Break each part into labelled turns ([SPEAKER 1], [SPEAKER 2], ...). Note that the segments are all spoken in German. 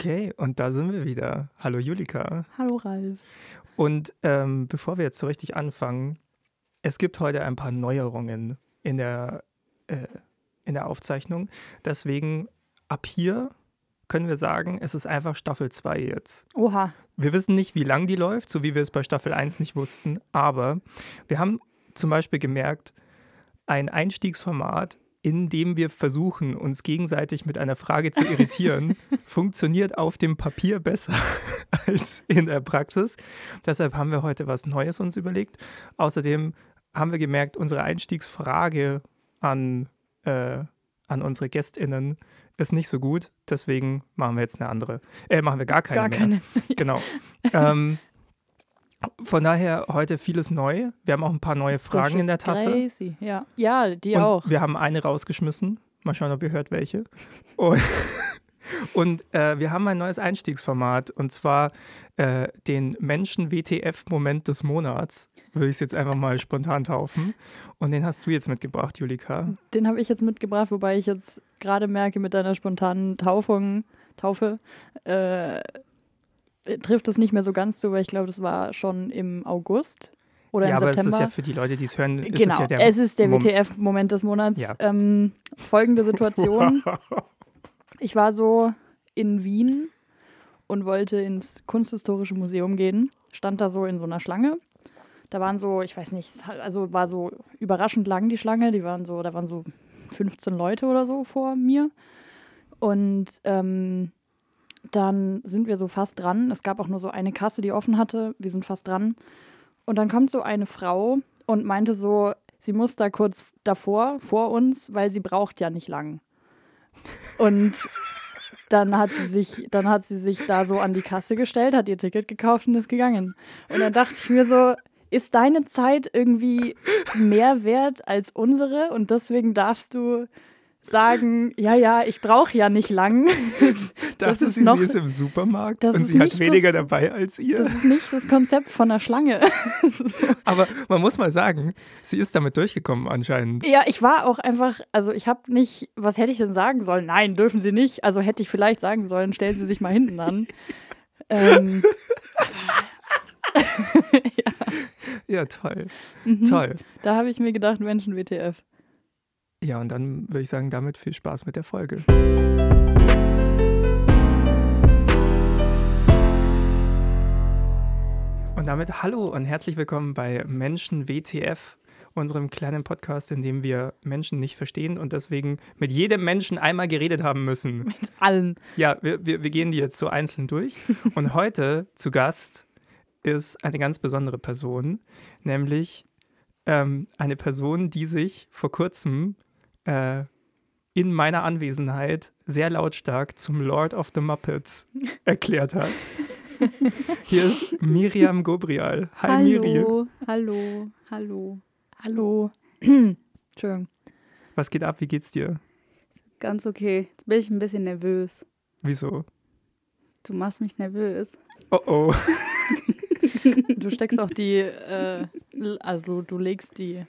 [SPEAKER 1] Okay, und da sind wir wieder. Hallo Julika.
[SPEAKER 2] Hallo Ralf.
[SPEAKER 1] Und ähm, bevor wir jetzt so richtig anfangen, es gibt heute ein paar Neuerungen in der, äh, in der Aufzeichnung. Deswegen ab hier können wir sagen, es ist einfach Staffel 2 jetzt.
[SPEAKER 2] Oha.
[SPEAKER 1] Wir wissen nicht, wie lang die läuft, so wie wir es bei Staffel 1 nicht wussten, aber wir haben zum Beispiel gemerkt, ein Einstiegsformat, in dem wir versuchen, uns gegenseitig mit einer Frage zu irritieren, funktioniert auf dem Papier besser als in der Praxis. Deshalb haben wir heute was Neues uns überlegt. Außerdem haben wir gemerkt, unsere Einstiegsfrage an, äh, an unsere GästInnen ist nicht so gut. Deswegen machen wir jetzt eine andere. Äh, machen wir gar keine
[SPEAKER 2] Gar
[SPEAKER 1] mehr.
[SPEAKER 2] keine.
[SPEAKER 1] Genau. ähm, von daher heute vieles neu. Wir haben auch ein paar neue Fragen in der Tasse.
[SPEAKER 2] Crazy. Ja, ja die
[SPEAKER 1] Und
[SPEAKER 2] auch.
[SPEAKER 1] wir haben eine rausgeschmissen. Mal schauen, ob ihr hört, welche. Und, und äh, wir haben ein neues Einstiegsformat und zwar äh, den Menschen-WTF-Moment des Monats. Würde ich es jetzt einfach mal spontan taufen. Und den hast du jetzt mitgebracht, Julika.
[SPEAKER 2] Den habe ich jetzt mitgebracht, wobei ich jetzt gerade merke, mit deiner spontanen Taufung, Taufe, äh, trifft es nicht mehr so ganz zu, weil ich glaube, das war schon im August oder
[SPEAKER 1] ja,
[SPEAKER 2] im
[SPEAKER 1] aber es
[SPEAKER 2] September.
[SPEAKER 1] ist ja für die Leute, die es hören, ist
[SPEAKER 2] genau,
[SPEAKER 1] es ja der
[SPEAKER 2] es ist der
[SPEAKER 1] Mom-
[SPEAKER 2] WTF-Moment des Monats.
[SPEAKER 1] Ja.
[SPEAKER 2] Ähm, folgende Situation. Ich war so in Wien und wollte ins Kunsthistorische Museum gehen. Stand da so in so einer Schlange. Da waren so, ich weiß nicht, also war so überraschend lang die Schlange. Die waren so, da waren so 15 Leute oder so vor mir. Und ähm, dann sind wir so fast dran. Es gab auch nur so eine Kasse, die offen hatte. Wir sind fast dran. Und dann kommt so eine Frau und meinte so, sie muss da kurz davor, vor uns, weil sie braucht ja nicht lang. Und dann hat sie sich, dann hat sie sich da so an die Kasse gestellt, hat ihr Ticket gekauft und ist gegangen. Und dann dachte ich mir so, ist deine Zeit irgendwie mehr wert als unsere und deswegen darfst du sagen, ja, ja, ich brauche ja nicht lang.
[SPEAKER 1] Das,
[SPEAKER 2] Das
[SPEAKER 1] ist sie,
[SPEAKER 2] noch-
[SPEAKER 1] sie ist im Supermarkt und sie hat weniger
[SPEAKER 2] das-
[SPEAKER 1] dabei als ihr.
[SPEAKER 2] Das ist nicht das Konzept von einer Schlange.
[SPEAKER 1] Aber man muss mal sagen, sie ist damit durchgekommen anscheinend.
[SPEAKER 2] Ja, ich war auch einfach, also ich habe nicht, was hätte ich denn sagen sollen? Nein, dürfen Sie nicht. Also hätte ich vielleicht sagen sollen, stellen Sie sich mal hinten an. ähm,
[SPEAKER 1] Ja, toll.
[SPEAKER 2] mhm.
[SPEAKER 1] Toll.
[SPEAKER 2] Da habe ich mir gedacht, Menschen WTF.
[SPEAKER 1] Ja, und dann würde ich sagen, damit viel Spaß mit der Folge. Und damit hallo und herzlich willkommen bei Menschen WTF, unserem kleinen Podcast, in dem wir Menschen nicht verstehen und deswegen mit jedem Menschen einmal geredet haben müssen.
[SPEAKER 2] Mit allen.
[SPEAKER 1] Ja, wir, wir, wir gehen die jetzt so einzeln durch. Und heute zu Gast ist eine ganz besondere Person, nämlich ähm, eine Person, die sich vor kurzem äh, in meiner Anwesenheit sehr lautstark zum Lord of the Muppets erklärt hat. Hier ist Miriam Gobrial. Hi Miri.
[SPEAKER 3] hallo, hallo.
[SPEAKER 2] Hallo. Entschuldigung.
[SPEAKER 1] Was geht ab? Wie geht's dir?
[SPEAKER 3] Ganz okay. Jetzt bin ich ein bisschen nervös.
[SPEAKER 1] Wieso?
[SPEAKER 3] Du machst mich nervös.
[SPEAKER 1] Oh oh.
[SPEAKER 2] Du steckst auch die, äh, also du legst die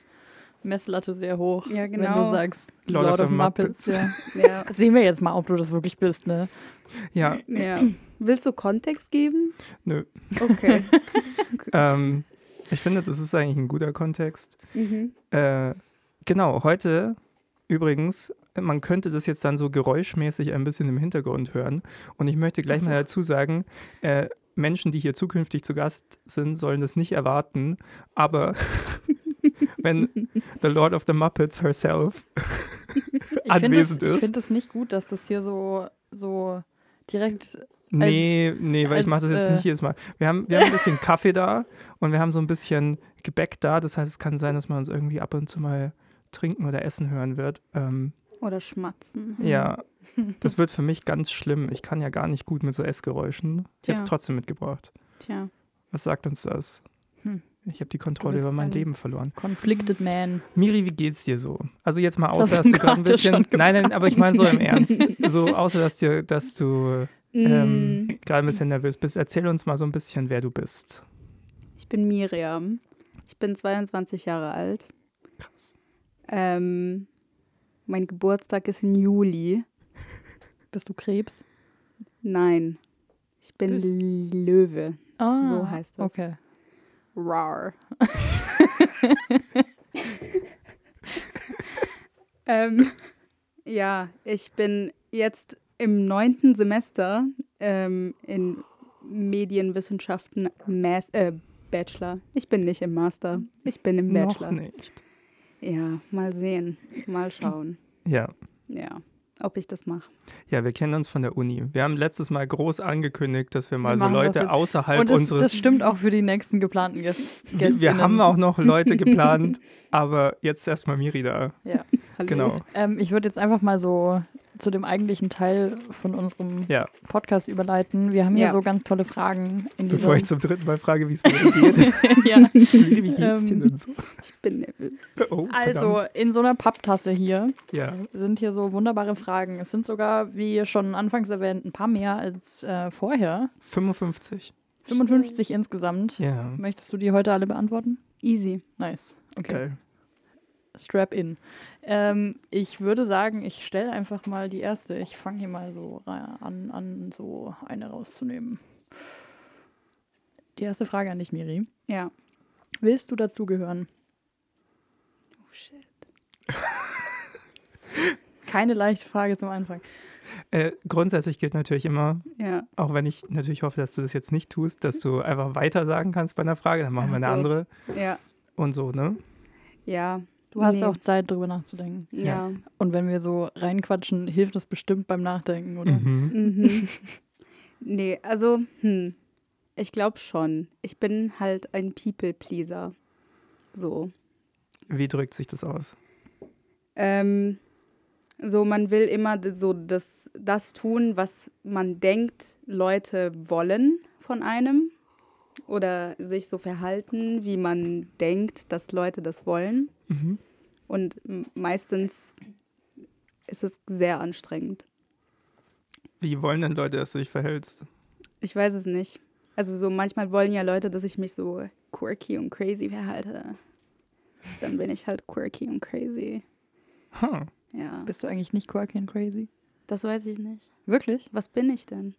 [SPEAKER 2] Messlatte sehr hoch,
[SPEAKER 3] Ja,
[SPEAKER 2] wenn
[SPEAKER 3] genau.
[SPEAKER 2] du sagst
[SPEAKER 1] Lord of the Muppets.
[SPEAKER 2] ja.
[SPEAKER 3] Ja.
[SPEAKER 2] Sehen wir jetzt mal, ob du das wirklich bist, ne?
[SPEAKER 1] Ja,
[SPEAKER 3] ja. Willst du Kontext geben?
[SPEAKER 1] nö.
[SPEAKER 3] Okay.
[SPEAKER 1] Ähm, ich finde, das ist eigentlich ein guter Kontext.
[SPEAKER 3] mhm.
[SPEAKER 1] Äh, genau, heute übrigens, man könnte das jetzt dann so geräuschmäßig ein bisschen im Hintergrund hören. Und ich möchte gleich
[SPEAKER 2] Ach so.
[SPEAKER 1] mal dazu sagen, äh, Menschen, die hier zukünftig zu Gast sind, sollen das nicht erwarten. Aber wenn The Lord of the Muppets herself
[SPEAKER 2] Ich finde
[SPEAKER 1] anwesend
[SPEAKER 2] es
[SPEAKER 1] ist.
[SPEAKER 2] find es nicht gut, dass das hier so, so direkt
[SPEAKER 1] Nee, nee, weil ich mache das
[SPEAKER 2] als,
[SPEAKER 1] jetzt
[SPEAKER 2] äh,
[SPEAKER 1] nicht jedes Mal. Wir haben, wir haben ein bisschen Kaffee da und wir haben so ein bisschen Gebäck da. Das heißt, es kann sein, dass man uns irgendwie ab und zu mal trinken oder essen hören wird. Ähm,
[SPEAKER 3] Oder schmatzen.
[SPEAKER 1] Ja, das wird für mich ganz schlimm. Ich kann ja gar nicht gut mit so Essgeräuschen. Ich habe es trotzdem mitgebracht.
[SPEAKER 3] Tja.
[SPEAKER 1] Was sagt uns das?
[SPEAKER 2] Hm.
[SPEAKER 1] Ich habe die Kontrolle über mein
[SPEAKER 2] ein-
[SPEAKER 1] Leben verloren.
[SPEAKER 2] Conflicted Man.
[SPEAKER 1] Miri, wie geht's dir so? Also jetzt mal
[SPEAKER 2] Das
[SPEAKER 1] außer,
[SPEAKER 2] hast
[SPEAKER 1] dass
[SPEAKER 2] du
[SPEAKER 1] gerade ein bisschen. Nein, nein, aber ich meine so im Ernst. So außer dass dir, dass du ähm,
[SPEAKER 3] Mm,
[SPEAKER 1] gerade ein bisschen nervös bist. Erzähl uns mal so ein bisschen, wer du bist.
[SPEAKER 3] Ich bin Miriam. Ich bin 22 Jahre alt.
[SPEAKER 1] Krass.
[SPEAKER 3] Ähm, mein Geburtstag ist im Juli.
[SPEAKER 2] Bist du Krebs?
[SPEAKER 3] Nein. Ich bin
[SPEAKER 2] Bist-
[SPEAKER 3] Löwe.
[SPEAKER 2] Ah,
[SPEAKER 3] So heißt das.
[SPEAKER 2] Okay.
[SPEAKER 3] Rar. ähm, ja, ich bin jetzt im neunten Semester ähm, in Medienwissenschaften Mas äh, Bachelor. Ich bin nicht im Master. Ich bin im
[SPEAKER 1] Noch
[SPEAKER 3] Bachelor.
[SPEAKER 1] nicht.
[SPEAKER 3] Ja, mal sehen. Mal schauen.
[SPEAKER 1] Ja.
[SPEAKER 3] Ja, ob ich das mache.
[SPEAKER 1] Ja, wir kennen uns von der Uni. Wir haben letztes Mal groß angekündigt, dass wir mal
[SPEAKER 2] Wir
[SPEAKER 1] so Leute außerhalb
[SPEAKER 2] Und das,
[SPEAKER 1] unseres.
[SPEAKER 2] das stimmt auch für die nächsten geplanten Gäste.
[SPEAKER 1] wir haben auch noch Leute geplant, aber jetzt erstmal Miri da.
[SPEAKER 2] Ja.
[SPEAKER 3] Hallo.
[SPEAKER 1] Genau.
[SPEAKER 2] Ähm, ich würde jetzt einfach mal so zu dem eigentlichen Teil von unserem
[SPEAKER 1] Ja,
[SPEAKER 2] Podcast überleiten. Wir haben hier
[SPEAKER 3] Ja.
[SPEAKER 2] so ganz tolle Fragen. In
[SPEAKER 1] bevor ich zum dritten Mal frage, wie es mir geht.
[SPEAKER 2] ja.
[SPEAKER 1] Miri, wie geht's dir
[SPEAKER 2] Ähm,
[SPEAKER 1] denn so?
[SPEAKER 3] Ich bin nervös.
[SPEAKER 1] Oh,
[SPEAKER 2] Also, in so einer Papptasse hier
[SPEAKER 1] Ja.
[SPEAKER 2] sind hier so wunderbare Fragen. Es sind sogar, wie schon anfangs erwähnt, ein paar mehr als äh, vorher.
[SPEAKER 1] 55.
[SPEAKER 2] 55 insgesamt.
[SPEAKER 1] Ja.
[SPEAKER 2] Möchtest du die heute alle beantworten?
[SPEAKER 3] Easy.
[SPEAKER 2] Nice. Okay.
[SPEAKER 1] Geil.
[SPEAKER 2] Strap in. Ähm, ich würde sagen, ich stelle einfach mal die erste. Ich fange hier mal so an, an, so eine rauszunehmen. Die erste Frage an dich, Miri.
[SPEAKER 3] Ja.
[SPEAKER 2] Willst du dazugehören?
[SPEAKER 3] Oh shit.
[SPEAKER 2] Keine leichte Frage zum Anfang.
[SPEAKER 1] Äh, grundsätzlich gilt natürlich immer,
[SPEAKER 3] Ja.
[SPEAKER 1] auch wenn ich natürlich hoffe, dass du das jetzt nicht tust, dass du einfach weiter sagen kannst bei einer Frage, dann machen wir
[SPEAKER 3] Ach
[SPEAKER 1] eine
[SPEAKER 3] so.
[SPEAKER 1] andere
[SPEAKER 3] Ja.
[SPEAKER 1] und so, ne?
[SPEAKER 3] Ja.
[SPEAKER 2] Du hast
[SPEAKER 3] Nee.
[SPEAKER 2] auch Zeit, drüber nachzudenken.
[SPEAKER 3] Ja.
[SPEAKER 2] Und wenn wir so reinquatschen, hilft das bestimmt beim Nachdenken, oder?
[SPEAKER 1] Mhm.
[SPEAKER 3] Mhm. nee, also, hm, ich glaube schon. Ich bin halt ein People-Pleaser. So.
[SPEAKER 1] Wie drückt sich das aus?
[SPEAKER 3] Ähm, so, man will immer so das, das tun, was man denkt, Leute wollen von einem. Oder sich so verhalten, wie man denkt, dass Leute das wollen.
[SPEAKER 1] Mhm.
[SPEAKER 3] Und meistens ist es sehr anstrengend.
[SPEAKER 1] Wie wollen denn Leute, dass du dich verhältst?
[SPEAKER 3] Ich weiß es nicht. Also so manchmal wollen ja Leute, dass ich mich so quirky und crazy verhalte. Dann bin ich halt quirky und crazy.
[SPEAKER 1] Huh.
[SPEAKER 3] Ja,
[SPEAKER 2] Bist du eigentlich nicht quirky and crazy?
[SPEAKER 3] das weiß ich nicht.
[SPEAKER 2] Wirklich?
[SPEAKER 3] Was bin ich denn?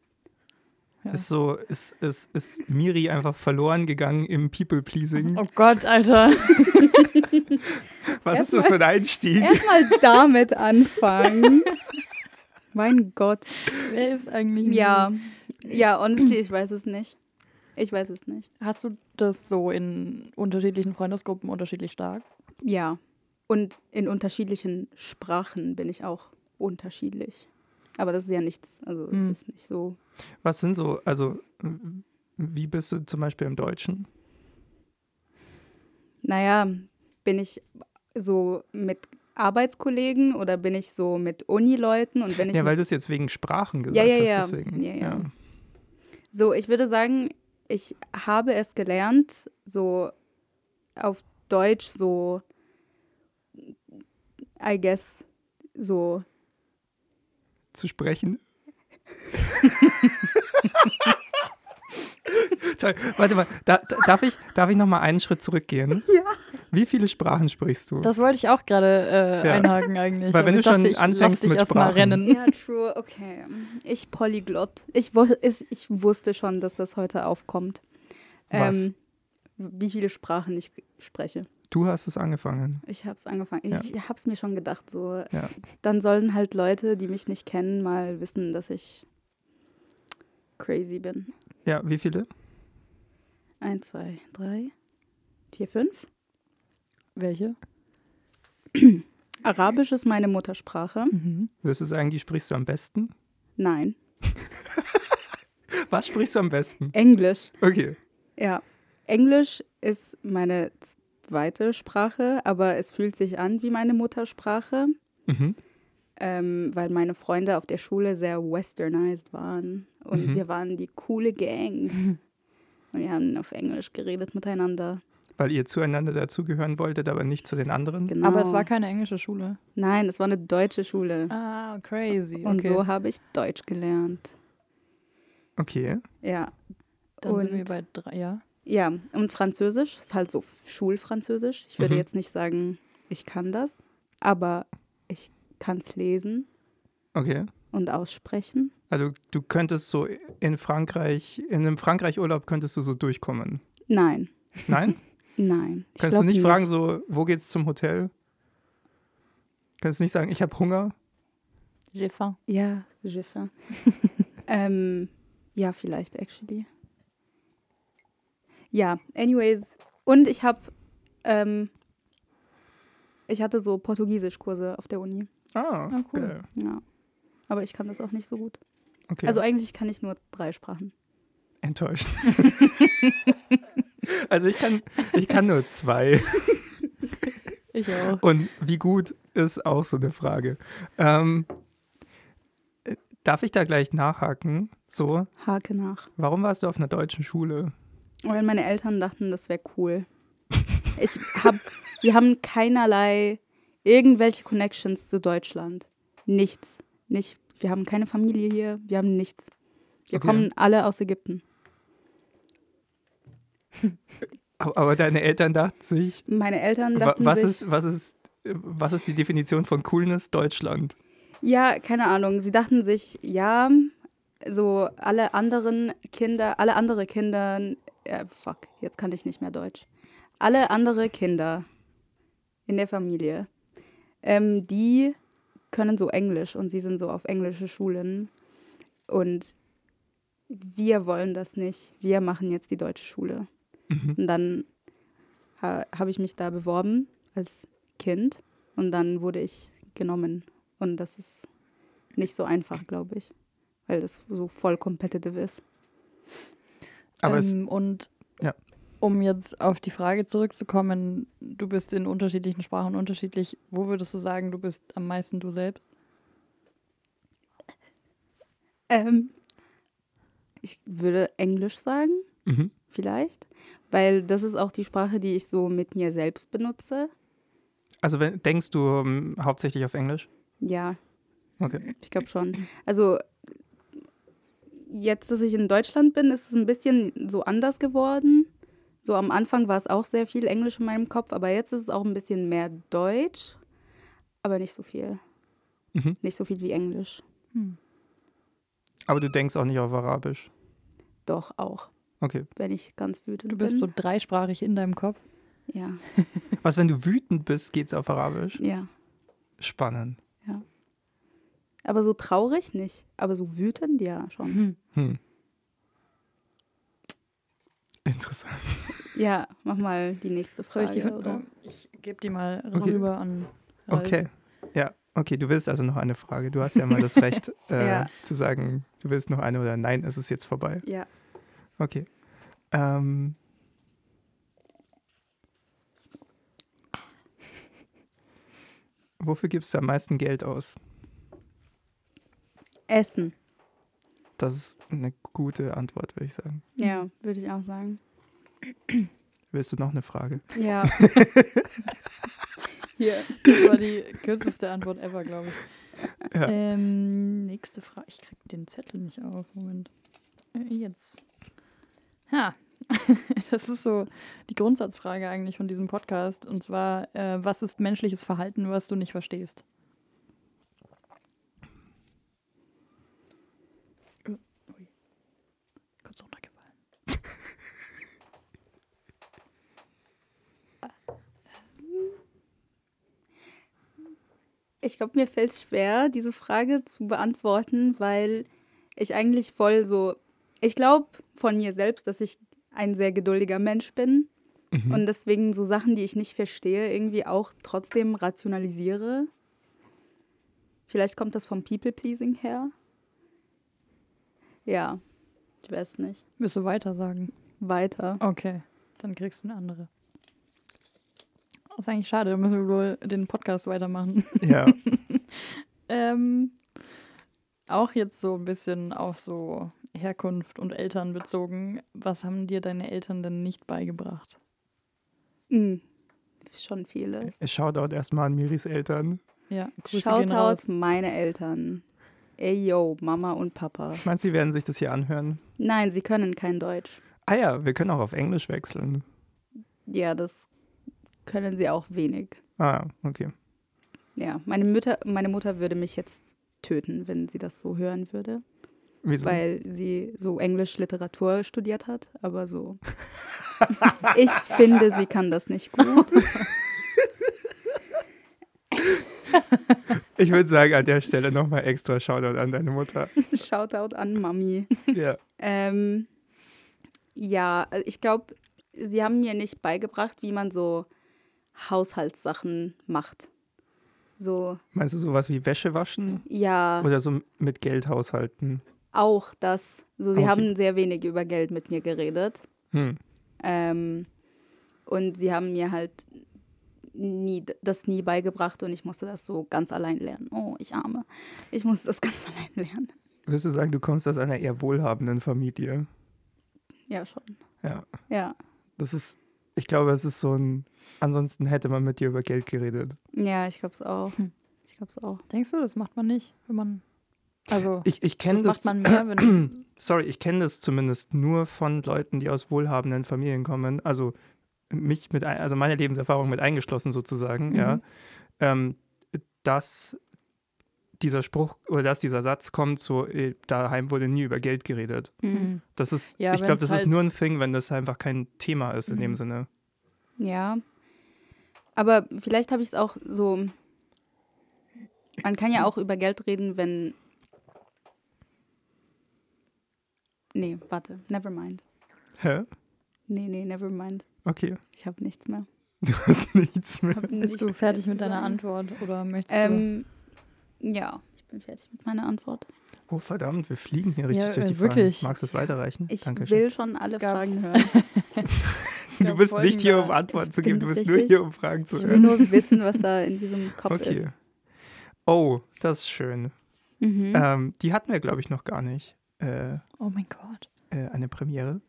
[SPEAKER 2] Ja.
[SPEAKER 1] Ist so, ist, ist, ist Miri einfach verloren gegangen im People-Pleasing?
[SPEAKER 2] Oh Gott, Alter.
[SPEAKER 1] Was ist das für ein Einstieg?
[SPEAKER 3] Erstmal damit anfangen. mein Gott.
[SPEAKER 2] Wer ist eigentlich.
[SPEAKER 3] Ja, ja, honestly, ich weiß es nicht. Ich weiß es nicht.
[SPEAKER 2] Hast du das so in unterschiedlichen Freundesgruppen unterschiedlich stark?
[SPEAKER 3] Ja. Und in unterschiedlichen Sprachen bin ich auch unterschiedlich. Aber das ist ja nichts. Also es
[SPEAKER 2] Mhm.
[SPEAKER 3] ist nicht so.
[SPEAKER 1] Was sind so, also wie bist du zum Beispiel im Deutschen?
[SPEAKER 3] Naja, bin ich so mit Arbeitskollegen oder bin ich so mit Unileuten und wenn ich
[SPEAKER 1] Ja, weil du es jetzt wegen Sprachen gesagt
[SPEAKER 3] Ja, ja,
[SPEAKER 1] hast,
[SPEAKER 3] ja.
[SPEAKER 1] deswegen.
[SPEAKER 3] Ja, ja. so, ich würde sagen, ich habe es gelernt, so auf Deutsch so, I guess, so,
[SPEAKER 1] Zu sprechen. Toll. Warte mal, da, da, darf ich, darf ich noch mal einen Schritt zurückgehen?
[SPEAKER 3] Ja.
[SPEAKER 1] Wie viele Sprachen sprichst du?
[SPEAKER 2] Das wollte ich auch gerade äh,
[SPEAKER 1] Ja.
[SPEAKER 2] einhaken eigentlich.
[SPEAKER 1] Weil wenn du
[SPEAKER 2] ich dachte,
[SPEAKER 1] schon anfängst mit Sprachen.
[SPEAKER 2] rennen.
[SPEAKER 3] Ja, true, okay. Ich Polyglott. Ich, ich wusste schon, dass das heute aufkommt.
[SPEAKER 1] Was?
[SPEAKER 3] Ähm, wie viele Sprachen ich spreche.
[SPEAKER 1] Du hast es angefangen.
[SPEAKER 3] Ich habe es angefangen. Ich,
[SPEAKER 1] Ja.
[SPEAKER 3] ich habe es mir schon gedacht. So,
[SPEAKER 1] Ja.
[SPEAKER 3] dann sollen halt Leute, die mich nicht kennen, mal wissen, dass ich crazy bin.
[SPEAKER 1] Ja, wie viele?
[SPEAKER 3] Eins, zwei, drei, vier, fünf.
[SPEAKER 2] Welche?
[SPEAKER 3] Arabisch ist meine Muttersprache.
[SPEAKER 2] Mhm.
[SPEAKER 1] Würdest du sagen, die sprichst du am besten?
[SPEAKER 3] Nein.
[SPEAKER 1] Was sprichst du am besten?
[SPEAKER 3] Englisch.
[SPEAKER 1] Okay.
[SPEAKER 3] Ja. Englisch ist meine zweite Sprache, aber es fühlt sich an wie meine Muttersprache,
[SPEAKER 1] Mhm.
[SPEAKER 3] ähm, weil meine Freunde auf der Schule sehr westernized waren. Und
[SPEAKER 1] Mhm.
[SPEAKER 3] wir waren die coole Gang. Und wir haben auf Englisch geredet miteinander.
[SPEAKER 1] Weil ihr zueinander dazugehören wolltet, aber nicht zu den anderen?
[SPEAKER 3] Genau.
[SPEAKER 2] Aber es war keine englische Schule.
[SPEAKER 3] Nein, es war eine deutsche Schule.
[SPEAKER 2] Ah, crazy.
[SPEAKER 3] Und
[SPEAKER 2] okay.
[SPEAKER 3] so habe ich Deutsch gelernt.
[SPEAKER 1] Okay.
[SPEAKER 3] Ja.
[SPEAKER 2] Dann sind
[SPEAKER 3] und-
[SPEAKER 2] wir bei drei, ja.
[SPEAKER 3] Ja, und Französisch ist halt so Schulfranzösisch. Ich würde
[SPEAKER 1] Mhm.
[SPEAKER 3] jetzt nicht sagen, ich kann das, aber ich kann es lesen
[SPEAKER 1] Okay.
[SPEAKER 3] und aussprechen.
[SPEAKER 1] Also du könntest so in Frankreich, in einem Frankreich-Urlaub könntest du so durchkommen.
[SPEAKER 3] Nein,
[SPEAKER 1] Nein?
[SPEAKER 3] nein. Ich
[SPEAKER 1] Kannst du
[SPEAKER 3] glaub
[SPEAKER 1] nicht, fragen, so, wo geht's zum Hotel? Kannst du nicht sagen, ich habe Hunger?
[SPEAKER 2] J'ai faim.
[SPEAKER 3] Ja, j'ai faim. ähm, ja, vielleicht, actually. Ja, anyways. Und ich habe, ähm, ich hatte so Portugiesischkurse auf der Uni.
[SPEAKER 1] Ah,
[SPEAKER 2] Ah, cool.
[SPEAKER 1] geil.
[SPEAKER 3] Ja. Aber ich kann das auch nicht so gut.
[SPEAKER 1] Okay.
[SPEAKER 3] Also eigentlich kann ich nur drei Sprachen.
[SPEAKER 1] enttäuscht. also ich kann, ich kann nur zwei.
[SPEAKER 2] Ich auch.
[SPEAKER 1] Und wie gut ist auch so eine Frage. Ähm, äh, darf ich da gleich nachhaken? So,
[SPEAKER 3] Hake nach.
[SPEAKER 1] warum warst du auf einer deutschen Schule?
[SPEAKER 3] Weil meine Eltern dachten, das wäre cool. Ich hab, wir haben keinerlei irgendwelche Connections zu Deutschland. Nichts. Nicht, wir haben keine Familie hier, wir haben nichts. Wir
[SPEAKER 1] Okay.
[SPEAKER 3] kommen alle aus Ägypten.
[SPEAKER 1] Aber deine Eltern dachten sich,
[SPEAKER 3] Meine Eltern dachten
[SPEAKER 1] was
[SPEAKER 3] sich,
[SPEAKER 1] ist, was ist, was ist die Definition von Coolness Deutschland?
[SPEAKER 3] ja, keine Ahnung, sie dachten sich, ja, so alle anderen Kinder, alle andere Kinder, äh, fuck, jetzt kann ich nicht mehr Deutsch. Alle andere Kinder in der Familie, ähm, die können so Englisch und sie sind so auf englische Schulen und wir wollen das nicht. Wir machen jetzt die deutsche Schule.
[SPEAKER 1] Mhm.
[SPEAKER 3] Und dann ha habe ich mich da beworben als Kind und dann wurde ich genommen. Und das ist nicht so einfach, glaube ich, weil das so voll competitive ist.
[SPEAKER 1] Aber es,
[SPEAKER 2] ähm, und
[SPEAKER 1] Ja.
[SPEAKER 2] um jetzt auf die Frage zurückzukommen, du bist in unterschiedlichen Sprachen unterschiedlich. Wo würdest du sagen, du bist am meisten du selbst?
[SPEAKER 3] Ähm, ich würde Englisch sagen,
[SPEAKER 1] mhm.
[SPEAKER 3] vielleicht, weil das ist auch die Sprache, die ich so mit mir selbst benutze.
[SPEAKER 1] also wenn, denkst du ähm, hauptsächlich auf Englisch?
[SPEAKER 3] Ja,
[SPEAKER 1] Okay.
[SPEAKER 3] Ich glaube schon. Also jetzt, dass ich in Deutschland bin, ist es ein bisschen so anders geworden. So am Anfang war es auch sehr viel Englisch in meinem Kopf, aber jetzt ist es auch ein bisschen mehr Deutsch, aber nicht so viel.
[SPEAKER 1] Mhm.
[SPEAKER 3] Nicht so viel wie Englisch.
[SPEAKER 2] Hm.
[SPEAKER 1] Aber du denkst auch nicht auf Arabisch.
[SPEAKER 3] Doch auch,
[SPEAKER 1] Okay.
[SPEAKER 3] wenn ich ganz wütend
[SPEAKER 2] Du bist so
[SPEAKER 3] bin.
[SPEAKER 2] dreisprachig in deinem Kopf.
[SPEAKER 3] ja,
[SPEAKER 1] Was, wenn du wütend bist, geht's auf Arabisch?
[SPEAKER 3] ja.
[SPEAKER 1] Spannend.
[SPEAKER 3] Aber so traurig nicht. Aber so wütend, ja, schon.
[SPEAKER 2] Hm.
[SPEAKER 1] Hm. Interessant.
[SPEAKER 3] Ja, mach mal die nächste
[SPEAKER 2] Soll
[SPEAKER 3] Frage.
[SPEAKER 2] ich die
[SPEAKER 3] oder?
[SPEAKER 2] Ich gebe die mal
[SPEAKER 1] Okay.
[SPEAKER 2] rüber an. Ralf.
[SPEAKER 1] Okay. Ja, okay, du willst also noch eine Frage. Du hast ja mal das Recht äh,
[SPEAKER 3] Ja.
[SPEAKER 1] zu sagen, du willst noch eine oder nein, es ist jetzt vorbei.
[SPEAKER 3] Ja.
[SPEAKER 1] Okay. Ähm, wofür gibst du am meisten Geld aus?
[SPEAKER 3] Essen.
[SPEAKER 1] Das ist eine gute Antwort, würde ich sagen.
[SPEAKER 3] Ja, würde ich auch sagen.
[SPEAKER 1] Willst du noch eine Frage?
[SPEAKER 3] Ja.
[SPEAKER 2] Hier, das war die kürzeste Antwort ever, glaube ich.
[SPEAKER 1] Ja.
[SPEAKER 2] Ähm, nächste Frage. Ich krieg den Zettel nicht auf. Moment. Äh, jetzt. Ha. Das ist so die Grundsatzfrage eigentlich von diesem Podcast. Und zwar, äh, was ist menschliches Verhalten, was du nicht verstehst?
[SPEAKER 3] Ich glaube, mir fällt es schwer, diese Frage zu beantworten, weil ich eigentlich voll so. Ich glaube von mir selbst, dass ich ein sehr geduldiger Mensch bin
[SPEAKER 1] Mhm.
[SPEAKER 3] und deswegen so Sachen, die ich nicht verstehe, irgendwie auch trotzdem rationalisiere. Vielleicht kommt das vom People-Pleasing her. Ja, ich weiß nicht.
[SPEAKER 2] Willst du weiter sagen?
[SPEAKER 3] Weiter.
[SPEAKER 2] Okay, dann kriegst du eine andere. Das ist eigentlich schade, dann müssen wir wohl den Podcast weitermachen.
[SPEAKER 1] Ja.
[SPEAKER 2] Ähm, auch jetzt so ein bisschen auf so Herkunft und Eltern bezogen. Was haben dir deine Eltern denn nicht beigebracht?
[SPEAKER 3] Mhm. Schon vieles.
[SPEAKER 1] Shoutout erstmal an Miris Eltern.
[SPEAKER 2] Ja, Grüße gehen
[SPEAKER 3] Shoutout
[SPEAKER 2] raus.
[SPEAKER 3] meine Eltern. Ey yo, Mama und Papa.
[SPEAKER 1] Meinst du, sie werden sich das hier anhören?
[SPEAKER 3] Nein, sie können kein Deutsch.
[SPEAKER 1] Ah ja, wir können auch auf Englisch wechseln.
[SPEAKER 3] Ja, das können sie auch wenig.
[SPEAKER 1] Ah, okay.
[SPEAKER 3] Ja, meine Mutter, meine Mutter würde mich jetzt töten, wenn sie das so hören würde.
[SPEAKER 1] Wieso?
[SPEAKER 3] weil sie so Englisch-Literatur studiert hat, aber so. ich finde, sie kann das nicht gut.
[SPEAKER 1] Ich würde sagen, an der Stelle nochmal extra Shoutout an deine Mutter.
[SPEAKER 3] Shoutout an Mami.
[SPEAKER 1] Ja.
[SPEAKER 3] Ähm, ja, also ich glaube, sie haben mir nicht beigebracht, wie man so Haushaltssachen macht. So,
[SPEAKER 1] Meinst du sowas wie Wäsche waschen
[SPEAKER 3] ja,
[SPEAKER 1] oder so mit Geld haushalten?
[SPEAKER 3] auch das. So, sie
[SPEAKER 1] Okay.
[SPEAKER 3] haben sehr wenig über Geld mit mir geredet.
[SPEAKER 1] Hm.
[SPEAKER 3] Ähm, und sie haben mir halt nie, das nie beigebracht und ich musste das so ganz allein lernen. Oh, ich arme. Ich musste das ganz allein lernen.
[SPEAKER 1] Würdest du sagen, du kommst aus einer eher wohlhabenden Familie?
[SPEAKER 3] Ja, schon.
[SPEAKER 1] Ja.
[SPEAKER 3] Ja.
[SPEAKER 1] Das ist, ich glaube, es ist so ein, ansonsten hätte man mit dir über Geld geredet.
[SPEAKER 3] Ja, ich glaube es auch.
[SPEAKER 2] Hm.
[SPEAKER 3] Ich glaube es auch.
[SPEAKER 2] Denkst du, das macht man nicht, wenn man. Also,
[SPEAKER 1] Ich, ich kenne
[SPEAKER 2] das
[SPEAKER 1] das,
[SPEAKER 2] macht man mehr, wenn.
[SPEAKER 1] sorry, ich kenne das zumindest nur von Leuten, die aus wohlhabenden Familien kommen. Also mich mit, ein- also meine Lebenserfahrung mit eingeschlossen sozusagen, ja.
[SPEAKER 2] Mhm.
[SPEAKER 1] Ähm, dass dieser Spruch oder dass dieser Satz kommt, so äh, daheim wurde nie über Geld geredet.
[SPEAKER 2] Mhm.
[SPEAKER 1] Das ist,
[SPEAKER 2] Ja,
[SPEAKER 1] ich glaube, das ist
[SPEAKER 2] halt-
[SPEAKER 1] nur ein Thing, wenn das einfach kein Thema ist in dem
[SPEAKER 2] Mhm.
[SPEAKER 1] Sinne.
[SPEAKER 3] Ja. Aber vielleicht habe ich es auch so. Man kann ja auch über Geld reden, wenn. Nee, warte. Never mind.
[SPEAKER 1] Hä?
[SPEAKER 3] Nee, nee, never mind.
[SPEAKER 1] Okay.
[SPEAKER 3] Ich habe nichts mehr.
[SPEAKER 1] Du hast nichts mehr.
[SPEAKER 2] Bist du fertig mit deiner. Antwort oder möchtest
[SPEAKER 3] Ähm, ja, ich bin fertig mit meiner Antwort.
[SPEAKER 1] Oh verdammt, wir fliegen hier richtig
[SPEAKER 2] Ja,
[SPEAKER 1] durch die
[SPEAKER 2] wirklich.
[SPEAKER 1] Fragen. Magst du es weiterreichen?
[SPEAKER 3] Ich
[SPEAKER 1] Dankeschön.
[SPEAKER 3] will schon alle Fragen hören.
[SPEAKER 1] Du bist
[SPEAKER 2] Folgen
[SPEAKER 1] nicht hier, um Antworten
[SPEAKER 3] ich
[SPEAKER 1] zu geben, du bist nur hier, um Fragen zu
[SPEAKER 3] Ich will
[SPEAKER 1] hören.
[SPEAKER 3] nur wissen, was da in diesem Kopf
[SPEAKER 1] Okay.
[SPEAKER 3] ist.
[SPEAKER 1] Oh, das ist schön.
[SPEAKER 3] Mhm.
[SPEAKER 1] Ähm, die hatten wir, glaube ich, noch gar nicht. Äh,
[SPEAKER 2] Oh mein Gott.
[SPEAKER 1] äh, eine Premiere.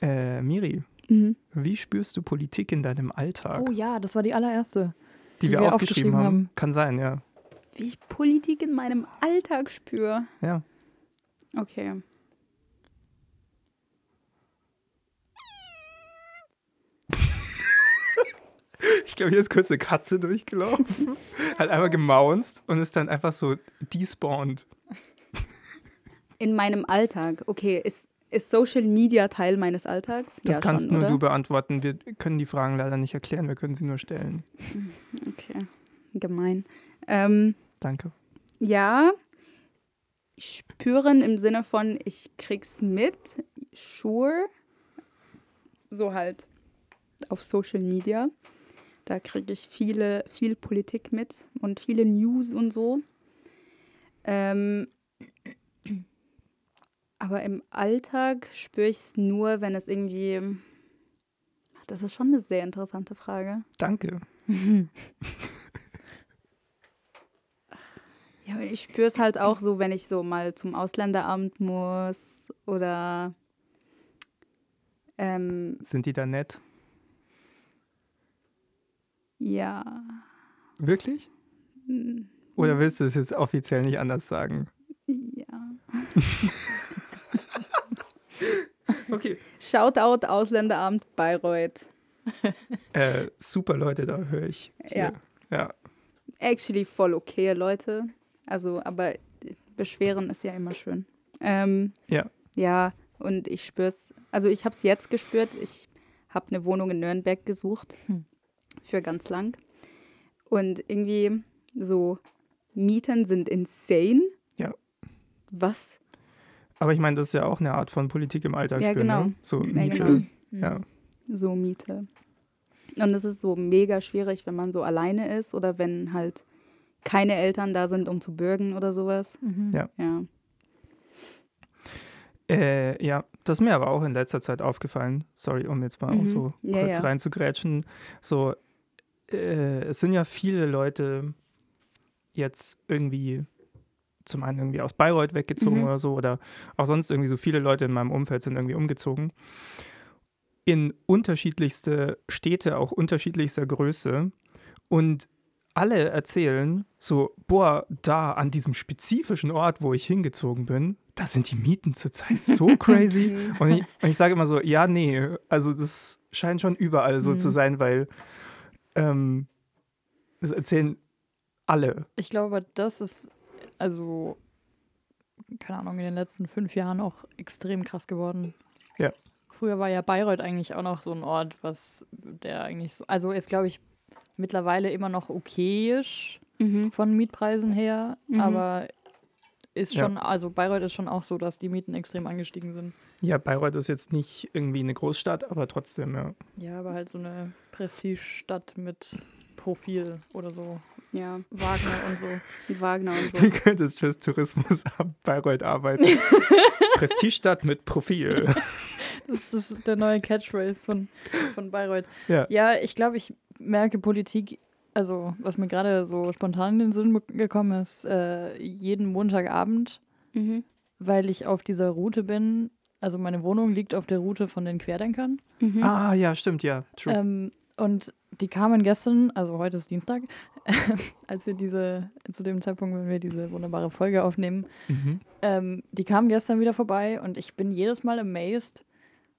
[SPEAKER 1] Äh, Miri,
[SPEAKER 3] Mhm.
[SPEAKER 1] wie spürst du Politik in deinem Alltag?
[SPEAKER 2] Oh ja, das war die allererste.
[SPEAKER 1] die,
[SPEAKER 2] die
[SPEAKER 1] wir,
[SPEAKER 2] wir
[SPEAKER 1] aufgeschrieben,
[SPEAKER 2] aufgeschrieben
[SPEAKER 1] haben.
[SPEAKER 2] haben.
[SPEAKER 1] Kann sein, ja.
[SPEAKER 3] Wie ich Politik in meinem Alltag spüre.
[SPEAKER 1] Ja.
[SPEAKER 3] Okay.
[SPEAKER 1] Ich glaube, hier ist kurz eine Katze durchgelaufen, hat einmal gemaunzt und ist dann einfach so despawned.
[SPEAKER 3] In meinem Alltag. Okay, ist, ist Social Media Teil meines Alltags?
[SPEAKER 1] Das
[SPEAKER 3] ja,
[SPEAKER 1] kannst
[SPEAKER 3] schon,
[SPEAKER 1] nur
[SPEAKER 3] oder?
[SPEAKER 1] du beantworten. Wir können die Fragen leider nicht erklären, wir können sie nur stellen.
[SPEAKER 3] Okay, gemein. Ähm,
[SPEAKER 1] Danke.
[SPEAKER 3] ja, spüren im Sinne von, ich krieg's mit, sure. So halt auf Social Media. Da kriege ich viele, viel Politik mit und viele News und so. Ähm, aber im Alltag spüre ich es nur, wenn es irgendwie. Das ist schon eine sehr interessante Frage.
[SPEAKER 1] Danke.
[SPEAKER 3] Ja, ich spüre es halt auch so, wenn ich so mal zum Ausländeramt muss oder ähm,
[SPEAKER 1] Sind die da nett?
[SPEAKER 3] ja.
[SPEAKER 1] Wirklich?
[SPEAKER 3] mm,
[SPEAKER 1] Oder willst du es jetzt offiziell nicht anders sagen?
[SPEAKER 3] Ja.
[SPEAKER 1] Okay.
[SPEAKER 3] Shoutout Ausländeramt Bayreuth.
[SPEAKER 1] Äh, super Leute, da höre ich.
[SPEAKER 3] Ja.
[SPEAKER 1] Hier. Ja.
[SPEAKER 3] Actually voll okay, Leute. Also, aber beschweren ist ja immer schön. Ähm,
[SPEAKER 1] Ja.
[SPEAKER 3] Ja, und ich spüre es. Also, ich habe es jetzt gespürt. Ich habe eine Wohnung in Nürnberg gesucht.
[SPEAKER 2] Hm.
[SPEAKER 3] Für ganz lang. Und irgendwie so Mieten sind insane.
[SPEAKER 1] Ja.
[SPEAKER 3] Was?
[SPEAKER 1] Aber ich meine, das ist ja auch eine Art von Politik im Alltag
[SPEAKER 3] Ja,
[SPEAKER 1] spüren,
[SPEAKER 3] genau.
[SPEAKER 1] ne? So
[SPEAKER 3] Ja,
[SPEAKER 1] Miete.
[SPEAKER 3] genau.
[SPEAKER 1] Ja.
[SPEAKER 3] So Miete. Und es ist so mega schwierig, wenn man so alleine ist oder wenn halt keine Eltern da sind, um zu bürgen oder sowas.
[SPEAKER 2] Mhm.
[SPEAKER 1] Ja.
[SPEAKER 3] Ja.
[SPEAKER 1] Äh, ja, das ist mir aber auch in letzter Zeit aufgefallen. Sorry, um jetzt mal auch
[SPEAKER 3] Mhm.
[SPEAKER 1] so
[SPEAKER 3] Ja,
[SPEAKER 1] kurz
[SPEAKER 3] ja.
[SPEAKER 1] reinzugrätschen. So, äh, es sind ja viele Leute jetzt irgendwie zum einen irgendwie aus Bayreuth weggezogen
[SPEAKER 3] Mhm.
[SPEAKER 1] oder so oder auch sonst irgendwie so viele Leute in meinem Umfeld sind irgendwie umgezogen. In unterschiedlichste Städte, auch unterschiedlichster Größe. Und alle erzählen so, boah, da an diesem spezifischen Ort, wo ich hingezogen bin, da sind die Mieten zurzeit so crazy.
[SPEAKER 3] Mhm.
[SPEAKER 1] Und ich, und ich sage immer so, ja, nee, also das scheint schon überall so
[SPEAKER 2] Mhm.
[SPEAKER 1] zu sein, weil ähm, das erzählen alle.
[SPEAKER 2] Ich glaube, das ist also keine Ahnung, in den letzten fünf Jahren auch extrem krass geworden.
[SPEAKER 1] Ja.
[SPEAKER 2] Früher war ja Bayreuth eigentlich auch noch so ein Ort, was der eigentlich so, also ist, glaube ich, mittlerweile immer noch okayisch
[SPEAKER 3] Mhm.
[SPEAKER 2] von Mietpreisen her,
[SPEAKER 3] Mhm.
[SPEAKER 2] aber ist
[SPEAKER 1] Ja.
[SPEAKER 2] schon, also Bayreuth ist schon auch so, dass die Mieten extrem angestiegen sind.
[SPEAKER 1] Ja, Bayreuth ist jetzt nicht irgendwie eine Großstadt, aber trotzdem, ja.
[SPEAKER 2] Ja, aber halt so eine Prestigestadt mit Profil oder so.
[SPEAKER 3] Ja,
[SPEAKER 2] Wagner und so.
[SPEAKER 3] Wagner und so.
[SPEAKER 1] Du könntest fürs Tourismusamt Bayreuth arbeiten. Prestigestadt mit Profil.
[SPEAKER 2] Das, das ist der neue Catchphrase von, von Bayreuth.
[SPEAKER 1] Ja.
[SPEAKER 2] Ja, ich glaube, ich merke Politik, also was mir gerade so spontan in den Sinn gekommen ist, äh, jeden Montagabend,
[SPEAKER 3] Mhm.
[SPEAKER 2] weil ich auf dieser Route bin. Also meine Wohnung liegt auf der Route von den Querdenkern.
[SPEAKER 3] Mhm.
[SPEAKER 1] Ah, ja, stimmt, ja. True.
[SPEAKER 2] Ähm, und die kamen gestern, also heute ist Dienstag, als wir diese, zu dem Zeitpunkt, wenn wir diese wunderbare Folge aufnehmen,
[SPEAKER 1] Mhm.
[SPEAKER 2] ähm, die kamen gestern wieder vorbei und ich bin jedes Mal amazed,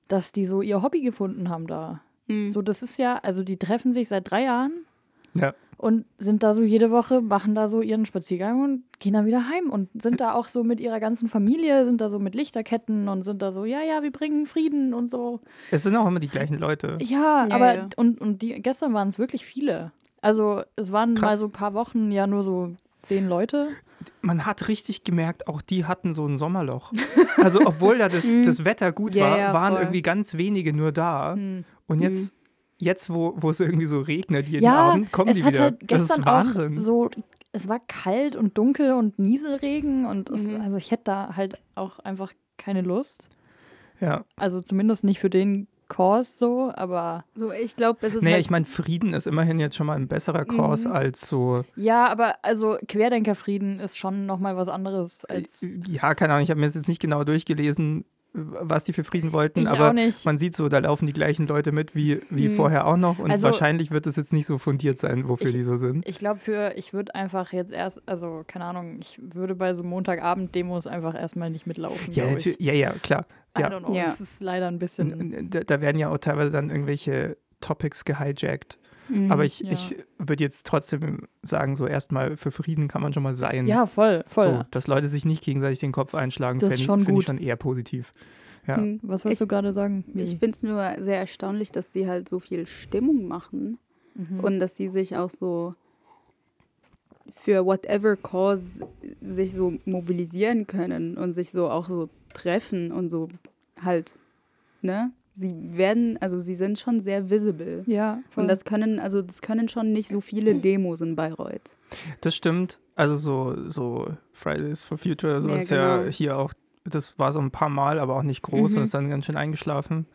[SPEAKER 2] dass die so ihr Hobby gefunden haben da.
[SPEAKER 3] Mhm.
[SPEAKER 2] So, das ist ja, also die treffen sich seit drei Jahren
[SPEAKER 1] Ja.
[SPEAKER 2] und sind da so jede Woche, machen da so ihren Spaziergang und gehen dann wieder heim und sind da auch so mit ihrer ganzen Familie, sind da so mit Lichterketten und sind da so, ja, ja, wir bringen Frieden und so.
[SPEAKER 1] Es sind auch immer die gleichen Leute.
[SPEAKER 2] Ja,
[SPEAKER 3] Ja,
[SPEAKER 2] aber
[SPEAKER 3] ja.
[SPEAKER 2] und, und die gestern waren es wirklich viele. Also es waren
[SPEAKER 1] Krass.
[SPEAKER 2] mal so ein paar Wochen ja nur so zehn Leute.
[SPEAKER 1] Man hat richtig gemerkt, auch die hatten so ein Sommerloch. Also, obwohl da das, das Wetter gut
[SPEAKER 3] Ja,
[SPEAKER 1] war,
[SPEAKER 3] ja,
[SPEAKER 1] waren
[SPEAKER 3] voll.
[SPEAKER 1] irgendwie ganz wenige nur da.
[SPEAKER 2] Hm.
[SPEAKER 1] Und jetzt, jetzt wo, wo es irgendwie so regnet jeden
[SPEAKER 2] Ja,
[SPEAKER 1] Abend, kommen
[SPEAKER 2] es
[SPEAKER 1] die
[SPEAKER 2] hat
[SPEAKER 1] wieder.
[SPEAKER 2] halt
[SPEAKER 1] das
[SPEAKER 2] gestern
[SPEAKER 1] ist Wahnsinn.
[SPEAKER 2] auch so, es war kalt und dunkel und Nieselregen und es,
[SPEAKER 3] Mhm.
[SPEAKER 2] also ich hätte da halt auch einfach keine Lust.
[SPEAKER 1] ja.
[SPEAKER 2] Also zumindest nicht für den Kurs so, aber
[SPEAKER 3] So, ich glaube, es ist
[SPEAKER 1] Naja,
[SPEAKER 3] halt,
[SPEAKER 1] ich meine, Frieden ist immerhin jetzt schon mal ein besserer Kurs
[SPEAKER 3] Mhm.
[SPEAKER 1] als so.
[SPEAKER 2] ja, aber also Querdenkerfrieden ist schon nochmal was anderes als
[SPEAKER 1] Ja, keine Ahnung, ich habe mir das jetzt nicht genau durchgelesen, was die für Frieden wollten,
[SPEAKER 2] ich
[SPEAKER 1] aber
[SPEAKER 2] auch nicht.
[SPEAKER 1] man sieht so, da laufen die gleichen Leute mit wie, wie
[SPEAKER 3] Mhm.
[SPEAKER 1] vorher auch noch und
[SPEAKER 2] Also-
[SPEAKER 1] wahrscheinlich wird es jetzt nicht so fundiert sein, wofür
[SPEAKER 2] Ich-
[SPEAKER 1] die so sind.
[SPEAKER 2] Ich glaube, für, ich würde einfach jetzt erst, also keine Ahnung, ich würde bei so Montagabend-Demos einfach erstmal nicht mitlaufen.
[SPEAKER 1] Ja, natürlich,
[SPEAKER 2] ich.
[SPEAKER 1] ja, ja, klar.
[SPEAKER 2] I
[SPEAKER 1] Ja.
[SPEAKER 2] don't know.
[SPEAKER 3] Ja.
[SPEAKER 2] Es ist leider ein bisschen.
[SPEAKER 1] Da, da werden ja auch teilweise dann irgendwelche Topics gehijackt.
[SPEAKER 3] Mhm.
[SPEAKER 1] Aber ich,
[SPEAKER 2] ja.
[SPEAKER 1] ich würde jetzt trotzdem sagen, so erstmal für Frieden kann man schon mal sein.
[SPEAKER 2] Ja, voll, voll.
[SPEAKER 1] So, dass Leute sich nicht gegenseitig den Kopf einschlagen,
[SPEAKER 2] Das
[SPEAKER 1] finde
[SPEAKER 2] ist
[SPEAKER 1] ich,
[SPEAKER 2] schon
[SPEAKER 1] find ich
[SPEAKER 2] gut.
[SPEAKER 1] schon eher positiv. Ja.
[SPEAKER 3] Mhm.
[SPEAKER 2] Was wolltest
[SPEAKER 3] Ich-
[SPEAKER 2] du gerade sagen?
[SPEAKER 3] Ich finde es nur sehr erstaunlich, dass sie halt so viel Stimmung machen
[SPEAKER 2] Mhm.
[SPEAKER 3] und dass sie sich auch so für whatever cause sich so mobilisieren können und sich so auch so treffen und so halt, ne? Sie werden, also sie sind schon sehr visible.
[SPEAKER 2] ja, voll.
[SPEAKER 3] Und das können, also das können schon nicht so viele Demos in Bayreuth.
[SPEAKER 1] Das stimmt. Also so, so Fridays for Future, so
[SPEAKER 3] Ja,
[SPEAKER 1] ist ja
[SPEAKER 3] genau.
[SPEAKER 1] hier auch, das war so ein paar Mal, aber auch nicht groß
[SPEAKER 3] Mhm.
[SPEAKER 1] und ist dann ganz schön eingeschlafen.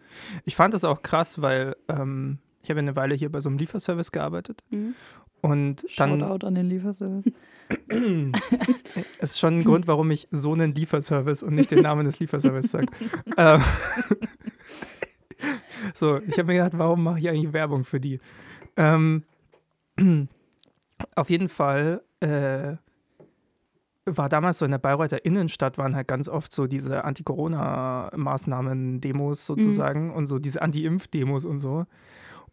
[SPEAKER 1] Ich fand das auch krass, weil ähm, ich habe eine Weile hier bei so einem Lieferservice gearbeitet
[SPEAKER 3] Mhm.
[SPEAKER 1] und dann
[SPEAKER 2] Shoutout an den Lieferservice.
[SPEAKER 1] Es ist schon ein Grund, warum ich so einen Lieferservice und nicht den Namen des Lieferservice sage. ähm, so, ich habe mir gedacht, warum mache ich eigentlich Werbung für die? Ähm, auf jeden Fall äh, war damals so in der Bayreuther Innenstadt waren halt ganz oft so diese Anti-Corona-Maßnahmen-Demos sozusagen und so diese Anti-Impf-Demos und so.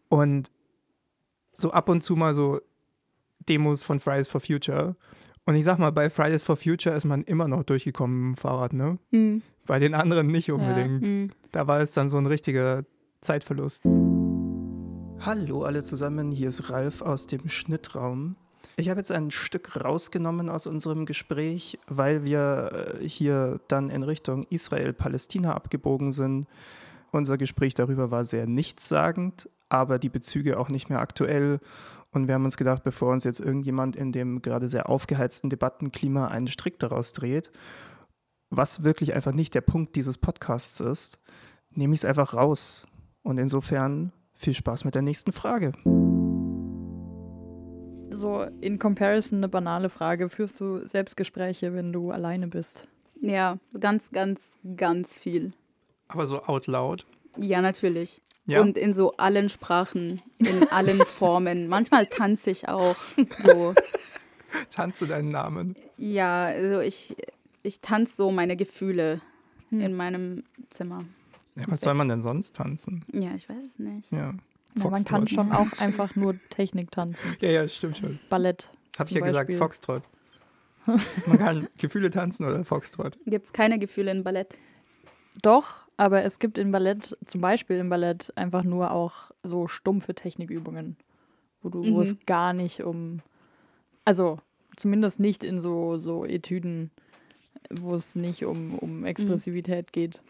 [SPEAKER 1] Und so ab und zu mal so Demos von Fridays for Future. Und ich sag mal, bei Fridays for Future ist man immer noch durchgekommen mit dem Fahrrad, ne?
[SPEAKER 3] Mhm.
[SPEAKER 1] Bei den anderen nicht unbedingt.
[SPEAKER 3] Mhm.
[SPEAKER 1] Da war es dann so ein richtiger Zeitverlust. Hallo alle zusammen, hier ist Ralf aus dem Schnittraum. Ich habe jetzt ein Stück rausgenommen aus unserem Gespräch, weil wir äh, hier dann in Richtung Israel-Palästina abgebogen sind. Unser Gespräch darüber war sehr nichtssagend, aber die Bezüge auch nicht mehr aktuell. Und wir haben uns gedacht, bevor uns jetzt irgendjemand in dem gerade sehr aufgeheizten Debattenklima einen Strick daraus dreht, was wirklich einfach nicht der Punkt dieses Podcasts ist, nehme ich es einfach raus. Und insofern viel Spaß mit der nächsten Frage.
[SPEAKER 2] So in Comparison eine banale Frage. Führst du Selbstgespräche, wenn du alleine bist?
[SPEAKER 3] Ja, ganz, ganz, ganz viel.
[SPEAKER 1] Aber so out loud.
[SPEAKER 3] Ja, natürlich.
[SPEAKER 1] Ja.
[SPEAKER 3] Und in so allen Sprachen, in allen Formen. Manchmal tanze ich auch. So.
[SPEAKER 1] Tanzt du deinen Namen?
[SPEAKER 3] Ja, also ich, ich tanze so meine Gefühle
[SPEAKER 2] Hm.
[SPEAKER 3] in meinem Zimmer.
[SPEAKER 1] Ja, was soll man denn sonst tanzen?
[SPEAKER 3] Ja, ich weiß es nicht.
[SPEAKER 1] Ja.
[SPEAKER 2] Ja, man kann schon auch einfach nur Technik tanzen.
[SPEAKER 1] Ja, ja, das stimmt schon.
[SPEAKER 2] Ballett.
[SPEAKER 1] Habe ich ja gesagt,
[SPEAKER 2] Beispiel.
[SPEAKER 1] Foxtrot. Man kann Gefühle tanzen oder Foxtrot.
[SPEAKER 3] Gibt es keine Gefühle in Ballett?
[SPEAKER 2] Doch, aber es gibt im Ballett, zum Beispiel im Ballett, einfach nur auch so stumpfe Technikübungen, wo du, wo
[SPEAKER 3] Mhm.
[SPEAKER 2] es gar nicht um, also zumindest nicht in so, so Etüden, wo es nicht um, um Expressivität geht.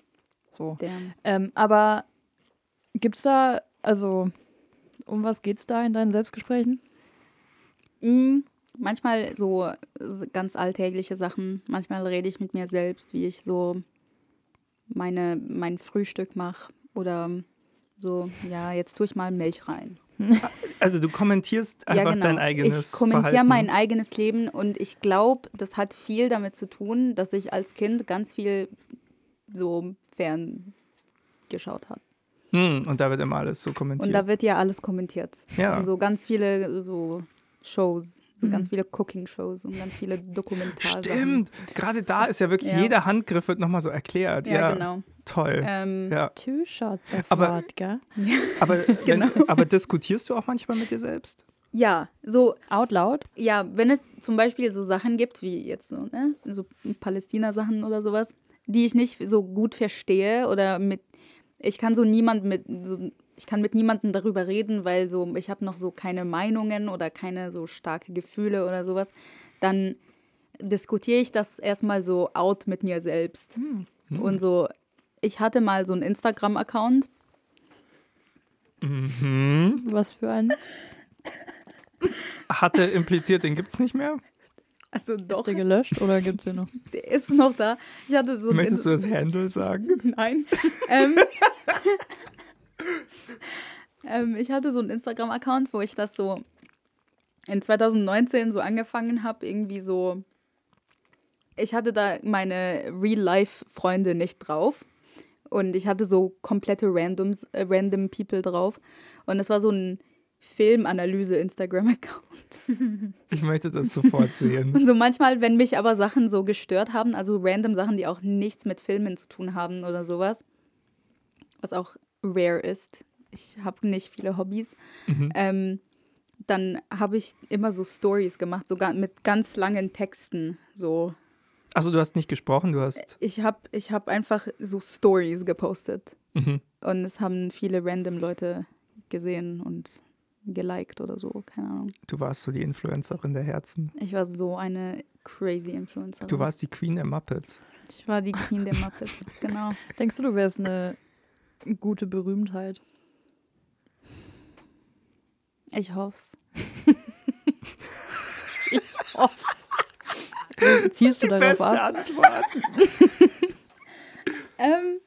[SPEAKER 2] So. Ähm, aber gibt's da, also, um was geht's da in deinen Selbstgesprächen?
[SPEAKER 3] Mm, manchmal so ganz alltägliche Sachen. Manchmal rede ich mit mir selbst, wie ich so meine, mein Frühstück mache. Oder so, ja, jetzt tue ich mal Milch rein.
[SPEAKER 1] Also du kommentierst einfach dein eigenes
[SPEAKER 3] Ich kommentiere
[SPEAKER 1] Verhalten.
[SPEAKER 3] mein eigenes Leben und ich glaube, das hat viel damit zu tun, dass ich als Kind ganz viel so fern geschaut habe.
[SPEAKER 1] Hm, und da wird immer alles so kommentiert.
[SPEAKER 3] Und da wird ja alles kommentiert.
[SPEAKER 1] Ja.
[SPEAKER 3] Und so ganz viele so Shows, so
[SPEAKER 2] Mhm.
[SPEAKER 3] ganz viele Cooking-Shows und ganz viele Dokumentarsachen.
[SPEAKER 1] Stimmt. Gerade da ist ja wirklich
[SPEAKER 3] Ja.
[SPEAKER 1] jeder Handgriff wird nochmal so erklärt.
[SPEAKER 3] Ja,
[SPEAKER 1] Ja,
[SPEAKER 3] genau.
[SPEAKER 1] Toll.
[SPEAKER 3] Ähm,
[SPEAKER 1] ja.
[SPEAKER 2] Two Shots of
[SPEAKER 1] Aber-
[SPEAKER 2] Vodka.
[SPEAKER 1] Aber,
[SPEAKER 3] Genau.
[SPEAKER 1] wenn, aber diskutierst du auch manchmal mit dir selbst?
[SPEAKER 3] ja, so,
[SPEAKER 2] Out loud?
[SPEAKER 3] ja, wenn es zum Beispiel so Sachen gibt, wie jetzt so, ne, so Palästina-Sachen oder sowas, die ich nicht so gut verstehe oder mit, ich kann so niemand mit, so, ich kann mit niemandem darüber reden, weil so, ich habe noch so keine Meinungen oder keine so starke Gefühle oder sowas, dann diskutiere ich das erstmal so out mit mir selbst. Und so, ich hatte mal so einen Instagram-Account,
[SPEAKER 1] Mhm.
[SPEAKER 2] Was für ein?
[SPEAKER 1] Hatte impliziert, den gibt's nicht mehr.
[SPEAKER 3] Also doch,
[SPEAKER 2] Ist der gelöscht oder gibt's den noch?
[SPEAKER 3] der ist noch da. Ich hatte so
[SPEAKER 1] Möchtest du das Handle sagen?
[SPEAKER 3] Nein. ähm, ähm, ich hatte so einen Instagram-Account, wo ich das so in 2019 so angefangen habe, irgendwie so. Ich hatte da meine Real-Life-Freunde nicht drauf. Und ich hatte so komplette Randoms, äh, random People drauf. Und es war so ein Filmanalyse-Instagram-Account.
[SPEAKER 1] Ich möchte das sofort sehen.
[SPEAKER 3] Und so manchmal, wenn mich aber Sachen so gestört haben, also random Sachen, die auch nichts mit Filmen zu tun haben oder sowas, was auch rare ist. Ich habe nicht viele Hobbys.
[SPEAKER 1] Mhm.
[SPEAKER 3] Ähm, dann habe ich immer so Stories gemacht, sogar mit ganz langen Texten. So,
[SPEAKER 1] Also du hast nicht gesprochen, du hast.
[SPEAKER 3] ich habe ich hab einfach so Stories gepostet
[SPEAKER 1] Mhm.
[SPEAKER 3] und es haben viele random Leute gesehen und geliked oder so, keine Ahnung.
[SPEAKER 1] Du warst so die Influencerin der Herzen.
[SPEAKER 3] Ich war so eine crazy Influencerin.
[SPEAKER 1] Du warst die Queen der Muppets.
[SPEAKER 3] Ich war die Queen der Muppets, genau.
[SPEAKER 2] Denkst du, du wärst eine gute Berühmtheit?
[SPEAKER 3] Ich hoff's.
[SPEAKER 2] Ich hoff's. Ziehst du darauf ab?
[SPEAKER 1] Antwort.
[SPEAKER 3] Ähm,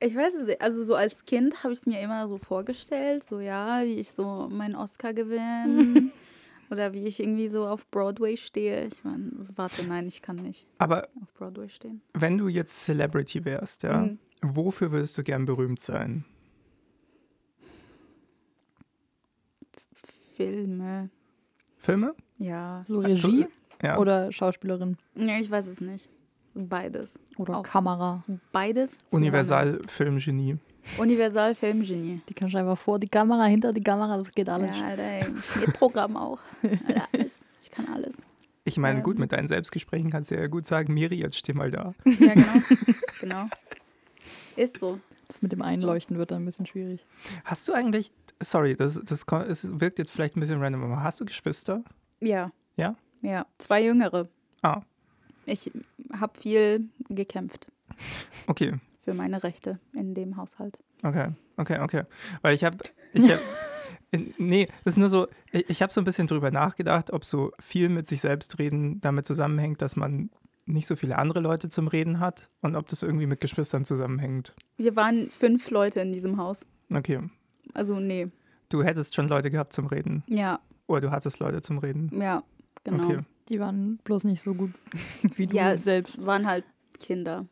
[SPEAKER 3] ich weiß es nicht. Also so als Kind habe ich es mir immer so vorgestellt, so ja, wie ich so meinen Oscar gewinne oder wie ich irgendwie so auf Broadway stehe. Ich meine, warte, nein, ich kann nicht
[SPEAKER 1] Aber
[SPEAKER 3] auf Broadway stehen.
[SPEAKER 1] wenn du jetzt Celebrity wärst, ja,
[SPEAKER 3] Mhm.
[SPEAKER 1] wofür würdest du gern berühmt sein?
[SPEAKER 3] Filme,
[SPEAKER 1] Filme?
[SPEAKER 3] ja.
[SPEAKER 2] So Regie
[SPEAKER 1] Ja.
[SPEAKER 2] oder Schauspielerin
[SPEAKER 3] Ja, ich weiß es nicht. Beides.
[SPEAKER 2] oder
[SPEAKER 3] Auch.
[SPEAKER 2] Kamera?
[SPEAKER 3] Beides. zusammen.
[SPEAKER 1] Universal-Filmgenie.
[SPEAKER 3] Universal Filmgenie.
[SPEAKER 2] Die kannst du einfach vor die Kamera, hinter die Kamera, das geht alles.
[SPEAKER 3] Ja, Alter, Schnittprogramm auch. Alter, alles. Ich kann alles.
[SPEAKER 1] Ich meine,
[SPEAKER 3] Ähm.
[SPEAKER 1] gut, mit deinen Selbstgesprächen kannst du ja gut sagen, Miri, jetzt steh mal da.
[SPEAKER 3] Ja, genau. genau. Ist so.
[SPEAKER 2] Das mit dem Einleuchten wird dann ein bisschen schwierig.
[SPEAKER 1] Hast du eigentlich, sorry, das, das es wirkt jetzt vielleicht ein bisschen random, aber hast du Geschwister?
[SPEAKER 3] Ja.
[SPEAKER 1] Ja?
[SPEAKER 3] Ja. Zwei Jüngere.
[SPEAKER 1] Ah,
[SPEAKER 3] Ich habe viel gekämpft
[SPEAKER 1] okay.
[SPEAKER 3] für meine Rechte in dem Haushalt.
[SPEAKER 1] Okay, okay, okay. Weil ich habe, ich hab, nee, das ist nur so, ich, ich habe so ein bisschen drüber nachgedacht, ob so viel mit sich selbst reden damit zusammenhängt, dass man nicht so viele andere Leute zum Reden hat und ob das irgendwie mit Geschwistern zusammenhängt.
[SPEAKER 3] Wir waren fünf Leute in diesem Haus.
[SPEAKER 1] Okay,
[SPEAKER 3] Also, nee.
[SPEAKER 1] du hättest schon Leute gehabt zum Reden
[SPEAKER 3] Ja,
[SPEAKER 1] oder du hattest Leute zum Reden.
[SPEAKER 3] ja, genau.
[SPEAKER 1] Okay.
[SPEAKER 2] Die waren bloß nicht so gut wie du
[SPEAKER 3] Ja,
[SPEAKER 2] selbst.
[SPEAKER 3] es waren halt Kinder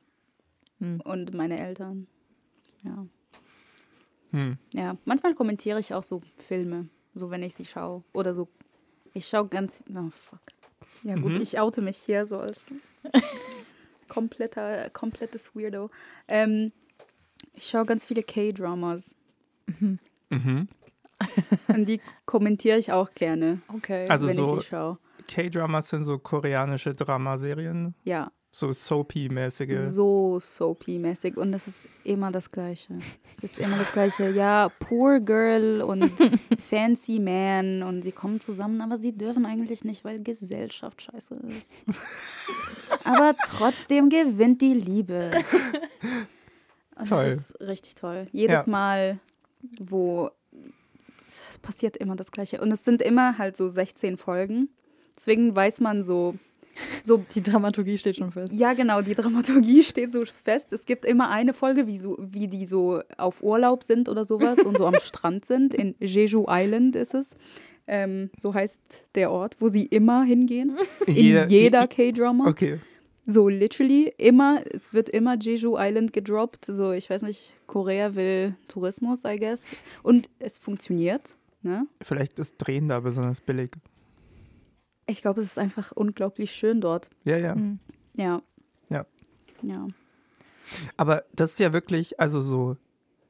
[SPEAKER 2] Hm.
[SPEAKER 3] und meine Eltern. Ja.
[SPEAKER 1] Hm.
[SPEAKER 3] Ja, manchmal kommentiere ich auch so Filme, so wenn ich sie schaue. Oder so. Ich schaue ganz. Oh, fuck. Ja, gut,
[SPEAKER 1] Mhm.
[SPEAKER 3] ich oute mich hier so als kompletter, komplettes Weirdo. Ähm, ich schaue ganz viele K-Dramas.
[SPEAKER 1] Mhm.
[SPEAKER 3] Und die kommentiere ich auch gerne,
[SPEAKER 2] Okay.
[SPEAKER 1] Also
[SPEAKER 3] wenn
[SPEAKER 1] so
[SPEAKER 3] ich sie schaue.
[SPEAKER 1] K-Dramas sind so koreanische Dramaserien,
[SPEAKER 3] Ja,
[SPEAKER 1] so soapy-mäßige.
[SPEAKER 3] so soapy-mäßig und es ist immer das Gleiche. Es ist immer das Gleiche. Ja, Poor Girl und Fancy Man und die kommen zusammen, aber sie dürfen eigentlich nicht, weil Gesellschaft scheiße ist. Aber trotzdem gewinnt die Liebe. Und
[SPEAKER 1] Toll.
[SPEAKER 3] Das ist richtig toll. Jedes
[SPEAKER 1] Ja.
[SPEAKER 3] Mal, wo es passiert immer das Gleiche. Und es sind immer halt so 16 Folgen. Deswegen weiß man so, so
[SPEAKER 2] Die Dramaturgie steht schon fest.
[SPEAKER 3] ja, genau, die Dramaturgie steht so fest. Es gibt immer eine Folge, wie, so, wie die so auf Urlaub sind oder sowas und so am Strand sind. In Jeju Island ist es. Ähm, so heißt der Ort, wo sie immer hingehen. In
[SPEAKER 1] Jeder-
[SPEAKER 3] jeder K-Drama.
[SPEAKER 1] Okay.
[SPEAKER 3] So literally immer, es wird immer Jeju Island gedroppt. So, ich weiß nicht, Korea will Tourismus, I guess. Und es funktioniert. Ne?
[SPEAKER 1] Vielleicht ist Drehen da besonders billig.
[SPEAKER 3] Ich glaube, es ist einfach unglaublich schön dort.
[SPEAKER 1] Ja, ja.
[SPEAKER 2] Mhm.
[SPEAKER 3] Ja.
[SPEAKER 1] Ja.
[SPEAKER 3] Ja.
[SPEAKER 1] Aber das ist ja wirklich, also so,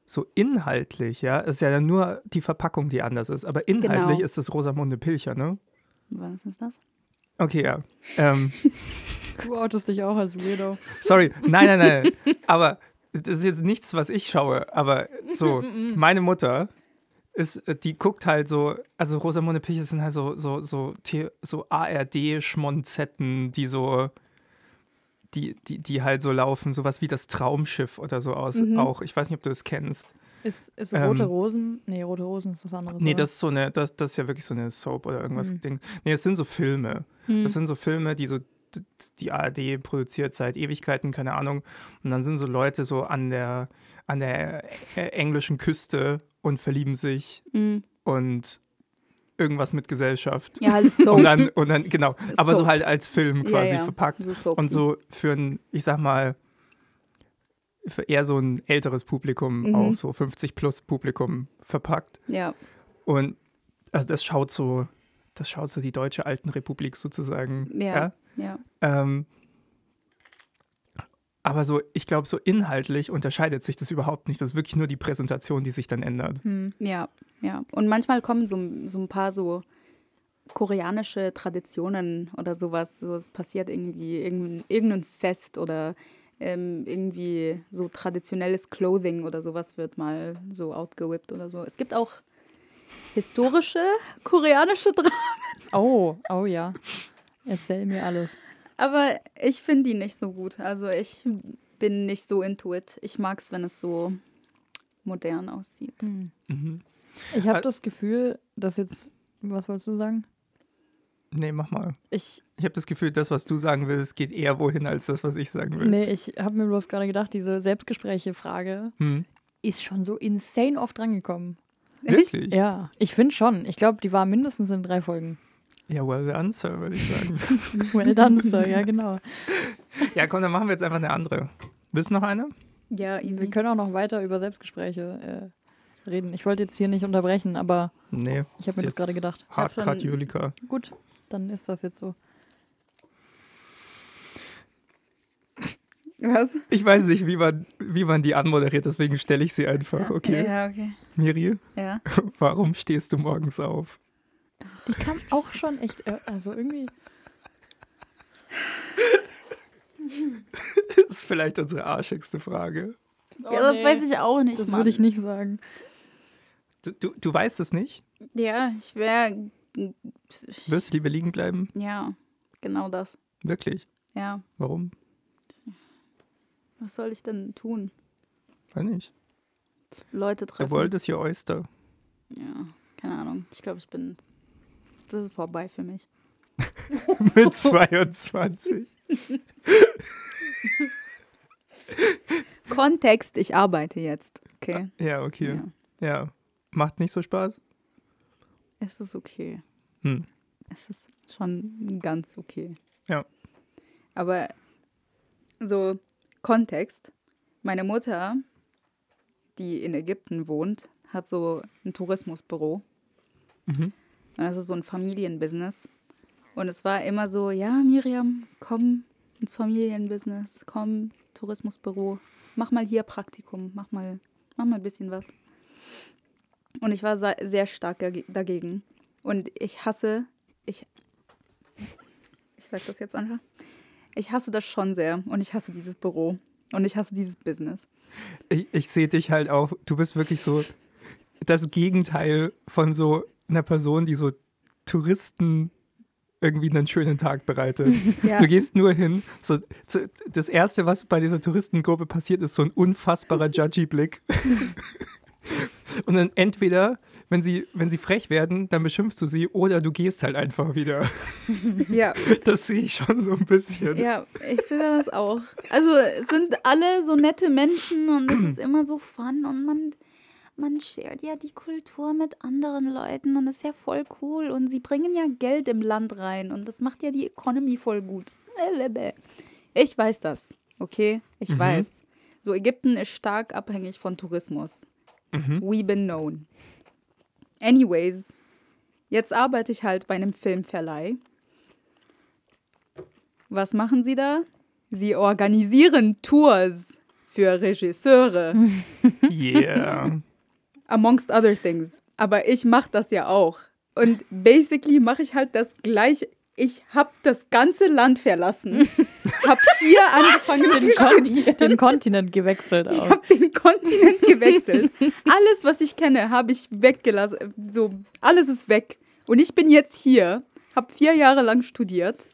[SPEAKER 1] so inhaltlich, ja, ist ja nur die Verpackung, die anders ist. Aber inhaltlich
[SPEAKER 3] Genau.
[SPEAKER 1] ist das Rosamunde Pilcher, ne?
[SPEAKER 3] Was ist das?
[SPEAKER 1] Okay, ja. Ähm,
[SPEAKER 2] Du outest dich auch als Weirdo.
[SPEAKER 1] sorry, nein, nein, nein. Aber das ist jetzt nichts, was ich schaue. Aber so, meine Mutter ist, äh, die guckt halt so, also Rosamunde Pilcher sind halt so, so, so, so ARD-Schmonzetten, die so, die, die, die halt so laufen, sowas wie das Traumschiff oder so aus
[SPEAKER 3] Mhm.
[SPEAKER 1] auch. Ich weiß nicht, ob du das kennst.
[SPEAKER 2] Ist, ist
[SPEAKER 1] Ähm,
[SPEAKER 2] Rote Rosen? Nee, Rote Rosen ist was anderes.
[SPEAKER 1] Nee,
[SPEAKER 2] oder?
[SPEAKER 1] das ist so eine, das, das ist ja wirklich so eine Soap oder irgendwas
[SPEAKER 2] Mhm.
[SPEAKER 1] Ding. Nee, es sind so Filme.
[SPEAKER 3] Hm.
[SPEAKER 1] Das sind so Filme, die so die ARD produziert seit Ewigkeiten, keine Ahnung. Und dann sind so Leute so an der an der äh, englischen Küste und verlieben sich
[SPEAKER 3] Mhm.
[SPEAKER 1] und irgendwas mit Gesellschaft.
[SPEAKER 3] Ja, halt so.
[SPEAKER 1] Und dann, und dann, genau, aber so
[SPEAKER 3] Soap.
[SPEAKER 1] halt als Film quasi
[SPEAKER 3] ja, ja.
[SPEAKER 1] verpackt.
[SPEAKER 3] So.
[SPEAKER 1] Und so für ein, ich sag mal, für eher so ein älteres Publikum,
[SPEAKER 3] Mhm.
[SPEAKER 1] auch so 50 plus Publikum verpackt.
[SPEAKER 3] Ja.
[SPEAKER 1] Und also das schaut so, das schaut so die deutsche Alten Republik sozusagen.
[SPEAKER 3] Ja. Ja.
[SPEAKER 1] Ähm, aber so, ich glaube, so inhaltlich unterscheidet sich das überhaupt nicht. Das ist wirklich nur die Präsentation, die sich dann ändert.
[SPEAKER 2] Hm.
[SPEAKER 3] Ja, ja. Und manchmal kommen so, so ein paar so koreanische Traditionen oder sowas. So, es passiert irgendwie irgendein, irgendein Fest oder ähm, irgendwie so traditionelles Clothing oder sowas wird mal so outgewippt oder so. Es gibt auch historische koreanische Dramen,
[SPEAKER 2] Oh, oh ja. Erzähl mir alles.
[SPEAKER 3] Aber ich finde die nicht so gut. Also ich bin nicht so into it. Ich mag es, wenn es so modern aussieht.
[SPEAKER 2] Hm.
[SPEAKER 1] Mhm.
[SPEAKER 2] Ich habe das Gefühl, dass jetzt. Was wolltest du sagen?
[SPEAKER 1] Nee, mach mal.
[SPEAKER 2] Ich,
[SPEAKER 1] Ich habe das Gefühl, das, was du sagen willst, geht eher wohin als das, was ich sagen will.
[SPEAKER 2] nee, ich habe mir bloß gerade gedacht, diese Selbstgespräche-Frage
[SPEAKER 1] Hm.
[SPEAKER 2] ist schon so insane oft drangekommen.
[SPEAKER 1] Wirklich?
[SPEAKER 2] Ja, ich finde schon. Ich glaube, die war mindestens in drei Folgen.
[SPEAKER 1] Ja, well done, Sir, würde ich sagen.
[SPEAKER 2] Well done, Sir. Ja, genau.
[SPEAKER 1] ja, komm, dann machen wir jetzt einfach eine andere. Willst du noch eine?
[SPEAKER 3] Ja,
[SPEAKER 2] Wir
[SPEAKER 3] easy.
[SPEAKER 2] können auch noch weiter über Selbstgespräche äh, reden. Ich wollte jetzt hier nicht unterbrechen, aber
[SPEAKER 1] Nee.
[SPEAKER 2] ich habe mir das gerade gedacht.
[SPEAKER 1] Hardcut Julika.
[SPEAKER 2] Gut, dann ist das jetzt so.
[SPEAKER 3] Was?
[SPEAKER 1] Ich weiß nicht, wie man, wie man die anmoderiert, deswegen stelle ich sie einfach. Okay.
[SPEAKER 3] Ja, okay.
[SPEAKER 1] Miri,
[SPEAKER 3] Ja.
[SPEAKER 1] warum stehst du morgens auf?
[SPEAKER 2] Die kam auch schon echt, äh, also irgendwie.
[SPEAKER 1] Das ist vielleicht unsere arschigste Frage.
[SPEAKER 3] ja, das weiß ich auch nicht.
[SPEAKER 2] Oh, Das
[SPEAKER 3] Mann.
[SPEAKER 2] würde ich nicht sagen.
[SPEAKER 1] Du, du, du weißt es nicht?
[SPEAKER 3] Ja, ich wäre.
[SPEAKER 1] Wirst du lieber liegen bleiben?
[SPEAKER 3] Ja, genau das.
[SPEAKER 1] Wirklich?
[SPEAKER 3] Ja.
[SPEAKER 1] Warum?
[SPEAKER 3] Was soll ich denn tun?
[SPEAKER 1] Weiß nicht.
[SPEAKER 3] Leute treffen.
[SPEAKER 1] world is your oyster.
[SPEAKER 3] Ja, keine Ahnung. Ich glaube, ich bin. Das ist vorbei für mich.
[SPEAKER 1] Mit 22.
[SPEAKER 3] Kontext, ich arbeite jetzt. Okay.
[SPEAKER 1] Ja, okay.
[SPEAKER 3] Ja.
[SPEAKER 1] Ja. Macht nicht so Spaß?
[SPEAKER 3] Es ist okay.
[SPEAKER 1] Hm.
[SPEAKER 3] Es ist schon ganz okay.
[SPEAKER 1] Ja.
[SPEAKER 3] Aber so Kontext. Meine Mutter, die in Ägypten wohnt, hat so ein Tourismusbüro.
[SPEAKER 1] Mhm.
[SPEAKER 3] Das ist so ein Familienbusiness. Und es war immer so, ja, Miriam, komm ins Familienbusiness, komm, Tourismusbüro, mach mal hier Praktikum, mach mal, mach mal ein bisschen was. Und ich war sehr stark dage- dagegen. Und ich hasse, ich, Ich sag das jetzt einfach. Ich hasse das schon sehr und ich hasse dieses Büro und ich hasse dieses Business.
[SPEAKER 1] Ich, ich sehe dich halt auch, du bist wirklich so das Gegenteil von so einer Person, die so Touristen irgendwie einen schönen Tag bereitet.
[SPEAKER 3] Ja.
[SPEAKER 1] Du gehst nur hin. So, das Erste, was bei dieser Touristengruppe passiert, ist so ein unfassbarer Judgy-Blick. Und dann entweder, wenn sie, wenn sie frech werden, dann beschimpfst du sie oder du gehst halt einfach wieder.
[SPEAKER 3] Ja,
[SPEAKER 1] Das sehe ich schon so ein bisschen.
[SPEAKER 3] ja, ich sehe das auch. Also es sind alle so nette Menschen und es ist immer so fun und man, man shared ja die Kultur mit anderen Leuten und das ist ja voll cool und sie bringen ja Geld im Land rein und das macht ja die Economy voll gut. Ich weiß das, okay? Ich
[SPEAKER 1] Mhm.
[SPEAKER 3] weiß. So, Ägypten ist stark abhängig von Tourismus.
[SPEAKER 1] Mhm.
[SPEAKER 3] We been known. Anyways, jetzt arbeite ich halt bei einem Filmverleih. Was machen sie da? Sie organisieren Tours für Regisseure,
[SPEAKER 1] Yeah.
[SPEAKER 3] Amongst other things. Aber ich mache das ja auch. Und basically mache ich halt das gleiche. Ich habe das ganze Land verlassen, habe hier angefangen zu studieren.
[SPEAKER 2] Den Kontinent gewechselt
[SPEAKER 3] Ich
[SPEAKER 2] auch.
[SPEAKER 3] habe den Kontinent gewechselt. alles, was ich kenne, habe ich weggelassen. So, alles ist weg. Und ich bin jetzt hier, habe vier Jahre lang studiert,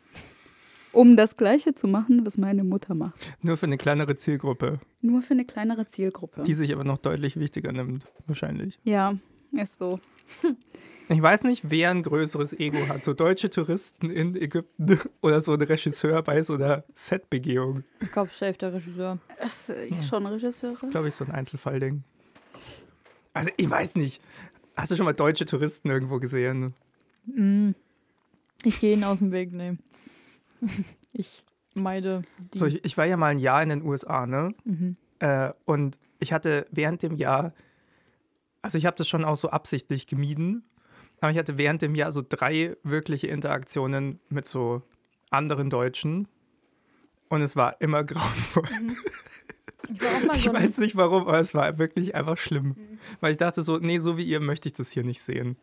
[SPEAKER 3] um das Gleiche zu machen, was meine Mutter macht.
[SPEAKER 1] Nur für eine kleinere Zielgruppe,
[SPEAKER 3] Nur für eine kleinere Zielgruppe.
[SPEAKER 1] die sich aber noch deutlich wichtiger nimmt, wahrscheinlich.
[SPEAKER 3] ja, ist so.
[SPEAKER 1] Ich weiß nicht, wer ein größeres Ego hat. So deutsche Touristen in Ägypten oder so ein Regisseur bei so einer Setbegehung.
[SPEAKER 2] Ich glaube, safe der Regisseur.
[SPEAKER 3] Das ist schon Regisseure.
[SPEAKER 1] Glaube ich, so ein Einzelfallding. Also, ich weiß nicht. Hast du schon mal deutsche Touristen irgendwo gesehen?
[SPEAKER 2] Mm. Ich gehe ihnen aus dem Weg, nee. Ich meide die.
[SPEAKER 1] So, ich, ich war ja mal ein Jahr in den USA, ne?
[SPEAKER 2] Mhm.
[SPEAKER 1] Äh, und ich hatte während dem Jahr, also ich habe das schon auch so absichtlich gemieden, aber ich hatte während dem Jahr so drei wirkliche Interaktionen mit so anderen Deutschen. Und es war immer grauenvoll.
[SPEAKER 2] Ich mal
[SPEAKER 1] Ich
[SPEAKER 2] ein,
[SPEAKER 1] weiß nicht warum, aber es war wirklich einfach schlimm. Weil ich dachte so, nee, so wie ihr möchte ich das hier nicht sehen.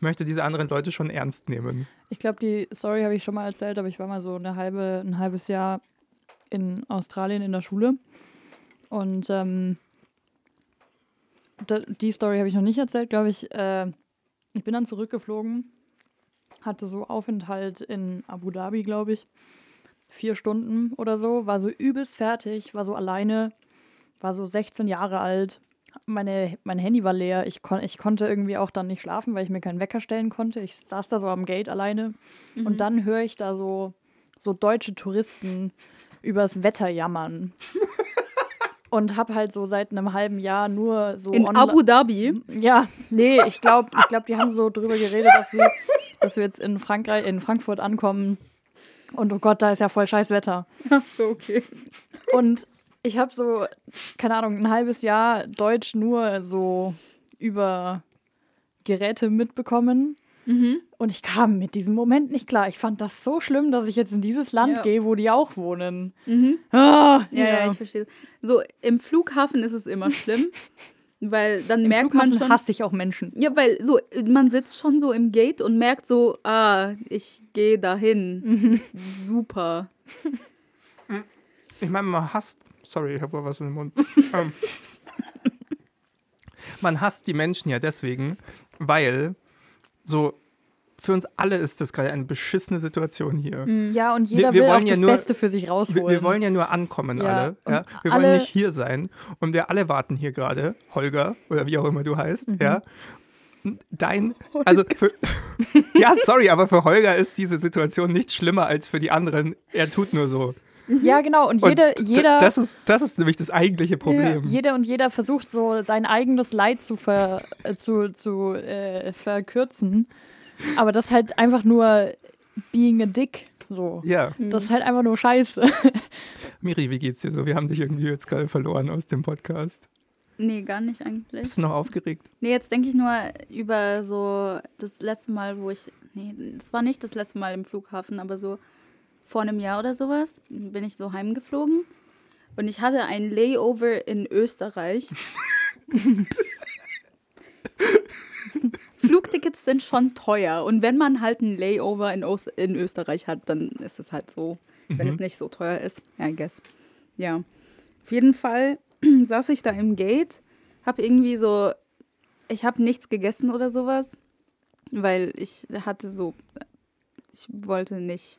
[SPEAKER 1] Möchte diese anderen Leute schon ernst nehmen.
[SPEAKER 2] Ich glaube, die Story habe ich schon mal erzählt, aber ich war mal so eine halbe, ein halbes Jahr in Australien in der Schule. Und ähm, die Story habe ich noch nicht erzählt, glaube ich. Äh, ich bin dann zurückgeflogen, hatte so Aufenthalt in Abu Dhabi, glaube ich. Vier Stunden oder so, war so übelst fertig, war so alleine, war so 16 Jahre alt. Meine, mein Handy war leer. Ich, kon ich konnte irgendwie auch dann nicht schlafen, weil ich mir keinen Wecker stellen konnte. Ich saß da so am Gate alleine. Und dann höre ich da so, so deutsche Touristen übers Wetter jammern. Und habe halt so seit einem halben Jahr nur so
[SPEAKER 3] In Abu Dhabi.
[SPEAKER 2] ja, nee, ich glaube, ich glaub, die haben so drüber geredet, dass wir, dass wir jetzt in Frankreich, in Frankfurt ankommen. Und oh Gott, da ist ja voll scheiß Wetter.
[SPEAKER 3] Ach so, okay.
[SPEAKER 2] Und ich habe so, keine Ahnung, ein halbes Jahr Deutsch nur so über Geräte mitbekommen.
[SPEAKER 3] Mhm.
[SPEAKER 2] Und ich kam mit diesem Moment nicht klar. Ich fand das so schlimm, dass ich jetzt in dieses Land
[SPEAKER 3] Ja.
[SPEAKER 2] gehe, wo die auch wohnen.
[SPEAKER 3] Mhm.
[SPEAKER 2] Ah,
[SPEAKER 3] Ja, ja, ich verstehe. So, im Flughafen ist es immer schlimm, weil dann
[SPEAKER 2] Im
[SPEAKER 3] merkt
[SPEAKER 2] Flughafen
[SPEAKER 3] man schon.
[SPEAKER 2] hasse ich auch Menschen.
[SPEAKER 3] Ja, weil so, man sitzt schon so im Gate und merkt so, ah, ich gehe dahin. Super.
[SPEAKER 1] Ich meine, man hasst. Sorry, ich habe was in den Mund. ähm, man hasst die Menschen ja deswegen, weil so für uns alle ist das gerade eine beschissene Situation hier.
[SPEAKER 2] Ja, und jeder
[SPEAKER 1] wir
[SPEAKER 2] will auch
[SPEAKER 1] ja
[SPEAKER 2] das
[SPEAKER 1] nur-
[SPEAKER 2] Beste für sich rausholen.
[SPEAKER 1] Wir, wir wollen ja nur ankommen,
[SPEAKER 2] Ja,
[SPEAKER 1] alle. Ja? Wir
[SPEAKER 2] alle-
[SPEAKER 1] wollen nicht hier sein. Und wir alle warten hier gerade, Holger oder wie auch immer du heißt.
[SPEAKER 2] Mhm.
[SPEAKER 1] Ja? Dein, also für, ja, sorry, aber für Holger ist diese Situation nicht schlimmer als für die anderen. Er tut nur so.
[SPEAKER 2] Ja, genau. Und,
[SPEAKER 1] Und
[SPEAKER 2] jede,
[SPEAKER 1] d-
[SPEAKER 2] jeder,
[SPEAKER 1] Das ist, das ist nämlich das eigentliche Problem.
[SPEAKER 2] jeder und jeder versucht so sein eigenes Leid zu, ver, äh, zu, zu äh, verkürzen. Aber das halt einfach nur being a dick. So.
[SPEAKER 1] Ja,
[SPEAKER 2] Das ist halt einfach nur scheiße.
[SPEAKER 1] Miri, wie geht's dir so? Wir haben dich irgendwie jetzt gerade verloren aus dem Podcast.
[SPEAKER 3] Nee, gar nicht eigentlich.
[SPEAKER 1] Bist du noch aufgeregt?
[SPEAKER 3] Nee, jetzt denke ich nur über so das letzte Mal, wo ich. Nee, es war nicht das letzte Mal im Flughafen, aber so vor einem Jahr oder sowas bin ich so heimgeflogen. Und ich hatte ein Layover in Österreich. Flugtickets sind schon teuer. Und wenn man halt ein Layover in, Ost in Österreich hat, dann ist es halt so, wenn es nicht so teuer ist, I guess. Ja. Auf jeden Fall saß ich da im Gate, hab irgendwie so, ich habe nichts gegessen oder sowas, weil ich hatte so, ich wollte nicht,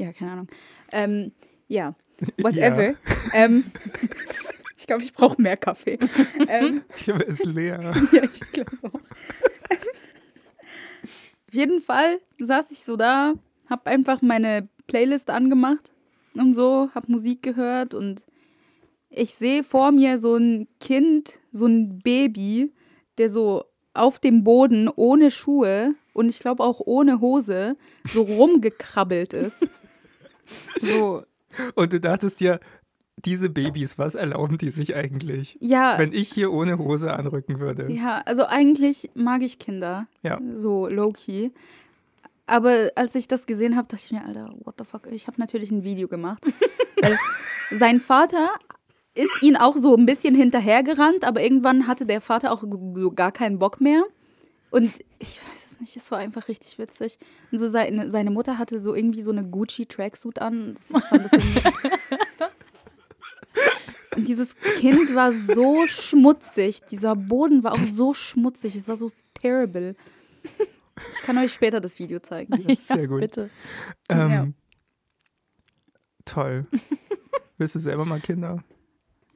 [SPEAKER 3] ja, keine Ahnung. Ähm, ja, whatever.
[SPEAKER 1] Ja.
[SPEAKER 3] Ähm, ich glaube, ich brauche mehr Kaffee. ähm,
[SPEAKER 1] Ich glaube, er ist leer.
[SPEAKER 3] ja, ich glaube auch. Auf jeden Fall saß ich so da, hab einfach meine Playlist angemacht und so, hab Musik gehört und ich sehe vor mir so ein Kind, so ein Baby, der so auf dem Boden ohne Schuhe und ich glaube auch ohne Hose so rumgekrabbelt ist. So,
[SPEAKER 1] Und du dachtest ja, diese Babys, was erlauben die sich eigentlich?
[SPEAKER 3] ja,
[SPEAKER 1] Wenn ich hier ohne Hose anrücken würde.
[SPEAKER 3] Ja, also eigentlich mag ich Kinder.
[SPEAKER 1] Ja.
[SPEAKER 3] So low-key. Aber als ich das gesehen habe, dachte ich mir, Alter, what the fuck? Ich habe natürlich ein Video gemacht. weil sein Vater ist ihn auch so ein bisschen hinterhergerannt, aber irgendwann hatte der Vater auch so gar keinen Bock mehr. Und ich weiß nicht, es war einfach richtig witzig. Und so seine, seine Mutter hatte so irgendwie so eine Gucci-Tracksuit an. Das, ich fand das Und dieses Kind war so schmutzig. Dieser Boden war auch so schmutzig. Es war so terrible. Ich kann euch später das Video zeigen.
[SPEAKER 1] Sehr gut.
[SPEAKER 2] Bitte.
[SPEAKER 1] Ähm,
[SPEAKER 3] Ja.
[SPEAKER 1] Toll. Willst du selber mal Kinder?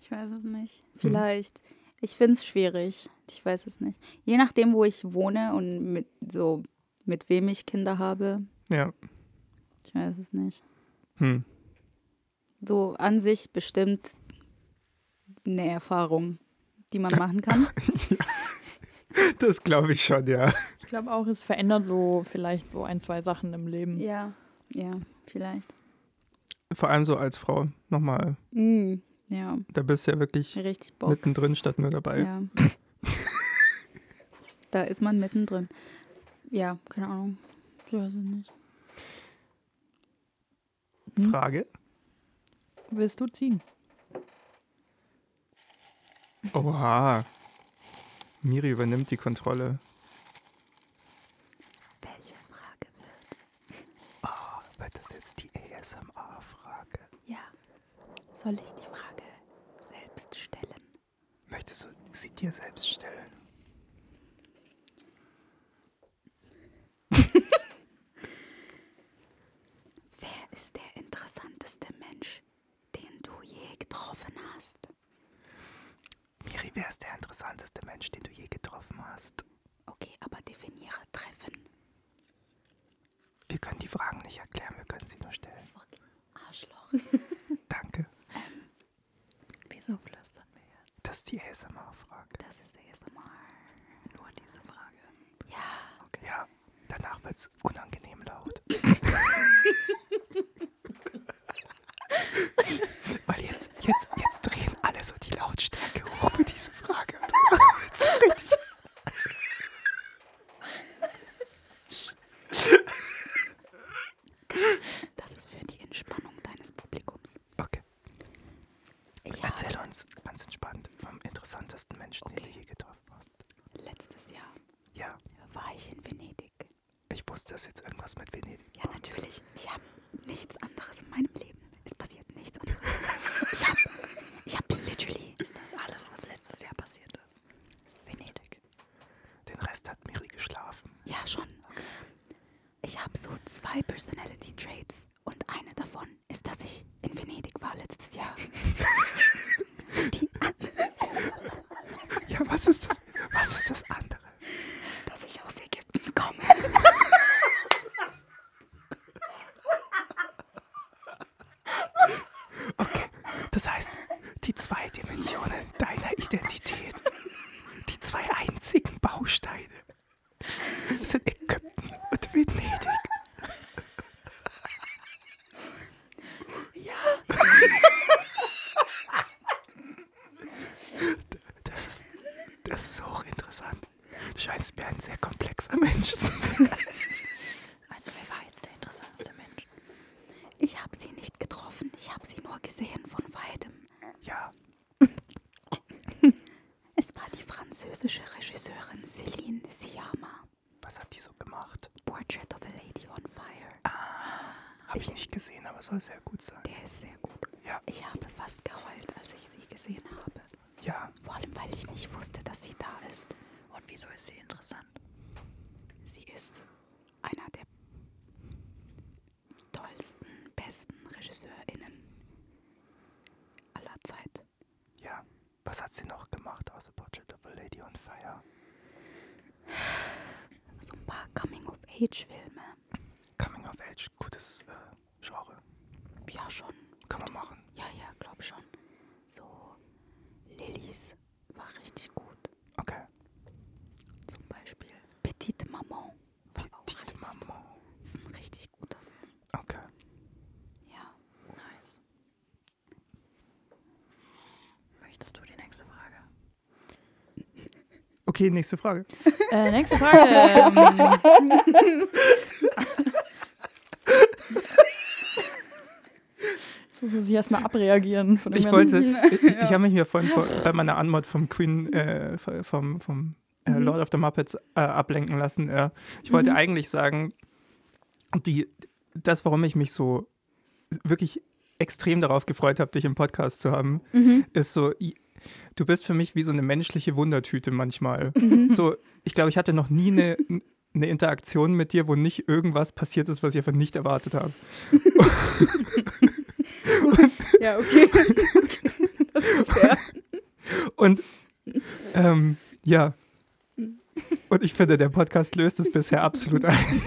[SPEAKER 3] Ich weiß es nicht. Vielleicht. Ich finde es schwierig. Ich weiß es nicht. Je nachdem, wo ich wohne und mit so mit wem ich Kinder habe.
[SPEAKER 1] Ja.
[SPEAKER 3] Ich weiß es nicht.
[SPEAKER 1] Hm.
[SPEAKER 3] So an sich bestimmt eine Erfahrung, die man machen kann.
[SPEAKER 1] Das glaube ich schon, ja.
[SPEAKER 2] Ich glaube auch, es verändert so vielleicht so ein, zwei Sachen im Leben.
[SPEAKER 3] ja, ja, vielleicht.
[SPEAKER 1] Vor allem so als Frau. Nochmal,
[SPEAKER 3] Mm, ja,
[SPEAKER 1] da bist du ja wirklich
[SPEAKER 3] richtig Bock.
[SPEAKER 1] mittendrin statt nur dabei.
[SPEAKER 3] Ja. da ist man mittendrin. Ja, keine Ahnung. Ich weiß es nicht.
[SPEAKER 1] Frage?
[SPEAKER 2] Willst du ziehen?
[SPEAKER 1] Oha. Miri übernimmt die Kontrolle.
[SPEAKER 3] Welche Frage wird's?
[SPEAKER 1] Oh, wird das jetzt die ASMR-Frage?
[SPEAKER 3] Ja. Soll ich die?
[SPEAKER 1] Möchtest du sie dir selbst stellen?
[SPEAKER 3] Wer ist der interessanteste Mensch, den du je getroffen hast?
[SPEAKER 1] Miri, wer ist der interessanteste Mensch, den du je getroffen hast?
[SPEAKER 3] Okay, aber definiere treffen.
[SPEAKER 1] Wir können die Fragen nicht erklären, wir können sie nur stellen.
[SPEAKER 3] Arschloch.
[SPEAKER 1] Danke.
[SPEAKER 2] Wieso flüstern wir jetzt?
[SPEAKER 1] Das ist die ASMR-Frage.
[SPEAKER 3] Das ist ASMR.
[SPEAKER 2] Nur diese Frage.
[SPEAKER 3] Ja.
[SPEAKER 1] Ja, danach wird es unangenehm laut. Weil jetzt, jetzt, jetzt drehen alle so die Lautstärke hoch für diese Frage. so richtig.
[SPEAKER 3] Das ist für die Entspannung deines Publikums.
[SPEAKER 1] Okay,
[SPEAKER 3] Ich habe
[SPEAKER 1] erzähl uns ganz entspannt vom interessantesten Menschen, den du je getroffen hast.
[SPEAKER 3] letztes Jahr
[SPEAKER 1] Ja,
[SPEAKER 3] war ich in Venedig.
[SPEAKER 1] ich wusste, dass jetzt irgendwas mit Venedig
[SPEAKER 3] Ja, natürlich. Ich habe nichts anderes in meinem Leben. Es passiert nichts anderes. Ich habe ich hab literally.
[SPEAKER 2] Ist das alles, was letztes Jahr passiert ist?
[SPEAKER 3] Venedig.
[SPEAKER 1] Den Rest hat Miri geschlafen.
[SPEAKER 3] Ja, schon. Ich habe so zwei Personality Traits und eine davon ist, dass ich in Venedig war letztes Jahr. Die andere,
[SPEAKER 1] Ja, was ist das? Was ist das andere?
[SPEAKER 3] dass ich aus Ägypten komme.
[SPEAKER 1] Das heißt, die zwei Dimensionen deiner Identität, die zwei einzigen Bausteine, sind Ägypten und Venedig. Ja. Das ist, das ist hochinteressant. Du scheinst mir ein sehr komplexer Mensch zu sein.
[SPEAKER 2] Also, wer war jetzt der interessanteste Mensch?
[SPEAKER 3] Ich habe sie nicht getroffen. Ich habe sie nur gesehen von weitem.
[SPEAKER 1] Ja,
[SPEAKER 3] Es war die Französin. französische Regisseurin Céline Sciamma.
[SPEAKER 1] Was hat die so gemacht?
[SPEAKER 3] Portrait of a Lady on Fire.
[SPEAKER 1] Habe ich nicht gesehen, aber soll sehr gut sein.
[SPEAKER 3] Der ist sehr gut.
[SPEAKER 1] Ja.
[SPEAKER 3] Ich habe fast geheult, als ich sie gesehen habe.
[SPEAKER 1] Ja.
[SPEAKER 3] Vor allem, weil ich nicht wusste, dass sie da ist.
[SPEAKER 4] Und wieso ist sie interessant?
[SPEAKER 3] Sie ist einer der tollsten, besten RegisseurInnen aller Zeit.
[SPEAKER 1] Ja. Was hat sie noch gemacht außer Portrait of a Lady on Fire?
[SPEAKER 3] So ein paar Coming-of-Age-Filme.
[SPEAKER 1] Coming of Age, gutes äh, Genre.
[SPEAKER 3] Ja, schon.
[SPEAKER 1] Kann man machen.
[SPEAKER 3] Ja, ja, glaub schon. So, Lillys war richtig gut.
[SPEAKER 1] Okay.
[SPEAKER 3] Zum Beispiel Petite Maman war auch
[SPEAKER 1] Petite
[SPEAKER 3] richtig
[SPEAKER 1] Maman.
[SPEAKER 3] toll. Ist ein richtig guter Film.
[SPEAKER 1] Okay.
[SPEAKER 3] Ja.
[SPEAKER 4] Nice. Möchtest du die nächste Frage?
[SPEAKER 1] Okay, nächste Frage.
[SPEAKER 2] Äh, nächste Frage. so muss ich erstmal abreagieren. Von
[SPEAKER 1] Ich wollte, ich, ich habe mich ja vorhin vor, bei meiner Anmod vom Queen, äh, vom, vom äh,
[SPEAKER 2] Mhm.
[SPEAKER 1] Lord of the Muppets äh, ablenken lassen. Ich wollte
[SPEAKER 2] Mhm.
[SPEAKER 1] eigentlich sagen, die, das, warum ich mich so wirklich extrem darauf gefreut habe, dich im Podcast zu haben,
[SPEAKER 2] Mhm.
[SPEAKER 1] ist so, du bist für mich wie so eine menschliche Wundertüte manchmal.
[SPEAKER 2] Mhm.
[SPEAKER 1] So, ich glaube, ich hatte noch nie eine, eine Interaktion mit dir, wo nicht irgendwas passiert ist, was ich einfach nicht erwartet habe.
[SPEAKER 3] Ja, okay. das ist fair.
[SPEAKER 1] Und ähm, ja. Und ich finde, der Podcast löst es bisher absolut ein.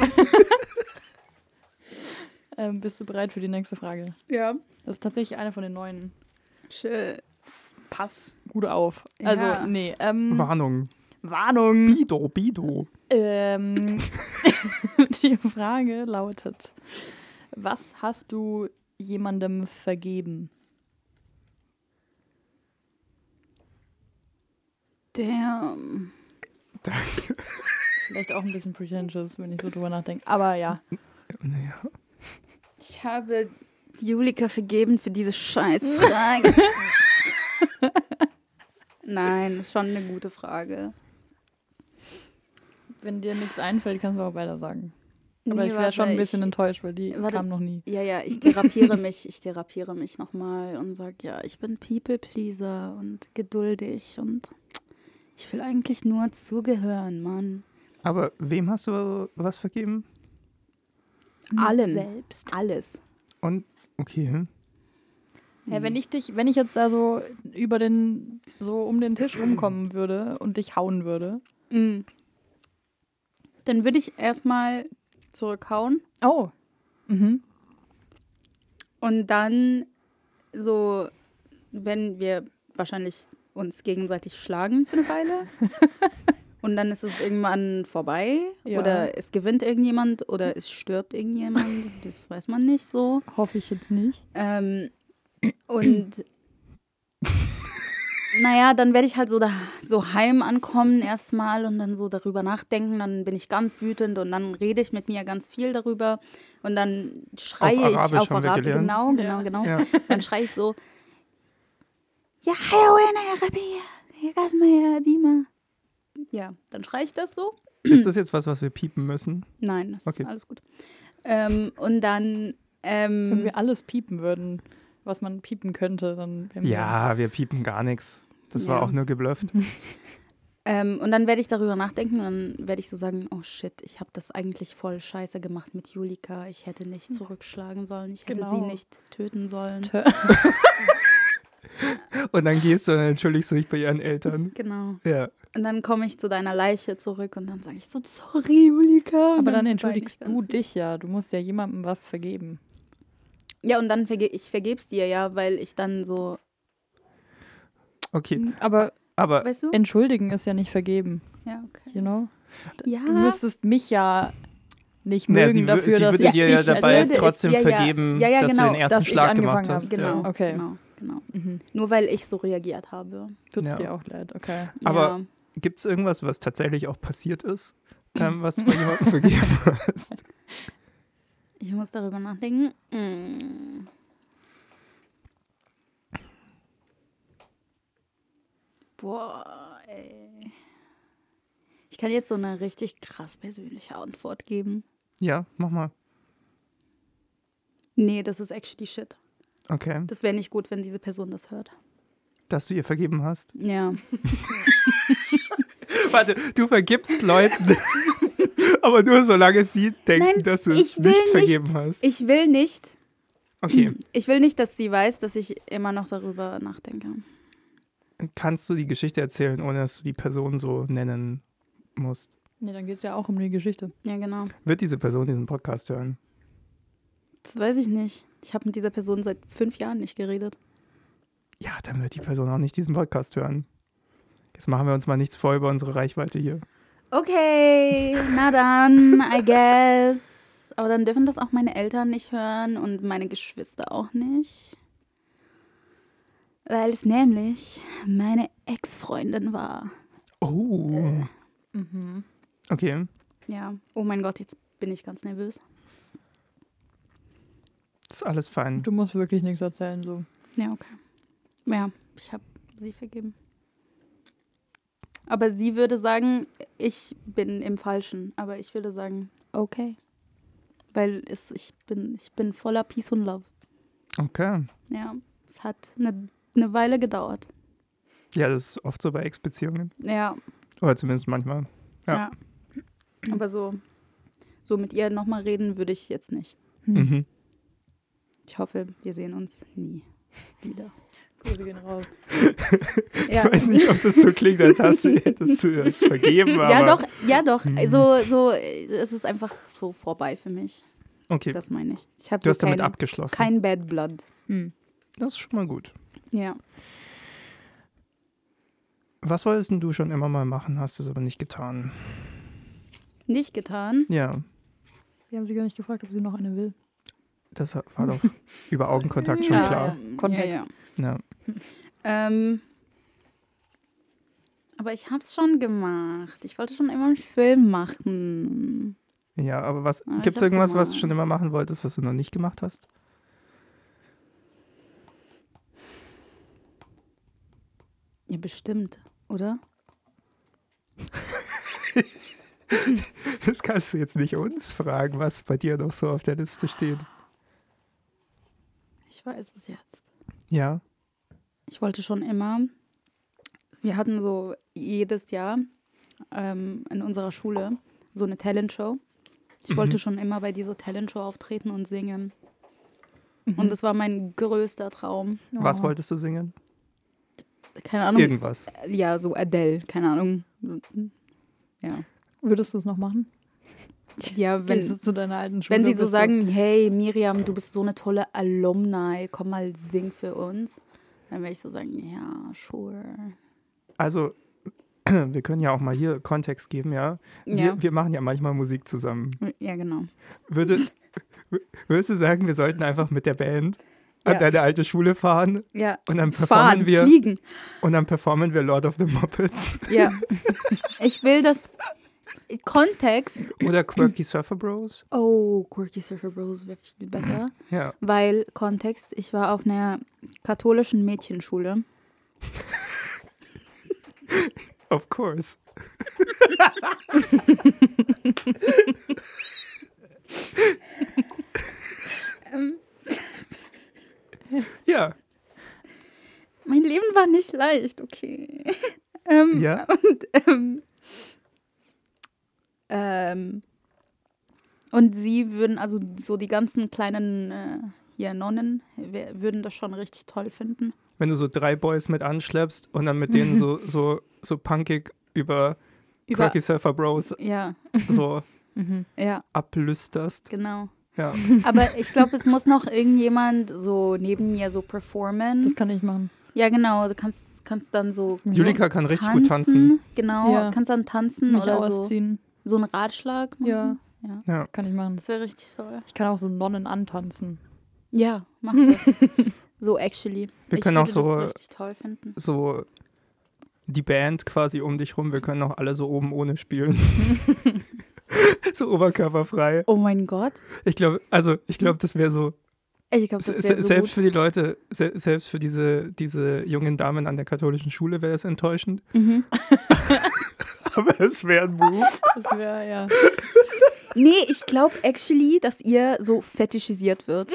[SPEAKER 2] Ähm, bist du bereit für die nächste Frage?
[SPEAKER 3] Ja.
[SPEAKER 2] Das ist tatsächlich eine von den neuen.
[SPEAKER 3] Schön.
[SPEAKER 2] Pass gut auf. Also,
[SPEAKER 3] Ja.
[SPEAKER 2] nee. Ähm,
[SPEAKER 1] Warnung.
[SPEAKER 2] Warnung.
[SPEAKER 1] Bido, Bido.
[SPEAKER 2] Ähm, die Frage lautet: Was hast du jemandem vergeben?
[SPEAKER 3] Damn.
[SPEAKER 1] Danke.
[SPEAKER 2] Vielleicht auch ein bisschen pretentious, wenn ich so drüber nachdenke. Aber ja.
[SPEAKER 1] Naja.
[SPEAKER 3] Ich habe Julika vergeben für diese Scheißfrage. Nein, ist schon eine gute Frage.
[SPEAKER 2] Wenn dir nichts einfällt, kannst du auch weiter sagen. Aber
[SPEAKER 3] Nee,
[SPEAKER 2] ich wäre schon ein bisschen
[SPEAKER 3] ich,
[SPEAKER 2] enttäuscht, weil die
[SPEAKER 3] warte.
[SPEAKER 2] kam noch nie.
[SPEAKER 3] Ja, ja, ich therapiere mich, ich therapiere mich nochmal und sage, ja, ich bin People-Pleaser und geduldig und ich will eigentlich nur zugehören, Mann.
[SPEAKER 1] Aber wem hast du was vergeben?
[SPEAKER 3] Allen.
[SPEAKER 2] Selbst.
[SPEAKER 3] Alles.
[SPEAKER 1] Und, okay. hm.
[SPEAKER 2] Ja, wenn ich dich, wenn ich jetzt da so über den, so um den Tisch rumkommen würde und dich hauen würde.
[SPEAKER 3] Mhm. Dann würde ich erstmal zurückhauen
[SPEAKER 2] Oh. Mhm.
[SPEAKER 3] und dann so, wenn wir wahrscheinlich uns gegenseitig schlagen für eine Weile. Und dann ist es irgendwann vorbei.
[SPEAKER 2] Ja.
[SPEAKER 3] Oder es gewinnt irgendjemand oder es stirbt irgendjemand. Das weiß man nicht so.
[SPEAKER 2] Hoffe ich jetzt nicht.
[SPEAKER 3] Ähm, und naja, dann werde ich halt so, da, so heim ankommen erstmal und dann so darüber nachdenken. Dann bin ich ganz wütend und dann rede ich mit mir ganz viel darüber. Und dann schreie
[SPEAKER 1] Auf
[SPEAKER 3] ich
[SPEAKER 1] Arabisch
[SPEAKER 3] auf Arabisch.
[SPEAKER 1] gelernt.
[SPEAKER 3] Genau, genau,
[SPEAKER 2] Ja.
[SPEAKER 3] genau.
[SPEAKER 1] Ja.
[SPEAKER 3] Dann schreie ich so: Ja, Dima. Ja, dann schreie ich das so.
[SPEAKER 1] Ist das jetzt was, was wir piepen müssen?
[SPEAKER 3] Nein, das
[SPEAKER 1] Okay.
[SPEAKER 3] ist alles gut. Ähm, und dann.
[SPEAKER 2] Wenn
[SPEAKER 3] Ähm,
[SPEAKER 2] wir alles piepen würden, was man piepen könnte, dann wir.
[SPEAKER 1] Ja, wir piepen gar nichts. Das war
[SPEAKER 3] Ja.
[SPEAKER 1] auch nur geblufft.
[SPEAKER 3] Ähm, und dann werde ich darüber nachdenken und dann werde ich so sagen, oh shit, ich habe das eigentlich voll scheiße gemacht mit Julika. Ich hätte nicht zurückschlagen sollen, ich hätte sie
[SPEAKER 2] Genau.
[SPEAKER 3] nicht töten sollen.
[SPEAKER 2] Tö-
[SPEAKER 1] Und dann gehst du und dann entschuldigst du dich bei ihren Eltern.
[SPEAKER 3] Genau.
[SPEAKER 1] Ja.
[SPEAKER 3] Und dann komme ich zu deiner Leiche zurück und dann sage ich so, sorry Julika.
[SPEAKER 2] Aber dann entschuldigst du dich ja. Du musst ja jemandem was vergeben.
[SPEAKER 3] Ja, und dann verge ich vergeb's dir ja, weil ich dann so,
[SPEAKER 1] Okay.
[SPEAKER 2] Aber
[SPEAKER 1] Aber
[SPEAKER 3] weißt du?
[SPEAKER 2] entschuldigen ist ja nicht vergeben,
[SPEAKER 3] Ja, okay.
[SPEAKER 2] you know?
[SPEAKER 3] Ja,
[SPEAKER 2] Du müsstest mich ja nicht
[SPEAKER 1] naja,
[SPEAKER 2] mögen dafür,
[SPEAKER 1] sie
[SPEAKER 2] dass
[SPEAKER 1] würde
[SPEAKER 2] ich
[SPEAKER 1] dir ja dabei
[SPEAKER 3] es-
[SPEAKER 1] trotzdem
[SPEAKER 3] ja, ja.
[SPEAKER 1] vergeben,
[SPEAKER 3] Ja, ja,
[SPEAKER 1] dass
[SPEAKER 3] genau,
[SPEAKER 1] du den ersten
[SPEAKER 2] dass ich
[SPEAKER 1] Schlag gemacht
[SPEAKER 2] angefangen
[SPEAKER 1] hast.
[SPEAKER 2] habe.
[SPEAKER 1] Ja.
[SPEAKER 3] genau,
[SPEAKER 2] Okay.
[SPEAKER 3] genau, genau.
[SPEAKER 2] Mhm.
[SPEAKER 3] Nur weil ich so reagiert habe.
[SPEAKER 2] Tut's
[SPEAKER 1] Ja.
[SPEAKER 2] dir auch leid, okay.
[SPEAKER 1] Aber
[SPEAKER 3] ja.
[SPEAKER 1] Gibt es irgendwas, was tatsächlich auch passiert ist, ähm, was du bei jemandem vergeben hast?
[SPEAKER 3] Ich muss darüber nachdenken. Mm. Boah, ey. Ich kann jetzt so eine richtig krass persönliche Antwort geben.
[SPEAKER 1] Ja, mach mal.
[SPEAKER 3] Nee, das ist actually shit.
[SPEAKER 1] Okay.
[SPEAKER 3] Das wäre nicht gut, wenn diese Person das hört.
[SPEAKER 1] Dass du ihr vergeben hast.
[SPEAKER 3] Ja.
[SPEAKER 1] Warte, du vergibst Leuten, aber nur solange sie denken,
[SPEAKER 3] Nein,
[SPEAKER 1] dass du
[SPEAKER 3] ich
[SPEAKER 1] es
[SPEAKER 3] will
[SPEAKER 1] nicht
[SPEAKER 3] nicht.
[SPEAKER 1] vergeben hast.
[SPEAKER 3] Ich will nicht,
[SPEAKER 1] Okay.
[SPEAKER 3] ich will nicht, dass sie weiß, dass ich immer noch darüber nachdenke.
[SPEAKER 1] Kannst du die Geschichte erzählen, ohne dass du die Person so nennen musst?
[SPEAKER 2] Nee, dann geht es ja auch um die Geschichte.
[SPEAKER 3] Ja, genau.
[SPEAKER 1] Wird diese Person diesen Podcast hören?
[SPEAKER 3] Das weiß ich nicht. Ich habe mit dieser Person seit fünf Jahren nicht geredet.
[SPEAKER 1] Ja, dann wird die Person auch nicht diesen Podcast hören. Jetzt machen wir uns mal nichts vor über unsere Reichweite hier.
[SPEAKER 3] Okay, na dann, I guess. Aber dann dürfen das auch meine Eltern nicht hören und meine Geschwister auch nicht. Weil es nämlich meine Ex-Freundin war.
[SPEAKER 1] Oh.
[SPEAKER 2] Mhm.
[SPEAKER 1] Okay.
[SPEAKER 3] Ja. Oh mein Gott, jetzt bin ich ganz nervös.
[SPEAKER 1] Das ist alles fein.
[SPEAKER 2] Du musst wirklich nichts erzählen, so.
[SPEAKER 3] Ja, okay. Ja, ich habe sie vergeben. Aber sie würde sagen, ich bin im Falschen. Aber ich würde sagen, okay. Weil es, ich, bin, ich bin voller Peace und Love.
[SPEAKER 1] Okay.
[SPEAKER 3] Ja, es hat eine, eine Weile gedauert.
[SPEAKER 1] Ja, das ist oft so bei Ex-Beziehungen.
[SPEAKER 3] Ja,
[SPEAKER 1] Oder zumindest manchmal. Ja.
[SPEAKER 3] ja. Aber so, so mit ihr nochmal reden würde ich jetzt nicht.
[SPEAKER 1] Mhm.
[SPEAKER 3] Ich hoffe, wir sehen uns nie wieder.
[SPEAKER 2] Grüße gehen raus.
[SPEAKER 3] Ja,
[SPEAKER 1] Ich weiß nicht, ob das so klingt, als hast du, hättest du das vergeben. Aber
[SPEAKER 3] ja doch, ja doch.
[SPEAKER 1] Mhm.
[SPEAKER 3] So, so, es ist einfach so vorbei für mich.
[SPEAKER 1] Okay,
[SPEAKER 3] Das meine ich. Ich habe
[SPEAKER 1] du
[SPEAKER 3] so
[SPEAKER 1] hast damit
[SPEAKER 3] kein,
[SPEAKER 1] abgeschlossen.
[SPEAKER 3] kein Bad Blood.
[SPEAKER 2] Hm.
[SPEAKER 1] das ist schon mal gut.
[SPEAKER 3] Ja.
[SPEAKER 1] Was wolltest denn du schon immer mal machen, hast es aber nicht getan?
[SPEAKER 3] Nicht getan.
[SPEAKER 1] Ja,
[SPEAKER 2] Wir haben sie gar nicht gefragt, ob sie noch eine will.
[SPEAKER 1] das war doch über Augenkontakt schon
[SPEAKER 2] Ja,
[SPEAKER 1] klar.
[SPEAKER 2] ja. Kontext.
[SPEAKER 3] Ja,
[SPEAKER 1] Ja.
[SPEAKER 3] Ähm, aber ich habe es schon gemacht. Ich wollte schon immer einen Film machen.
[SPEAKER 1] Ja, aber was gibt es irgendwas, was du
[SPEAKER 3] gemacht.
[SPEAKER 1] schon immer machen wolltest, was du noch nicht gemacht hast?
[SPEAKER 3] Ja, bestimmt, oder?
[SPEAKER 1] Das kannst du jetzt nicht uns fragen, was bei dir noch so auf der Liste steht.
[SPEAKER 3] Ich weiß es jetzt.
[SPEAKER 1] Ja.
[SPEAKER 3] Ich wollte schon immer. Wir hatten so jedes Jahr ähm, in unserer Schule so eine Talentshow. Ich
[SPEAKER 1] Mhm.
[SPEAKER 3] wollte schon immer bei dieser Talentshow auftreten und singen.
[SPEAKER 2] Mhm.
[SPEAKER 3] Und das war mein größter Traum.
[SPEAKER 1] Was
[SPEAKER 2] Oh.
[SPEAKER 1] wolltest du singen?
[SPEAKER 3] Keine Ahnung.
[SPEAKER 1] Irgendwas.
[SPEAKER 3] Ja, so Adele, keine Ahnung. Ja.
[SPEAKER 2] Würdest du es noch machen?
[SPEAKER 3] Ja,
[SPEAKER 2] Wenn
[SPEAKER 3] wenn,
[SPEAKER 2] du zu deiner alten Schule
[SPEAKER 3] wenn sie so sagen, hey Miriam, du bist so eine tolle Alumni, komm mal sing für uns. Dann werde ich so sagen, ja, sure.
[SPEAKER 1] Also, wir können ja auch mal hier Kontext geben, ja. Wir,
[SPEAKER 3] Ja,
[SPEAKER 1] wir machen ja manchmal Musik zusammen.
[SPEAKER 3] ja genau.
[SPEAKER 1] Würde, würdest du sagen, wir sollten einfach mit der Band an
[SPEAKER 3] Ja.
[SPEAKER 1] deine alte Schule fahren
[SPEAKER 3] Ja.
[SPEAKER 1] und dann performen
[SPEAKER 3] Fahren,
[SPEAKER 1] wir
[SPEAKER 3] fliegen.
[SPEAKER 1] und dann performen wir Lord of the Muppets
[SPEAKER 3] Ja. ich will das Kontext.
[SPEAKER 1] oder Quirky Surfer Bros?
[SPEAKER 3] Oh, Quirky Surfer Bros wäre viel besser.
[SPEAKER 1] Ja.
[SPEAKER 3] Weil Kontext, ich war auf einer katholischen Mädchenschule.
[SPEAKER 1] Of course. ja,
[SPEAKER 3] Mein Leben war nicht leicht, okay. ähm,
[SPEAKER 1] Ja.
[SPEAKER 3] Und, ähm, ähm, und sie würden, also so die ganzen kleinen äh, hier Nonnen, würden das schon richtig toll finden.
[SPEAKER 1] wenn du so drei Boys mit anschleppst und dann mit denen so, so, so punkig über,
[SPEAKER 3] Über,
[SPEAKER 1] Quirky Surfer Bros
[SPEAKER 3] ja,
[SPEAKER 1] so
[SPEAKER 2] Mhm.
[SPEAKER 3] ja,
[SPEAKER 1] ablüsterst.
[SPEAKER 3] genau.
[SPEAKER 1] Ja.
[SPEAKER 3] Aber ich glaube, es muss noch irgendjemand so neben mir so performen.
[SPEAKER 2] Das kann ich machen.
[SPEAKER 3] Ja, genau. Du kannst, kannst dann so
[SPEAKER 1] Julika kann richtig gut tanzen.
[SPEAKER 3] Genau,
[SPEAKER 2] Ja.
[SPEAKER 3] kannst dann tanzen
[SPEAKER 2] Mich
[SPEAKER 3] oder so,
[SPEAKER 2] ausziehen.
[SPEAKER 3] so einen Ratschlag machen.
[SPEAKER 2] Ja.
[SPEAKER 3] ja.
[SPEAKER 1] Ja.
[SPEAKER 2] Kann ich machen.
[SPEAKER 3] Das wäre richtig toll.
[SPEAKER 2] Ich kann auch so Nonnen antanzen.
[SPEAKER 3] Ja, mach das. so actually.
[SPEAKER 1] Wir
[SPEAKER 3] ich
[SPEAKER 1] können auch so-
[SPEAKER 3] richtig toll finden.
[SPEAKER 1] So die Band quasi um dich rum, wir können auch alle so oben ohne spielen. so oberkörperfrei.
[SPEAKER 3] Oh mein Gott.
[SPEAKER 1] Ich glaube, also ich glaube, das wäre so
[SPEAKER 3] Ich glaube, das
[SPEAKER 1] Se-
[SPEAKER 3] wäre so
[SPEAKER 1] selbst
[SPEAKER 3] gut.
[SPEAKER 1] für die Leute, se selbst für diese, diese jungen Damen an der katholischen Schule wäre es enttäuschend.
[SPEAKER 3] Mhm.
[SPEAKER 1] Aber es wäre ein Move.
[SPEAKER 2] Das wäre, ja.
[SPEAKER 3] Nee, ich glaube actually, dass ihr so fetischisiert wird.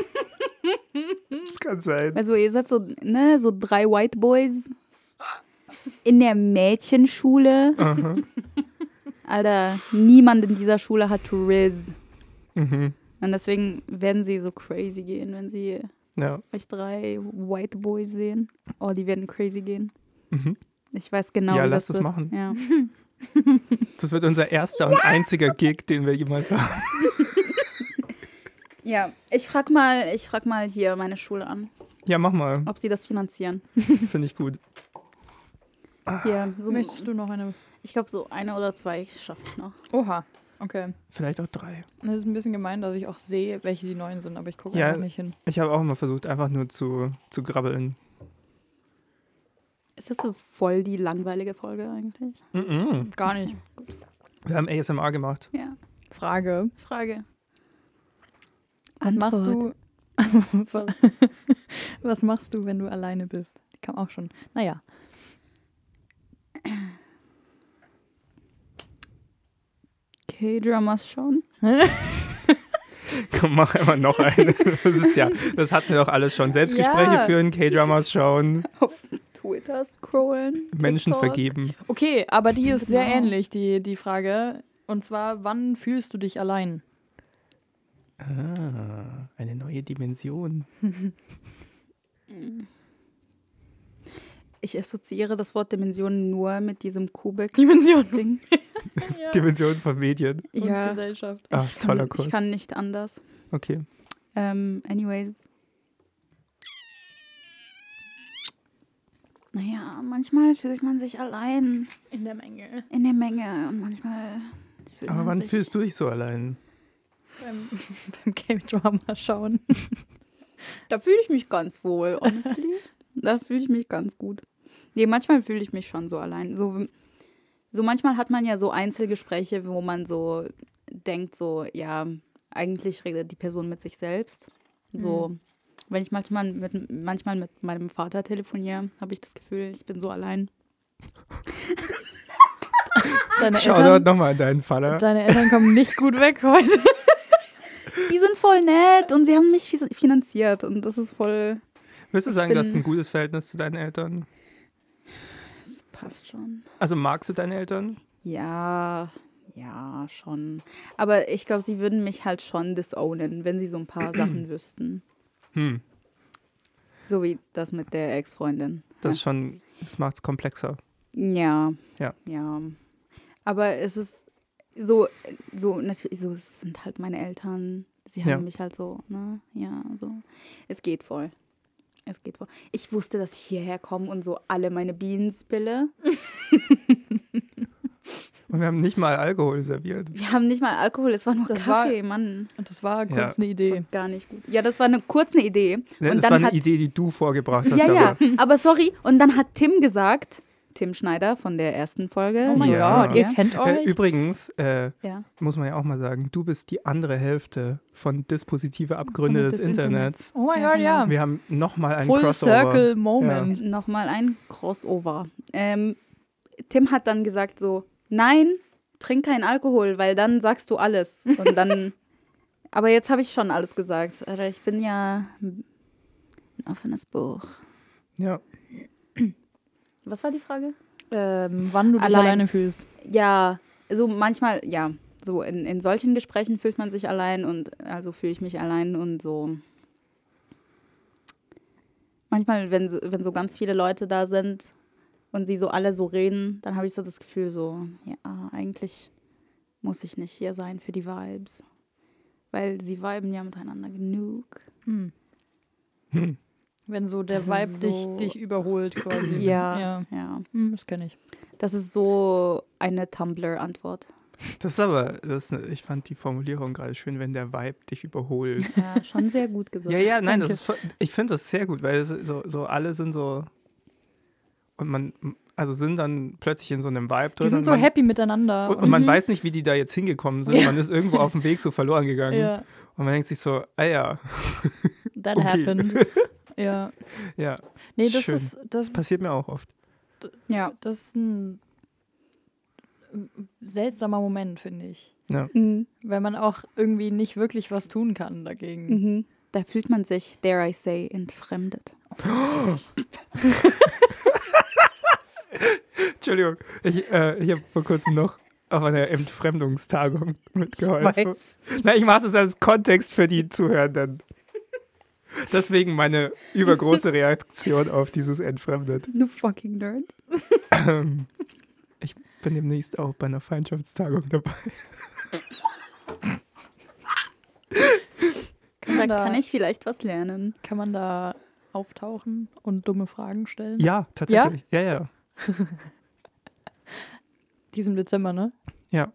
[SPEAKER 1] Das kann sein.
[SPEAKER 3] Also ihr seid so, ne, so drei White Boys in der Mädchenschule.
[SPEAKER 1] Aha.
[SPEAKER 3] Alter, niemand in dieser Schule hat Riz.
[SPEAKER 1] Mhm.
[SPEAKER 3] Und deswegen werden sie so crazy gehen, wenn sie
[SPEAKER 1] Ja.
[SPEAKER 3] euch drei White Boys sehen. Oh, die werden crazy gehen.
[SPEAKER 1] Mhm.
[SPEAKER 3] Ich weiß genau,
[SPEAKER 1] Ja,
[SPEAKER 3] wie
[SPEAKER 1] lass
[SPEAKER 3] das wird.
[SPEAKER 1] machen.
[SPEAKER 3] Ja.
[SPEAKER 1] Das wird unser erster und einziger Gig, den wir jemals haben.
[SPEAKER 3] ja, ich frag mal, ich frag mal hier meine Schule an,
[SPEAKER 1] Ja, mach mal.
[SPEAKER 3] ob sie das finanzieren.
[SPEAKER 1] Finde ich gut.
[SPEAKER 3] Hier, so,
[SPEAKER 2] Möchtest du noch eine?
[SPEAKER 3] ich glaube, so eine oder zwei schaffe ich noch.
[SPEAKER 2] Oha, okay.
[SPEAKER 1] Vielleicht auch drei.
[SPEAKER 2] Das ist ein bisschen gemein, dass ich auch sehe, welche die neuen sind, aber ich gucke
[SPEAKER 1] Ja.
[SPEAKER 2] einfach nicht hin.
[SPEAKER 1] Ich habe auch immer versucht, einfach nur zu, zu grabbeln.
[SPEAKER 3] Ist das so voll die langweilige Folge eigentlich?
[SPEAKER 1] Mhm.
[SPEAKER 2] Gar nicht.
[SPEAKER 1] Wir haben ASMR gemacht.
[SPEAKER 3] Ja.
[SPEAKER 2] Frage.
[SPEAKER 3] Frage.
[SPEAKER 2] Was machst
[SPEAKER 3] Antwort.
[SPEAKER 2] du? was, was machst du, wenn du alleine bist? Die kam auch schon. Naja.
[SPEAKER 3] K-Dramas schauen?
[SPEAKER 1] Komm, mach einfach noch eine. Das ist ja, das hatten wir doch alles schon. Selbstgespräche
[SPEAKER 2] Ja.
[SPEAKER 1] führen, K-Dramas schauen,
[SPEAKER 3] Twitter scrollen.
[SPEAKER 1] Menschen
[SPEAKER 3] TikTok.
[SPEAKER 1] vergeben.
[SPEAKER 2] Okay, aber die ist sehr
[SPEAKER 3] Genau.
[SPEAKER 2] ähnlich, die, die Frage. Und zwar, wann fühlst du dich allein?
[SPEAKER 1] Ah, eine neue Dimension.
[SPEAKER 3] Ich assoziiere das Wort Dimension nur mit diesem Kubik.
[SPEAKER 2] Dimension.
[SPEAKER 3] Ding.
[SPEAKER 1] Dimension von Medien.
[SPEAKER 2] Und
[SPEAKER 3] Ja,
[SPEAKER 2] Gesellschaft.
[SPEAKER 1] Ach,
[SPEAKER 3] ich kann,
[SPEAKER 1] toller Kurs.
[SPEAKER 3] Ich kann nicht anders.
[SPEAKER 1] Okay.
[SPEAKER 3] Ähm, anyways. Naja, manchmal fühlt man sich allein
[SPEAKER 2] In der Menge.
[SPEAKER 3] in der Menge und manchmal fühlt
[SPEAKER 1] Aber
[SPEAKER 3] man
[SPEAKER 1] wann
[SPEAKER 3] sich
[SPEAKER 1] fühlst du dich so allein?
[SPEAKER 2] Beim, beim Game-Drama schauen.
[SPEAKER 3] Da fühle ich mich ganz wohl, honestly. da fühle ich mich ganz gut. Nee, manchmal fühle ich mich schon so allein. So, so manchmal hat man ja so Einzelgespräche, wo man so denkt, so, ja, eigentlich redet die Person mit sich selbst. So, wenn ich manchmal mit, manchmal mit meinem Vater telefoniere, habe ich das Gefühl, ich bin so allein.
[SPEAKER 2] Deine
[SPEAKER 1] Schau dort
[SPEAKER 2] Eltern,
[SPEAKER 1] nochmal an deinen Vater.
[SPEAKER 2] deine Eltern kommen nicht gut weg heute.
[SPEAKER 3] Die sind voll nett und sie haben mich fi- finanziert und das ist voll,
[SPEAKER 1] Würdest du sagen, du hast ein gutes Verhältnis zu deinen Eltern?
[SPEAKER 3] Passt schon.
[SPEAKER 1] Also magst du deine Eltern?
[SPEAKER 3] Ja, ja, schon. Aber ich glaube, sie würden mich halt schon disownen, wenn sie so ein paar Sachen wüssten.
[SPEAKER 1] Hm,
[SPEAKER 3] So wie das mit der Ex-Freundin.
[SPEAKER 1] das ist schon, das macht es komplexer.
[SPEAKER 3] Ja.
[SPEAKER 1] Ja.
[SPEAKER 3] Ja. Aber es ist so, so natürlich, so, es sind halt meine Eltern. Sie haben
[SPEAKER 1] Ja.
[SPEAKER 3] mich halt so, ne? Ja, so. Es geht voll. Es geht voll. Ich wusste, dass ich hierher komme und so alle meine Bienen spille.
[SPEAKER 1] Und wir haben nicht mal Alkohol serviert.
[SPEAKER 3] Wir haben nicht mal Alkohol, es war nur
[SPEAKER 2] Das war-
[SPEAKER 3] Kaffee, Mann.
[SPEAKER 2] Und das war kurz
[SPEAKER 1] Ja.
[SPEAKER 2] eine Idee.
[SPEAKER 3] Gar nicht gut. Ja, das war eine kurze Idee.
[SPEAKER 1] Ne,
[SPEAKER 3] Und
[SPEAKER 1] Das
[SPEAKER 3] dann
[SPEAKER 1] war eine
[SPEAKER 3] hat-
[SPEAKER 1] Idee, die du vorgebracht hast.
[SPEAKER 3] Ja, ja,
[SPEAKER 1] aber
[SPEAKER 3] aber sorry. Und dann hat Tim gesagt, Tim Schneider von der ersten Folge.
[SPEAKER 2] Oh mein
[SPEAKER 1] Ja.
[SPEAKER 2] Gott, ihr kennt
[SPEAKER 1] Äh,
[SPEAKER 2] euch?
[SPEAKER 1] übrigens, äh,
[SPEAKER 3] Ja.
[SPEAKER 1] muss man ja auch mal sagen, du bist die andere Hälfte von Dispositive Abgründe des,
[SPEAKER 3] des
[SPEAKER 1] Internets.
[SPEAKER 2] oh mein
[SPEAKER 3] Ja,
[SPEAKER 2] Gott,
[SPEAKER 3] genau.
[SPEAKER 2] ja.
[SPEAKER 1] Wir haben nochmal einen
[SPEAKER 2] Full
[SPEAKER 1] Crossover.
[SPEAKER 2] Circle Moment.
[SPEAKER 3] Nochmal ein Crossover. Ähm, Tim hat dann gesagt so, nein, trink keinen Alkohol, weil dann sagst du alles. Und dann, aber jetzt habe ich schon alles gesagt. Ich bin ja ein offenes Buch.
[SPEAKER 1] Ja.
[SPEAKER 3] Was war die Frage?
[SPEAKER 2] Ähm, wann du dich
[SPEAKER 3] Allein.
[SPEAKER 2] alleine fühlst.
[SPEAKER 3] Ja, so manchmal, ja, so in, in solchen Gesprächen fühlt man sich allein und also fühle ich mich allein und so. Manchmal, wenn, so- wenn so ganz viele Leute da sind und sie so alle so reden, dann habe ich so das Gefühl, so, ja, eigentlich muss ich nicht hier sein für die Vibes. Weil sie viben ja miteinander genug.
[SPEAKER 2] Hm.
[SPEAKER 1] Hm.
[SPEAKER 2] Wenn so der Vibe
[SPEAKER 3] ist
[SPEAKER 2] dich,
[SPEAKER 3] so-
[SPEAKER 2] dich überholt quasi.
[SPEAKER 3] Ja,
[SPEAKER 2] ja.
[SPEAKER 3] ja.
[SPEAKER 2] Hm, das kenne ich.
[SPEAKER 3] Das ist so eine Tumblr-Antwort.
[SPEAKER 1] Das ist aber, das, ich fand die Formulierung gerade schön, wenn der Vibe dich überholt.
[SPEAKER 3] Ja, schon sehr gut gesagt.
[SPEAKER 1] ja, ja, nein,
[SPEAKER 2] Danke.
[SPEAKER 1] das ist, ich finde das sehr gut, weil es so, so alle sind so und man, also sind dann plötzlich in so einem Vibe drin.
[SPEAKER 2] Die sind so
[SPEAKER 1] man,
[SPEAKER 2] happy miteinander.
[SPEAKER 1] Und, und man
[SPEAKER 3] Mhm.
[SPEAKER 1] weiß nicht, wie die da jetzt hingekommen sind.
[SPEAKER 2] Ja.
[SPEAKER 1] Man ist irgendwo auf dem Weg so verloren gegangen.
[SPEAKER 2] ja.
[SPEAKER 1] Und man denkt sich so, ah ja,
[SPEAKER 2] that
[SPEAKER 1] Okay.
[SPEAKER 2] happened. Ja.
[SPEAKER 1] Ja,
[SPEAKER 2] Nee, das
[SPEAKER 1] Schön.
[SPEAKER 2] ist das,
[SPEAKER 1] passiert mir auch oft.
[SPEAKER 3] Ja.
[SPEAKER 2] das ist ein seltsamer Moment, finde ich.
[SPEAKER 1] Ja.
[SPEAKER 3] Mhm.
[SPEAKER 2] Weil man auch irgendwie nicht wirklich was tun kann dagegen.
[SPEAKER 3] Mhm. Da fühlt man sich, dare I say, entfremdet.
[SPEAKER 1] Entschuldigung, ich, äh, ich habe vor kurzem noch auf einer Entfremdungstagung mitgeholfen. Na, ich mache das als Kontext für die Zuhörenden. Deswegen meine übergroße Reaktion auf dieses Entfremdet.
[SPEAKER 3] Du fucking nerd.
[SPEAKER 1] Ähm, ich bin demnächst auch bei einer Feindschaftstagung dabei.
[SPEAKER 2] Kann
[SPEAKER 3] Da
[SPEAKER 2] da,
[SPEAKER 3] kann ich vielleicht was lernen.
[SPEAKER 2] kann man da auftauchen und dumme Fragen stellen?
[SPEAKER 1] Ja, tatsächlich. Ja, ja.
[SPEAKER 2] Diesem Dezember, ne?
[SPEAKER 1] ja.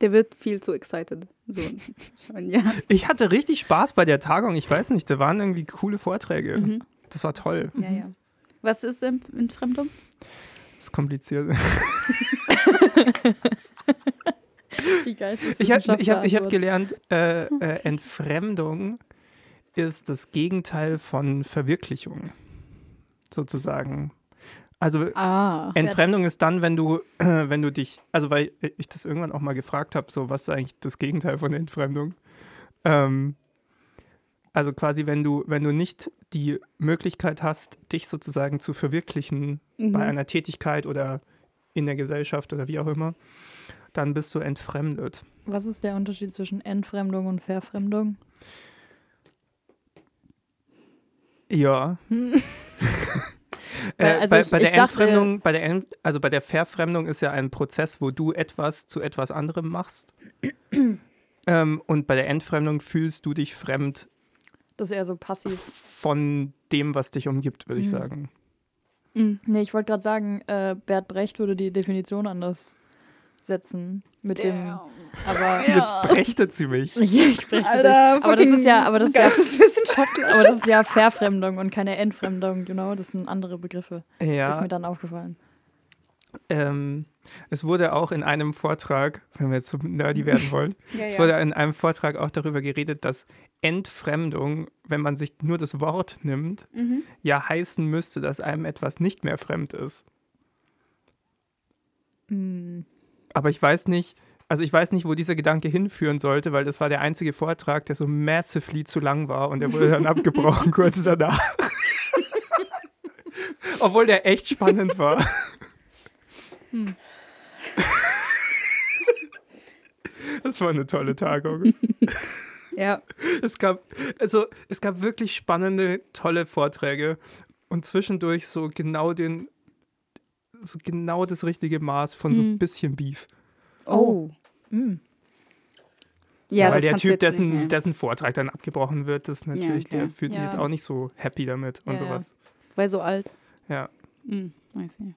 [SPEAKER 3] Der wird viel zu excited. So, schon, ja.
[SPEAKER 1] Ich hatte richtig Spaß bei der Tagung. Ich weiß nicht, da waren irgendwie coole Vorträge.
[SPEAKER 3] Mhm.
[SPEAKER 1] Das war toll.
[SPEAKER 3] ja, ja. Was ist Entf- Entfremdung?
[SPEAKER 1] Das ist kompliziert.
[SPEAKER 2] Die geilste
[SPEAKER 1] Ich habe ich hab, ich hab gelernt, äh, äh, Entfremdung ist das Gegenteil von Verwirklichung, sozusagen. Also
[SPEAKER 3] Ah.
[SPEAKER 1] Entfremdung ist dann, wenn du, wenn du dich, also weil ich das irgendwann auch mal gefragt habe, so was ist eigentlich das Gegenteil von Entfremdung? Ähm, also quasi, wenn du, wenn du nicht die Möglichkeit hast, dich sozusagen zu verwirklichen
[SPEAKER 3] Mhm.
[SPEAKER 1] bei einer Tätigkeit oder in der Gesellschaft oder wie auch immer, dann bist du entfremdet.
[SPEAKER 2] Was ist der Unterschied zwischen Entfremdung und Verfremdung?
[SPEAKER 1] Ja. Äh,
[SPEAKER 2] also
[SPEAKER 1] bei,
[SPEAKER 2] ich-
[SPEAKER 1] bei
[SPEAKER 2] ich
[SPEAKER 1] der
[SPEAKER 2] dachte-
[SPEAKER 1] Entfremdung, bei der Ent, also bei der Verfremdung ist ja ein Prozess, wo du etwas zu etwas anderem machst. ähm, und bei der Entfremdung fühlst du dich fremd
[SPEAKER 2] Das ist eher so passiv.
[SPEAKER 1] von dem, was dich umgibt, würde ich
[SPEAKER 2] Mhm.
[SPEAKER 1] sagen.
[SPEAKER 3] Mhm.
[SPEAKER 2] Nee, ich wollte gerade sagen, äh, Bert Brecht würde die Definition anders setzen. Mit dem. Aber.
[SPEAKER 1] Jetzt brechtet sie mich.
[SPEAKER 2] Ja, ich dich.
[SPEAKER 3] Alter,
[SPEAKER 2] Aber das ist ja, aber das ist ja, aber das ist ja Verfremdung und keine Entfremdung, genau. Das sind andere Begriffe. Ist mir
[SPEAKER 1] Ja,
[SPEAKER 2] dann aufgefallen.
[SPEAKER 1] ähm, es wurde auch in einem Vortrag, wenn wir jetzt so nerdy werden wollen,
[SPEAKER 3] Ja,
[SPEAKER 1] es
[SPEAKER 3] ja.
[SPEAKER 1] wurde in einem Vortrag auch darüber geredet, dass Entfremdung, wenn man sich nur das Wort nimmt,
[SPEAKER 3] Mhm.
[SPEAKER 1] ja heißen müsste, dass einem etwas nicht mehr fremd ist.
[SPEAKER 2] Hm.
[SPEAKER 1] Aber ich weiß nicht, also ich weiß nicht, wo dieser Gedanke hinführen sollte, weil das war der einzige Vortrag, der so massively zu lang war und der wurde dann abgebrochen kurz danach. Obwohl der echt spannend war.
[SPEAKER 2] Hm.
[SPEAKER 1] Das war eine tolle Tagung.
[SPEAKER 3] Ja.
[SPEAKER 1] Es gab, also, es gab wirklich spannende, tolle Vorträge und zwischendurch so genau den, so genau das richtige Maß von so ein
[SPEAKER 3] Mhm.
[SPEAKER 1] bisschen Beef.
[SPEAKER 3] Oh.
[SPEAKER 2] Hm.
[SPEAKER 3] Ja,
[SPEAKER 1] Weil
[SPEAKER 3] das
[SPEAKER 1] der Typ,
[SPEAKER 3] nicht
[SPEAKER 1] dessen, dessen Vortrag dann abgebrochen wird, das natürlich,
[SPEAKER 3] okay.
[SPEAKER 1] der fühlt sich
[SPEAKER 2] Ja.
[SPEAKER 1] jetzt auch nicht so happy damit und
[SPEAKER 2] Ja, ja.
[SPEAKER 1] sowas.
[SPEAKER 3] Weil so alt.
[SPEAKER 1] Ja.
[SPEAKER 3] Mhm. I see.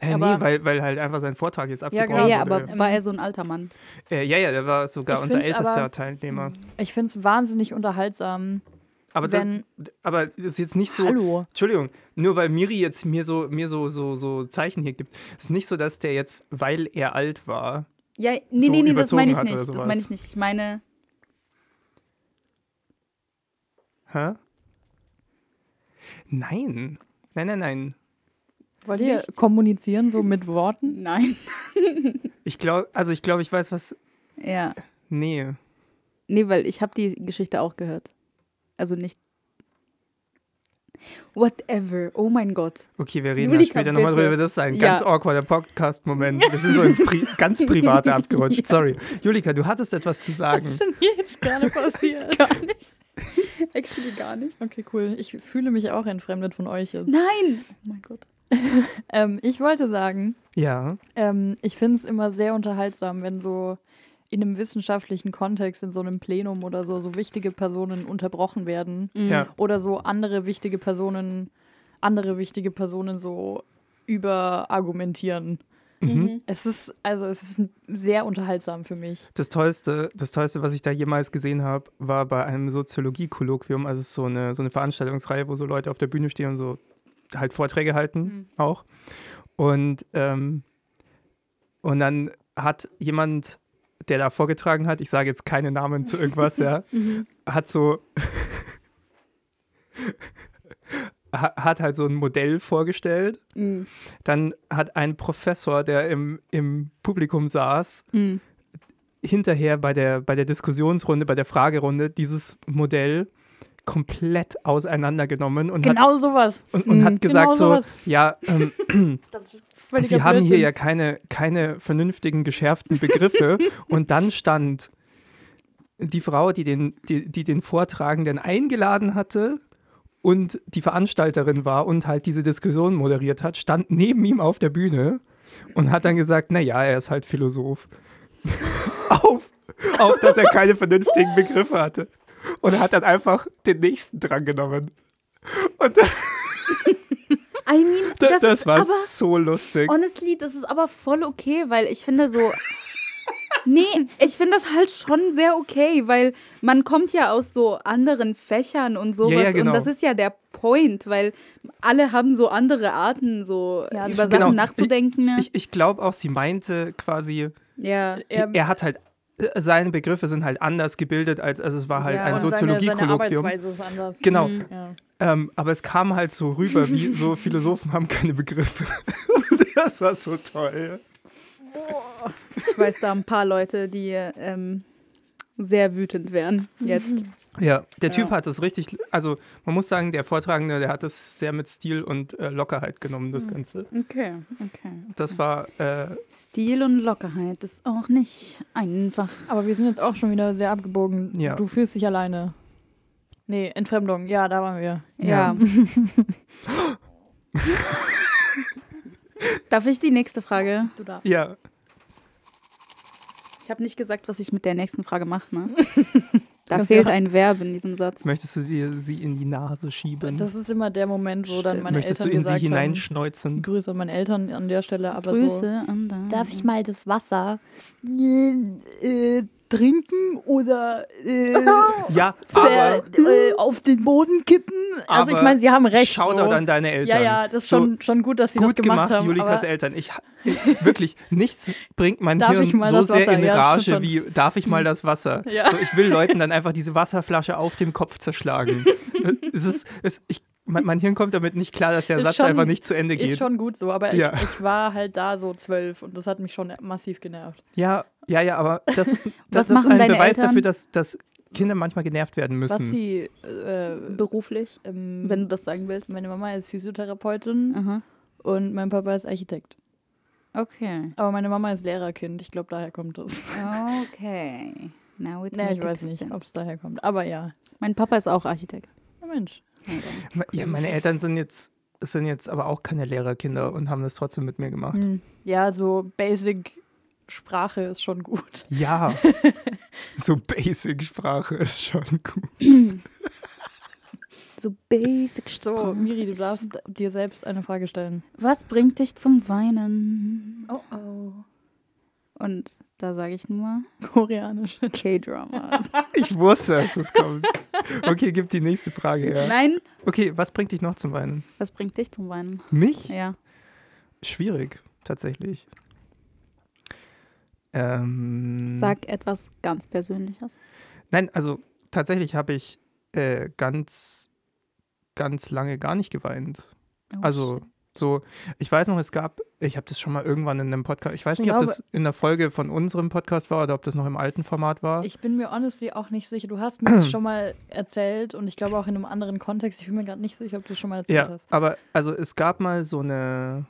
[SPEAKER 1] Hä,
[SPEAKER 2] Aber-
[SPEAKER 1] nee, weil, weil halt einfach sein Vortrag jetzt
[SPEAKER 2] Ja,
[SPEAKER 1] abgebrochen
[SPEAKER 2] genau.
[SPEAKER 3] Ja, ja,
[SPEAKER 1] wurde.
[SPEAKER 3] aber war er so ein alter Mann?
[SPEAKER 1] Äh, ja, ja, der war sogar
[SPEAKER 2] Ich
[SPEAKER 1] unser ältester
[SPEAKER 2] aber-
[SPEAKER 1] Teilnehmer.
[SPEAKER 2] Ich finde es wahnsinnig unterhaltsam,
[SPEAKER 1] Aber das,
[SPEAKER 2] wenn.
[SPEAKER 1] aber das ist jetzt nicht so.
[SPEAKER 2] Hallo.
[SPEAKER 1] Entschuldigung, nur weil Miri jetzt mir so mir so, so, so Zeichen hier gibt, ist nicht so, dass der jetzt, weil er alt war.
[SPEAKER 3] Ja, nee,
[SPEAKER 1] So
[SPEAKER 3] nee, nee, das meine ich nicht. Das meine ich nicht. Ich meine,
[SPEAKER 1] Hä? Nein. Nein, nein, nein.
[SPEAKER 2] Wollt ihr
[SPEAKER 3] Nicht.
[SPEAKER 2] kommunizieren so mit Worten?
[SPEAKER 3] nein.
[SPEAKER 1] Ich glaube, also ich glaube, ich weiß was.
[SPEAKER 3] Ja.
[SPEAKER 1] Nee.
[SPEAKER 3] Nee, weil ich habe die Geschichte auch gehört. Also nicht. Whatever. Oh mein Gott.
[SPEAKER 1] Okay, wir reden
[SPEAKER 3] Julika,
[SPEAKER 1] später nochmal drüber. Das ist ein
[SPEAKER 3] Ja.
[SPEAKER 1] ganz awkwarder Podcast-Moment. Wir sind so ins Pri ganz Private abgerutscht. Sorry. Julika, du hattest etwas zu sagen.
[SPEAKER 2] Was ist denn hier jetzt gerade passiert?
[SPEAKER 3] Gar nicht. Actually gar nicht.
[SPEAKER 2] Okay, cool. Ich fühle mich auch entfremdet von euch jetzt.
[SPEAKER 3] Nein. Oh mein Gott.
[SPEAKER 2] Ähm, ich wollte sagen,
[SPEAKER 1] Ja.
[SPEAKER 2] ähm, ich finde es immer sehr unterhaltsam, wenn so in einem wissenschaftlichen Kontext, in so einem Plenum oder so, so wichtige Personen unterbrochen werden
[SPEAKER 3] Mhm.
[SPEAKER 1] Ja.
[SPEAKER 2] oder so andere wichtige Personen, andere wichtige Personen so überargumentieren.
[SPEAKER 1] Mhm.
[SPEAKER 2] Es ist, also es ist sehr unterhaltsam für mich.
[SPEAKER 1] Das Tollste, das Tollste, was ich da jemals gesehen habe, war bei einem Soziologie-Kolloquium. Also es ist so eine, so eine Veranstaltungsreihe, wo so Leute auf der Bühne stehen und so halt Vorträge halten
[SPEAKER 2] Mhm.
[SPEAKER 1] auch. Und, ähm, und dann hat jemand der da vorgetragen hat, ich sage jetzt keine Namen zu irgendwas, ja,
[SPEAKER 3] Mhm.
[SPEAKER 1] hat so ha- hat halt so ein Modell vorgestellt.
[SPEAKER 3] Mhm.
[SPEAKER 1] Dann hat ein Professor, der im, im Publikum saß,
[SPEAKER 3] Mhm.
[SPEAKER 1] hinterher bei der, bei der Diskussionsrunde, bei der Fragerunde dieses Modell komplett auseinandergenommen und,
[SPEAKER 2] Genau sowas.
[SPEAKER 1] hat, und, und
[SPEAKER 3] Mhm.
[SPEAKER 1] hat gesagt
[SPEAKER 2] Genau
[SPEAKER 1] so,
[SPEAKER 2] sowas.
[SPEAKER 1] ja, ähm, Sie haben hier ja keine, keine vernünftigen, geschärften Begriffe. und dann stand die Frau, die den, die, die den Vortragenden eingeladen hatte und die Veranstalterin war und halt diese Diskussion moderiert hat, stand neben ihm auf der Bühne und hat dann gesagt, naja, er ist halt Philosoph. auf, auf, dass er keine vernünftigen Begriffe hatte. Und er hat dann einfach den nächsten drangenommen. Und das,
[SPEAKER 3] I mean,
[SPEAKER 1] das,
[SPEAKER 3] das,
[SPEAKER 1] war
[SPEAKER 3] aber,
[SPEAKER 1] so lustig.
[SPEAKER 3] honestly, das ist aber voll okay, weil ich finde so, nee, ich finde das halt schon sehr okay, weil man kommt ja aus so anderen Fächern und sowas
[SPEAKER 1] Ja, ja, genau.
[SPEAKER 3] und das ist ja der Point, weil alle haben so andere Arten, so
[SPEAKER 2] Ja,
[SPEAKER 3] über. Sachen
[SPEAKER 1] Genau.
[SPEAKER 3] nachzudenken. ne?
[SPEAKER 1] Ich, ich glaube auch, sie meinte quasi,
[SPEAKER 3] ja.
[SPEAKER 2] Er,
[SPEAKER 1] er hat halt, seine Begriffe sind halt anders gebildet, als also es war halt
[SPEAKER 3] Ja,
[SPEAKER 1] ein Soziologie-Kolloquium. Genau,
[SPEAKER 3] Mhm.
[SPEAKER 2] Ja.
[SPEAKER 1] ähm, aber es kam halt so rüber, wie so Philosophen haben keine Begriffe. das war so toll.
[SPEAKER 3] Ich weiß da ein paar Leute, die ähm, sehr wütend wären jetzt.
[SPEAKER 1] Ja, der Typ
[SPEAKER 2] Ja.
[SPEAKER 1] hat es richtig, also man muss sagen, der Vortragende, der hat es sehr mit Stil und äh, Lockerheit genommen, das Ganze.
[SPEAKER 3] Okay, okay.
[SPEAKER 1] Das war, äh,
[SPEAKER 3] Stil und Lockerheit ist auch nicht einfach.
[SPEAKER 2] Aber wir sind jetzt auch schon wieder sehr abgebogen.
[SPEAKER 1] Ja.
[SPEAKER 2] Du fühlst dich alleine. Nee, Entfremdung. Ja, da waren wir.
[SPEAKER 3] Ja. Darf ich die nächste Frage?
[SPEAKER 2] Du darfst.
[SPEAKER 1] ja,
[SPEAKER 3] Ich habe nicht gesagt, was ich mit der nächsten Frage mache. Ne? Da fehlt
[SPEAKER 2] ja-
[SPEAKER 3] ein Verb in diesem Satz.
[SPEAKER 1] möchtest du dir sie in die Nase schieben?
[SPEAKER 2] Das ist immer der Moment, wo dann meine
[SPEAKER 1] möchtest
[SPEAKER 2] Eltern
[SPEAKER 1] du in sie
[SPEAKER 2] gesagt haben,
[SPEAKER 1] hineinschneuzen?
[SPEAKER 2] Grüße an meine Eltern an der Stelle, aber so.
[SPEAKER 3] Grüße an dein-
[SPEAKER 2] Darf ich mal das Wasser äh, trinken oder äh,
[SPEAKER 1] Ja, aber
[SPEAKER 2] äh, auf den Boden kippen? Also ich meine, sie haben recht.
[SPEAKER 1] Shoutout
[SPEAKER 2] so.
[SPEAKER 1] an deine Eltern.
[SPEAKER 2] Ja, ja, das ist
[SPEAKER 1] So,
[SPEAKER 2] schon, schon gut, dass sie
[SPEAKER 1] Gut
[SPEAKER 2] das gemacht
[SPEAKER 1] gemacht,
[SPEAKER 2] haben.
[SPEAKER 1] Julikas
[SPEAKER 2] aber
[SPEAKER 1] Eltern. Ich, ich wirklich nichts bringt mein
[SPEAKER 2] Darf
[SPEAKER 1] Hirn
[SPEAKER 2] ich mal
[SPEAKER 1] so sehr
[SPEAKER 2] Wasser?
[SPEAKER 1] in
[SPEAKER 2] Ja,
[SPEAKER 1] Rage
[SPEAKER 2] stimmt
[SPEAKER 1] wie
[SPEAKER 2] schon.
[SPEAKER 1] darf ich mal das Wasser?
[SPEAKER 2] Ja.
[SPEAKER 1] So, ich will Leuten dann einfach diese Wasserflasche auf dem Kopf zerschlagen. es ist, es, ich, mein, mein Hirn kommt damit nicht klar, dass der
[SPEAKER 2] Ist
[SPEAKER 1] Satz
[SPEAKER 2] schon-
[SPEAKER 1] einfach nicht zu Ende
[SPEAKER 2] ist
[SPEAKER 1] geht.
[SPEAKER 2] schon gut so. Aber
[SPEAKER 1] Ja.
[SPEAKER 2] ich, ich war halt da so zwölf und das hat mich schon massiv genervt.
[SPEAKER 1] Ja, ja, ja, aber das ist, das, das ist ein Beweis
[SPEAKER 3] Eltern?
[SPEAKER 1] dafür, dass, dass Kinder manchmal genervt werden müssen.
[SPEAKER 2] Was sie. Äh,
[SPEAKER 3] Beruflich,
[SPEAKER 2] ähm,
[SPEAKER 3] wenn du das sagen willst.
[SPEAKER 2] meine Mama ist Physiotherapeutin
[SPEAKER 3] Aha.
[SPEAKER 2] und mein Papa ist Architekt.
[SPEAKER 3] Okay.
[SPEAKER 2] Aber meine Mama ist Lehrerkind. Ich glaube, daher kommt es.
[SPEAKER 3] Okay. Now it
[SPEAKER 2] Nee, ich weiß nicht, ob es daher kommt. Aber ja.
[SPEAKER 3] Mein Papa ist auch Architekt.
[SPEAKER 2] Ja, Mensch.
[SPEAKER 1] Ja, meine Eltern sind jetzt, sind jetzt aber auch keine Lehrerkinder und haben das trotzdem mit mir gemacht.
[SPEAKER 2] Hm. Ja, so Basic Sprache ist schon gut.
[SPEAKER 1] Ja, so Basic-Sprache ist schon gut.
[SPEAKER 3] So basic
[SPEAKER 2] So, Miri, du darfst dir selbst eine Frage stellen.
[SPEAKER 3] Was bringt dich zum Weinen?
[SPEAKER 2] Oh oh.
[SPEAKER 3] Und da sage ich nur
[SPEAKER 2] Koreanisch.
[SPEAKER 3] K-Dramas.
[SPEAKER 1] Ich wusste, dass es kommt. Okay, gib die nächste Frage her.
[SPEAKER 3] Nein.
[SPEAKER 1] Okay, was bringt dich noch zum Weinen?
[SPEAKER 3] Was bringt dich zum Weinen?
[SPEAKER 1] Mich?
[SPEAKER 3] Ja.
[SPEAKER 1] Schwierig, tatsächlich. Ähm,
[SPEAKER 3] Sag etwas ganz Persönliches.
[SPEAKER 1] Nein, also tatsächlich habe ich äh, ganz, ganz lange gar nicht geweint.
[SPEAKER 3] Oh,
[SPEAKER 1] Also so, ich weiß noch, es gab, ich habe das schon mal irgendwann in einem Podcast, ich weiß nicht,
[SPEAKER 2] Ich
[SPEAKER 1] ob
[SPEAKER 2] glaube-
[SPEAKER 1] das in der Folge von unserem Podcast war oder ob das noch im alten Format war.
[SPEAKER 2] Ich bin mir honestly auch nicht sicher. Du hast mir das schon mal erzählt und ich glaube auch in einem anderen Kontext. Ich bin mir gerade nicht sicher, ob du es schon mal erzählt
[SPEAKER 1] ja,
[SPEAKER 2] hast.
[SPEAKER 1] aber also es gab mal so eine,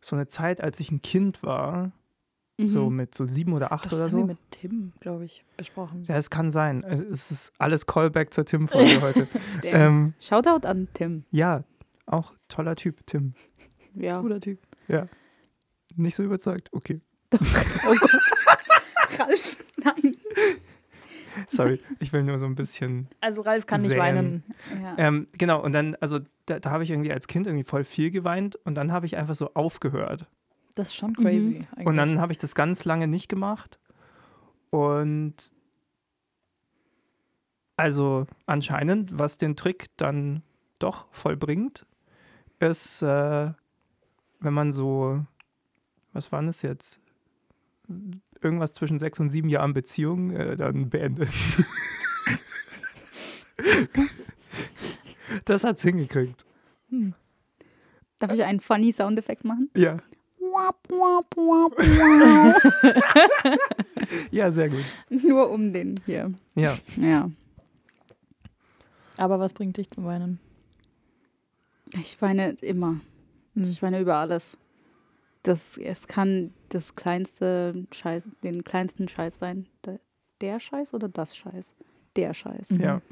[SPEAKER 1] so eine Zeit, als ich ein Kind war, so
[SPEAKER 3] Mhm.
[SPEAKER 1] mit so sieben oder acht
[SPEAKER 2] Doch,
[SPEAKER 1] oder
[SPEAKER 2] das haben wir
[SPEAKER 1] so.
[SPEAKER 2] mit Tim, glaube ich, besprochen.
[SPEAKER 1] Ja, es kann sein. Es ist alles Callback zur Tim-Folge heute. Ähm,
[SPEAKER 3] Shoutout an Tim.
[SPEAKER 1] ja, auch toller Typ, Tim.
[SPEAKER 3] Ja.
[SPEAKER 2] Guter Typ.
[SPEAKER 1] Ja. Nicht so überzeugt? Okay.
[SPEAKER 3] Oh Gott. Ralf, nein.
[SPEAKER 1] Sorry, ich will nur so ein bisschen.
[SPEAKER 2] Also Ralf kann nicht
[SPEAKER 1] Säen.
[SPEAKER 2] weinen.
[SPEAKER 3] Ja.
[SPEAKER 1] Ähm, genau, und dann, also da, da habe ich irgendwie als Kind irgendwie voll viel geweint und dann habe ich einfach so aufgehört.
[SPEAKER 2] Das ist schon crazy. Eigentlich.
[SPEAKER 1] Und dann habe ich das ganz lange nicht gemacht. Und also anscheinend, was den Trick dann doch vollbringt, ist, äh, wenn man so, was waren es jetzt? irgendwas zwischen sechs und sieben Jahren Beziehung, äh, dann beendet. das hat's hingekriegt.
[SPEAKER 3] Darf ich einen funny Soundeffekt machen?
[SPEAKER 1] Ja.
[SPEAKER 3] Wap, wap, wap, wap.
[SPEAKER 1] Ja, sehr gut.
[SPEAKER 3] Nur um den hier.
[SPEAKER 1] Ja.
[SPEAKER 3] Ja.
[SPEAKER 2] Aber was bringt dich zum Weinen?
[SPEAKER 3] Ich weine immer.
[SPEAKER 2] Hm.
[SPEAKER 3] Ich weine über alles. Das, es kann das kleinste Scheiß, den kleinsten Scheiß sein. Der, der Scheiß oder das Scheiß? Der Scheiß.
[SPEAKER 2] Mhm.
[SPEAKER 1] Ja.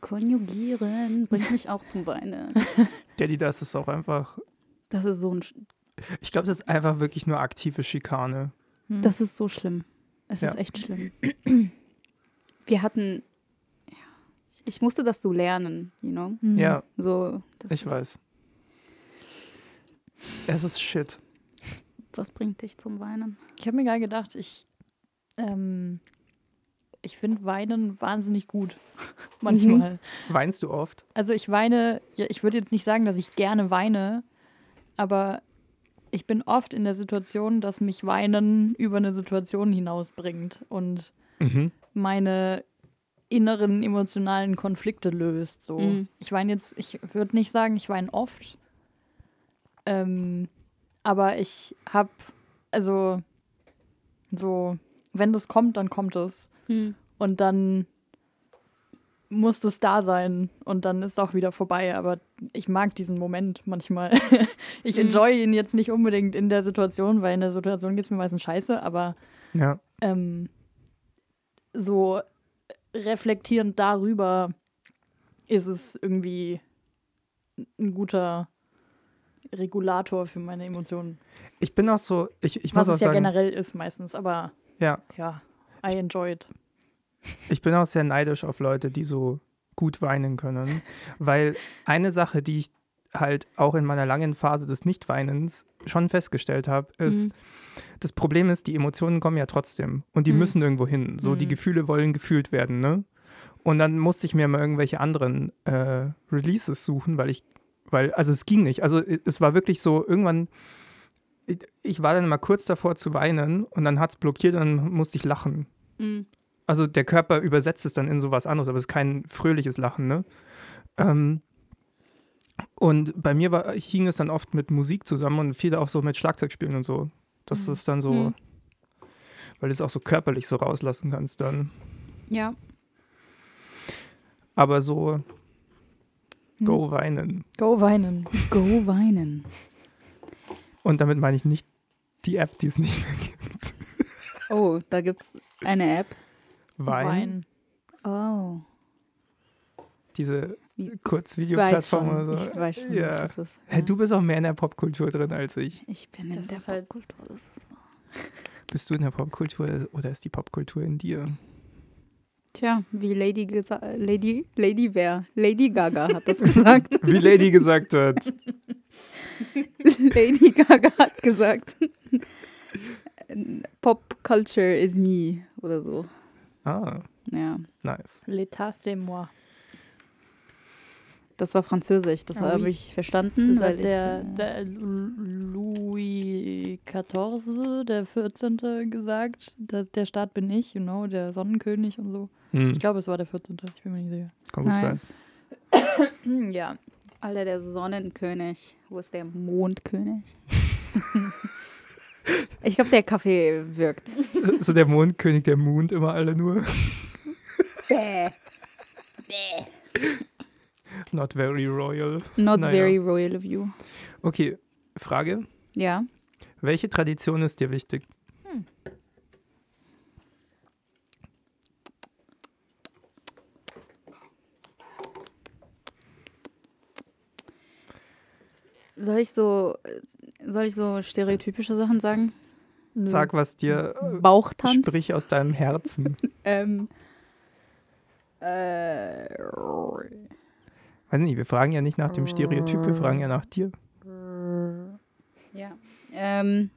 [SPEAKER 3] Konjugieren bringt mich auch zum Weinen.
[SPEAKER 1] Daddy, das ist auch einfach.
[SPEAKER 3] Das ist so ein,
[SPEAKER 1] Ich glaube, das ist einfach wirklich nur aktive Schikane.
[SPEAKER 2] Hm.
[SPEAKER 3] das ist so schlimm. Es
[SPEAKER 1] Ja.
[SPEAKER 3] ist echt schlimm. Wir hatten, ja, ich musste das so lernen, you know?
[SPEAKER 2] Mhm.
[SPEAKER 1] Ja,
[SPEAKER 3] So,
[SPEAKER 1] ich weiß. Es ist shit.
[SPEAKER 3] was bringt dich zum Weinen?
[SPEAKER 2] Ich habe mir gerade gedacht, ich, ähm, ich finde Weinen wahnsinnig gut. Manchmal.
[SPEAKER 1] Weinst du oft?
[SPEAKER 2] Also ich weine, ja, ich würde jetzt nicht sagen, dass ich gerne weine, aber ich bin oft in der Situation, dass mich Weinen über eine Situation hinausbringt und
[SPEAKER 1] Mhm.
[SPEAKER 2] meine inneren emotionalen Konflikte löst. So.
[SPEAKER 3] Mhm.
[SPEAKER 2] Ich weine jetzt, ich würde nicht sagen, ich weine oft, ähm, aber ich habe, also so, wenn das kommt, dann kommt es. Und dann muss das da sein und dann ist auch wieder vorbei. Aber ich mag diesen Moment manchmal. ich
[SPEAKER 3] Mhm.
[SPEAKER 2] enjoy ihn jetzt nicht unbedingt in der Situation, weil in der Situation geht es mir meistens scheiße, aber
[SPEAKER 1] Ja.
[SPEAKER 2] ähm, so reflektierend darüber ist es irgendwie ein guter Regulator für meine Emotionen.
[SPEAKER 1] Ich bin auch so, ich, ich
[SPEAKER 2] Was
[SPEAKER 1] muss auch
[SPEAKER 2] es ja
[SPEAKER 1] sagen,
[SPEAKER 2] generell ist meistens, aber
[SPEAKER 1] ja,
[SPEAKER 2] ja, I enjoy it.
[SPEAKER 1] Ich bin auch sehr neidisch auf Leute, die so gut weinen können, weil eine Sache, die ich halt auch in meiner langen Phase des Nichtweinens schon festgestellt habe, ist,
[SPEAKER 3] Mhm.
[SPEAKER 1] das Problem ist, die Emotionen kommen ja trotzdem und die
[SPEAKER 3] Mhm.
[SPEAKER 1] müssen irgendwo hin. So, die
[SPEAKER 2] Mhm.
[SPEAKER 1] Gefühle wollen gefühlt werden, ne? Und dann musste ich mir mal irgendwelche anderen äh, Releases suchen, weil ich, weil, also es ging nicht. Also es war wirklich so, irgendwann, ich, ich war dann mal kurz davor zu weinen und dann hat es blockiert und dann musste ich lachen.
[SPEAKER 3] Mhm.
[SPEAKER 1] Also der Körper übersetzt es dann in sowas anderes, aber es ist kein fröhliches Lachen, ne? Ähm, und bei mir war, hing es dann oft mit Musik zusammen und viel auch so mit Schlagzeugspielen und so. Das
[SPEAKER 2] Mhm.
[SPEAKER 1] ist dann so,
[SPEAKER 3] Mhm.
[SPEAKER 1] weil du es auch so körperlich so rauslassen kannst dann.
[SPEAKER 3] Ja.
[SPEAKER 1] Aber so,
[SPEAKER 2] Hm.
[SPEAKER 1] go weinen.
[SPEAKER 2] Go weinen.
[SPEAKER 3] Go weinen.
[SPEAKER 1] Und damit meine ich nicht die App, die es nicht mehr gibt.
[SPEAKER 3] Oh, da gibt's eine App.
[SPEAKER 1] Wein.
[SPEAKER 3] Oh.
[SPEAKER 1] Diese Kurzvideoplattform oder so.
[SPEAKER 3] ich weiß schon,
[SPEAKER 1] ja.
[SPEAKER 3] was das ist.
[SPEAKER 1] Hey, du bist auch mehr in der Popkultur drin als ich.
[SPEAKER 3] Ich bin in
[SPEAKER 2] Das
[SPEAKER 3] der
[SPEAKER 2] ist halt-
[SPEAKER 3] Popkultur, das ist wahr.
[SPEAKER 1] Bist du in der Popkultur oder ist die Popkultur in dir?
[SPEAKER 3] Tja, wie Lady gesagt, Lady, Lady wer? Lady Gaga hat das gesagt.
[SPEAKER 1] Wie Lady gesagt hat.
[SPEAKER 3] Lady Gaga hat gesagt. Pop Culture is me oder so.
[SPEAKER 1] Ah,
[SPEAKER 3] Ja,
[SPEAKER 1] nice.
[SPEAKER 2] L'état, c'est moi.
[SPEAKER 3] das war Französisch, das
[SPEAKER 2] Ah,
[SPEAKER 3] habe
[SPEAKER 2] oui.
[SPEAKER 3] ich verstanden.
[SPEAKER 2] Das
[SPEAKER 3] weil
[SPEAKER 2] hat
[SPEAKER 3] ich,
[SPEAKER 2] der,
[SPEAKER 3] äh,
[SPEAKER 2] der Louis XIV, der 14. gesagt. Der, der Staat bin ich, you know, der Sonnenkönig und so.
[SPEAKER 1] Hm,
[SPEAKER 2] Ich glaube, es war der 14. Ich bin mir nicht sicher.
[SPEAKER 1] kann gut sein.
[SPEAKER 3] nice.
[SPEAKER 2] Ja.
[SPEAKER 3] Alter, der Sonnenkönig. Wo ist der Mondkönig? ich glaube, der Kaffee wirkt.
[SPEAKER 1] So der Mondkönig, der Mond immer alle nur.
[SPEAKER 3] Bäh.
[SPEAKER 1] Not very royal.
[SPEAKER 3] Not
[SPEAKER 1] Naja.
[SPEAKER 3] very royal of you.
[SPEAKER 1] Okay, Frage.
[SPEAKER 3] Ja.
[SPEAKER 1] Welche Tradition ist dir wichtig?
[SPEAKER 3] Soll ich so, soll ich so stereotypische Sachen sagen?
[SPEAKER 1] Sag, was dir
[SPEAKER 3] Bauchtanz?
[SPEAKER 1] sprich aus deinem Herzen.
[SPEAKER 3] Ähm, äh,
[SPEAKER 1] Weiß nicht, wir fragen ja nicht nach dem Stereotyp, wir fragen ja nach dir.
[SPEAKER 3] ja. Ähm,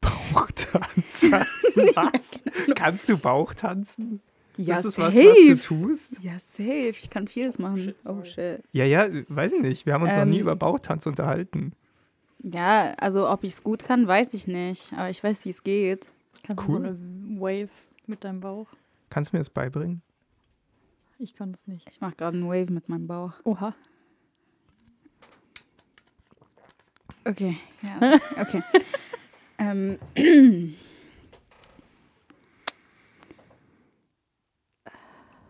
[SPEAKER 1] Bauchtanz. was? Kannst du Bauchtanzen?
[SPEAKER 3] ja,
[SPEAKER 1] ist es was,
[SPEAKER 3] safe.
[SPEAKER 1] was du tust?
[SPEAKER 3] Ja, safe. Ich kann vieles machen.
[SPEAKER 2] Shit,
[SPEAKER 3] oh, shit.
[SPEAKER 1] Ja, ja, weiß ich nicht. Wir haben uns noch nie
[SPEAKER 3] Ähm,
[SPEAKER 1] über Bauchtanz unterhalten.
[SPEAKER 3] Ja, also ob ich es gut kann, weiß ich nicht. Aber ich weiß, wie es geht.
[SPEAKER 2] Kannst du
[SPEAKER 1] Cool.
[SPEAKER 2] so eine Wave mit deinem Bauch?
[SPEAKER 1] Kannst du mir das beibringen?
[SPEAKER 2] Ich kann das nicht.
[SPEAKER 3] Ich mache gerade einen Wave mit meinem Bauch.
[SPEAKER 2] Oha.
[SPEAKER 3] Okay, ja, okay. ähm,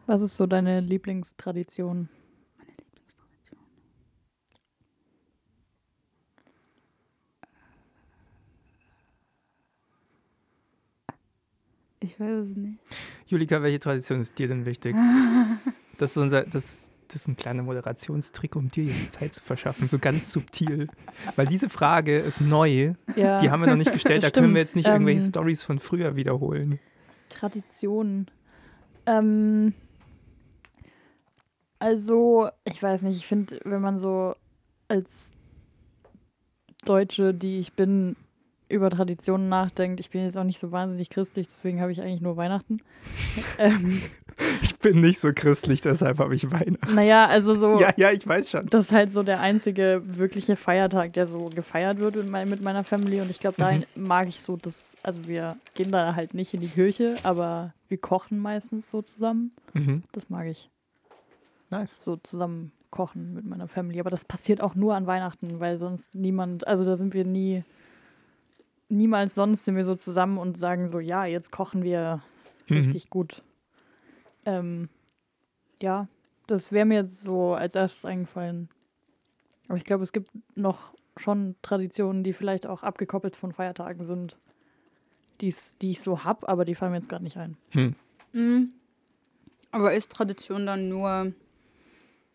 [SPEAKER 2] Was ist so deine Lieblingstradition.
[SPEAKER 3] Ich weiß es nicht.
[SPEAKER 1] Julika, welche Tradition ist dir denn wichtig? Das ist, unser, das, das ist ein kleiner Moderationstrick, um dir jetzt Zeit zu verschaffen, so ganz subtil. Weil diese Frage ist neu,
[SPEAKER 2] Ja,
[SPEAKER 1] die haben wir noch nicht gestellt, da können wir jetzt nicht irgendwelche
[SPEAKER 2] Ähm,
[SPEAKER 1] Stories von früher wiederholen.
[SPEAKER 2] Tradition. Ähm, also, ich weiß nicht, ich finde, wenn man so als Deutsche, die ich bin, über Traditionen nachdenkt, ich bin jetzt auch nicht so wahnsinnig christlich, deswegen habe ich eigentlich nur Weihnachten. ähm,
[SPEAKER 1] Ich bin nicht so christlich, deshalb habe ich Weihnachten.
[SPEAKER 2] naja, also so,
[SPEAKER 1] Ja, ja, ich weiß schon.
[SPEAKER 2] das ist halt so der einzige wirkliche Feiertag, der so gefeiert wird mit, mein, mit meiner Family. Und ich glaube, da
[SPEAKER 1] Mhm.
[SPEAKER 2] mag ich so das, also wir gehen da halt nicht in die Kirche, aber wir kochen meistens so zusammen.
[SPEAKER 1] Mhm.
[SPEAKER 2] Das mag ich.
[SPEAKER 1] Nice.
[SPEAKER 2] so zusammen kochen mit meiner Family. Aber das passiert auch nur an Weihnachten, weil sonst niemand, also da sind wir nie, niemals sonst sind wir so zusammen und sagen so, ja, jetzt kochen wir
[SPEAKER 1] Mhm.
[SPEAKER 2] richtig gut. Ähm, ja, das wäre mir jetzt so als erstes eingefallen. Aber ich glaube, es gibt noch schon Traditionen, die vielleicht auch abgekoppelt von Feiertagen sind, die's, die ich so hab, aber die fallen mir jetzt gerade nicht ein.
[SPEAKER 1] Hm.
[SPEAKER 3] Mhm. Aber ist Tradition dann nur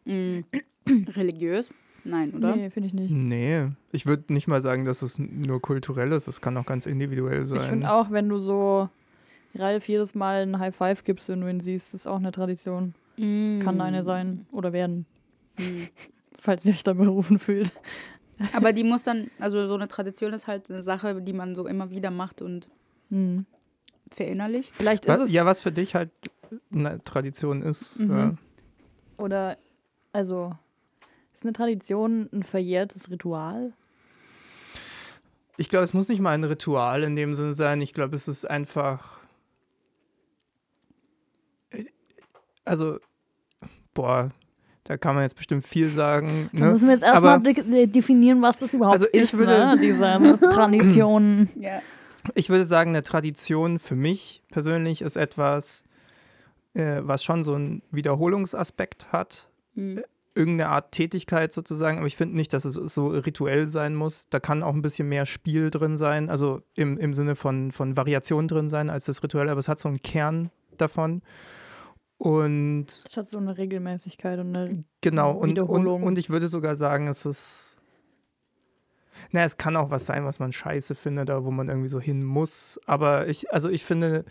[SPEAKER 3] mm, religiös? Nein, oder?
[SPEAKER 2] Nee, finde ich nicht.
[SPEAKER 1] Nee, ich würde nicht mal sagen, dass es nur kulturell ist, es kann auch ganz individuell sein.
[SPEAKER 2] Ich finde auch, wenn du so Ralf jedes Mal ein High Five gibst, wenn du ihn siehst, ist auch eine Tradition.
[SPEAKER 3] Mm.
[SPEAKER 2] Kann eine sein oder werden,
[SPEAKER 3] Mm.
[SPEAKER 2] falls ihr euch da berufen fühlt.
[SPEAKER 3] Aber die muss dann, also so eine Tradition ist halt eine Sache, die man so immer wieder macht und
[SPEAKER 2] Hm.
[SPEAKER 3] verinnerlicht.
[SPEAKER 2] Vielleicht ist
[SPEAKER 1] Was,
[SPEAKER 2] es
[SPEAKER 1] ja, was für dich halt eine Tradition ist.
[SPEAKER 2] Mhm.
[SPEAKER 1] Ja.
[SPEAKER 2] oder also ist eine Tradition ein verjährtes Ritual?
[SPEAKER 1] Ich glaube, es muss nicht mal ein Ritual in dem Sinne sein. Ich glaube, es ist einfach. Also, boah, da kann man jetzt bestimmt viel sagen.
[SPEAKER 2] Da
[SPEAKER 1] Ne?
[SPEAKER 2] müssen wir jetzt erstmal de definieren, was das überhaupt
[SPEAKER 1] Also ich
[SPEAKER 2] ist,
[SPEAKER 1] würde-
[SPEAKER 2] ne? diese Tradition.
[SPEAKER 1] Ich würde sagen, eine Tradition für mich persönlich ist etwas, äh, was schon so einen Wiederholungsaspekt hat.
[SPEAKER 3] Mm.
[SPEAKER 1] Irgendeine Art Tätigkeit sozusagen, aber ich finde nicht, dass es so rituell sein muss. Da kann auch ein bisschen mehr Spiel drin sein, also im, im Sinne von, von Variation drin sein als das Rituelle, aber es hat so einen Kern davon. Und
[SPEAKER 2] Es hat so eine Regelmäßigkeit und eine
[SPEAKER 1] Genau, und, und,
[SPEAKER 2] Wiederholung.
[SPEAKER 1] und ich würde sogar sagen, es ist. Na, es kann auch was sein, was man scheiße findet, oder wo man irgendwie so hin muss. Aber ich, also ich finde,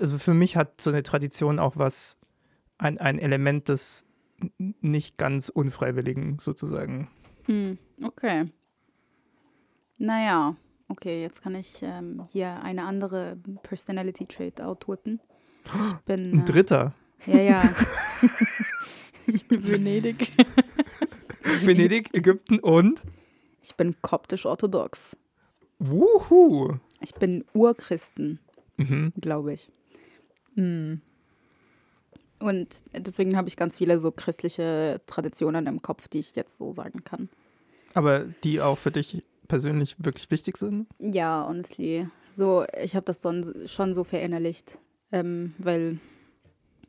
[SPEAKER 1] also für mich hat so eine Tradition auch was, ein, ein Element des nicht ganz Unfreiwilligen sozusagen.
[SPEAKER 3] Hm, okay. Naja, okay, jetzt kann ich ähm, hier eine andere Personality Trait outwhippen. Ich bin.
[SPEAKER 1] Ein
[SPEAKER 3] äh,
[SPEAKER 1] dritter.
[SPEAKER 3] Ja, ja.
[SPEAKER 2] Venedig.
[SPEAKER 1] Venedig, Ägypten und.
[SPEAKER 3] Ich bin koptisch-orthodox.
[SPEAKER 1] Wuhu!
[SPEAKER 3] Ich bin Urchristen,
[SPEAKER 1] Mhm.
[SPEAKER 3] glaube ich. Hm. Und deswegen habe ich ganz viele so christliche Traditionen im Kopf, die ich jetzt so sagen kann.
[SPEAKER 1] Aber die auch für dich persönlich wirklich wichtig sind?
[SPEAKER 3] Ja, honestly. So, ich habe das dann schon so verinnerlicht. Ähm, weil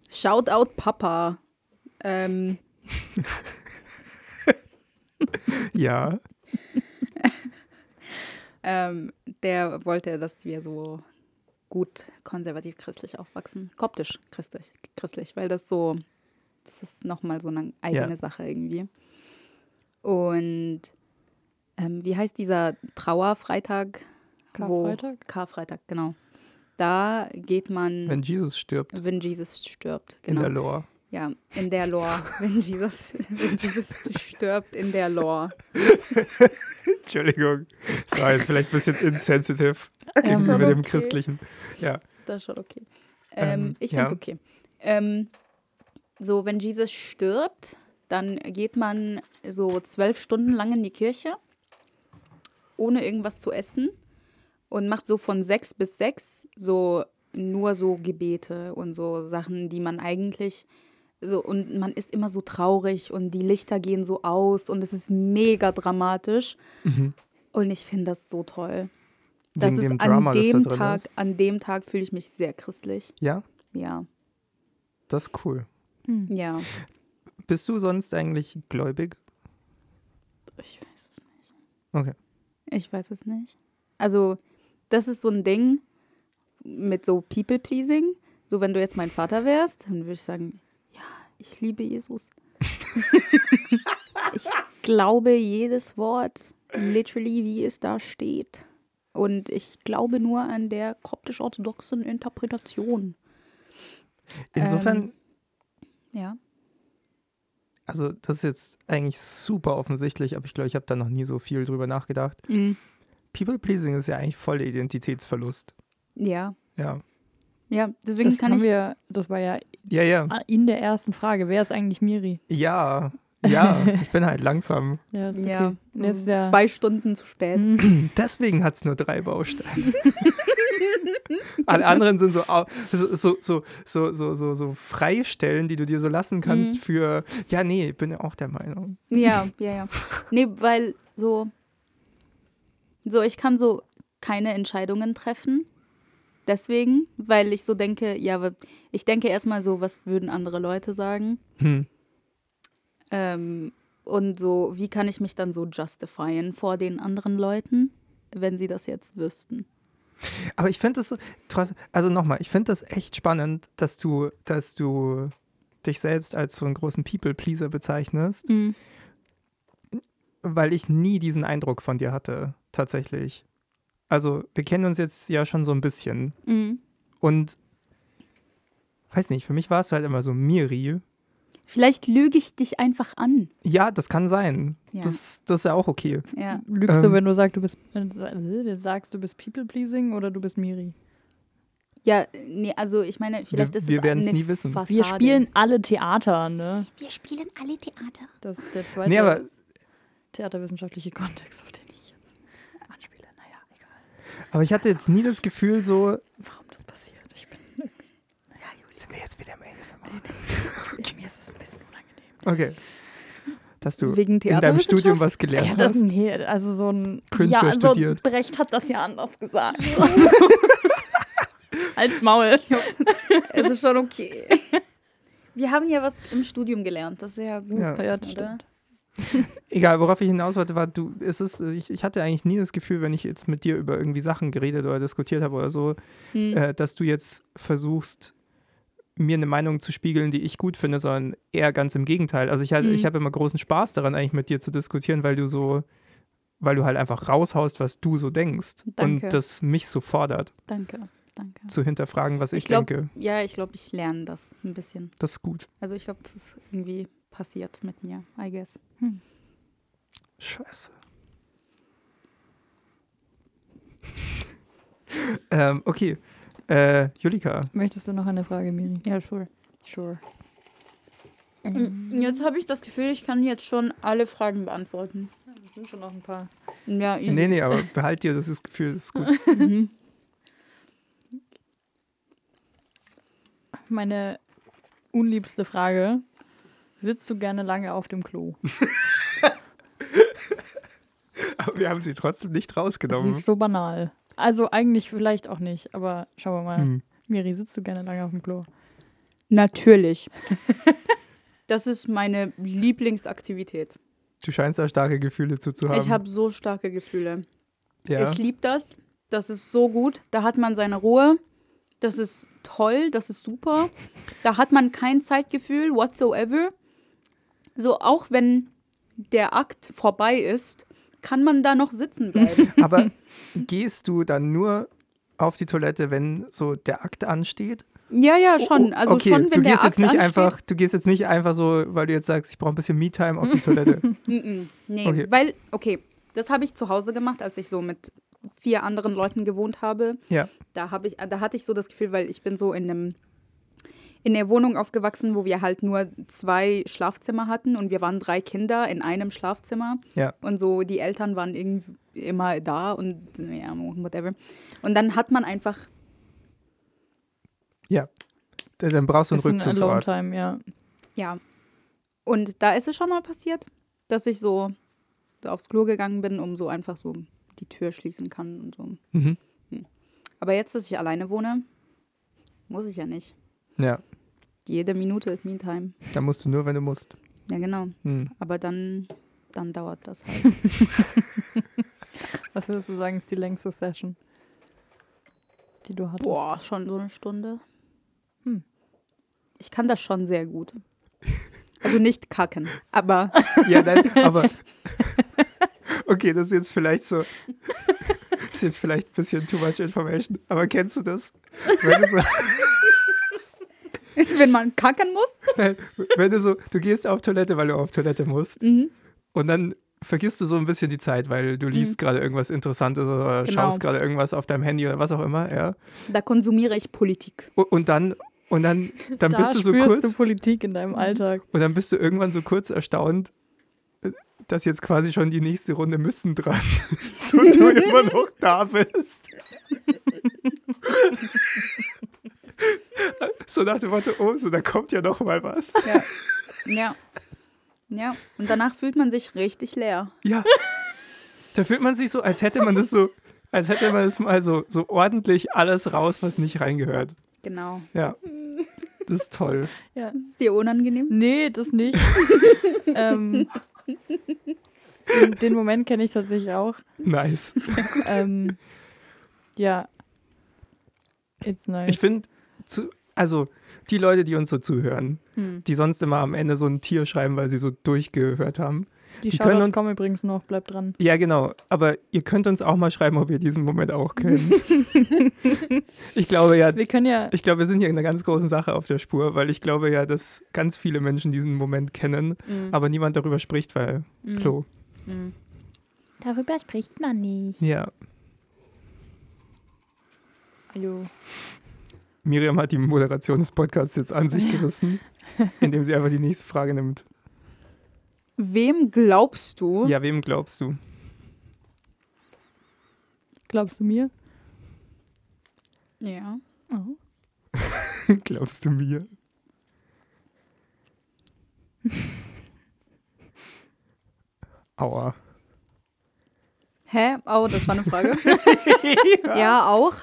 [SPEAKER 3] Shoutout Papa. Ähm,
[SPEAKER 1] Ja.
[SPEAKER 3] ähm, der wollte, dass wir so gut konservativ christlich aufwachsen. Koptisch christlich, christlich, weil das so, das ist nochmal so eine eigene
[SPEAKER 1] Ja.
[SPEAKER 3] Sache irgendwie. Und ähm, wie heißt dieser Trauerfreitag? Wo-
[SPEAKER 2] Karfreitag?
[SPEAKER 3] Karfreitag, genau. Da geht man,
[SPEAKER 1] Wenn Jesus stirbt
[SPEAKER 3] wenn Jesus stirbt,
[SPEAKER 1] in
[SPEAKER 3] genau.
[SPEAKER 1] der Lore.
[SPEAKER 3] Ja, in der Lore. wenn, Jesus, wenn Jesus stirbt, in der Lore.
[SPEAKER 1] Entschuldigung. Das war jetzt vielleicht ein bisschen insensitive
[SPEAKER 2] Ähm,
[SPEAKER 1] gegenüber
[SPEAKER 3] schon
[SPEAKER 1] dem
[SPEAKER 3] okay.
[SPEAKER 1] Christlichen. Ja.
[SPEAKER 3] Das ist schon okay. Ähm,
[SPEAKER 1] Ähm,
[SPEAKER 3] ich finde es
[SPEAKER 1] ja.
[SPEAKER 3] okay. Ähm, so, wenn Jesus stirbt, dann geht man so zwölf Stunden lang in die Kirche, ohne irgendwas zu essen. und macht so von sechs bis sechs so nur so Gebete und so Sachen, die man eigentlich so und man ist immer so traurig und die Lichter gehen so aus und es ist mega dramatisch
[SPEAKER 1] Mhm.
[SPEAKER 3] und ich finde das so toll. Das
[SPEAKER 1] Wegen
[SPEAKER 3] ist
[SPEAKER 1] dem Drama,
[SPEAKER 3] an
[SPEAKER 1] das da
[SPEAKER 3] dem Tag,
[SPEAKER 1] ist.
[SPEAKER 3] an dem Tag fühle ich mich sehr christlich.
[SPEAKER 1] Ja,
[SPEAKER 3] Ja,
[SPEAKER 1] das ist cool.
[SPEAKER 3] ja.
[SPEAKER 1] Bist du sonst eigentlich gläubig?
[SPEAKER 3] Ich weiß es nicht.
[SPEAKER 1] Okay.
[SPEAKER 3] Ich weiß es nicht. Also, das ist so ein Ding mit so People-Pleasing. So, wenn du jetzt mein Vater wärst, dann würde ich sagen, ich liebe Jesus. ich glaube jedes Wort, literally, wie es da steht. Und ich glaube nur an der koptisch-orthodoxen Interpretation.
[SPEAKER 1] Insofern,
[SPEAKER 3] Ähm, Ja.
[SPEAKER 1] also das ist jetzt eigentlich super offensichtlich, aber ich glaube, ich habe da noch nie so viel drüber nachgedacht. People-Pleasing ist ja eigentlich voll Identitätsverlust.
[SPEAKER 3] Ja.
[SPEAKER 1] Ja.
[SPEAKER 3] Ja, deswegen
[SPEAKER 2] Das
[SPEAKER 3] kann
[SPEAKER 2] haben
[SPEAKER 3] ich.
[SPEAKER 2] wir, das war ja
[SPEAKER 1] Ja, ja.
[SPEAKER 2] in der ersten Frage. Wer ist eigentlich Miri?
[SPEAKER 1] Ja. Ja, ich bin halt langsam.
[SPEAKER 2] Ja, das ist
[SPEAKER 3] Ja,
[SPEAKER 2] okay.
[SPEAKER 3] das
[SPEAKER 2] Jetzt
[SPEAKER 3] ist
[SPEAKER 2] ja,
[SPEAKER 3] zwei Stunden zu spät.
[SPEAKER 2] Hm.
[SPEAKER 1] Deswegen hat es nur drei Bausteine. Alle anderen sind so, so, so, so, so, so, so, Freistellen, die du dir so lassen kannst
[SPEAKER 3] Mhm.
[SPEAKER 1] für, ja, nee, bin ja auch der Meinung.
[SPEAKER 3] Ja, ja, ja. Nee, weil so, so, ich kann so keine Entscheidungen treffen. Deswegen, weil ich so denke, ja, ich denke erstmal so, was würden andere Leute sagen?
[SPEAKER 1] Hm.
[SPEAKER 3] Ähm, und so, wie kann ich mich dann so justifieren vor den anderen Leuten, wenn sie das jetzt wüssten?
[SPEAKER 1] Aber ich finde das so, also nochmal, ich finde das echt spannend, dass du, dass du dich selbst als so einen großen People-Pleaser bezeichnest, weil ich nie diesen Eindruck von dir hatte, tatsächlich. Also, wir kennen uns jetzt ja schon so ein bisschen.
[SPEAKER 3] Mhm.
[SPEAKER 1] Und weiß nicht, für mich war es halt immer so Miri.
[SPEAKER 3] Vielleicht lüge ich dich einfach an.
[SPEAKER 1] Ja, das kann sein.
[SPEAKER 3] Ja.
[SPEAKER 1] Das, das ist ja auch okay.
[SPEAKER 3] Ja.
[SPEAKER 2] lügst du,
[SPEAKER 1] Ähm.
[SPEAKER 2] wenn du sagst, du bist, äh, du sagst, du bist People-Pleasing oder du bist Miri?
[SPEAKER 3] Ja, nee, also ich meine, vielleicht
[SPEAKER 1] Wir-
[SPEAKER 3] ist
[SPEAKER 1] wir
[SPEAKER 3] es eine
[SPEAKER 1] nie wissen.
[SPEAKER 3] Fassade.
[SPEAKER 2] Wir spielen alle Theater, ne?
[SPEAKER 3] Wir spielen alle Theater.
[SPEAKER 2] Das ist der zweite
[SPEAKER 1] Nee, aber,
[SPEAKER 2] theaterwissenschaftliche Kontext, auf den ich jetzt anspiele. Naja, egal.
[SPEAKER 1] Aber ich hatte jetzt nie das Gefühl, so,
[SPEAKER 2] Warum das passiert? Ich bin. Naja, gut.
[SPEAKER 1] sind wir jetzt wieder im ASMR?
[SPEAKER 2] Ich, mir ist es ein bisschen unangenehm.
[SPEAKER 1] Okay. Dass du
[SPEAKER 3] Wegen
[SPEAKER 1] in deinem? Studium was gelernt
[SPEAKER 2] Ja, das,
[SPEAKER 1] hast.
[SPEAKER 2] nee, also so ein.
[SPEAKER 1] Künstler
[SPEAKER 2] ja, also
[SPEAKER 1] studiert.
[SPEAKER 2] Brecht hat das ja anders gesagt. Als Maul.
[SPEAKER 3] Es ist schon okay. Wir haben ja was im Studium gelernt, das ist ja gut.
[SPEAKER 1] Ja.
[SPEAKER 2] Ja, das
[SPEAKER 3] oder?
[SPEAKER 2] stimmt.
[SPEAKER 1] Egal, worauf ich hinaus wollte, war, du, es ist, ich, ich hatte eigentlich nie das Gefühl, wenn ich jetzt mit dir über irgendwie Sachen geredet oder diskutiert habe oder so,
[SPEAKER 3] Hm.
[SPEAKER 1] äh, dass du jetzt versuchst, mir eine Meinung zu spiegeln, die ich gut finde, sondern eher ganz im Gegenteil. Also ich, halt,
[SPEAKER 3] Mhm.
[SPEAKER 1] ich habe immer großen Spaß daran, eigentlich mit dir zu diskutieren, weil du so, weil du halt einfach raushaust, was du so denkst
[SPEAKER 3] Danke.
[SPEAKER 1] und das mich so fordert,
[SPEAKER 3] Danke, danke.
[SPEAKER 1] zu hinterfragen, was ich,
[SPEAKER 3] Ich glaub-
[SPEAKER 1] denke.
[SPEAKER 3] Ja, ich glaube, ich lerne das ein bisschen.
[SPEAKER 1] Das ist gut.
[SPEAKER 3] Also ich glaube, das ist irgendwie passiert mit mir, I guess.
[SPEAKER 1] Scheiße. ähm, okay. Äh, Julika,
[SPEAKER 2] Möchtest du noch eine Frage, Miri?
[SPEAKER 3] Ja, sure.
[SPEAKER 2] Sure.
[SPEAKER 3] Jetzt habe ich das Gefühl, ich kann jetzt schon alle Fragen beantworten.
[SPEAKER 2] Das sind schon noch ein paar.
[SPEAKER 3] Ja, easy.
[SPEAKER 1] nee, nee, aber behalt dir das Gefühl, das ist gut.
[SPEAKER 3] Mhm.
[SPEAKER 2] Meine unliebste Frage. Sitzt du gerne lange auf dem Klo?
[SPEAKER 1] aber wir haben sie trotzdem nicht
[SPEAKER 2] Das
[SPEAKER 1] rausgenommen.
[SPEAKER 2] ist so banal. Also eigentlich vielleicht auch nicht, aber schauen wir mal.
[SPEAKER 1] Hm.
[SPEAKER 2] Miri, sitzt du gerne lange auf dem Klo?
[SPEAKER 3] Natürlich. das ist meine Lieblingsaktivität.
[SPEAKER 1] Du scheinst da starke Gefühle zu, zu haben.
[SPEAKER 3] Ich habe so starke Gefühle.
[SPEAKER 1] ja.
[SPEAKER 3] Ich liebe das. Das ist so gut. Da hat man seine Ruhe. Das ist toll. Das ist super. Da hat man kein Zeitgefühl whatsoever. So, auch wenn der Akt vorbei ist, kann man da noch sitzen bleiben.
[SPEAKER 1] Aber gehst du dann nur auf die Toilette, wenn so der Akt ansteht?
[SPEAKER 3] ja, ja, schon. Also
[SPEAKER 1] Oh, okay,
[SPEAKER 3] schon, wenn
[SPEAKER 1] du
[SPEAKER 3] der
[SPEAKER 1] gehst
[SPEAKER 3] Akt
[SPEAKER 1] jetzt nicht
[SPEAKER 3] ansteht.
[SPEAKER 1] einfach, du gehst jetzt nicht einfach so, weil du jetzt sagst, ich brauche ein bisschen Me-Time auf die Toilette.
[SPEAKER 3] Nee,
[SPEAKER 1] Okay.
[SPEAKER 3] weil, okay, das habe ich zu Hause gemacht, als ich so mit vier anderen Leuten gewohnt habe.
[SPEAKER 1] ja.
[SPEAKER 3] Da, habe ich, da hatte ich so das Gefühl, weil ich bin so in einem in der Wohnung aufgewachsen, wo wir halt nur zwei Schlafzimmer hatten und wir waren drei Kinder in einem Schlafzimmer.
[SPEAKER 1] Ja.
[SPEAKER 3] Und so die Eltern waren irgend, immer da und ja, whatever. Und dann hat man einfach,
[SPEAKER 1] Ja. Dann brauchst du einen Rückzugsort.
[SPEAKER 2] Time, ja.
[SPEAKER 3] ja. Und da ist es schon mal passiert, dass ich so, so aufs Klo gegangen bin, um so einfach so die Tür schließen kann und so.
[SPEAKER 1] Mhm.
[SPEAKER 3] Aber jetzt, dass ich alleine wohne, muss ich ja nicht.
[SPEAKER 1] Ja,
[SPEAKER 3] Jede Minute ist Me-Time.
[SPEAKER 1] da musst du nur, wenn du musst.
[SPEAKER 3] Ja, genau.
[SPEAKER 1] Hm.
[SPEAKER 3] Aber dann, dann dauert das halt.
[SPEAKER 2] Was würdest du sagen, ist die längste Session, die du hattest?
[SPEAKER 3] Boah, schon so eine Stunde.
[SPEAKER 2] Hm.
[SPEAKER 3] Ich kann das schon sehr gut. Also nicht kacken, aber
[SPEAKER 1] Ja, nein, aber. Okay, das ist jetzt vielleicht so. ist jetzt vielleicht ein bisschen too much information. Aber kennst du das? Wenn du so,
[SPEAKER 3] wenn man kacken muss.
[SPEAKER 1] wenn du so, du gehst auf Toilette, weil du auf Toilette musst.
[SPEAKER 3] Mhm.
[SPEAKER 1] Und dann vergisst du so ein bisschen die Zeit, weil du liest gerade irgendwas Interessantes oder
[SPEAKER 3] Genau.
[SPEAKER 1] schaust gerade irgendwas auf deinem Handy oder was auch immer, ja.
[SPEAKER 3] Da konsumiere ich Politik.
[SPEAKER 1] Und, und dann, und dann, dann
[SPEAKER 2] da
[SPEAKER 1] bist du so
[SPEAKER 2] spürst
[SPEAKER 1] kurz.
[SPEAKER 2] du Politik in deinem Alltag.
[SPEAKER 1] Und dann bist du irgendwann so kurz erstaunt, dass jetzt quasi schon die nächste Runde müssen dran ist und du immer noch da bist. so nach dem Motto, oh, so da kommt ja noch mal was.
[SPEAKER 3] Ja. ja. Ja. Und danach fühlt man sich richtig leer.
[SPEAKER 1] Ja. Da fühlt man sich so, als hätte man das so, als hätte man das mal so, so ordentlich alles raus, was nicht reingehört.
[SPEAKER 3] Genau.
[SPEAKER 1] Ja. Das ist toll.
[SPEAKER 2] Ja.
[SPEAKER 3] Ist dir unangenehm?
[SPEAKER 2] Nee, das nicht. ähm, den, den Moment kenne ich tatsächlich auch.
[SPEAKER 1] Nice.
[SPEAKER 2] Ähm, ja. It's nice.
[SPEAKER 1] Ich finde, also die Leute, die uns so zuhören,
[SPEAKER 3] Hm.
[SPEAKER 1] die sonst immer am Ende so ein Tier schreiben, weil sie so durchgehört haben.
[SPEAKER 2] die
[SPEAKER 1] die können uns-
[SPEAKER 2] kommen übrigens noch, bleibt dran.
[SPEAKER 1] Ja, genau. Aber ihr könnt uns auch mal schreiben, ob ihr diesen Moment auch kennt. ich glaube ja,
[SPEAKER 2] Wir können ja,
[SPEAKER 1] ich glaube, wir sind hier in einer ganz großen Sache auf der Spur, weil ich glaube ja, dass ganz viele Menschen diesen Moment kennen,
[SPEAKER 3] Mhm.
[SPEAKER 1] aber niemand darüber spricht, weil
[SPEAKER 3] Mhm.
[SPEAKER 1] Klo.
[SPEAKER 3] Mhm.
[SPEAKER 2] darüber spricht man nicht.
[SPEAKER 1] Ja.
[SPEAKER 2] Jo.
[SPEAKER 1] Miriam hat die Moderation des Podcasts jetzt an sich gerissen, indem sie einfach die nächste Frage nimmt.
[SPEAKER 3] Wem glaubst du?
[SPEAKER 1] Ja, wem glaubst du?
[SPEAKER 2] Glaubst du mir?
[SPEAKER 3] Ja.
[SPEAKER 2] Oh.
[SPEAKER 1] glaubst du mir? Aua.
[SPEAKER 3] Hä? Oh, das war eine Frage. ja. auch.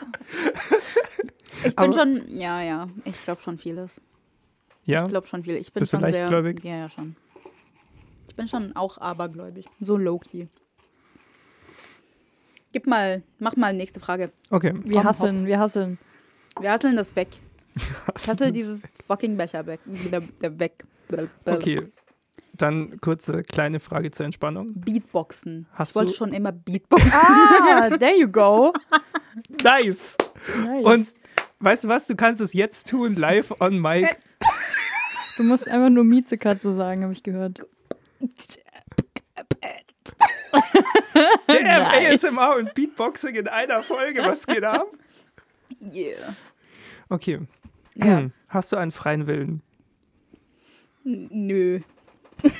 [SPEAKER 3] Ich bin
[SPEAKER 1] Aber-
[SPEAKER 3] schon, ja, ja, ich glaube schon vieles.
[SPEAKER 1] Ja?
[SPEAKER 3] Ich glaube schon viel. Ich bin
[SPEAKER 1] Bist du
[SPEAKER 3] schon sehr.
[SPEAKER 1] leichtgläubig?
[SPEAKER 3] Ja, ja, schon. Ich bin schon auch abergläubig. So low-key. Gib mal, mach mal nächste Frage.
[SPEAKER 1] Okay.
[SPEAKER 2] Wir
[SPEAKER 3] Komm,
[SPEAKER 2] hasseln, wir hasseln.
[SPEAKER 3] Wir hasseln das weg. Hassel dieses fucking Becher weg. Wieder, wieder weg.
[SPEAKER 1] Okay. Dann kurze kleine Frage zur Entspannung.
[SPEAKER 3] Beatboxen.
[SPEAKER 1] Hast
[SPEAKER 3] ich wollte
[SPEAKER 1] du-
[SPEAKER 3] schon immer Beatboxen.
[SPEAKER 2] Ah, there you go.
[SPEAKER 1] Nice!
[SPEAKER 2] Nice.
[SPEAKER 1] Und weißt du was? Du kannst es jetzt tun, live on mic.
[SPEAKER 2] du musst einfach nur Miezekatze sagen, habe ich gehört.
[SPEAKER 1] Damn,
[SPEAKER 2] Nice.
[SPEAKER 1] ASMR und Beatboxing in einer Folge. Was geht ab?
[SPEAKER 3] Yeah.
[SPEAKER 1] Okay.
[SPEAKER 3] Ja.
[SPEAKER 1] Hast du einen freien Willen?
[SPEAKER 3] Nö.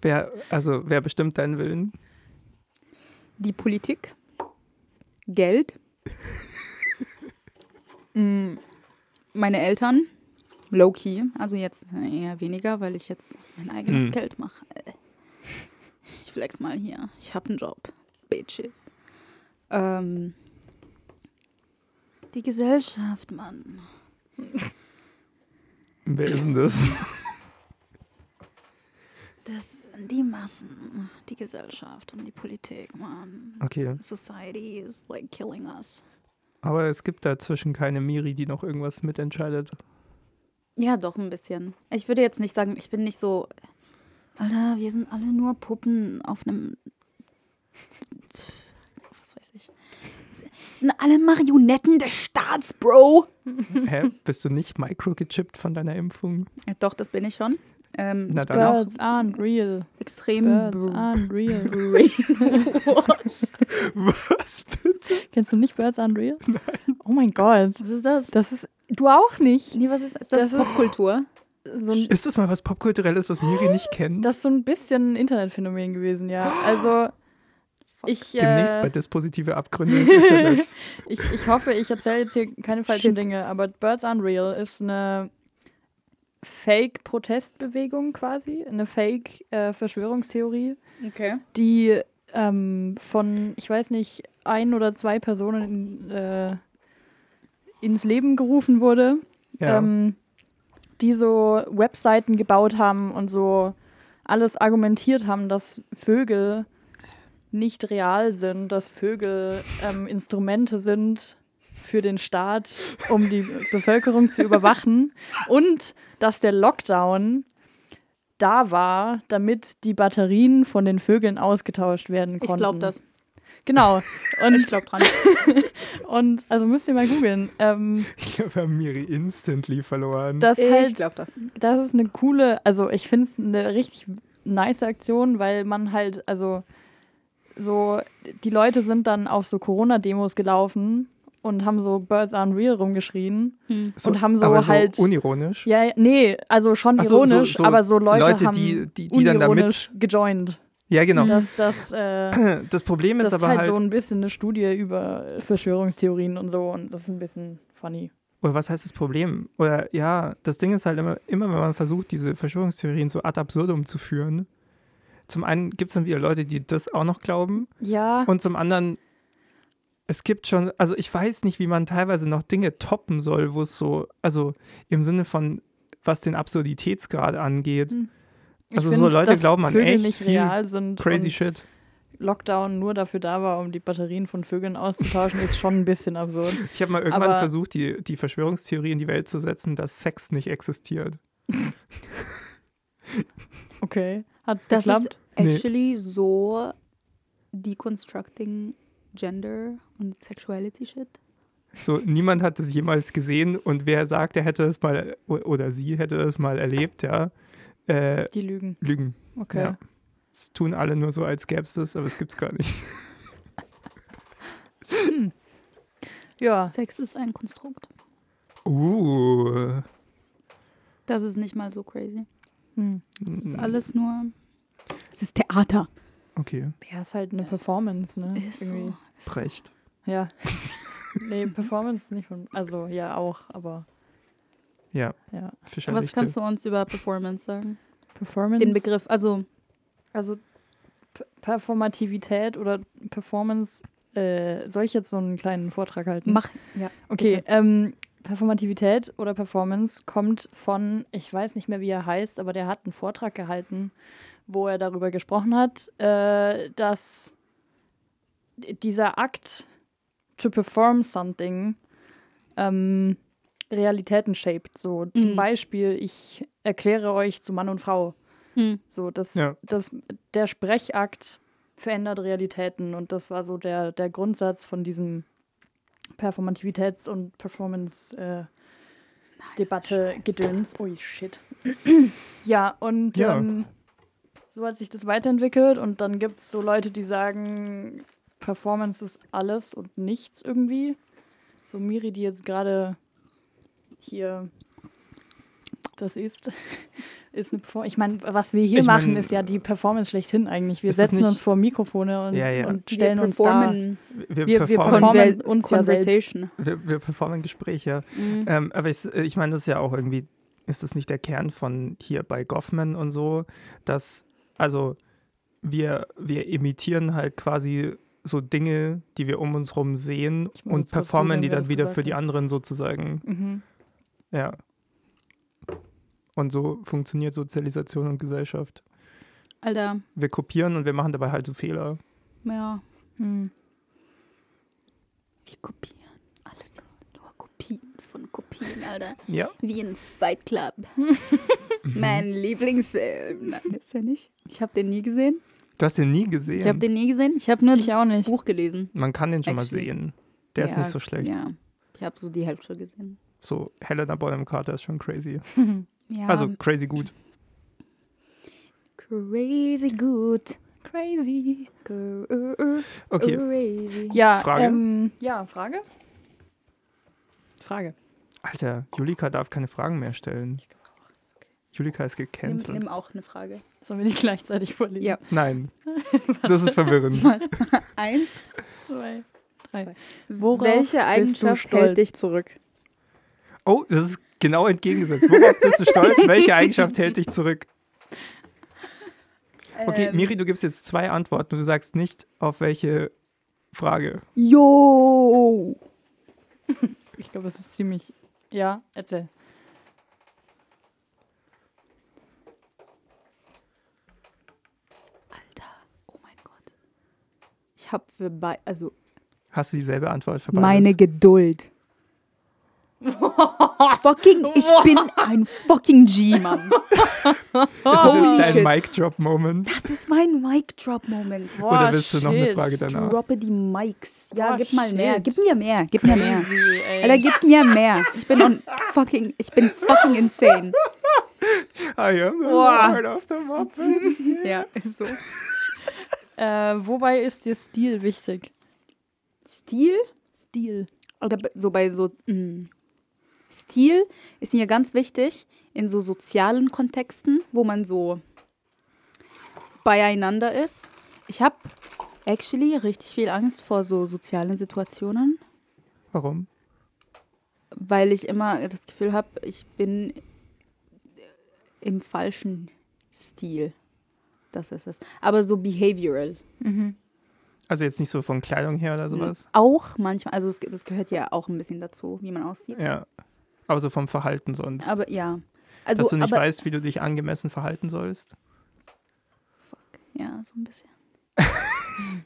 [SPEAKER 1] Wer, also, wer bestimmt deinen Willen?
[SPEAKER 3] Die Politik. Geld. Mm, Meine Eltern. Low-key. Also jetzt eher weniger, weil ich jetzt mein eigenes
[SPEAKER 1] Hm.
[SPEAKER 3] Geld mache. Ich flex mal hier. Ich habe einen Job. Bitches. Ähm, die Gesellschaft, Mann.
[SPEAKER 1] Wer ist denn das?
[SPEAKER 3] Das sind die Massen, die Gesellschaft und die Politik, Mann.
[SPEAKER 1] Okay.
[SPEAKER 3] Society is like killing us.
[SPEAKER 1] Aber es gibt dazwischen keine Miri, die noch irgendwas mitentscheidet.
[SPEAKER 3] Ja, doch ein bisschen. Ich würde jetzt nicht sagen, ich bin nicht so. Alter, wir sind alle nur Puppen auf einem. Was weiß ich. Wir sind alle Marionetten des Staats, Bro.
[SPEAKER 1] Hä? Bist du nicht microgechippt von deiner Impfung?
[SPEAKER 3] Ja, doch, das bin ich schon. Ähm,
[SPEAKER 1] Na dann.
[SPEAKER 3] bin auch
[SPEAKER 2] Birds aren't real.
[SPEAKER 3] extrem.
[SPEAKER 2] Birds
[SPEAKER 3] br-
[SPEAKER 2] aren't real.
[SPEAKER 1] Was bitte?
[SPEAKER 2] Kennst du nicht Birds aren't real? Nein. Oh mein Gott.
[SPEAKER 3] Was ist das?
[SPEAKER 2] Das ist. Du auch nicht.
[SPEAKER 3] Nee, was ist, ist das?
[SPEAKER 2] Das ist-
[SPEAKER 3] Popkultur?
[SPEAKER 2] So ein,
[SPEAKER 1] Ist das mal was Popkulturelles, was Miri nicht kennt?
[SPEAKER 2] das ist so ein bisschen ein Internetphänomen gewesen, ja. Also, Ich,
[SPEAKER 1] Demnächst
[SPEAKER 2] äh,
[SPEAKER 1] bei Dispositive Abgründe des Internets.
[SPEAKER 2] ich, ich hoffe, ich erzähle jetzt hier keine falschen Dinge, aber Birds Unreal ist eine Fake-Protestbewegung quasi, eine Fake-Verschwörungstheorie,
[SPEAKER 3] Okay.
[SPEAKER 2] die ähm, von, ich weiß nicht, ein oder zwei Personen in, äh, ins Leben gerufen wurde,
[SPEAKER 1] Ja.
[SPEAKER 2] ähm, die so Webseiten gebaut haben und so alles argumentiert haben, dass Vögel nicht real sind, dass Vögel ähm, Instrumente sind für den Staat, um die Bevölkerung zu überwachen und dass der Lockdown da war, damit die Batterien von den Vögeln ausgetauscht werden
[SPEAKER 3] Ich
[SPEAKER 2] konnten.
[SPEAKER 3] glaube das.
[SPEAKER 2] Genau. Und,
[SPEAKER 3] Ich glaube dran.
[SPEAKER 2] und also müsst ihr mal googeln. Ähm,
[SPEAKER 1] Ich glaube, wir haben Miri instantly verloren.
[SPEAKER 2] das
[SPEAKER 3] ich
[SPEAKER 2] halt
[SPEAKER 3] glaube das.
[SPEAKER 2] das ist eine coole, also ich finde es eine richtig nice Aktion, weil man halt, also so, die Leute sind dann auf so Corona-Demos gelaufen und haben so Birds Aren't Real rumgeschrien.
[SPEAKER 3] Hm.
[SPEAKER 2] und haben so
[SPEAKER 1] aber
[SPEAKER 2] halt-
[SPEAKER 1] unironisch.
[SPEAKER 2] Ja, nee, also schon
[SPEAKER 1] Ach so, so-
[SPEAKER 2] ironisch,
[SPEAKER 1] so
[SPEAKER 2] aber so Leute,
[SPEAKER 1] Leute,
[SPEAKER 2] haben
[SPEAKER 1] die- die- die dann da
[SPEAKER 2] unironisch gejoint.
[SPEAKER 1] Ja, genau.
[SPEAKER 2] Das, das, äh,
[SPEAKER 1] Das Problem ist
[SPEAKER 2] das ist
[SPEAKER 1] aber
[SPEAKER 2] halt,
[SPEAKER 1] halt,
[SPEAKER 2] so ein bisschen eine Studie über Verschwörungstheorien und so und das ist ein bisschen funny.
[SPEAKER 1] oder was heißt das Problem? Oder ja, das Ding ist halt immer, immer wenn man versucht, diese Verschwörungstheorien so ad absurdum zu führen, zum einen gibt es dann wieder Leute, die das auch noch glauben
[SPEAKER 2] Ja,
[SPEAKER 1] und zum anderen, es gibt schon, also ich weiß nicht, wie man teilweise noch Dinge toppen soll, wo es so, also im Sinne von, was den Absurditätsgrad angeht,
[SPEAKER 2] Hm.
[SPEAKER 1] also so
[SPEAKER 2] find,
[SPEAKER 1] Leute
[SPEAKER 2] dass
[SPEAKER 1] glauben an
[SPEAKER 2] Vögel
[SPEAKER 1] echt
[SPEAKER 2] nicht
[SPEAKER 1] viel
[SPEAKER 2] real sind
[SPEAKER 1] crazy shit.
[SPEAKER 2] Lockdown nur dafür da war, um die Batterien von Vögeln auszutauschen, ist schon ein bisschen absurd.
[SPEAKER 1] Ich habe mal irgendwann
[SPEAKER 2] Aber-
[SPEAKER 1] versucht, die, die Verschwörungstheorie in die Welt zu setzen, dass Sex nicht existiert.
[SPEAKER 2] Okay. Hat's
[SPEAKER 3] Das
[SPEAKER 2] geklappt?
[SPEAKER 3] ist
[SPEAKER 1] Nee.
[SPEAKER 3] actually so deconstructing Gender und Sexuality Shit.
[SPEAKER 1] So, niemand hat es jemals gesehen und wer sagt, er hätte es mal oder sie hätte es mal erlebt, ja, äh,
[SPEAKER 2] Die Lügen.
[SPEAKER 1] lügen.
[SPEAKER 2] Okay.
[SPEAKER 1] Ja. Es tun alle nur so, als gäbe es das, aber es gibt es gar nicht.
[SPEAKER 2] Ja.
[SPEAKER 3] Sex ist ein Konstrukt.
[SPEAKER 1] Uh.
[SPEAKER 3] Das ist nicht mal so crazy.
[SPEAKER 2] Hm.
[SPEAKER 3] Es ist
[SPEAKER 1] Mm,
[SPEAKER 3] alles nur. Es ist Theater.
[SPEAKER 1] Okay,
[SPEAKER 2] Ja, ist halt eine Performance, ne?
[SPEAKER 3] Ist
[SPEAKER 2] Irgendwie.
[SPEAKER 3] so.
[SPEAKER 1] Brecht.
[SPEAKER 2] Ja. nee, Performance nicht von. Also ja auch, aber
[SPEAKER 1] Ja,
[SPEAKER 2] ja.
[SPEAKER 3] Was kannst du uns über Performance sagen?
[SPEAKER 2] Performance.
[SPEAKER 3] Den Begriff, also
[SPEAKER 2] Also P Performativität oder Performance. Äh, soll ich jetzt so einen kleinen Vortrag halten?
[SPEAKER 3] mach. Ja.
[SPEAKER 2] Okay, ähm, Performativität oder Performance kommt von, ich weiß nicht mehr, wie er heißt, aber der hat einen Vortrag gehalten, wo er darüber gesprochen hat, äh, dass dieser Akt to perform something ähm, Realitäten shaped. So zum
[SPEAKER 3] Mhm.
[SPEAKER 2] Beispiel, ich erkläre euch zu Mann und Frau.
[SPEAKER 3] Hm.
[SPEAKER 2] So, das,
[SPEAKER 1] Ja.
[SPEAKER 2] das, der Sprechakt verändert Realitäten und das war so der, der Grundsatz von diesem Performativitäts- und Performance-Debatte gedöns. Ui, shit. ja, und
[SPEAKER 1] Ja.
[SPEAKER 2] Ähm, so hat sich das weiterentwickelt und dann gibt es so Leute, die sagen, Performance ist alles und nichts irgendwie. So Miri, die jetzt gerade hier das ist, ist eine Performance. Ich meine, was wir hier
[SPEAKER 1] Ich
[SPEAKER 2] machen,
[SPEAKER 1] mein,
[SPEAKER 2] ist ja die Performance schlechthin eigentlich. Wir setzen uns vor Mikrofone und,
[SPEAKER 1] Ja, ja.
[SPEAKER 2] und stellen uns da.
[SPEAKER 1] Wir,
[SPEAKER 2] Wir- wir
[SPEAKER 1] performen,
[SPEAKER 2] performen uns ja selbst.
[SPEAKER 1] Wir, wir performen Gespräche.
[SPEAKER 3] Mhm.
[SPEAKER 1] Ähm, aber ich, ich meine, das ist ja auch irgendwie, ist das nicht der Kern von hier bei Goffman und so, dass, also wir, wir imitieren halt quasi so Dinge, die wir um uns rum sehen
[SPEAKER 2] Ich
[SPEAKER 1] und performen die dann wieder für die anderen sozusagen.
[SPEAKER 2] Mhm.
[SPEAKER 1] Ja. Und so funktioniert Sozialisation und Gesellschaft.
[SPEAKER 3] Alter,
[SPEAKER 1] Wir kopieren und wir machen dabei halt so Fehler.
[SPEAKER 3] ja.
[SPEAKER 2] Hm.
[SPEAKER 3] Wir kopieren. Alles nur Kopien von Kopien, Alter.
[SPEAKER 1] Ja.
[SPEAKER 3] Wie in Fight Club. mein Lieblingsfilm. Nein, ist er nicht. Ich habe den nie gesehen.
[SPEAKER 1] Du hast den nie gesehen.
[SPEAKER 3] Ich habe den nie gesehen. Ich habe nur
[SPEAKER 2] Ich
[SPEAKER 3] das
[SPEAKER 2] auch nicht.
[SPEAKER 3] Buch gelesen.
[SPEAKER 1] Man kann den schon mal
[SPEAKER 3] Actually.
[SPEAKER 1] sehen. Der ist
[SPEAKER 3] Ja,
[SPEAKER 1] nicht so schlecht.
[SPEAKER 3] Ja. Ich habe so die Hälfte gesehen.
[SPEAKER 1] So, Helena Bonham Carter ist schon crazy.
[SPEAKER 3] Ja.
[SPEAKER 1] Also crazy gut.
[SPEAKER 3] crazy good.
[SPEAKER 2] Crazy.
[SPEAKER 1] Okay.
[SPEAKER 3] Crazy.
[SPEAKER 2] Ja,
[SPEAKER 1] Frage?
[SPEAKER 2] Ähm, ja, Frage? Frage.
[SPEAKER 1] Alter, Julika darf keine Fragen mehr stellen. Julika ist
[SPEAKER 3] Nimm,
[SPEAKER 1] gecancelt.
[SPEAKER 3] nimm auch eine Frage.
[SPEAKER 2] Sollen wir die gleichzeitig vorlesen?
[SPEAKER 3] Ja.
[SPEAKER 1] Nein, das ist verwirrend.
[SPEAKER 3] Eins.
[SPEAKER 2] Zwei, drei. Worauf
[SPEAKER 3] Welche Eigenschaft hält dich zurück?
[SPEAKER 1] Oh, das ist genau entgegengesetzt. Worauf bist du stolz? Welche Eigenschaft hält dich zurück? Okay,
[SPEAKER 3] Ähm,
[SPEAKER 1] Miri, du gibst jetzt zwei Antworten und du sagst nicht, auf welche Frage.
[SPEAKER 3] Yo!
[SPEAKER 2] Ich glaube, es ist ziemlich. Ja, erzähl.
[SPEAKER 3] Alter, oh mein Gott. Ich habe für bei, also
[SPEAKER 1] Hast du dieselbe Antwort für beides?
[SPEAKER 3] meine Geduld. fucking, ich bin ein fucking G, Mann.
[SPEAKER 1] Das ist
[SPEAKER 3] Holy
[SPEAKER 1] jetzt dein
[SPEAKER 3] shit.
[SPEAKER 1] Mic-Drop-Moment.
[SPEAKER 3] Das ist mein Mic-Drop-Moment.
[SPEAKER 1] Oder willst du noch eine
[SPEAKER 2] shit.
[SPEAKER 1] Frage danach?
[SPEAKER 3] Droppe die Mics. Ja,
[SPEAKER 2] Boah,
[SPEAKER 3] gib mal mehr.
[SPEAKER 2] shit.
[SPEAKER 3] Gib mir mehr. Gib mir mehr.
[SPEAKER 2] Ey.
[SPEAKER 3] Alter, gib mir mehr. Ich bin on fucking, ich bin fucking insane.
[SPEAKER 1] I am the
[SPEAKER 2] Boah.
[SPEAKER 1] Lord of the Muppets.
[SPEAKER 3] Ja, ist so.
[SPEAKER 2] Äh, wobei ist dir Stil wichtig?
[SPEAKER 3] Stil?
[SPEAKER 2] Stil.
[SPEAKER 3] Oder so bei so mh. Stil ist mir ganz wichtig in so sozialen Kontexten, wo man so beieinander ist. Ich habe actually richtig viel Angst vor so sozialen Situationen,
[SPEAKER 1] Warum?
[SPEAKER 3] weil ich immer das Gefühl habe, ich bin im falschen Stil. Das ist es. Aber so behavioral.
[SPEAKER 1] Also jetzt nicht so von Kleidung her oder sowas?
[SPEAKER 3] Auch manchmal, also es, das gehört ja auch ein bisschen dazu, wie man aussieht.
[SPEAKER 1] Ja. Aber so vom Verhalten sonst.
[SPEAKER 3] Aber ja. Also,
[SPEAKER 1] Dass du nicht
[SPEAKER 3] aber,
[SPEAKER 1] weißt, wie du dich angemessen verhalten sollst.
[SPEAKER 3] Ja, so ein bisschen.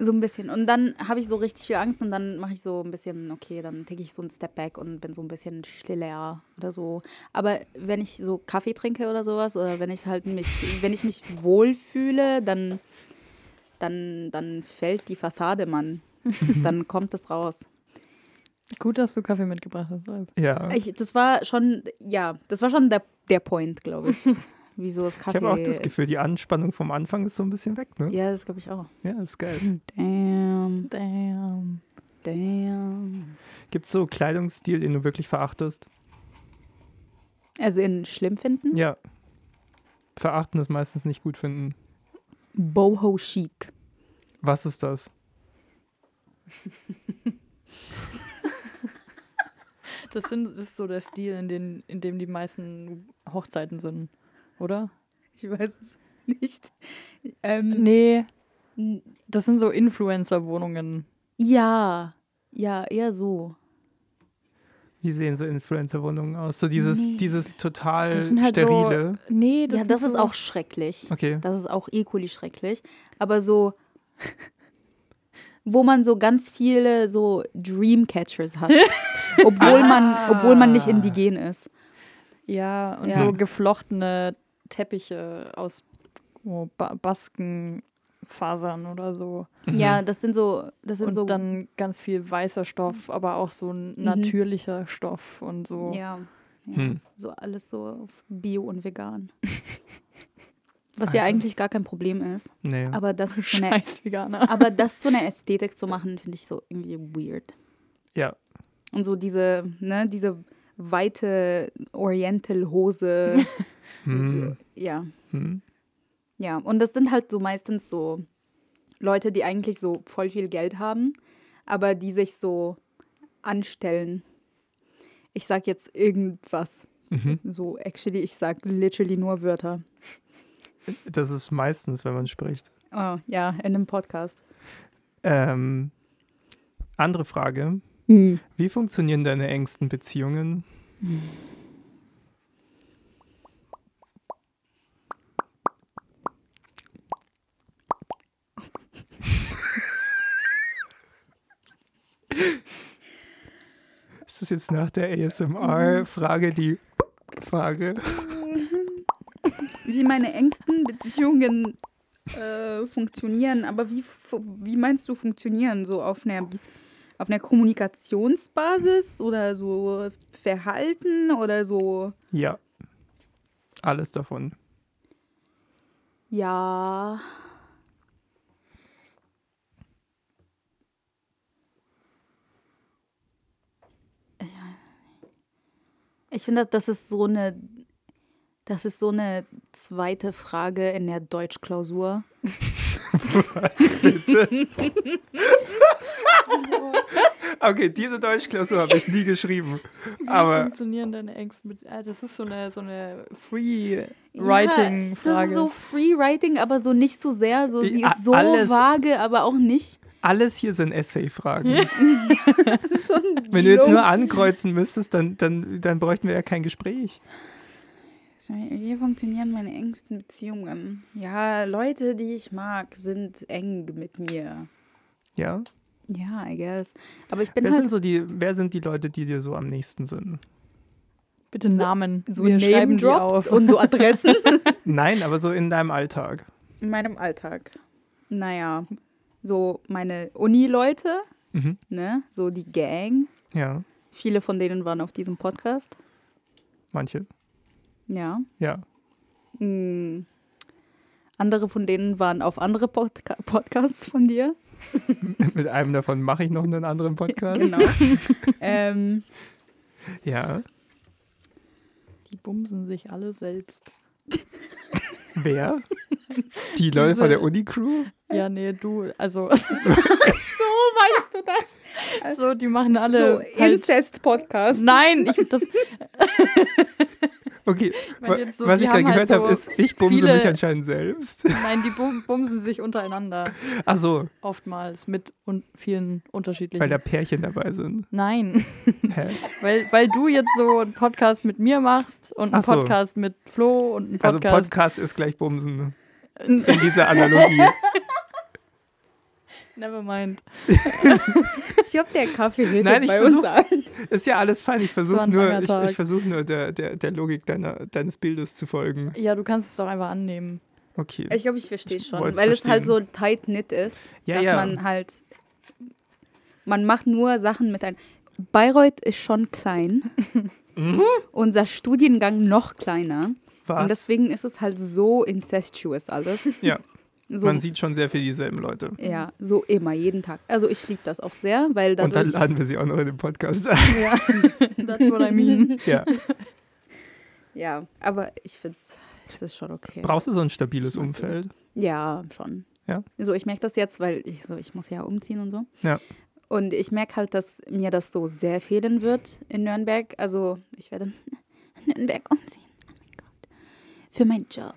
[SPEAKER 3] so ein bisschen. Und dann habe ich so richtig viel Angst und dann mache ich so ein bisschen, okay, dann take ich so einen Step back und bin so ein bisschen stiller oder so. Aber wenn ich so Kaffee trinke oder sowas, oder wenn ich halt mich, wenn ich mich wohlfühle, dann, dann, dann fällt die Fassade, Mann. dann kommt es raus.
[SPEAKER 2] Gut, dass du Kaffee mitgebracht hast.
[SPEAKER 1] Ja.
[SPEAKER 3] Ich, das war schon, ja, das war schon der, der Point, glaube ich. Wieso es
[SPEAKER 1] Ich
[SPEAKER 3] Kaffee
[SPEAKER 1] habe auch das Gefühl, die Anspannung vom Anfang ist so ein bisschen weg, ne?
[SPEAKER 3] Ja, das glaube ich auch.
[SPEAKER 1] Ja, ist geil.
[SPEAKER 3] Damn,
[SPEAKER 2] Damn.
[SPEAKER 3] damn.
[SPEAKER 1] Gibt es so Kleidungsstil, den du wirklich verachtest?
[SPEAKER 3] Also in schlimm finden?
[SPEAKER 1] Ja. Verachten ist meistens nicht gut finden.
[SPEAKER 3] Boho chic.
[SPEAKER 1] Was ist das?
[SPEAKER 2] Das, sind, das ist so der Stil, in, den, in dem die meisten Hochzeiten sind, oder?
[SPEAKER 3] Ich weiß es nicht. Ähm,
[SPEAKER 2] Nee, das sind so Influencer-Wohnungen.
[SPEAKER 3] ja, ja, eher so.
[SPEAKER 1] Wie sehen so Influencer-Wohnungen aus? So dieses,
[SPEAKER 3] Nee.
[SPEAKER 1] dieses total
[SPEAKER 2] Das sind halt
[SPEAKER 1] sterile.
[SPEAKER 2] so. Nee, das
[SPEAKER 3] ja, das ist
[SPEAKER 2] so,
[SPEAKER 3] auch schrecklich.
[SPEAKER 1] Okay.
[SPEAKER 3] Das ist auch equally schrecklich. Aber so, wo man so ganz viele so Dreamcatchers hat. obwohl, man, obwohl man nicht indigen ist.
[SPEAKER 2] Ja, und
[SPEAKER 3] Ja.
[SPEAKER 2] so geflochtene Teppiche aus oh, ba Baskenfasern oder so.
[SPEAKER 1] Mhm.
[SPEAKER 3] Ja, das sind so, das sind
[SPEAKER 2] Und
[SPEAKER 3] so.
[SPEAKER 2] dann ganz viel weißer Stoff, aber auch so ein natürlicher Stoff und so.
[SPEAKER 3] Ja. ja.
[SPEAKER 1] Hm.
[SPEAKER 3] So alles so auf Bio und vegan. Was ja
[SPEAKER 1] Alter.
[SPEAKER 3] eigentlich gar kein Problem ist.
[SPEAKER 1] Nee.
[SPEAKER 3] Aber das zu einer, aber das zu einer Ästhetik zu machen, finde ich so irgendwie weird.
[SPEAKER 1] ja.
[SPEAKER 3] Und so diese, ne, diese weite Oriental-Hose.
[SPEAKER 1] Hm.
[SPEAKER 3] ja.
[SPEAKER 1] Hm.
[SPEAKER 3] Ja. Und das sind halt so meistens so Leute, die eigentlich so voll viel Geld haben, aber die sich so anstellen. Ich sag jetzt irgendwas.
[SPEAKER 1] Mhm.
[SPEAKER 3] So, actually, ich sag literally nur Wörter.
[SPEAKER 1] Das ist meistens, wenn man spricht.
[SPEAKER 3] Oh, ja, in einem Podcast.
[SPEAKER 1] Ähm, andere Frage. Wie funktionieren deine engsten Beziehungen? Ist das jetzt nach der ASMR-Frage die Frage?
[SPEAKER 3] Wie meine engsten Beziehungen äh, funktionieren, aber wie, wie meinst du funktionieren? So auf einer, auf einer Kommunikationsbasis oder so Verhalten oder so?
[SPEAKER 1] Ja. Alles davon.
[SPEAKER 3] Ja. Ich finde, das ist so eine, das ist so eine zweite Frage in der Deutschklausur.
[SPEAKER 1] Bitte? okay, diese Deutschklausur habe ich nie geschrieben.
[SPEAKER 2] Wie
[SPEAKER 1] Aber
[SPEAKER 2] funktionieren deine Ängste mit. Ah, das ist so eine, so eine
[SPEAKER 3] Ja,
[SPEAKER 2] Free-Writing-Frage.
[SPEAKER 3] das ist so Free-Writing, aber so nicht so sehr. So, sie
[SPEAKER 1] Ja,
[SPEAKER 3] ist so
[SPEAKER 1] alles-
[SPEAKER 3] vage, aber auch nicht.
[SPEAKER 1] Alles hier sind Essay-Fragen. Wenn du jetzt nur ankreuzen müsstest, dann, dann, dann bräuchten wir ja kein Gespräch.
[SPEAKER 3] Wie funktionieren meine engsten Beziehungen? Ja, Leute, die ich mag, sind eng mit mir.
[SPEAKER 1] Ja?
[SPEAKER 3] Ja, I guess. Aber ich bin
[SPEAKER 1] Wer
[SPEAKER 3] halt
[SPEAKER 1] sind so die, wer sind die Leute, die dir so am nächsten sind?
[SPEAKER 2] Bitte Namen.
[SPEAKER 3] so
[SPEAKER 2] Wir schreiben die auf.
[SPEAKER 3] und so Adressen
[SPEAKER 1] Nein, aber so in deinem Alltag.
[SPEAKER 3] in meinem Alltag. Naja, so meine Uni-Leute,
[SPEAKER 1] Mhm.
[SPEAKER 3] ne, so die Gang.
[SPEAKER 1] Ja,
[SPEAKER 3] Viele von denen waren auf diesem Podcast.
[SPEAKER 1] manche.
[SPEAKER 3] Ja.
[SPEAKER 1] Ja.
[SPEAKER 3] Mm. Andere von denen waren auf andere Podca Podcasts von dir.
[SPEAKER 1] Mit einem davon mache ich noch einen anderen Podcast.
[SPEAKER 3] Genau. ähm,
[SPEAKER 1] Ja.
[SPEAKER 2] Die bumsen sich alle selbst.
[SPEAKER 1] Wer? Die Leute von der Uni-Crew?
[SPEAKER 2] Ja, nee, du, also,
[SPEAKER 3] so meinst du das?
[SPEAKER 2] so, die machen
[SPEAKER 3] So,
[SPEAKER 2] alle. halt,
[SPEAKER 3] Inzest-Podcast.
[SPEAKER 2] nein, ich das.
[SPEAKER 1] Okay,
[SPEAKER 2] so,
[SPEAKER 1] was ich gerade
[SPEAKER 2] haben halt
[SPEAKER 1] gehört habe,
[SPEAKER 2] so
[SPEAKER 1] ist, ich bumse
[SPEAKER 2] viele-
[SPEAKER 1] mich anscheinend selbst.
[SPEAKER 2] Nein, die bum bumsen sich untereinander.
[SPEAKER 1] Ach so,
[SPEAKER 2] Oftmals mit un vielen unterschiedlichen.
[SPEAKER 1] weil da Pärchen dabei sind.
[SPEAKER 2] Nein,
[SPEAKER 1] Hä?
[SPEAKER 2] weil, weil du jetzt so einen Podcast mit mir machst und einen
[SPEAKER 1] Ach so.
[SPEAKER 2] Podcast mit Flo und einen
[SPEAKER 1] Also
[SPEAKER 2] Podcast.
[SPEAKER 1] Podcast ist gleich Bumsen. In dieser Analogie.
[SPEAKER 2] Never mind.
[SPEAKER 3] Ich hoffe, der Kaffee hilft
[SPEAKER 1] Nein,
[SPEAKER 3] bei
[SPEAKER 1] versuch-
[SPEAKER 3] uns an.
[SPEAKER 1] Ist ja alles fein. Ich versuche nur, ich, ich versuch nur der, der, der Logik deiner, deines Bildes zu folgen.
[SPEAKER 2] Ja, du kannst es doch einfach annehmen.
[SPEAKER 1] Okay.
[SPEAKER 3] Ich glaube, ich verstehe schon, weil es halt so
[SPEAKER 1] verstehen.
[SPEAKER 3] tight-knit ist,
[SPEAKER 1] Ja,
[SPEAKER 3] dass
[SPEAKER 1] ja.
[SPEAKER 3] man halt, man macht nur Sachen mit ein. Bayreuth ist schon klein,
[SPEAKER 1] Mhm.
[SPEAKER 3] unser Studiengang noch kleiner
[SPEAKER 1] Was?
[SPEAKER 3] und deswegen ist es halt so incestuous alles.
[SPEAKER 1] ja,
[SPEAKER 3] So,
[SPEAKER 1] man sieht schon sehr viel dieselben Leute.
[SPEAKER 3] ja, so immer, jeden Tag. Also ich liebe das auch sehr, weil
[SPEAKER 1] Und dann
[SPEAKER 3] dadurch...
[SPEAKER 1] laden wir sie auch noch in den Podcast ein.
[SPEAKER 3] ja,
[SPEAKER 2] That's what I mean.
[SPEAKER 1] ja.
[SPEAKER 3] ja, aber ich finde es ist schon okay.
[SPEAKER 1] Brauchst du so ein stabiles Umfeld?
[SPEAKER 3] Ja, schon.
[SPEAKER 1] Ja?
[SPEAKER 3] So, ich merke das jetzt, weil ich so, ich muss ja umziehen und so.
[SPEAKER 1] Ja.
[SPEAKER 3] Und ich merke halt, dass mir das so sehr fehlen wird in Nürnberg. Also, ich werde in Nürnberg umziehen. Oh mein Gott. Für meinen Job,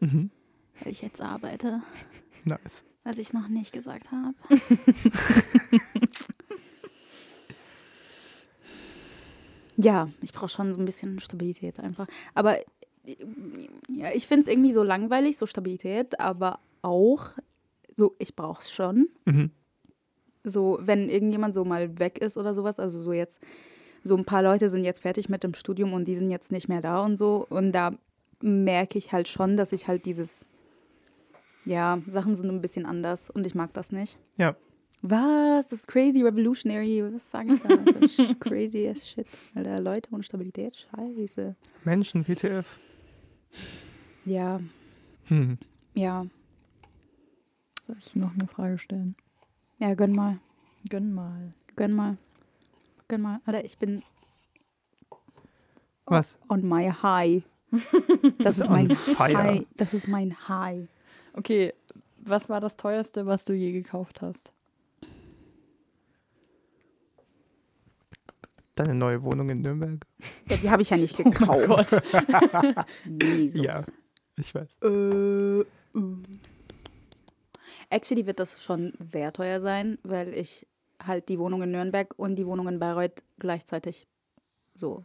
[SPEAKER 1] Mhm.
[SPEAKER 3] Weil ich jetzt arbeite,
[SPEAKER 1] Nice.
[SPEAKER 3] was ich noch nicht gesagt habe. ja, ich brauche schon so ein bisschen Stabilität einfach. Aber ja, ich finde es irgendwie so langweilig, so Stabilität, aber auch so, ich brauche es schon.
[SPEAKER 1] Mhm.
[SPEAKER 3] So, wenn irgendjemand so mal weg ist oder sowas, also so jetzt, so ein paar Leute sind jetzt fertig mit dem Studium und die sind jetzt nicht mehr da und so. Und da merke ich halt schon, dass ich halt dieses, ja, Sachen sind ein bisschen anders und ich mag das nicht.
[SPEAKER 1] Ja.
[SPEAKER 3] Was? Das ist crazy revolutionary. Was sage ich da? Das ist crazy as shit. Alter, Leute und Stabilität, scheiße.
[SPEAKER 1] Menschen, WTF.
[SPEAKER 3] Ja,
[SPEAKER 1] Hm.
[SPEAKER 3] ja.
[SPEAKER 2] Soll ich noch eine Frage stellen?
[SPEAKER 3] Ja, gönn mal.
[SPEAKER 2] Gönn mal.
[SPEAKER 3] Gönn mal. Gönn mal. Alter, ich bin
[SPEAKER 1] Was?
[SPEAKER 3] on my high. Das ist mein
[SPEAKER 1] fire.
[SPEAKER 3] High. Das ist mein High.
[SPEAKER 2] Okay, was war das teuerste, was du je gekauft hast?
[SPEAKER 1] Deine neue Wohnung in Nürnberg?
[SPEAKER 3] Ja, die habe ich ja nicht gekauft. Jesus.
[SPEAKER 1] Ja. Ich weiß.
[SPEAKER 3] Äh, äh. Actually wird das schon sehr teuer sein, weil ich halt die Wohnung in Nürnberg und die Wohnung in Bayreuth gleichzeitig so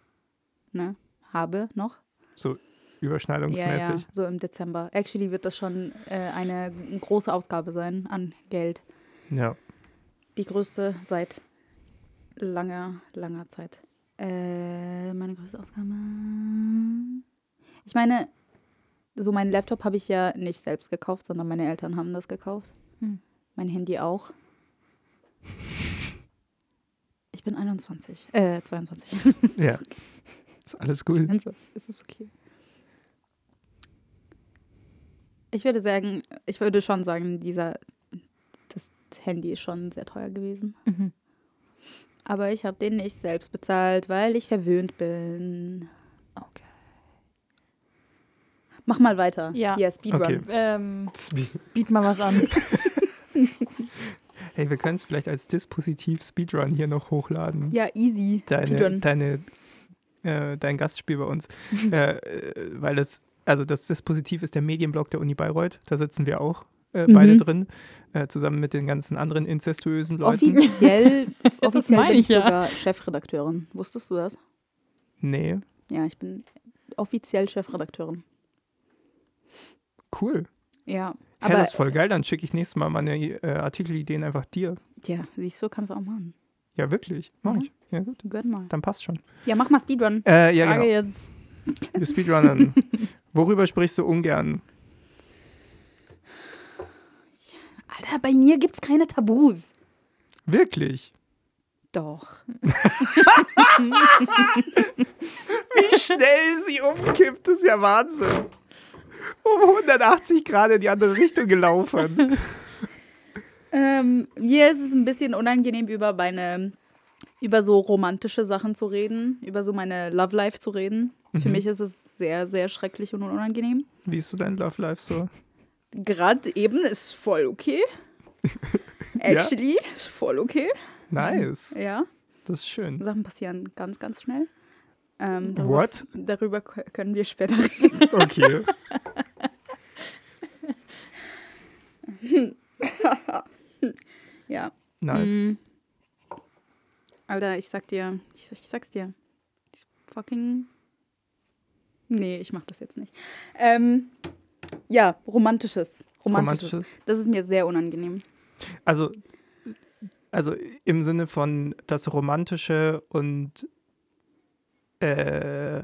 [SPEAKER 3] ne, habe noch.
[SPEAKER 1] So
[SPEAKER 3] Ja, ja,
[SPEAKER 1] überschneidungsmäßig.
[SPEAKER 3] so im Dezember. Actually wird das schon äh, eine große Ausgabe sein an Geld.
[SPEAKER 1] Ja.
[SPEAKER 3] Die größte seit langer, langer Zeit. Äh, meine größte Ausgabe. Ich meine, so meinen Laptop habe ich ja nicht selbst gekauft, sondern meine Eltern haben das gekauft.
[SPEAKER 2] Hm.
[SPEAKER 3] Mein Handy auch. Ich bin 21. Äh, 22.
[SPEAKER 1] Ja. Ist alles cool.
[SPEAKER 3] 22. Ist es okay? Ich würde sagen, ich würde schon sagen, dieser, das Handy ist schon sehr teuer gewesen.
[SPEAKER 2] Mhm.
[SPEAKER 3] Aber ich habe den nicht selbst bezahlt, weil ich verwöhnt bin.
[SPEAKER 2] Okay.
[SPEAKER 3] Mach mal weiter.
[SPEAKER 2] Ja.
[SPEAKER 3] Hier, Speedrun.
[SPEAKER 1] Okay.
[SPEAKER 2] Ähm,
[SPEAKER 1] Speed-
[SPEAKER 2] Biet mal was an.
[SPEAKER 1] Hey, wir können es vielleicht als Dispositiv Speedrun hier noch hochladen.
[SPEAKER 3] Ja, easy.
[SPEAKER 1] deine,
[SPEAKER 3] Speedrun.
[SPEAKER 1] deine, äh, dein Gastspiel bei uns. äh, äh, weil das, also das Dispositiv ist der Medienblock der Uni Bayreuth. Da sitzen wir auch äh, beide
[SPEAKER 2] Mhm.
[SPEAKER 1] drin, äh, zusammen mit den ganzen anderen inzestuösen Leuten.
[SPEAKER 3] Offiziell, offiziell bin
[SPEAKER 2] ich ja.
[SPEAKER 3] sogar Chefredakteurin. Wusstest du das?
[SPEAKER 1] Nee,
[SPEAKER 3] Ja, ich bin offiziell Chefredakteurin.
[SPEAKER 1] cool.
[SPEAKER 3] Ja,
[SPEAKER 1] Aber
[SPEAKER 3] aber
[SPEAKER 1] das ist voll geil. Dann schicke ich nächstes Mal meine äh, Artikelideen einfach dir.
[SPEAKER 3] ja, siehst du, kannst du auch machen.
[SPEAKER 1] Ja, wirklich. Mach
[SPEAKER 3] Ja.
[SPEAKER 1] ich. Ja, gut.
[SPEAKER 3] Gönn mal.
[SPEAKER 1] Dann passt schon.
[SPEAKER 3] Ja, mach mal Speedrun.
[SPEAKER 1] Äh, ja,
[SPEAKER 2] Frage
[SPEAKER 1] genau.
[SPEAKER 2] jetzt.
[SPEAKER 1] Wir speedrunnen. Worüber sprichst du ungern?
[SPEAKER 3] Alter, bei mir gibt's keine Tabus.
[SPEAKER 1] Wirklich?
[SPEAKER 3] Doch.
[SPEAKER 1] Wie schnell sie umkippt, ist ja Wahnsinn. Um 180 Grad in die andere Richtung gelaufen.
[SPEAKER 3] Ähm, mir ist es ein bisschen unangenehm, über meine, über so romantische Sachen zu reden, über so meine Love Life zu reden. Für
[SPEAKER 1] Mhm.
[SPEAKER 3] mich ist es sehr, sehr schrecklich und unangenehm.
[SPEAKER 1] Wie ist so dein Love Life so?
[SPEAKER 3] Gerade eben ist voll okay. Actually, ist voll okay.
[SPEAKER 1] Nice.
[SPEAKER 3] Ja,
[SPEAKER 1] Das ist schön.
[SPEAKER 3] Sachen passieren ganz, ganz schnell. Ähm, darüber,
[SPEAKER 1] What?
[SPEAKER 3] Darüber können wir später reden.
[SPEAKER 1] Okay.
[SPEAKER 3] Ja.
[SPEAKER 1] Nice.
[SPEAKER 3] Mm. Alter, ich sag dir, ich, ich sag's dir. Fucking. Nee, ich mach das jetzt nicht. Ähm, ja, romantisches. romantisches.
[SPEAKER 1] Romantisches.
[SPEAKER 3] Das ist mir sehr unangenehm.
[SPEAKER 1] Also, also im Sinne von das Romantische und äh,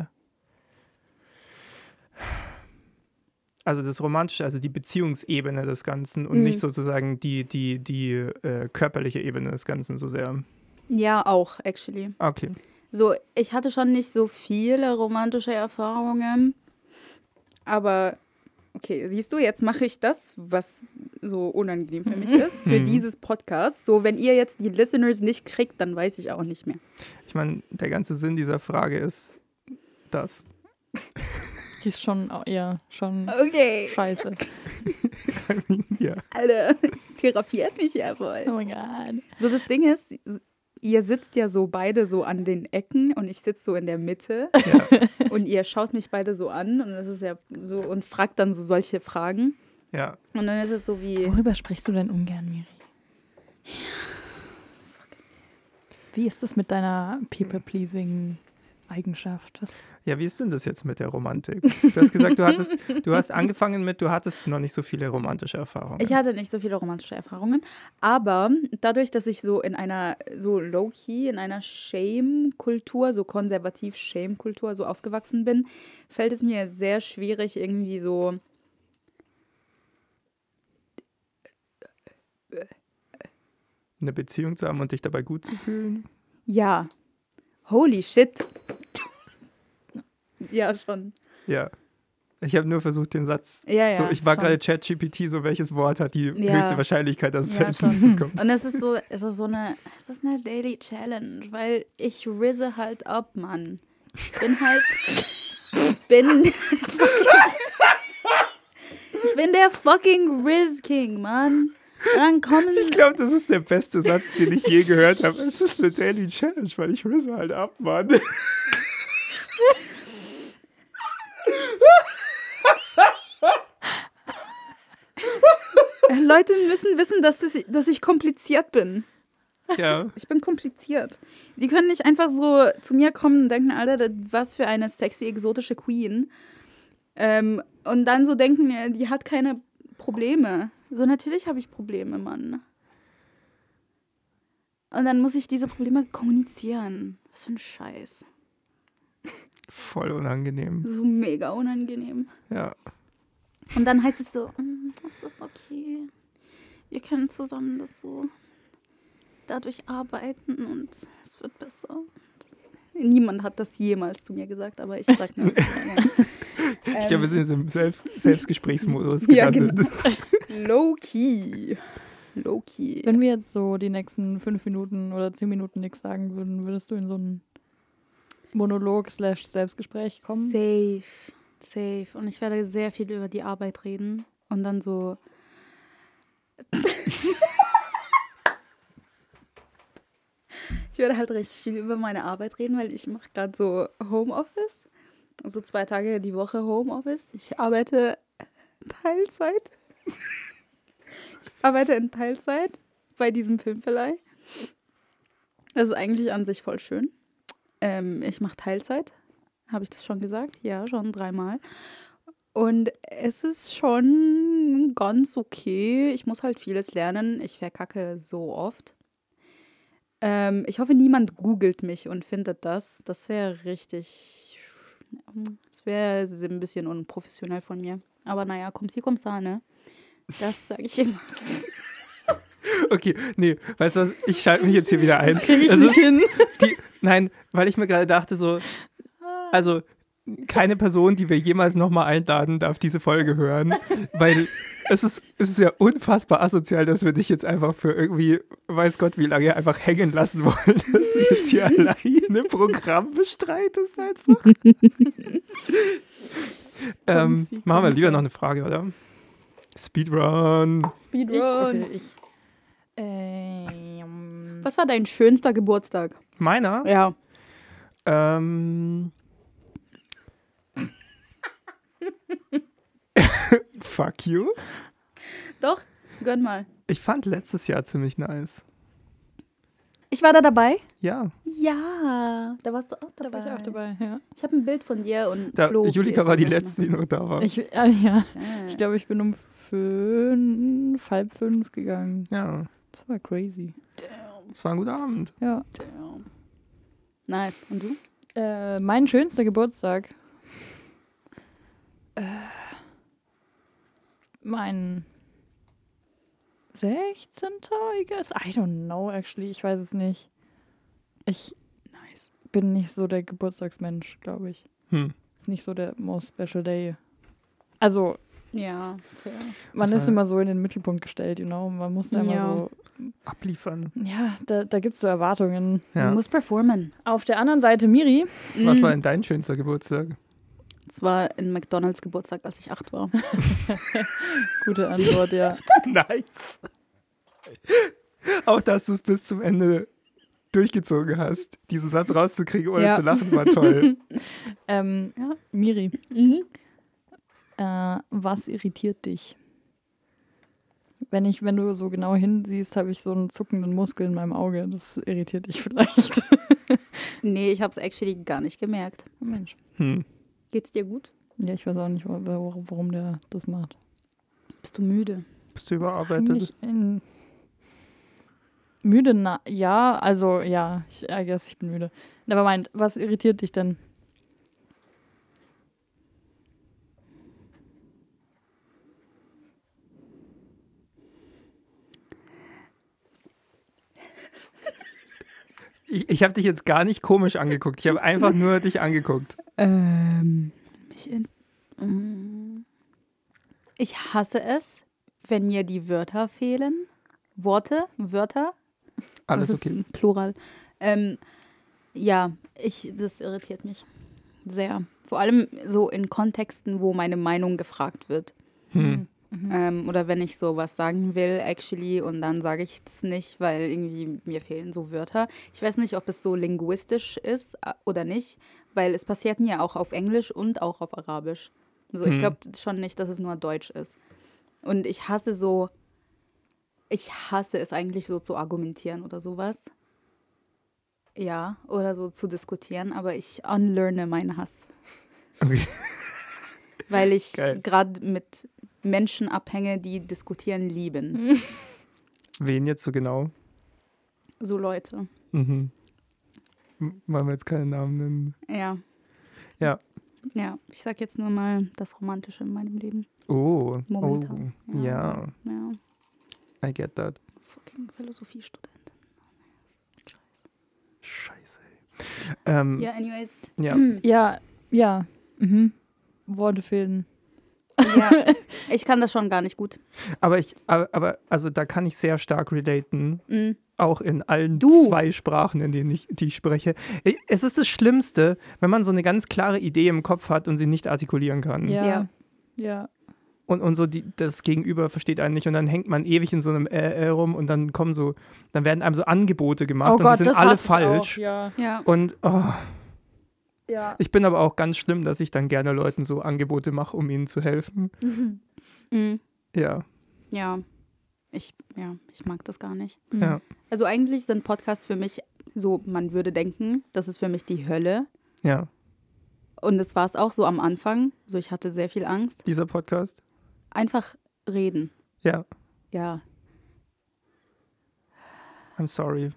[SPEAKER 1] also das Romantische, also die Beziehungsebene des Ganzen und
[SPEAKER 3] Mhm.
[SPEAKER 1] nicht sozusagen die, die, die äh, körperliche Ebene des Ganzen so sehr.
[SPEAKER 3] Ja, auch, actually.
[SPEAKER 1] Okay.
[SPEAKER 3] So, ich hatte schon nicht so viele romantische Erfahrungen. Aber, okay, siehst du, jetzt mache ich das, was so unangenehm für mich ist, für
[SPEAKER 1] Mhm.
[SPEAKER 3] dieses Podcast. So, wenn ihr jetzt die Listeners nicht kriegt, dann weiß ich auch nicht mehr.
[SPEAKER 1] Ich meine, der ganze Sinn dieser Frage ist das.
[SPEAKER 2] Die ist schon, ja, schon
[SPEAKER 3] Okay.
[SPEAKER 2] scheiße.
[SPEAKER 1] ja.
[SPEAKER 3] Alter, therapiert mich ja voll.
[SPEAKER 2] Oh mein Gott.
[SPEAKER 3] So, das Ding ist, ihr sitzt ja so beide so an den Ecken und ich sitze so in der Mitte
[SPEAKER 1] ja.
[SPEAKER 3] und ihr schaut mich beide so an und das ist ja so und fragt dann so solche Fragen.
[SPEAKER 1] Ja.
[SPEAKER 3] Und dann ist es so wie,
[SPEAKER 2] Worüber sprichst du denn ungern, Miri? Wie ist es mit deiner People-Pleasing-Eigenschaft? Was?
[SPEAKER 1] Ja, wie ist denn das jetzt mit der Romantik? Du hast gesagt, du hattest, du hast angefangen mit, du hattest noch nicht so viele romantische Erfahrungen.
[SPEAKER 3] ich hatte nicht so viele romantische Erfahrungen, aber dadurch, dass ich so in einer, so low-key, in einer Shame-Kultur, so konservativ Shame-Kultur so aufgewachsen bin, fällt es mir sehr schwierig, irgendwie so
[SPEAKER 1] eine Beziehung zu haben und dich dabei gut zu fühlen.
[SPEAKER 3] Ja. Holy shit. Ja, schon.
[SPEAKER 1] Ja. Ich habe nur versucht, den Satz.
[SPEAKER 3] Ja, ja.
[SPEAKER 1] so, ich war
[SPEAKER 3] schon.
[SPEAKER 1] gerade ChatGPT, so welches Wort hat die
[SPEAKER 3] Ja.
[SPEAKER 1] höchste Wahrscheinlichkeit, dass es
[SPEAKER 3] Ja,
[SPEAKER 1] als
[SPEAKER 3] schon.
[SPEAKER 1] nächstes kommt.
[SPEAKER 3] Und es ist so, es ist so eine, es ist eine Daily Challenge, weil ich rizze halt ab, Mann. Ich bin halt, ich bin, ich bin der fucking Riz King, Mann. Und dann kommen
[SPEAKER 1] Ich glaube, das ist der beste Satz, den ich je gehört habe. Es ist eine Daily Challenge, weil ich risse halt ab, Mann.
[SPEAKER 3] Leute müssen wissen, dass, es, dass ich kompliziert bin.
[SPEAKER 1] Ja.
[SPEAKER 3] Ich bin kompliziert. Sie können nicht einfach so zu mir kommen und denken, Alter, was für eine sexy, exotische Queen. Ähm, und dann so denken, die hat keine Probleme. So, natürlich habe ich Probleme, Mann. Und dann muss ich diese Probleme kommunizieren. Was für ein Scheiß.
[SPEAKER 1] Voll unangenehm.
[SPEAKER 3] So mega unangenehm.
[SPEAKER 1] Ja.
[SPEAKER 3] Und dann heißt es so, "Mm, es ist okay. Wir können zusammen das so dadurch arbeiten und es wird besser. Niemand hat das jemals zu mir gesagt, aber ich sag das immer.
[SPEAKER 1] Ich glaube, wir sind jetzt im Selbst Selbstgesprächsmodus
[SPEAKER 3] Ja,
[SPEAKER 1] gelandet.
[SPEAKER 3] Low key. Low key.
[SPEAKER 2] Wenn wir jetzt so die nächsten fünf Minuten oder zehn Minuten nichts sagen würden, würdest du in so einen Monolog slash Selbstgespräch kommen?
[SPEAKER 3] Safe. Safe. Und ich werde sehr viel über die Arbeit reden und dann so Ich werde halt richtig viel über meine Arbeit reden, weil ich mache gerade so Homeoffice. So zwei Tage die Woche Homeoffice. Ich arbeite Teilzeit. Ich arbeite in Teilzeit bei diesem Filmverleih. Das ist eigentlich an sich voll schön. Ähm, ich mache Teilzeit. Habe ich das schon gesagt? Ja, schon dreimal. Und es ist schon ganz okay. Ich muss halt vieles lernen. Ich verkacke so oft. Ähm, ich hoffe, niemand googelt mich und findet das. Das wäre richtig. Das wäre ein bisschen unprofessionell von mir. Aber naja, komm sie, komm sa, ne? Das sage ich immer.
[SPEAKER 1] Okay, nee, weißt du was? Ich schalte mich jetzt hier wieder ein. Das
[SPEAKER 2] krieg ich nicht hin.
[SPEAKER 1] Die, nein, weil ich mir gerade dachte, so, also keine Person, die wir jemals nochmal einladen, darf diese Folge hören, weil es ist, es ist ja unfassbar asozial, dass wir dich jetzt einfach für irgendwie, weiß Gott wie lange, einfach hängen lassen wollen, dass du jetzt hier alleine ein Programm bestreitest einfach. ähm, machen wir lieber noch eine Frage, oder? Speedrun.
[SPEAKER 2] Ich,
[SPEAKER 3] Speedrun.
[SPEAKER 2] okay, ich. Ähm,
[SPEAKER 3] Was war dein schönster Geburtstag?
[SPEAKER 1] Meiner?
[SPEAKER 3] Ja.
[SPEAKER 1] Ähm. Fuck you.
[SPEAKER 3] Doch, gönn mal.
[SPEAKER 1] Ich fand letztes Jahr ziemlich nice.
[SPEAKER 3] Ich war da dabei.
[SPEAKER 1] Ja.
[SPEAKER 3] Ja, da warst du auch
[SPEAKER 2] da
[SPEAKER 3] dabei.
[SPEAKER 2] war ich auch dabei, ja.
[SPEAKER 3] Ich habe ein Bild von dir und
[SPEAKER 1] Da,
[SPEAKER 3] Flo.
[SPEAKER 1] Julika war die letzte, die noch da war.
[SPEAKER 2] Ich, äh, ja, ich glaube, ich bin um fünf, halb fünf gegangen.
[SPEAKER 1] ja,
[SPEAKER 2] Das war crazy.
[SPEAKER 3] Damn,
[SPEAKER 1] es war ein guter Abend.
[SPEAKER 2] Ja.
[SPEAKER 3] damn. Nice. Und du?
[SPEAKER 2] Äh, mein schönster Geburtstag. Äh, mein 16. I guess. I don't know, actually. Ich weiß es nicht. Ich
[SPEAKER 3] Nice.
[SPEAKER 2] bin nicht so der Geburtstagsmensch, glaube ich.
[SPEAKER 1] Hm.
[SPEAKER 2] Ist nicht so der most special day. Also,
[SPEAKER 3] Ja, fair.
[SPEAKER 2] man ist immer so in den Mittelpunkt gestellt, you know. Man muss da immer
[SPEAKER 3] Ja.
[SPEAKER 2] so.
[SPEAKER 1] Abliefern.
[SPEAKER 2] Ja, da, da gibt es so Erwartungen.
[SPEAKER 1] Ja.
[SPEAKER 3] Du musst performen.
[SPEAKER 2] Auf der anderen Seite Miri.
[SPEAKER 1] Was
[SPEAKER 3] Mhm.
[SPEAKER 1] war denn dein schönster Geburtstag?
[SPEAKER 3] Es war ein McDonalds Geburtstag, als ich acht war.
[SPEAKER 2] Gute Antwort, ja.
[SPEAKER 1] nice. Auch dass du es bis zum Ende durchgezogen hast, diesen Satz rauszukriegen, ohne
[SPEAKER 3] Ja.
[SPEAKER 1] zu lachen, war toll.
[SPEAKER 2] Ähm,
[SPEAKER 3] Ja.
[SPEAKER 2] Miri,
[SPEAKER 3] Mhm.
[SPEAKER 2] äh, was irritiert dich? Wenn ich, wenn du so genau hinsiehst, habe ich so einen zuckenden Muskel in meinem Auge. Das irritiert dich vielleicht.
[SPEAKER 3] Nee, ich habe es actually gar nicht gemerkt.
[SPEAKER 2] Oh Mensch.
[SPEAKER 1] Hm.
[SPEAKER 3] Geht's dir gut?
[SPEAKER 2] Ja, ich weiß auch nicht, wa- wa- warum der das macht.
[SPEAKER 3] Bist du müde?
[SPEAKER 1] Bist du überarbeitet?
[SPEAKER 2] Müde, na ja, also ja, ich, I guess ich bin müde. Aber meint, was irritiert dich denn?
[SPEAKER 1] Ich, ich habe dich jetzt gar nicht komisch angeguckt. Ich habe einfach nur dich angeguckt.
[SPEAKER 3] Ähm, mich in, Mm. ich hasse es, wenn mir die Wörter fehlen. Worte, Wörter.
[SPEAKER 1] Alles
[SPEAKER 3] Das ist
[SPEAKER 1] okay.
[SPEAKER 3] Plural. Ähm, ja, ich, das irritiert mich sehr. Vor allem so in Kontexten, wo meine Meinung gefragt wird.
[SPEAKER 1] Hm.
[SPEAKER 3] Ähm, oder wenn ich so was sagen will, actually, und dann sage ich es nicht, weil irgendwie mir fehlen so Wörter. Ich weiß nicht, ob es so linguistisch ist äh, oder nicht, weil es passiert mir auch auf Englisch und auch auf Arabisch. So, ich
[SPEAKER 1] Hm.
[SPEAKER 3] glaube schon nicht, dass es nur Deutsch ist. Und ich hasse so, ich hasse es eigentlich so zu argumentieren oder sowas. Ja, oder so zu diskutieren, aber ich unlearne meinen Hass
[SPEAKER 1] Okay.
[SPEAKER 3] weil ich gerade mit Menschen abhänge, die diskutieren lieben.
[SPEAKER 1] Wen jetzt so genau?
[SPEAKER 3] So Leute.
[SPEAKER 1] Mhm. Wollen wir jetzt keinen Namen nennen?
[SPEAKER 3] Ja.
[SPEAKER 1] Ja.
[SPEAKER 3] Ja, ich sag jetzt nur mal das Romantische in meinem Leben.
[SPEAKER 1] Oh,
[SPEAKER 3] Momentan.
[SPEAKER 1] oh, ja,
[SPEAKER 3] Ja.
[SPEAKER 1] I get that.
[SPEAKER 3] Fucking Philosophiestudent.
[SPEAKER 1] Scheiße. ey. Ähm,
[SPEAKER 3] Ja, anyways.
[SPEAKER 1] ja.
[SPEAKER 2] Ja, ja. Mhm. Worte fehlen.
[SPEAKER 3] Ja, ich kann das schon gar nicht gut.
[SPEAKER 1] Aber ich, aber, also da kann ich sehr stark relaten,
[SPEAKER 3] Mhm.
[SPEAKER 1] auch in allen
[SPEAKER 3] Du.
[SPEAKER 1] zwei Sprachen, in denen ich, die ich spreche. Es ist das Schlimmste, wenn man so eine ganz klare Idee im Kopf hat und sie nicht artikulieren kann.
[SPEAKER 2] Ja.
[SPEAKER 3] Ja.
[SPEAKER 2] Ja.
[SPEAKER 1] und, und so die, das Gegenüber versteht einen nicht und dann hängt man ewig in so einem äh, äh rum und dann kommen so, dann werden einem so Angebote gemacht
[SPEAKER 2] oh
[SPEAKER 1] und
[SPEAKER 2] Gott,
[SPEAKER 1] die sind alle falsch.
[SPEAKER 2] Auch, ja.
[SPEAKER 3] Ja.
[SPEAKER 1] Und oh,
[SPEAKER 2] ja.
[SPEAKER 1] ich bin aber auch ganz schlimm, dass ich dann gerne Leuten so Angebote mache, um ihnen zu helfen.
[SPEAKER 3] Mhm.
[SPEAKER 1] Ja,
[SPEAKER 3] Ja. Ich, ja, ich mag das gar nicht.
[SPEAKER 2] Mhm.
[SPEAKER 1] ja,
[SPEAKER 3] Also eigentlich sind Podcasts für mich so, man würde denken, das ist für mich die Hölle.
[SPEAKER 1] ja.
[SPEAKER 3] Und das war es auch so am Anfang. So, ich hatte sehr viel Angst.
[SPEAKER 1] Dieser Podcast.
[SPEAKER 3] Einfach reden.
[SPEAKER 1] Ja,
[SPEAKER 3] Ja.
[SPEAKER 1] I'm sorry.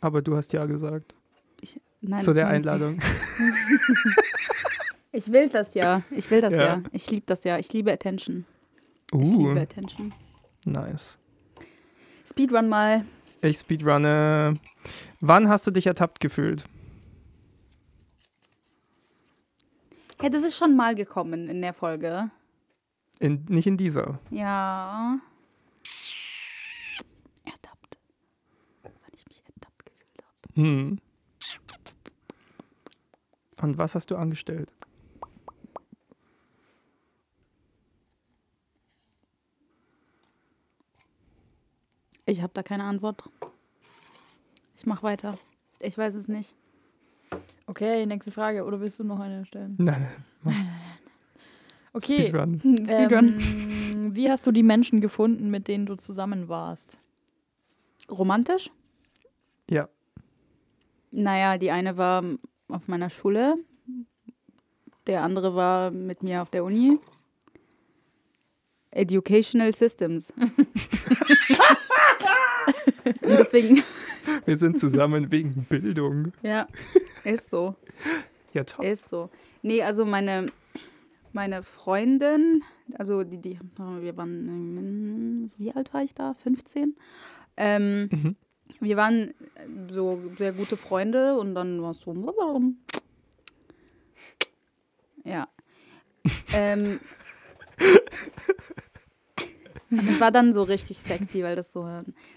[SPEAKER 1] Aber du hast ja gesagt
[SPEAKER 3] Ich, nein,
[SPEAKER 1] zu der Einladung.
[SPEAKER 3] Ich will das ja. Ich will das
[SPEAKER 1] Ja.
[SPEAKER 3] ja. Ich liebe das ja. Ich liebe Attention. Ich liebe
[SPEAKER 1] Uh,
[SPEAKER 3] Attention.
[SPEAKER 1] nice.
[SPEAKER 3] Speedrun mal.
[SPEAKER 1] Ich speedrunne. Wann hast du dich ertappt gefühlt?
[SPEAKER 3] Ja, das ist schon mal gekommen in der Folge.
[SPEAKER 1] In, nicht in dieser.
[SPEAKER 3] Ja. Ertappt. Wann ich mich ertappt gefühlt habe.
[SPEAKER 1] Hm. Und was hast du angestellt?
[SPEAKER 3] Ich habe da keine Antwort. Ich mache weiter. Ich weiß es nicht.
[SPEAKER 2] Okay, nächste Frage. Oder willst du noch eine stellen?
[SPEAKER 1] Nein,
[SPEAKER 2] Okay.
[SPEAKER 1] Speedrun.
[SPEAKER 3] Speedrun.
[SPEAKER 2] Ähm, wie hast du die Menschen gefunden, mit denen du zusammen warst?
[SPEAKER 3] Romantisch?
[SPEAKER 1] Ja.
[SPEAKER 3] Naja, die eine war auf meiner Schule. Der andere war mit mir auf der Uni. Educational Systems. Und deswegen,
[SPEAKER 1] Wir sind zusammen wegen Bildung.
[SPEAKER 3] ja, ist so.
[SPEAKER 1] Ja, top.
[SPEAKER 3] Ist so. Nee, also meine, meine Freundin, also die, die, wir waren, wie alt war ich da? 15? Ähm,
[SPEAKER 1] Mhm.
[SPEAKER 3] Wir waren so sehr gute Freunde und dann war es so. Ja. ähm, und es war dann so richtig sexy, weil das so,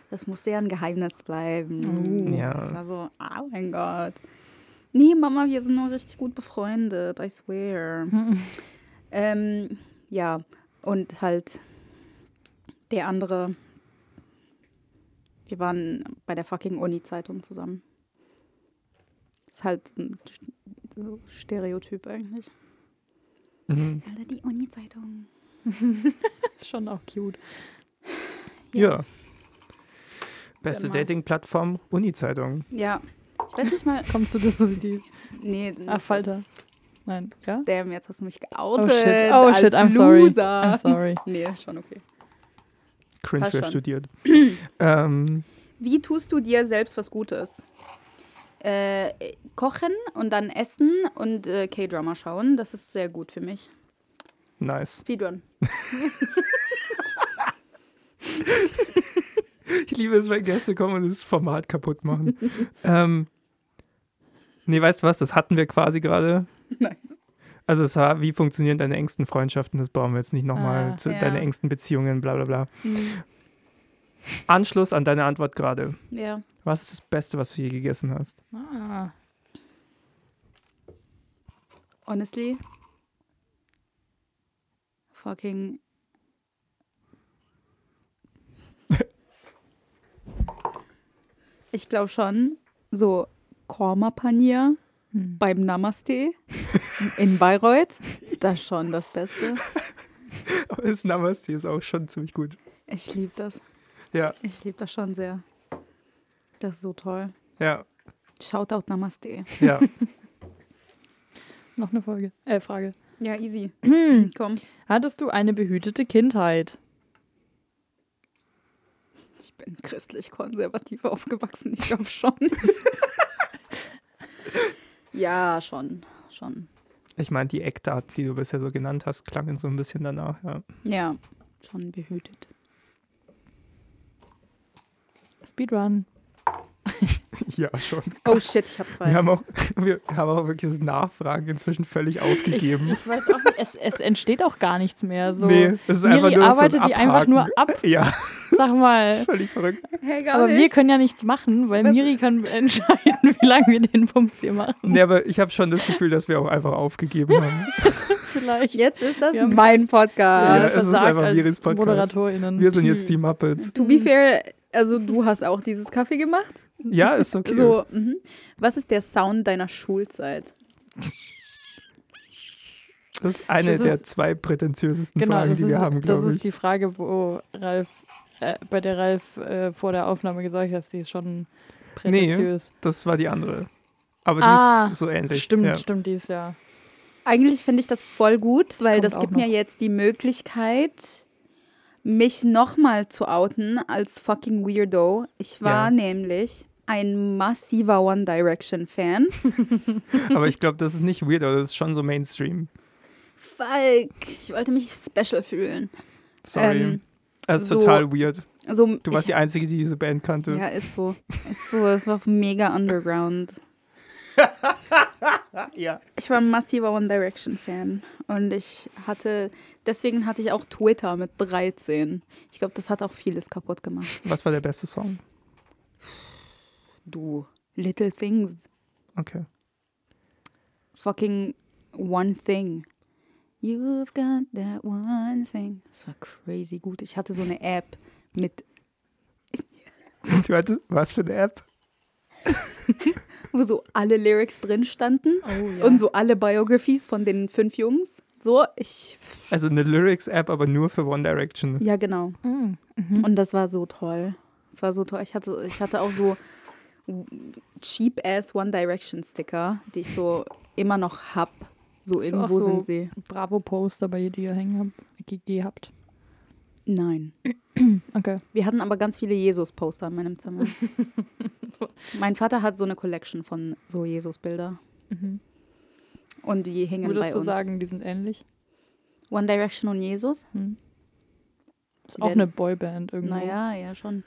[SPEAKER 3] das musste ja ein Geheimnis bleiben.
[SPEAKER 2] Oh.
[SPEAKER 1] Ja.
[SPEAKER 3] Das war so, oh mein Gott. Nee, Mama, wir sind nur richtig gut befreundet, I swear. ähm, ja, und halt der andere, wir waren bei der fucking Uni-Zeitung zusammen. Ist halt ein Stereotyp eigentlich.
[SPEAKER 1] Mhm.
[SPEAKER 3] Alter, die Uni-Zeitung.
[SPEAKER 2] Ist schon auch cute.
[SPEAKER 1] Ja. Beste
[SPEAKER 3] Genau.
[SPEAKER 1] Dating-Plattform, Uni-Zeitung.
[SPEAKER 3] Ja, ich weiß nicht mal.
[SPEAKER 2] Kommst du dispositiv?
[SPEAKER 3] Nee,
[SPEAKER 2] Ach, Falter. Nein, ja?
[SPEAKER 3] Damn, jetzt hast du mich
[SPEAKER 2] Oh
[SPEAKER 3] geoutet.
[SPEAKER 2] shit, oh
[SPEAKER 3] als
[SPEAKER 2] shit, I'm sorry.
[SPEAKER 3] Loser.
[SPEAKER 2] I'm sorry.
[SPEAKER 3] Nee, schon okay.
[SPEAKER 1] Cringe, wer studiert. ähm,
[SPEAKER 3] Wie tust du dir selbst was Gutes? Äh, kochen und dann essen und äh, K-Drama schauen, das ist sehr gut für mich.
[SPEAKER 1] nice.
[SPEAKER 3] Speedrun.
[SPEAKER 1] Ich liebe es, wenn Gäste kommen und das Format kaputt machen. ähm, nee, weißt du was? Das hatten wir quasi gerade.
[SPEAKER 3] Nice.
[SPEAKER 1] Also es war, wie funktionieren deine engsten Freundschaften? Das brauchen wir jetzt nicht nochmal.
[SPEAKER 2] Ah,
[SPEAKER 1] zu
[SPEAKER 3] ja.
[SPEAKER 1] Deine engsten Beziehungen, bla bla bla.
[SPEAKER 3] Mhm.
[SPEAKER 1] Anschluss an deine Antwort gerade.
[SPEAKER 3] Ja.
[SPEAKER 1] Was ist das Beste, was du je gegessen hast?
[SPEAKER 2] Ah.
[SPEAKER 3] Honestly. Fucking. Ich glaube schon, so Korma Panier
[SPEAKER 2] Hm.
[SPEAKER 3] beim Namaste in Bayreuth, das ist schon das Beste.
[SPEAKER 1] Aber das Namaste ist auch schon ziemlich gut.
[SPEAKER 3] Ich liebe das.
[SPEAKER 1] Ja,
[SPEAKER 3] Ich liebe das schon sehr. Das ist so toll.
[SPEAKER 1] ja,
[SPEAKER 3] Shoutout Namaste.
[SPEAKER 1] ja.
[SPEAKER 2] Noch eine Folge. Äh, Frage.
[SPEAKER 3] Ja, easy.
[SPEAKER 2] Hm.
[SPEAKER 3] Komm.
[SPEAKER 2] Hattest du eine behütete Kindheit?
[SPEAKER 3] Ich bin christlich-konservativ aufgewachsen, ich glaube schon. ja, schon. Schon.
[SPEAKER 1] Ich meine, die Eckdaten, die du bisher so genannt hast, klangen so ein bisschen danach. Ja.
[SPEAKER 3] Ja, schon behütet.
[SPEAKER 2] Speedrun.
[SPEAKER 1] ja, schon.
[SPEAKER 3] Oh shit, ich habe zwei.
[SPEAKER 1] Wir haben, auch, wir haben auch wirklich das Nachfragen inzwischen völlig aufgegeben.
[SPEAKER 2] Ich weiß auch nicht, es, es entsteht auch gar nichts mehr. So.
[SPEAKER 1] nee, es ist
[SPEAKER 2] Miri
[SPEAKER 1] einfach nur so ein
[SPEAKER 2] arbeitet die einfach nur ab,
[SPEAKER 1] Ja,
[SPEAKER 2] sag mal.
[SPEAKER 1] völlig verrückt.
[SPEAKER 3] hey, gar
[SPEAKER 2] Aber wir können ja nichts machen, weil
[SPEAKER 3] Was?
[SPEAKER 2] Miri kann entscheiden, wie lange wir den Bums hier machen.
[SPEAKER 1] Nee, aber ich habe schon das Gefühl, dass wir auch einfach aufgegeben haben.
[SPEAKER 2] Vielleicht.
[SPEAKER 3] Jetzt ist das
[SPEAKER 2] Ja.
[SPEAKER 3] mein
[SPEAKER 1] Ja,
[SPEAKER 3] Podcast.
[SPEAKER 1] es ist einfach
[SPEAKER 2] als
[SPEAKER 1] Miris Podcast.
[SPEAKER 2] ModeratorInnen.
[SPEAKER 1] Wir sind jetzt die Muppets.
[SPEAKER 3] To be fair, also du hast auch dieses Kaffee gemacht.
[SPEAKER 1] Ja, ist okay.
[SPEAKER 3] So, mhm. was ist der Sound deiner Schulzeit?
[SPEAKER 1] Das ist eine
[SPEAKER 2] Das
[SPEAKER 1] der
[SPEAKER 2] ist-
[SPEAKER 1] zwei prätentiösesten
[SPEAKER 2] Genau,
[SPEAKER 1] Fragen,
[SPEAKER 2] das,
[SPEAKER 1] die
[SPEAKER 2] ist,
[SPEAKER 1] wir haben,
[SPEAKER 2] das
[SPEAKER 1] glaube ich.
[SPEAKER 2] ist die Frage, wo Ralf, äh, bei der Ralf äh, vor der Aufnahme gesagt hat, die ist schon prätentiös.
[SPEAKER 1] Das war die andere. Aber die
[SPEAKER 2] Ah,
[SPEAKER 1] ist so ähnlich.
[SPEAKER 2] Stimmt,
[SPEAKER 1] Ja.
[SPEAKER 2] stimmt, die ist ja.
[SPEAKER 3] Eigentlich finde ich das voll gut, weil
[SPEAKER 2] Kommt
[SPEAKER 3] das gibt mir
[SPEAKER 2] noch.
[SPEAKER 3] jetzt die Möglichkeit, mich nochmal zu outen als fucking Weirdo. Ich war
[SPEAKER 1] Ja.
[SPEAKER 3] nämlich ein massiver One Direction Fan.
[SPEAKER 1] Aber ich glaube, das ist nicht weird, aber das ist schon so Mainstream.
[SPEAKER 3] Falk, ich wollte mich special fühlen.
[SPEAKER 1] Sorry.
[SPEAKER 3] Ähm,
[SPEAKER 1] das ist
[SPEAKER 3] so-
[SPEAKER 1] total weird.
[SPEAKER 3] Also,
[SPEAKER 1] Du warst
[SPEAKER 3] ich,
[SPEAKER 1] die Einzige, die diese Band kannte.
[SPEAKER 3] Ja, ist so. Ist so, es war mega underground.
[SPEAKER 1] ja.
[SPEAKER 3] Ich war ein massiver One Direction Fan und ich hatte, deswegen hatte ich auch Twitter mit 13. Ich glaube, das hat auch vieles kaputt gemacht.
[SPEAKER 1] Was war der beste Song?
[SPEAKER 3] Du, Little Things,
[SPEAKER 1] Okay.
[SPEAKER 3] fucking One Thing. You've got that one thing. Das war crazy gut. Ich hatte so eine App mit,
[SPEAKER 1] Du hattest, was für eine App?
[SPEAKER 3] wo so alle Lyrics drin standen
[SPEAKER 2] Oh, ja.
[SPEAKER 3] und so alle Biographies von den fünf Jungs. So, ich,
[SPEAKER 1] Also eine Lyrics-App, aber nur für One Direction.
[SPEAKER 3] ja genau.
[SPEAKER 2] Mm, mhm.
[SPEAKER 3] Und das war so toll. Das war so toll. Ich hatte, ich hatte auch so cheap-ass One Direction Sticker, die ich so immer noch hab. So irgendwo
[SPEAKER 2] so-
[SPEAKER 3] sind sie.
[SPEAKER 2] Bravo-Poster bei dir hängen hab, ge- gehabt.
[SPEAKER 3] Nein.
[SPEAKER 2] Okay.
[SPEAKER 3] Wir hatten aber ganz viele Jesus-Poster in meinem Zimmer. mein Vater hat so eine Collection von so Jesus-Bilder.
[SPEAKER 2] Mhm.
[SPEAKER 3] Und die hingen
[SPEAKER 2] Würdest
[SPEAKER 3] bei
[SPEAKER 2] du
[SPEAKER 3] uns.
[SPEAKER 2] sagen, die sind ähnlich?
[SPEAKER 3] One Direction und Jesus?
[SPEAKER 2] Hm. Ist
[SPEAKER 3] Die
[SPEAKER 2] auch
[SPEAKER 3] werden-
[SPEAKER 2] eine Boyband irgendwo.
[SPEAKER 3] Naja, ja schon.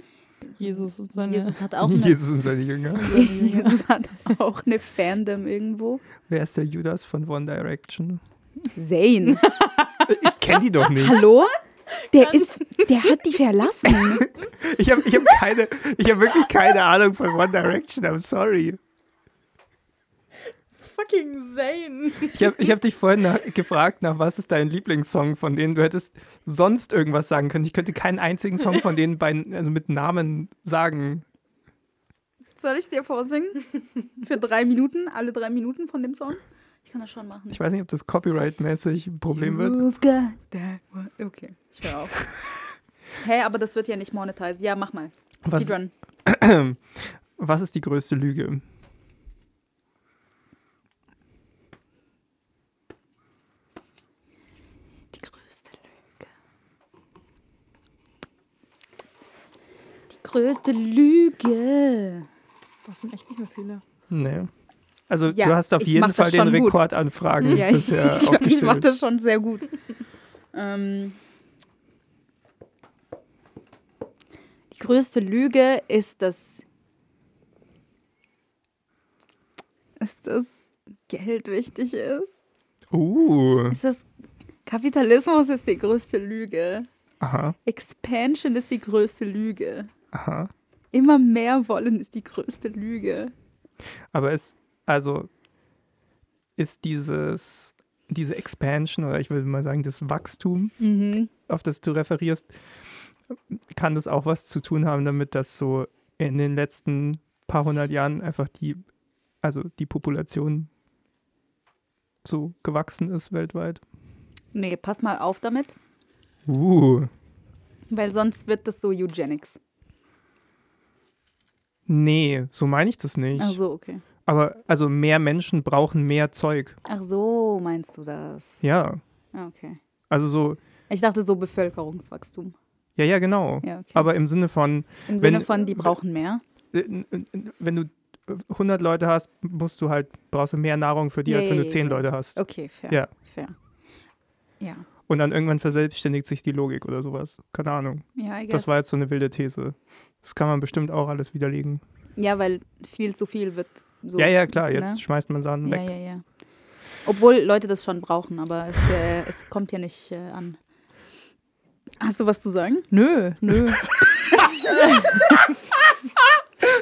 [SPEAKER 2] Jesus und seine.
[SPEAKER 3] Jesus hat auch eine,
[SPEAKER 1] Jesus und seine Jünger.
[SPEAKER 3] Jesus hat auch eine Fandom irgendwo.
[SPEAKER 1] Wer ist der Judas von One Direction?
[SPEAKER 3] Zane.
[SPEAKER 1] Ich kenne die doch nicht.
[SPEAKER 3] Hallo? Der ist, der hat die verlassen.
[SPEAKER 1] Ich habe ich hab keine, ich habe wirklich keine Ahnung von One Direction. I'm sorry.
[SPEAKER 2] Fucking Zane.
[SPEAKER 1] Ich habe ich hab dich vorhin nach, gefragt, nach was ist dein Lieblingssong von denen. Du hättest sonst irgendwas sagen können. Ich könnte keinen einzigen Song von denen bei, also mit Namen sagen.
[SPEAKER 3] Soll ich dir vorsingen? Für drei Minuten, alle drei Minuten von dem Song? Ich kann das schon machen.
[SPEAKER 1] Ich weiß nicht, ob das copyright-mäßig ein Problem wird.
[SPEAKER 3] You've got that one. Okay, ich höre auf. Hä, aber das wird ja nicht monetized. Ja, mach mal.
[SPEAKER 1] Was,
[SPEAKER 3] Speedrun.
[SPEAKER 1] was ist die größte Lüge?
[SPEAKER 3] Die größte Lüge. Die größte Lüge.
[SPEAKER 2] Das sind echt nicht mehr viele.
[SPEAKER 1] Nee. Also
[SPEAKER 3] Ja,
[SPEAKER 1] du hast auf
[SPEAKER 3] ich
[SPEAKER 1] jeden
[SPEAKER 3] das
[SPEAKER 1] Fall den. Rekord an Fragen
[SPEAKER 3] Ja, ich,
[SPEAKER 1] bisher
[SPEAKER 3] ich, ich mache
[SPEAKER 1] aufgestellt.
[SPEAKER 3] das schon sehr gut. ähm, die größte Lüge ist, dass, ist, dass Geld wichtig ist.
[SPEAKER 1] Uh,
[SPEAKER 3] Ist das Kapitalismus ist die größte Lüge.
[SPEAKER 1] aha,
[SPEAKER 3] Expansion ist die größte Lüge.
[SPEAKER 1] aha.
[SPEAKER 3] Immer mehr wollen ist die größte Lüge.
[SPEAKER 1] Aber ist, also, ist dieses, diese Expansion oder ich würde mal sagen, das Wachstum,
[SPEAKER 3] Mhm.
[SPEAKER 1] auf das du referierst, kann das auch was zu tun haben, damit das so in den letzten paar hundert Jahren einfach die, also die Population so gewachsen ist weltweit?
[SPEAKER 3] Nee, pass mal auf damit,
[SPEAKER 1] Uh,
[SPEAKER 3] weil sonst wird das so Eugenics.
[SPEAKER 1] nee, so meine ich das nicht.
[SPEAKER 3] Ach so, okay.
[SPEAKER 1] Aber also mehr Menschen brauchen mehr Zeug.
[SPEAKER 3] Ach so, meinst du das?
[SPEAKER 1] Ja,
[SPEAKER 3] Ah, Okay.
[SPEAKER 1] also so,
[SPEAKER 3] Ich dachte so Bevölkerungswachstum.
[SPEAKER 1] ja, ja, genau.
[SPEAKER 3] Ja, okay.
[SPEAKER 1] Aber im Sinne von,
[SPEAKER 3] Im
[SPEAKER 1] wenn-
[SPEAKER 3] Sinne von, die brauchen mehr.
[SPEAKER 1] wenn du 100 Leute hast, musst du halt, brauchst du mehr Nahrung für die,
[SPEAKER 3] Ja,
[SPEAKER 1] als wenn du
[SPEAKER 3] ja,
[SPEAKER 1] 10
[SPEAKER 3] ja.
[SPEAKER 1] Leute hast.
[SPEAKER 3] Okay, fair.
[SPEAKER 1] Ja.
[SPEAKER 3] Fair. Ja.
[SPEAKER 1] Und dann irgendwann verselbstständigt sich die Logik oder sowas. Keine Ahnung.
[SPEAKER 3] Ja, I
[SPEAKER 1] Das
[SPEAKER 3] guess.
[SPEAKER 1] war jetzt so eine wilde These. Das kann man bestimmt auch alles widerlegen.
[SPEAKER 3] ja, weil viel zu viel wird so.
[SPEAKER 1] ja, ja, klar, jetzt
[SPEAKER 3] ne?
[SPEAKER 1] schmeißt man Sachen
[SPEAKER 3] Ja,
[SPEAKER 1] weg.
[SPEAKER 3] ja, ja. Obwohl Leute das schon brauchen, aber es, äh, es kommt ja nicht äh, an. Hast du was zu sagen?
[SPEAKER 2] Nö, nö.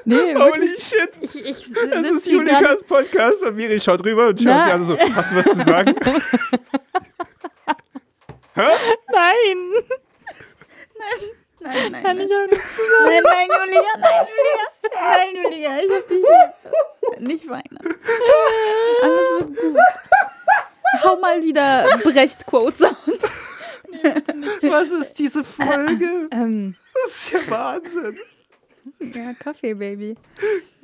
[SPEAKER 2] nee, wirklich.
[SPEAKER 1] shit!
[SPEAKER 2] Ich, ich
[SPEAKER 1] Das
[SPEAKER 2] sitz
[SPEAKER 1] ist Julikas Podcast und Miri schaut rüber und schaut
[SPEAKER 2] Na.
[SPEAKER 1] sie an so, hast du was zu sagen?
[SPEAKER 2] Nein!
[SPEAKER 3] Nein, nein,
[SPEAKER 2] Kann
[SPEAKER 3] nein.
[SPEAKER 2] ich auch nicht.
[SPEAKER 3] Nein, nein, Julia, nein, Julia. Nein, Julia, ich hab dich lieb. Nicht weinen. Alles wird gut. Hau mal wieder Brecht-Quotes aus.
[SPEAKER 1] Was ist diese Folge?
[SPEAKER 2] Ähm,
[SPEAKER 1] Das ist ja Wahnsinn.
[SPEAKER 3] Ja, Kaffee, Baby.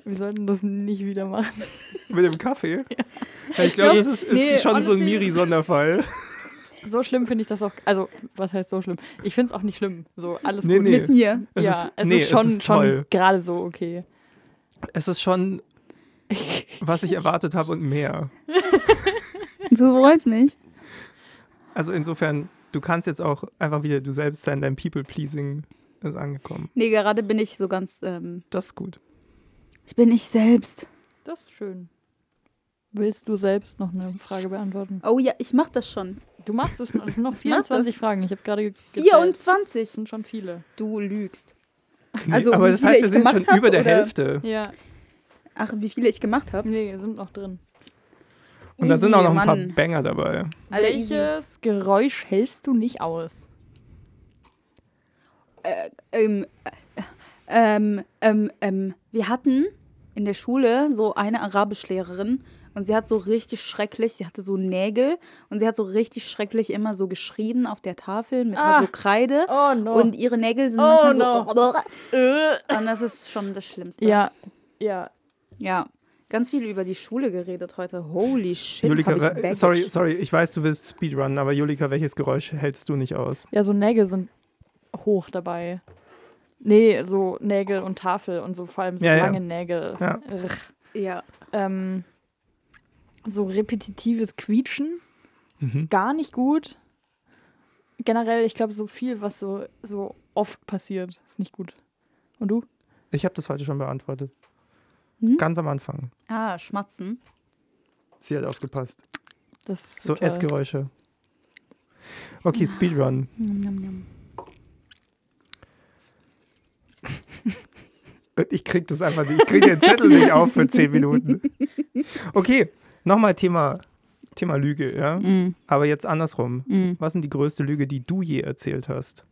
[SPEAKER 2] wir sollten das nicht wieder machen.
[SPEAKER 1] Mit dem Kaffee? Ja, ich glaube,
[SPEAKER 2] glaub-
[SPEAKER 1] das ist, ist
[SPEAKER 2] nee,
[SPEAKER 1] schon so ein
[SPEAKER 2] honestly-
[SPEAKER 1] Miri-Sonderfall.
[SPEAKER 2] So schlimm finde ich das auch. Also, was heißt so schlimm? Ich finde es auch nicht schlimm. So, alles
[SPEAKER 1] Nee,
[SPEAKER 2] gut.
[SPEAKER 1] nee.
[SPEAKER 3] Mit mir.
[SPEAKER 1] Es
[SPEAKER 2] ja,
[SPEAKER 1] ist,
[SPEAKER 2] es
[SPEAKER 1] nee,
[SPEAKER 2] ist schon,
[SPEAKER 1] es ist
[SPEAKER 2] schon gerade so okay.
[SPEAKER 1] Es ist schon, was ich erwartet habe und mehr.
[SPEAKER 3] So freut mich.
[SPEAKER 1] Also insofern, du kannst jetzt auch einfach wieder du selbst sein, dein People-Pleasing ist angekommen.
[SPEAKER 3] Nee, gerade bin ich so ganz. Ähm,
[SPEAKER 1] Das ist gut.
[SPEAKER 3] ich bin ich selbst.
[SPEAKER 2] Das ist schön. Willst du selbst noch eine Frage beantworten?
[SPEAKER 3] Oh ja, ich mach das schon.
[SPEAKER 2] Du machst es noch. Es sind noch
[SPEAKER 3] Ich mach das.
[SPEAKER 2] 24 Fragen. Ich habe gerade gezählt. Es
[SPEAKER 3] 24.
[SPEAKER 2] sind schon viele.
[SPEAKER 3] Du lügst.
[SPEAKER 1] Nee,
[SPEAKER 3] Also,
[SPEAKER 1] aber das heißt, wir sind schon
[SPEAKER 3] hab,
[SPEAKER 1] über der
[SPEAKER 3] oder?
[SPEAKER 1] Hälfte.
[SPEAKER 2] Ja,
[SPEAKER 3] Ach, wie viele ich gemacht habe?
[SPEAKER 2] nee, sind noch drin.
[SPEAKER 1] Und da sind auch noch ein paar
[SPEAKER 3] Mann.
[SPEAKER 1] Banger dabei.
[SPEAKER 3] Alter, easy.
[SPEAKER 2] Welches Geräusch hältst du nicht aus?
[SPEAKER 3] ähm, äh, ähm, ähm, ähm, wir hatten in der Schule so eine Arabischlehrerin und sie hat so richtig schrecklich, sie hatte so Nägel und sie hat so richtig schrecklich immer so geschrieben auf der Tafel mit
[SPEAKER 2] Ah.
[SPEAKER 3] halt so Kreide
[SPEAKER 2] Oh no.
[SPEAKER 3] und ihre Nägel sind
[SPEAKER 2] Oh,
[SPEAKER 3] manchmal so
[SPEAKER 2] Äh.
[SPEAKER 3] und das ist schon das Schlimmste.
[SPEAKER 2] ja, ja.
[SPEAKER 3] Ja. Ganz viel über die Schule geredet heute. Holy shit.
[SPEAKER 1] Julika,
[SPEAKER 3] ich Baggage.
[SPEAKER 1] sorry, sorry, ich weiß, du willst Speedrun, aber Julika, welches Geräusch hältst du nicht aus?
[SPEAKER 2] Ja, so Nägel sind hoch dabei. Nee, so Nägel und Tafel und so vor allem so
[SPEAKER 1] Ja, ja.
[SPEAKER 2] lange Nägel.
[SPEAKER 1] Ja.
[SPEAKER 3] Ja.
[SPEAKER 2] Ähm, so repetitives Quietschen,
[SPEAKER 1] Mhm.
[SPEAKER 2] gar nicht gut. Generell, ich glaube, so viel, was so, so oft passiert, ist nicht gut. Und du?
[SPEAKER 1] Ich habe das heute schon beantwortet.
[SPEAKER 3] Hm?
[SPEAKER 1] Ganz am Anfang.
[SPEAKER 3] Ah, Schmatzen.
[SPEAKER 1] Sie hat aufgepasst.
[SPEAKER 2] Das ist
[SPEAKER 1] So
[SPEAKER 2] toll.
[SPEAKER 1] Essgeräusche. Okay, Speedrun.
[SPEAKER 3] Njam, njam.
[SPEAKER 1] Ich krieg das einfach nicht. Ich krieg den Zettel nicht auf für 10 Minuten. Okay, nochmal Thema, Thema Lüge, ja?
[SPEAKER 3] Mm,
[SPEAKER 1] Aber jetzt andersrum.
[SPEAKER 3] mm.
[SPEAKER 1] Was ist die größte Lüge, die du je erzählt hast?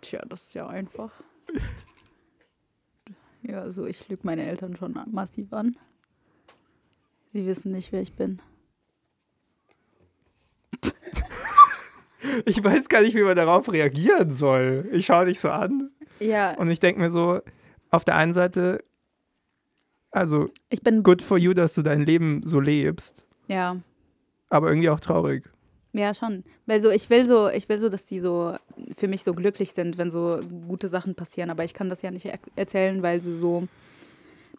[SPEAKER 3] Tja, das ist ja einfach. Ja, also ich lüge meine Eltern schon massiv an. Sie wissen nicht, wer ich bin.
[SPEAKER 1] Ich weiß gar nicht, wie man darauf reagieren soll. Ich schaue dich so an
[SPEAKER 3] Ja,
[SPEAKER 1] und ich denke mir so, auf der einen Seite, also
[SPEAKER 3] ich bin.
[SPEAKER 1] good for you, dass du dein Leben so lebst,
[SPEAKER 3] Ja,
[SPEAKER 1] aber irgendwie auch traurig.
[SPEAKER 3] ja schon. Weil so, ich will so, ich will so, dass die so für mich so glücklich sind, wenn so gute Sachen passieren. Aber ich kann das ja nicht er erzählen, weil sie so,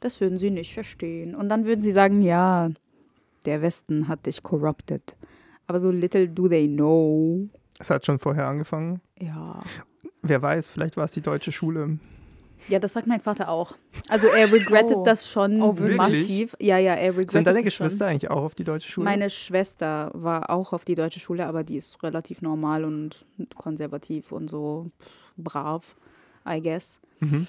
[SPEAKER 3] das würden sie nicht verstehen. Und dann würden sie sagen, ja, der Westen hat dich corrupted. Aber so little do they know.
[SPEAKER 1] Es hat schon vorher angefangen.
[SPEAKER 3] Ja.
[SPEAKER 1] Wer weiß, vielleicht war es die deutsche Schule.
[SPEAKER 3] Ja, das sagt mein Vater auch. Also er regrettet
[SPEAKER 2] Oh.
[SPEAKER 3] das schon
[SPEAKER 2] Oh,
[SPEAKER 3] massiv. Ja, ja, er regrettet
[SPEAKER 1] Sind deine
[SPEAKER 3] das schon.
[SPEAKER 1] Geschwister eigentlich auch auf die deutsche Schule?
[SPEAKER 3] Meine Schwester war auch auf die deutsche Schule, aber die ist relativ normal und konservativ und so brav, I guess.
[SPEAKER 1] Mhm.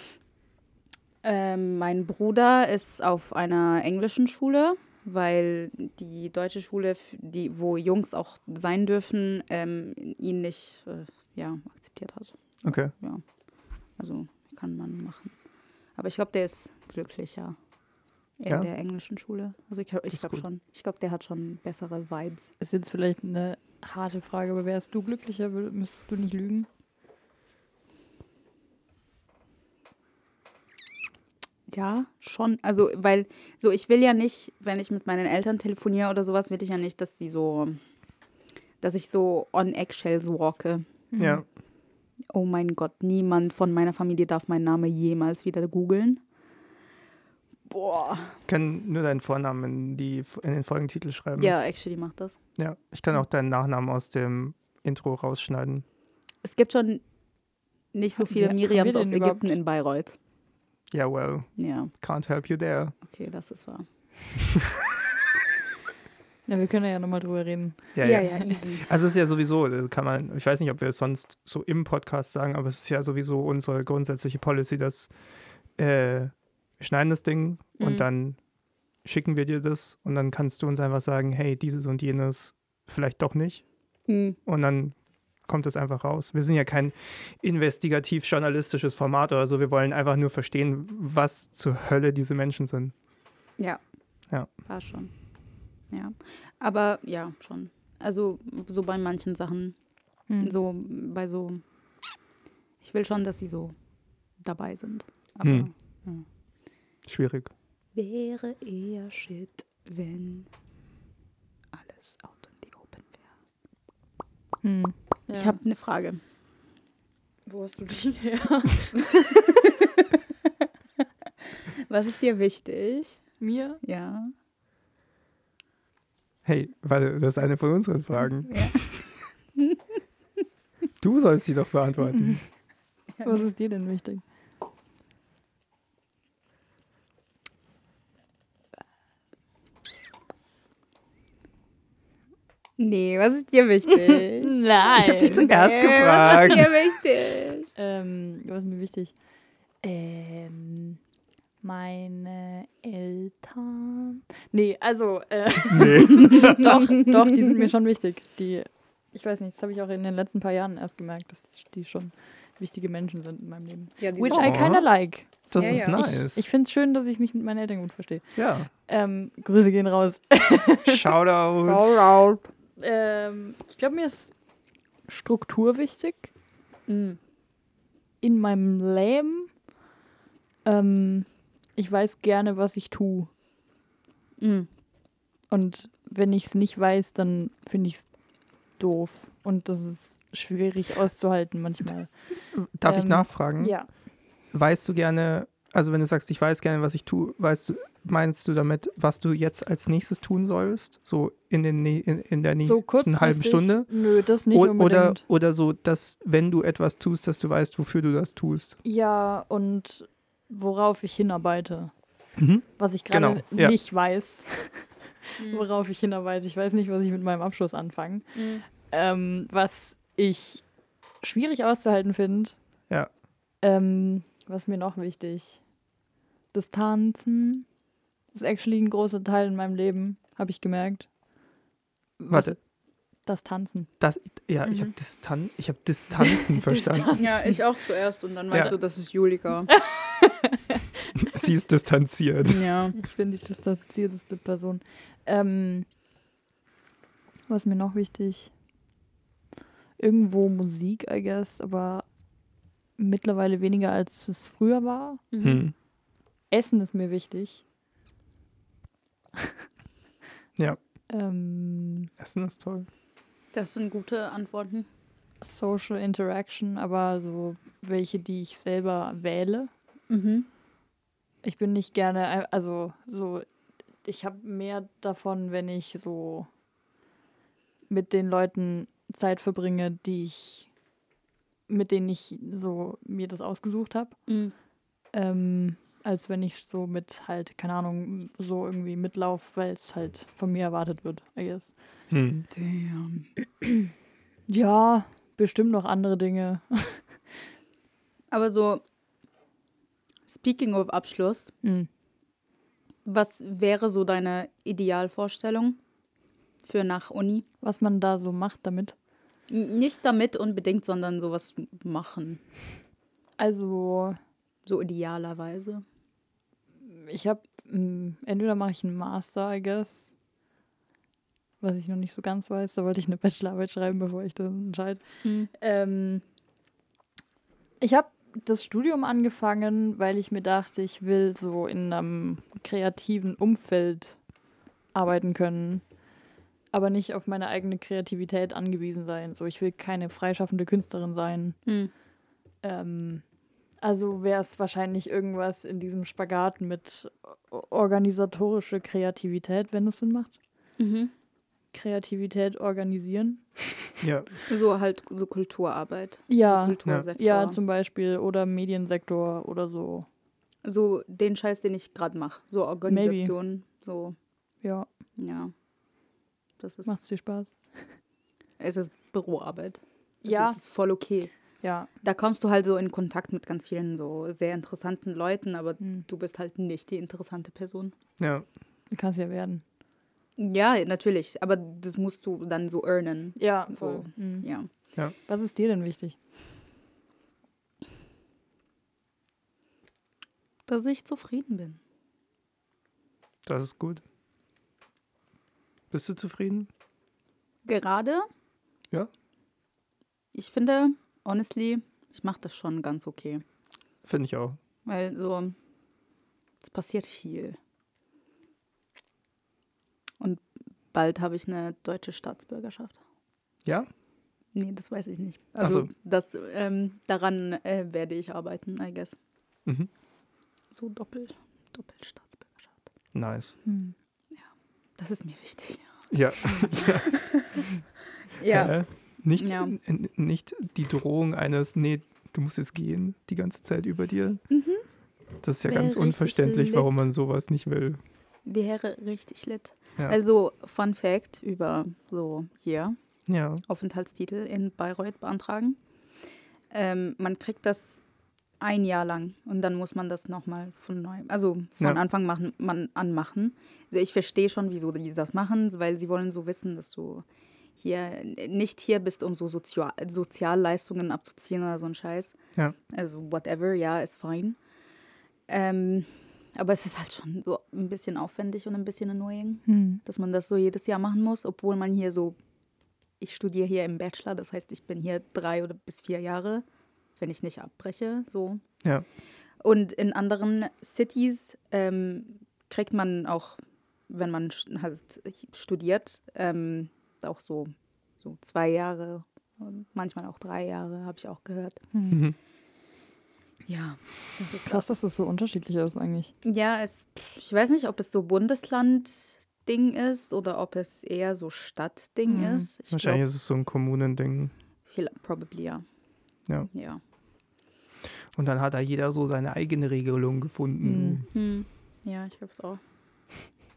[SPEAKER 3] Ähm, mein Bruder ist auf einer englischen Schule, weil die deutsche Schule, die, wo Jungs auch sein dürfen, ähm, ihn nicht äh, ja, akzeptiert hat.
[SPEAKER 1] Okay.
[SPEAKER 3] Also kann man machen. Aber ich glaube, der ist glücklicher in
[SPEAKER 1] Ja?
[SPEAKER 3] der englischen Schule. Also ich, ich glaube schon. Ich glaube, der hat schon bessere Vibes.
[SPEAKER 2] Ist jetzt vielleicht eine harte Frage, aber wärst du glücklicher, müsstest du nicht lügen?
[SPEAKER 3] Ja, schon. Also, weil, so, ich will ja nicht, wenn ich mit meinen Eltern telefoniere oder sowas, will ich ja nicht, dass die so, dass ich so on eggshells walke.
[SPEAKER 1] Ja.
[SPEAKER 3] Oh mein Gott, niemand von meiner Familie darf meinen Namen jemals wieder googeln. Boah.
[SPEAKER 1] Ich kann nur deinen Vornamen in, die, in den Folgentitel schreiben.
[SPEAKER 3] Ja, actually macht das.
[SPEAKER 1] ja. Ich kann auch deinen Nachnamen aus dem Intro rausschneiden.
[SPEAKER 3] Es gibt schon nicht so
[SPEAKER 2] Haben
[SPEAKER 3] viele
[SPEAKER 2] haben wir
[SPEAKER 3] Miriams
[SPEAKER 2] den
[SPEAKER 3] aus Ägypten
[SPEAKER 2] überhaupt?
[SPEAKER 3] in Bayreuth.
[SPEAKER 1] Ja, well,
[SPEAKER 3] Ja,
[SPEAKER 1] can't help you there.
[SPEAKER 3] okay, das ist wahr.
[SPEAKER 2] Ja, wir können ja nochmal drüber reden.
[SPEAKER 1] Ja,
[SPEAKER 3] ja,
[SPEAKER 1] ja.
[SPEAKER 3] ja easy.
[SPEAKER 1] Also es ist ja sowieso, das kann man, ich weiß nicht, ob wir es sonst so im Podcast sagen, aber es ist ja sowieso unsere grundsätzliche Policy, dass äh, wir schneiden das Ding und
[SPEAKER 3] Mhm.
[SPEAKER 1] dann schicken wir dir das und dann kannst du uns einfach sagen, hey, dieses und jenes vielleicht doch nicht.
[SPEAKER 3] Mhm.
[SPEAKER 1] Und dann kommt es einfach raus. Wir sind ja kein investigativ-journalistisches Format oder so. Wir wollen einfach nur verstehen, was zur Hölle diese Menschen sind.
[SPEAKER 3] Ja.
[SPEAKER 1] Ja.
[SPEAKER 3] War schon. Ja. Aber ja, schon. Also so bei manchen Sachen,
[SPEAKER 2] Hm.
[SPEAKER 3] so bei so, ich will schon, dass sie so dabei sind. Aber
[SPEAKER 1] Hm. Schwierig.
[SPEAKER 3] wäre eher shit, wenn alles out in the open wäre.
[SPEAKER 2] Hm.
[SPEAKER 3] Ich
[SPEAKER 2] Ja.
[SPEAKER 3] habe eine Frage.
[SPEAKER 2] Wo hast du die her?
[SPEAKER 3] Was ist dir wichtig?
[SPEAKER 2] Mir?
[SPEAKER 3] Ja.
[SPEAKER 1] Hey, warte, das ist eine von unseren Fragen.
[SPEAKER 3] Ja.
[SPEAKER 1] Du sollst sie doch beantworten.
[SPEAKER 2] Was ist dir denn wichtig?
[SPEAKER 3] Nee, was ist dir wichtig?
[SPEAKER 2] Nein.
[SPEAKER 1] Ich habe dich zuerst
[SPEAKER 3] Nee,
[SPEAKER 1] gefragt.
[SPEAKER 3] Was ist dir wichtig?
[SPEAKER 2] Ähm, was ist mir wichtig? Ähm, meine Eltern. Nee, also, äh,
[SPEAKER 1] Nee.
[SPEAKER 2] doch, doch, die sind mir schon wichtig. Die, ich weiß nicht, das habe ich auch in den letzten paar Jahren erst gemerkt, dass die schon wichtige Menschen sind in meinem Leben.
[SPEAKER 3] Ja, die
[SPEAKER 2] Which I kinda like.
[SPEAKER 1] Das
[SPEAKER 3] Ja,
[SPEAKER 1] ist
[SPEAKER 3] ja.
[SPEAKER 1] nice.
[SPEAKER 2] Ich finde es schön, dass ich mich mit meinen Eltern gut verstehe.
[SPEAKER 1] ja.
[SPEAKER 2] Ähm, Grüße gehen raus.
[SPEAKER 1] Shoutout.
[SPEAKER 3] Alright.
[SPEAKER 2] ähm, ich glaube, mir ist Struktur wichtig
[SPEAKER 3] Mhm.
[SPEAKER 2] in meinem Leben. Ähm, ich weiß gerne, was ich tue.
[SPEAKER 3] Mhm.
[SPEAKER 2] Und wenn ich es nicht weiß, dann finde ich es doof. Und das ist schwierig auszuhalten manchmal.
[SPEAKER 1] Darf ich
[SPEAKER 2] Ähm,
[SPEAKER 1] nachfragen?
[SPEAKER 2] Ja.
[SPEAKER 1] Weißt du gerne, also wenn du sagst, ich weiß gerne, was ich tue, weißt du, meinst du damit, was du jetzt als nächstes tun sollst? So in, den, in, in der nächsten
[SPEAKER 2] So
[SPEAKER 1] halben Stunde?
[SPEAKER 2] Nö, das nicht
[SPEAKER 1] O- oder,
[SPEAKER 2] unbedingt.
[SPEAKER 1] oder so, dass wenn du etwas tust, dass du weißt, wofür du das tust.
[SPEAKER 2] Ja, und worauf ich hinarbeite.
[SPEAKER 1] Mhm.
[SPEAKER 2] Was ich gerade
[SPEAKER 1] Genau, ja.
[SPEAKER 2] nicht weiß, worauf ich hinarbeite. Ich weiß nicht, was ich mit meinem Abschluss anfange.
[SPEAKER 3] Mhm.
[SPEAKER 2] Ähm, was ich schwierig auszuhalten finde.
[SPEAKER 1] Ja.
[SPEAKER 2] Ähm, was mir noch wichtig? Das Tanzen ist actually ein großer Teil in meinem Leben, habe ich gemerkt. Was-
[SPEAKER 1] Warte,
[SPEAKER 2] Das Tanzen.
[SPEAKER 1] das, ja, ich
[SPEAKER 3] Mhm.
[SPEAKER 1] habe Distan ich hab Distanzen verstanden.
[SPEAKER 3] Ja, ich auch zuerst und dann weißt
[SPEAKER 1] Ja.
[SPEAKER 3] du, das ist Julika.
[SPEAKER 1] Sie ist distanziert.
[SPEAKER 3] ja.
[SPEAKER 2] Ich bin die distanzierteste Person. Ähm, was ist mir noch wichtig? Irgendwo Musik, I guess, aber mittlerweile weniger als es früher war.
[SPEAKER 3] Mhm.
[SPEAKER 1] Hm.
[SPEAKER 2] Essen ist mir wichtig.
[SPEAKER 1] Ja.
[SPEAKER 2] Ähm,
[SPEAKER 1] Essen ist toll.
[SPEAKER 3] Das sind gute Antworten.
[SPEAKER 2] Social Interaction, aber so welche, die ich selber wähle.
[SPEAKER 3] Mhm.
[SPEAKER 2] Ich bin nicht gerne, ein- also so, ich habe mehr davon, wenn ich so mit den Leuten Zeit verbringe, die ich, mit denen ich so mir das ausgesucht habe,
[SPEAKER 3] Mhm.
[SPEAKER 2] ähm, als wenn ich so mit halt, keine Ahnung, so irgendwie mitlauf, weil es halt von mir erwartet wird, I guess.
[SPEAKER 1] Hm.
[SPEAKER 3] Damn.
[SPEAKER 2] Ja, bestimmt noch andere Dinge.
[SPEAKER 3] Aber so, speaking of Abschluss,
[SPEAKER 2] Hm.
[SPEAKER 3] was wäre so deine Idealvorstellung für nach Uni?
[SPEAKER 2] Was man da so macht damit.
[SPEAKER 3] N- Nicht damit unbedingt, sondern sowas machen.
[SPEAKER 2] Also,
[SPEAKER 3] So idealerweise.
[SPEAKER 2] ich habe, entweder mache ich einen Master, I guess, was ich noch nicht so ganz weiß. Da wollte ich eine Bachelorarbeit schreiben, bevor ich das entscheide.
[SPEAKER 3] Mhm.
[SPEAKER 2] Ähm, ich habe das Studium angefangen, weil ich mir dachte, ich will so in einem kreativen Umfeld arbeiten können, aber nicht auf meine eigene Kreativität angewiesen sein. So, ich will keine freischaffende Künstlerin sein.
[SPEAKER 3] Mhm.
[SPEAKER 2] Ähm, also wäre es wahrscheinlich irgendwas in diesem Spagat mit o- organisatorische Kreativität, wenn es Sinn macht.
[SPEAKER 3] Mhm.
[SPEAKER 2] Kreativität organisieren.
[SPEAKER 1] Ja.
[SPEAKER 3] So halt so Kulturarbeit.
[SPEAKER 2] Ja,
[SPEAKER 3] So Kultursektor.
[SPEAKER 2] ja, zum Beispiel. Oder Mediensektor oder so.
[SPEAKER 3] so den Scheiß, den ich gerade mache. So Organisation. So,
[SPEAKER 2] Ja,
[SPEAKER 3] ja. Das ist,
[SPEAKER 2] macht dir Spaß.
[SPEAKER 3] es ist Büroarbeit. Also
[SPEAKER 2] Ja.
[SPEAKER 3] Es ist voll okay.
[SPEAKER 2] Ja,
[SPEAKER 3] Da kommst du halt so in Kontakt mit ganz vielen so sehr interessanten Leuten, aber
[SPEAKER 2] Hm.
[SPEAKER 3] du bist halt nicht die interessante Person.
[SPEAKER 1] Ja.
[SPEAKER 2] Kannst ja werden.
[SPEAKER 3] Ja, natürlich. Aber das musst du dann so earnen.
[SPEAKER 2] Ja,
[SPEAKER 3] So.
[SPEAKER 2] Mhm.
[SPEAKER 3] Ja.
[SPEAKER 2] Was ist dir denn wichtig?
[SPEAKER 3] Dass ich zufrieden bin.
[SPEAKER 1] Das ist gut. Bist du zufrieden?
[SPEAKER 3] Gerade?
[SPEAKER 1] Ja.
[SPEAKER 3] Ich finde, honestly, ich mache das schon ganz okay.
[SPEAKER 1] Finde ich auch.
[SPEAKER 3] Weil so, es passiert viel. Und bald habe ich eine deutsche Staatsbürgerschaft.
[SPEAKER 1] Ja?
[SPEAKER 3] Nee, das weiß ich nicht. Also
[SPEAKER 1] so.
[SPEAKER 3] das, ähm, daran äh, werde ich arbeiten, I guess.
[SPEAKER 1] Mhm.
[SPEAKER 3] So doppelt, Doppelstaatsbürgerschaft.
[SPEAKER 1] Nice.
[SPEAKER 2] Hm.
[SPEAKER 3] Das ist mir wichtig.
[SPEAKER 1] Ja.
[SPEAKER 3] Ja.
[SPEAKER 1] Äh, nicht,
[SPEAKER 3] Ja.
[SPEAKER 1] nicht die Drohung eines, nee, du musst jetzt gehen, die ganze Zeit über dir.
[SPEAKER 3] Mhm.
[SPEAKER 1] Das ist ja
[SPEAKER 3] Wäre
[SPEAKER 1] ganz unverständlich, warum man sowas nicht will.
[SPEAKER 3] Wäre richtig lit.
[SPEAKER 1] Ja.
[SPEAKER 3] Also, Fun Fact über so hier,
[SPEAKER 1] ja.
[SPEAKER 3] Aufenthaltstitel in Bayreuth beantragen. Ähm, man kriegt das ein Jahr lang und dann muss man das nochmal von neu, also von
[SPEAKER 1] Ja.
[SPEAKER 3] Anfang machen, man anmachen. Also ich verstehe schon, wieso die das machen, weil sie wollen so wissen, dass du hier nicht hier bist, um so Sozial Sozialleistungen abzuziehen oder so ein Scheiß.
[SPEAKER 1] Ja.
[SPEAKER 3] Also whatever, ja, ist fein. Ähm, aber es ist halt schon so ein bisschen aufwendig und ein bisschen annoying
[SPEAKER 2] Hm.
[SPEAKER 3] dass man das so jedes Jahr machen muss, obwohl man hier so, ich studiere hier im Bachelor, das heißt, ich bin hier drei oder bis vier Jahre, wenn ich nicht abbreche, so.
[SPEAKER 1] Ja.
[SPEAKER 3] Und in anderen Cities ähm, kriegt man auch, wenn man halt studiert, ähm, auch so, so zwei Jahre, manchmal auch drei Jahre, habe ich auch gehört.
[SPEAKER 1] Mhm.
[SPEAKER 3] Ja, das ist
[SPEAKER 2] Krass, dass das so unterschiedlich ist eigentlich.
[SPEAKER 3] Ja, es, ich weiß nicht, ob es so Bundesland-Ding ist oder ob es eher so Stadt-Ding
[SPEAKER 2] Mhm.
[SPEAKER 3] ist. Ich
[SPEAKER 1] Wahrscheinlich
[SPEAKER 3] glaub,
[SPEAKER 1] ist es so ein Kommunending.
[SPEAKER 3] probably ja.
[SPEAKER 1] Ja.
[SPEAKER 3] Ja.
[SPEAKER 1] Und dann hat da jeder so seine eigene Regelung gefunden.
[SPEAKER 3] Hm. Ja, ich glaube es auch.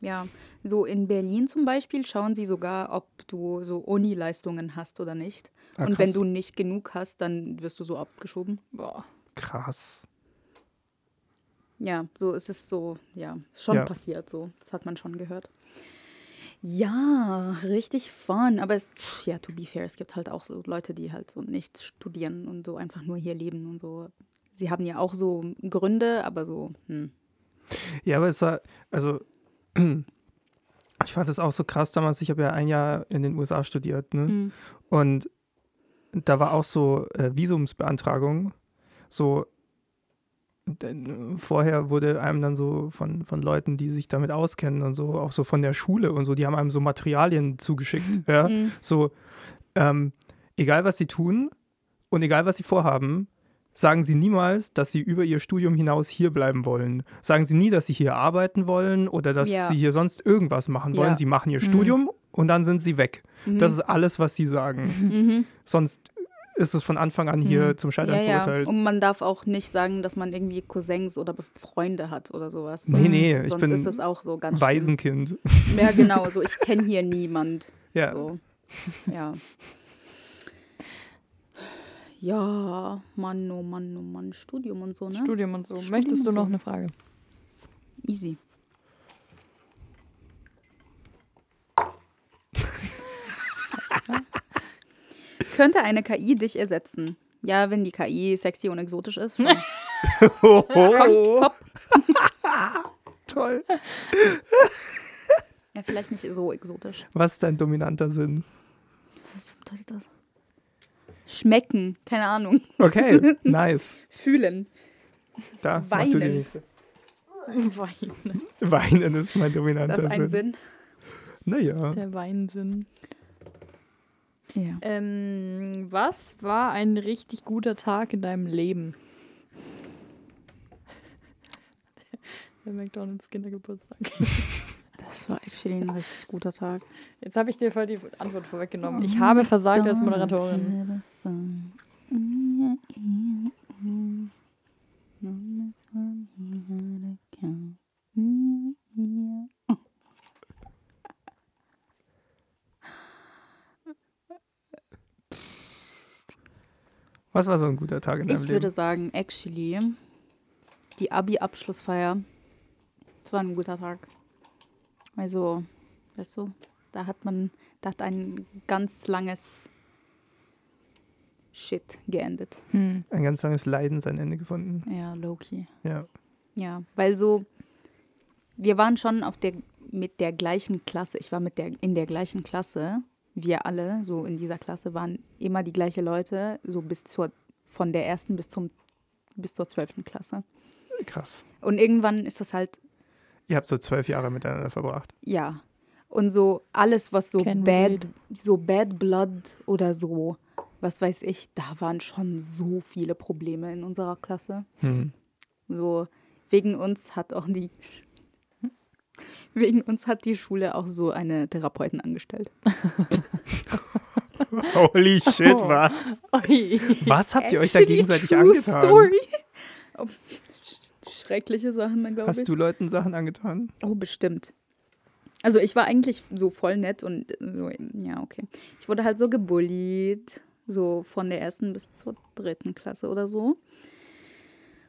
[SPEAKER 3] Ja, so in Berlin zum Beispiel schauen sie sogar, ob du so Uni-Leistungen hast oder nicht.
[SPEAKER 1] Ah,
[SPEAKER 3] Und wenn du nicht genug hast, dann wirst du so abgeschoben.
[SPEAKER 2] Boah.
[SPEAKER 1] Krass.
[SPEAKER 3] Ja, so ist es so, ja, schon
[SPEAKER 1] Ja.
[SPEAKER 3] passiert so. Das hat man schon gehört. Ja, richtig fun. Aber es, ja, to be fair, es gibt halt auch so Leute, die halt so nicht studieren und so einfach nur hier leben und so. Sie haben ja auch so Gründe, aber so, hm.
[SPEAKER 1] Ja, aber es war, also, ich fand das auch so krass damals. Ich habe ja ein Jahr in den USA studiert, ne?
[SPEAKER 3] Hm.
[SPEAKER 1] Und da war auch so äh, Visumsbeantragung. So, denn, äh, vorher wurde einem dann so von, von Leuten, die sich damit auskennen und so, auch so von der Schule und so, die haben einem so Materialien zugeschickt. Ja?
[SPEAKER 3] Hm.
[SPEAKER 1] So, ähm, egal was sie tun und egal was sie vorhaben, sagen sie niemals, dass sie über ihr Studium hinaus hier bleiben wollen. Sagen sie nie, dass sie hier arbeiten wollen oder dass
[SPEAKER 3] Ja.
[SPEAKER 1] sie hier sonst irgendwas machen wollen.
[SPEAKER 3] Ja.
[SPEAKER 1] Sie machen ihr
[SPEAKER 2] Mhm.
[SPEAKER 1] Studium und dann sind sie weg.
[SPEAKER 3] Mhm.
[SPEAKER 1] Das ist alles, was sie sagen.
[SPEAKER 3] Mhm.
[SPEAKER 1] Sonst ist es von Anfang an hier
[SPEAKER 2] Mhm.
[SPEAKER 1] zum Scheitern
[SPEAKER 3] Ja, ja.
[SPEAKER 1] verurteilt.
[SPEAKER 3] Und man darf auch nicht sagen, dass man irgendwie Cousins oder Freunde hat oder sowas.
[SPEAKER 1] Nee,
[SPEAKER 3] Sonst,
[SPEAKER 1] nee, ich
[SPEAKER 3] sonst
[SPEAKER 1] bin
[SPEAKER 3] ist das auch so ganz schlimm.
[SPEAKER 1] Waisenkind.
[SPEAKER 3] Ja, genau, so ich kenne hier niemand.
[SPEAKER 1] Ja.
[SPEAKER 3] So. Ja. Ja, Mann, oh Mann, oh Mann, Studium und so, ne?
[SPEAKER 2] Studium und so.
[SPEAKER 3] Studium
[SPEAKER 2] Möchtest du
[SPEAKER 3] und
[SPEAKER 2] noch
[SPEAKER 3] so.
[SPEAKER 2] eine Frage?
[SPEAKER 3] Easy. Könnte eine KI dich ersetzen? Ja, wenn die KI sexy und exotisch ist. Schon.
[SPEAKER 1] Oh,
[SPEAKER 3] Komm, top.
[SPEAKER 1] toll.
[SPEAKER 3] Ja, vielleicht nicht so exotisch.
[SPEAKER 1] Was ist dein dominanter Sinn?
[SPEAKER 3] Was bedeutet das? Schmecken, keine Ahnung.
[SPEAKER 1] Okay, nice.
[SPEAKER 3] Fühlen.
[SPEAKER 1] Da, mach du die
[SPEAKER 3] Weinen.
[SPEAKER 1] nächste.
[SPEAKER 2] Wein.
[SPEAKER 1] Weinen ist mein
[SPEAKER 3] Ist
[SPEAKER 1] dominanter
[SPEAKER 3] das ein
[SPEAKER 1] Sinn.
[SPEAKER 3] Sinn?
[SPEAKER 1] Naja.
[SPEAKER 2] Der Weinsinn.
[SPEAKER 3] Ja.
[SPEAKER 2] Ähm, was war ein richtig guter Tag in deinem Leben? Der McDonalds Kindergeburtstag.
[SPEAKER 3] Das war actually ein richtig guter Tag.
[SPEAKER 2] Jetzt habe ich dir voll die Antwort vorweggenommen. Ich habe versagt als Moderatorin.
[SPEAKER 1] Was war so ein guter Tag in deinem
[SPEAKER 3] Ich würde
[SPEAKER 1] Leben?
[SPEAKER 3] sagen, actually, die Abi-Abschlussfeier. Das war ein guter Tag. Also, weißt du, da hat man, da hat ein ganz langes Shit geendet.
[SPEAKER 2] Hm.
[SPEAKER 1] Ein ganz langes Leiden sein Ende gefunden.
[SPEAKER 3] Ja, Loki.
[SPEAKER 1] Ja.
[SPEAKER 3] Ja, weil so, wir waren schon auf der, mit der gleichen Klasse. Ich war mit der, in der gleichen Klasse. Wir alle, so in dieser Klasse, waren immer die gleichen Leute, so bis zur, von der ersten bis zum, bis zur zwölften Klasse.
[SPEAKER 1] Krass.
[SPEAKER 3] Und irgendwann ist das halt,
[SPEAKER 1] Ihr habt so zwölf Jahre miteinander verbracht.
[SPEAKER 3] ja. Und so alles, was so
[SPEAKER 2] Can
[SPEAKER 3] bad, so bad blood oder so, was weiß ich, da waren schon so viele Probleme in unserer Klasse.
[SPEAKER 1] Hm.
[SPEAKER 3] So, wegen uns hat auch die wegen uns hat die Schule auch so eine Therapeutin angestellt.
[SPEAKER 1] Holy shit, was?
[SPEAKER 2] Oi.
[SPEAKER 1] Was habt ihr euch da gegenseitig
[SPEAKER 3] true
[SPEAKER 1] angetan?
[SPEAKER 3] Story. Oh, sch- schreckliche Sachen, dann glaube ich.
[SPEAKER 1] Hast du Leuten Sachen angetan?
[SPEAKER 3] Oh, bestimmt. Also ich war eigentlich so voll nett und äh, so, ja, okay. Ich wurde halt so gebullied, so von der ersten bis zur dritten Klasse oder so.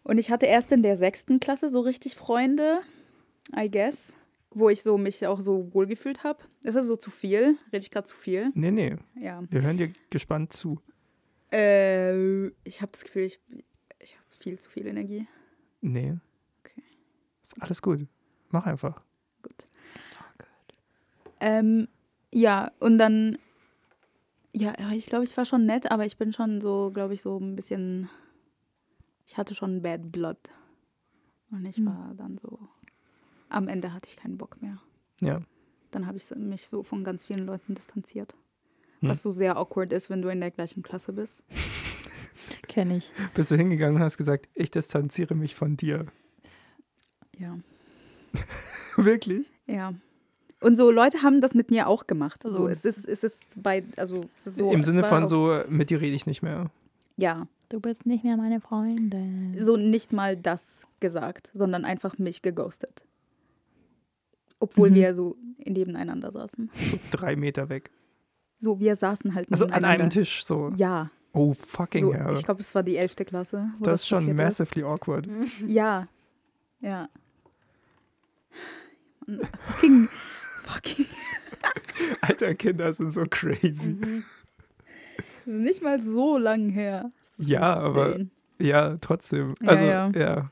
[SPEAKER 3] Und ich hatte erst in der sechsten Klasse so richtig Freunde, I guess, wo ich so mich auch so wohlgefühlt habe. Ist das so zu viel? Rede ich gerade zu viel?
[SPEAKER 1] Nee, nee.
[SPEAKER 3] Ja.
[SPEAKER 1] Wir hören dir gespannt zu.
[SPEAKER 3] Äh, ich habe das Gefühl, ich, ich habe viel zu viel Energie.
[SPEAKER 1] Nee.
[SPEAKER 3] Okay.
[SPEAKER 1] Ist alles gut. Mach einfach.
[SPEAKER 3] Gut. Ähm, ja, und dann, ja, ja, ich glaube, ich war schon nett, aber ich bin schon so, glaube ich, so ein bisschen, ich hatte schon Bad Blood. Und ich
[SPEAKER 2] Hm.
[SPEAKER 3] war dann so, am Ende hatte ich keinen Bock mehr.
[SPEAKER 1] Ja.
[SPEAKER 3] Dann habe ich mich so von ganz vielen Leuten distanziert.
[SPEAKER 1] Hm.
[SPEAKER 3] Was so sehr awkward ist, wenn du in der gleichen Klasse bist.
[SPEAKER 2] Kenn ich.
[SPEAKER 1] Bist du hingegangen und hast gesagt, ich distanziere mich von dir.
[SPEAKER 3] Ja.
[SPEAKER 1] Wirklich?
[SPEAKER 3] Ja. Und so Leute haben das mit mir auch gemacht.
[SPEAKER 2] Also-
[SPEAKER 3] so, es ist, es ist bei, also es ist so.
[SPEAKER 1] Im Sinne von so, mit dir rede ich nicht mehr.
[SPEAKER 3] Ja,
[SPEAKER 2] Du bist nicht mehr meine Freundin.
[SPEAKER 3] so nicht mal das gesagt, sondern einfach mich geghostet. Obwohl
[SPEAKER 1] Mhm.
[SPEAKER 3] wir so nebeneinander saßen.
[SPEAKER 1] So drei Meter weg.
[SPEAKER 3] So, wir saßen halt
[SPEAKER 1] Also an einem Tisch so.
[SPEAKER 3] Ja,
[SPEAKER 1] Oh, fucking
[SPEAKER 3] so,
[SPEAKER 1] hell.
[SPEAKER 3] ich glaube, es war die elfte Klasse. wo
[SPEAKER 1] das ist schon massively awkward.
[SPEAKER 3] Ja, ja. Fucking, fucking.
[SPEAKER 1] Alter, Kinder sind so crazy.
[SPEAKER 3] Mhm. Das ist nicht mal so lang her. Das ist
[SPEAKER 1] Ja, aber-
[SPEAKER 3] insane.
[SPEAKER 1] Ja, trotzdem. Also,
[SPEAKER 3] ja.
[SPEAKER 1] ja.
[SPEAKER 3] Ja,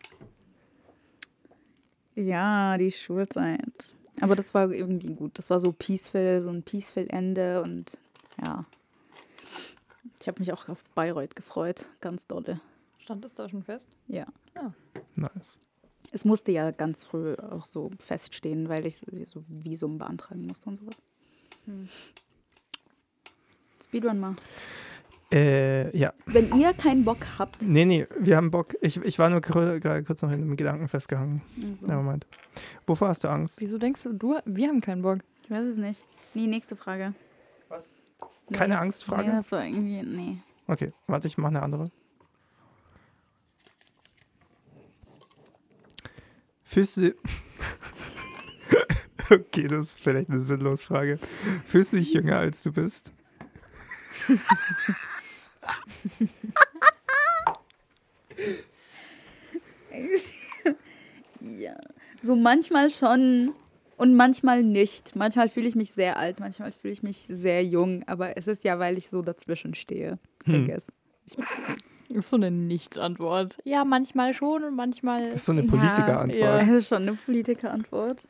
[SPEAKER 3] die Schulzeit. Aber das war irgendwie gut. Das war so peaceful, so ein peaceful Ende und ja. Ich habe mich auch auf Bayreuth gefreut, ganz dolle.
[SPEAKER 2] Stand es da schon fest?
[SPEAKER 3] Ja.
[SPEAKER 1] Nice.
[SPEAKER 3] Es musste ja ganz früh auch so feststehen, weil ich so Visum beantragen musste und sowas.
[SPEAKER 2] Hm.
[SPEAKER 3] Speedrun mal.
[SPEAKER 1] Äh, ja.
[SPEAKER 3] Wenn ihr keinen Bock habt,
[SPEAKER 1] Nee, nee, wir haben Bock. Ich, ich war nur gerade kurz noch in einem Gedanken festgehangen.
[SPEAKER 3] also,
[SPEAKER 1] Nevermind. Wovor hast du Angst?
[SPEAKER 2] Wieso denkst du, du, wir haben keinen Bock?
[SPEAKER 3] ich weiß es nicht. Nee, nächste Frage.
[SPEAKER 1] Was?
[SPEAKER 3] Nee.
[SPEAKER 1] Keine Angstfrage?
[SPEAKER 3] Nee, das war irgendwie, nee.
[SPEAKER 1] Okay, warte, ich mache eine andere. Fühlst du. okay, das ist vielleicht eine sinnlose Frage. Fühlst du dich jünger, als du bist?
[SPEAKER 3] Ja. So manchmal schon und manchmal nicht. Manchmal fühle ich mich sehr alt, manchmal fühle ich mich sehr jung, aber es ist ja, weil ich so dazwischen stehe.
[SPEAKER 1] Hm.
[SPEAKER 2] Das ist so eine Nichts-Antwort. Ja, manchmal schon und manchmal.
[SPEAKER 1] Das ist so eine Politikerantwort.
[SPEAKER 2] ja.
[SPEAKER 3] Das ist schon eine Politikerantwort.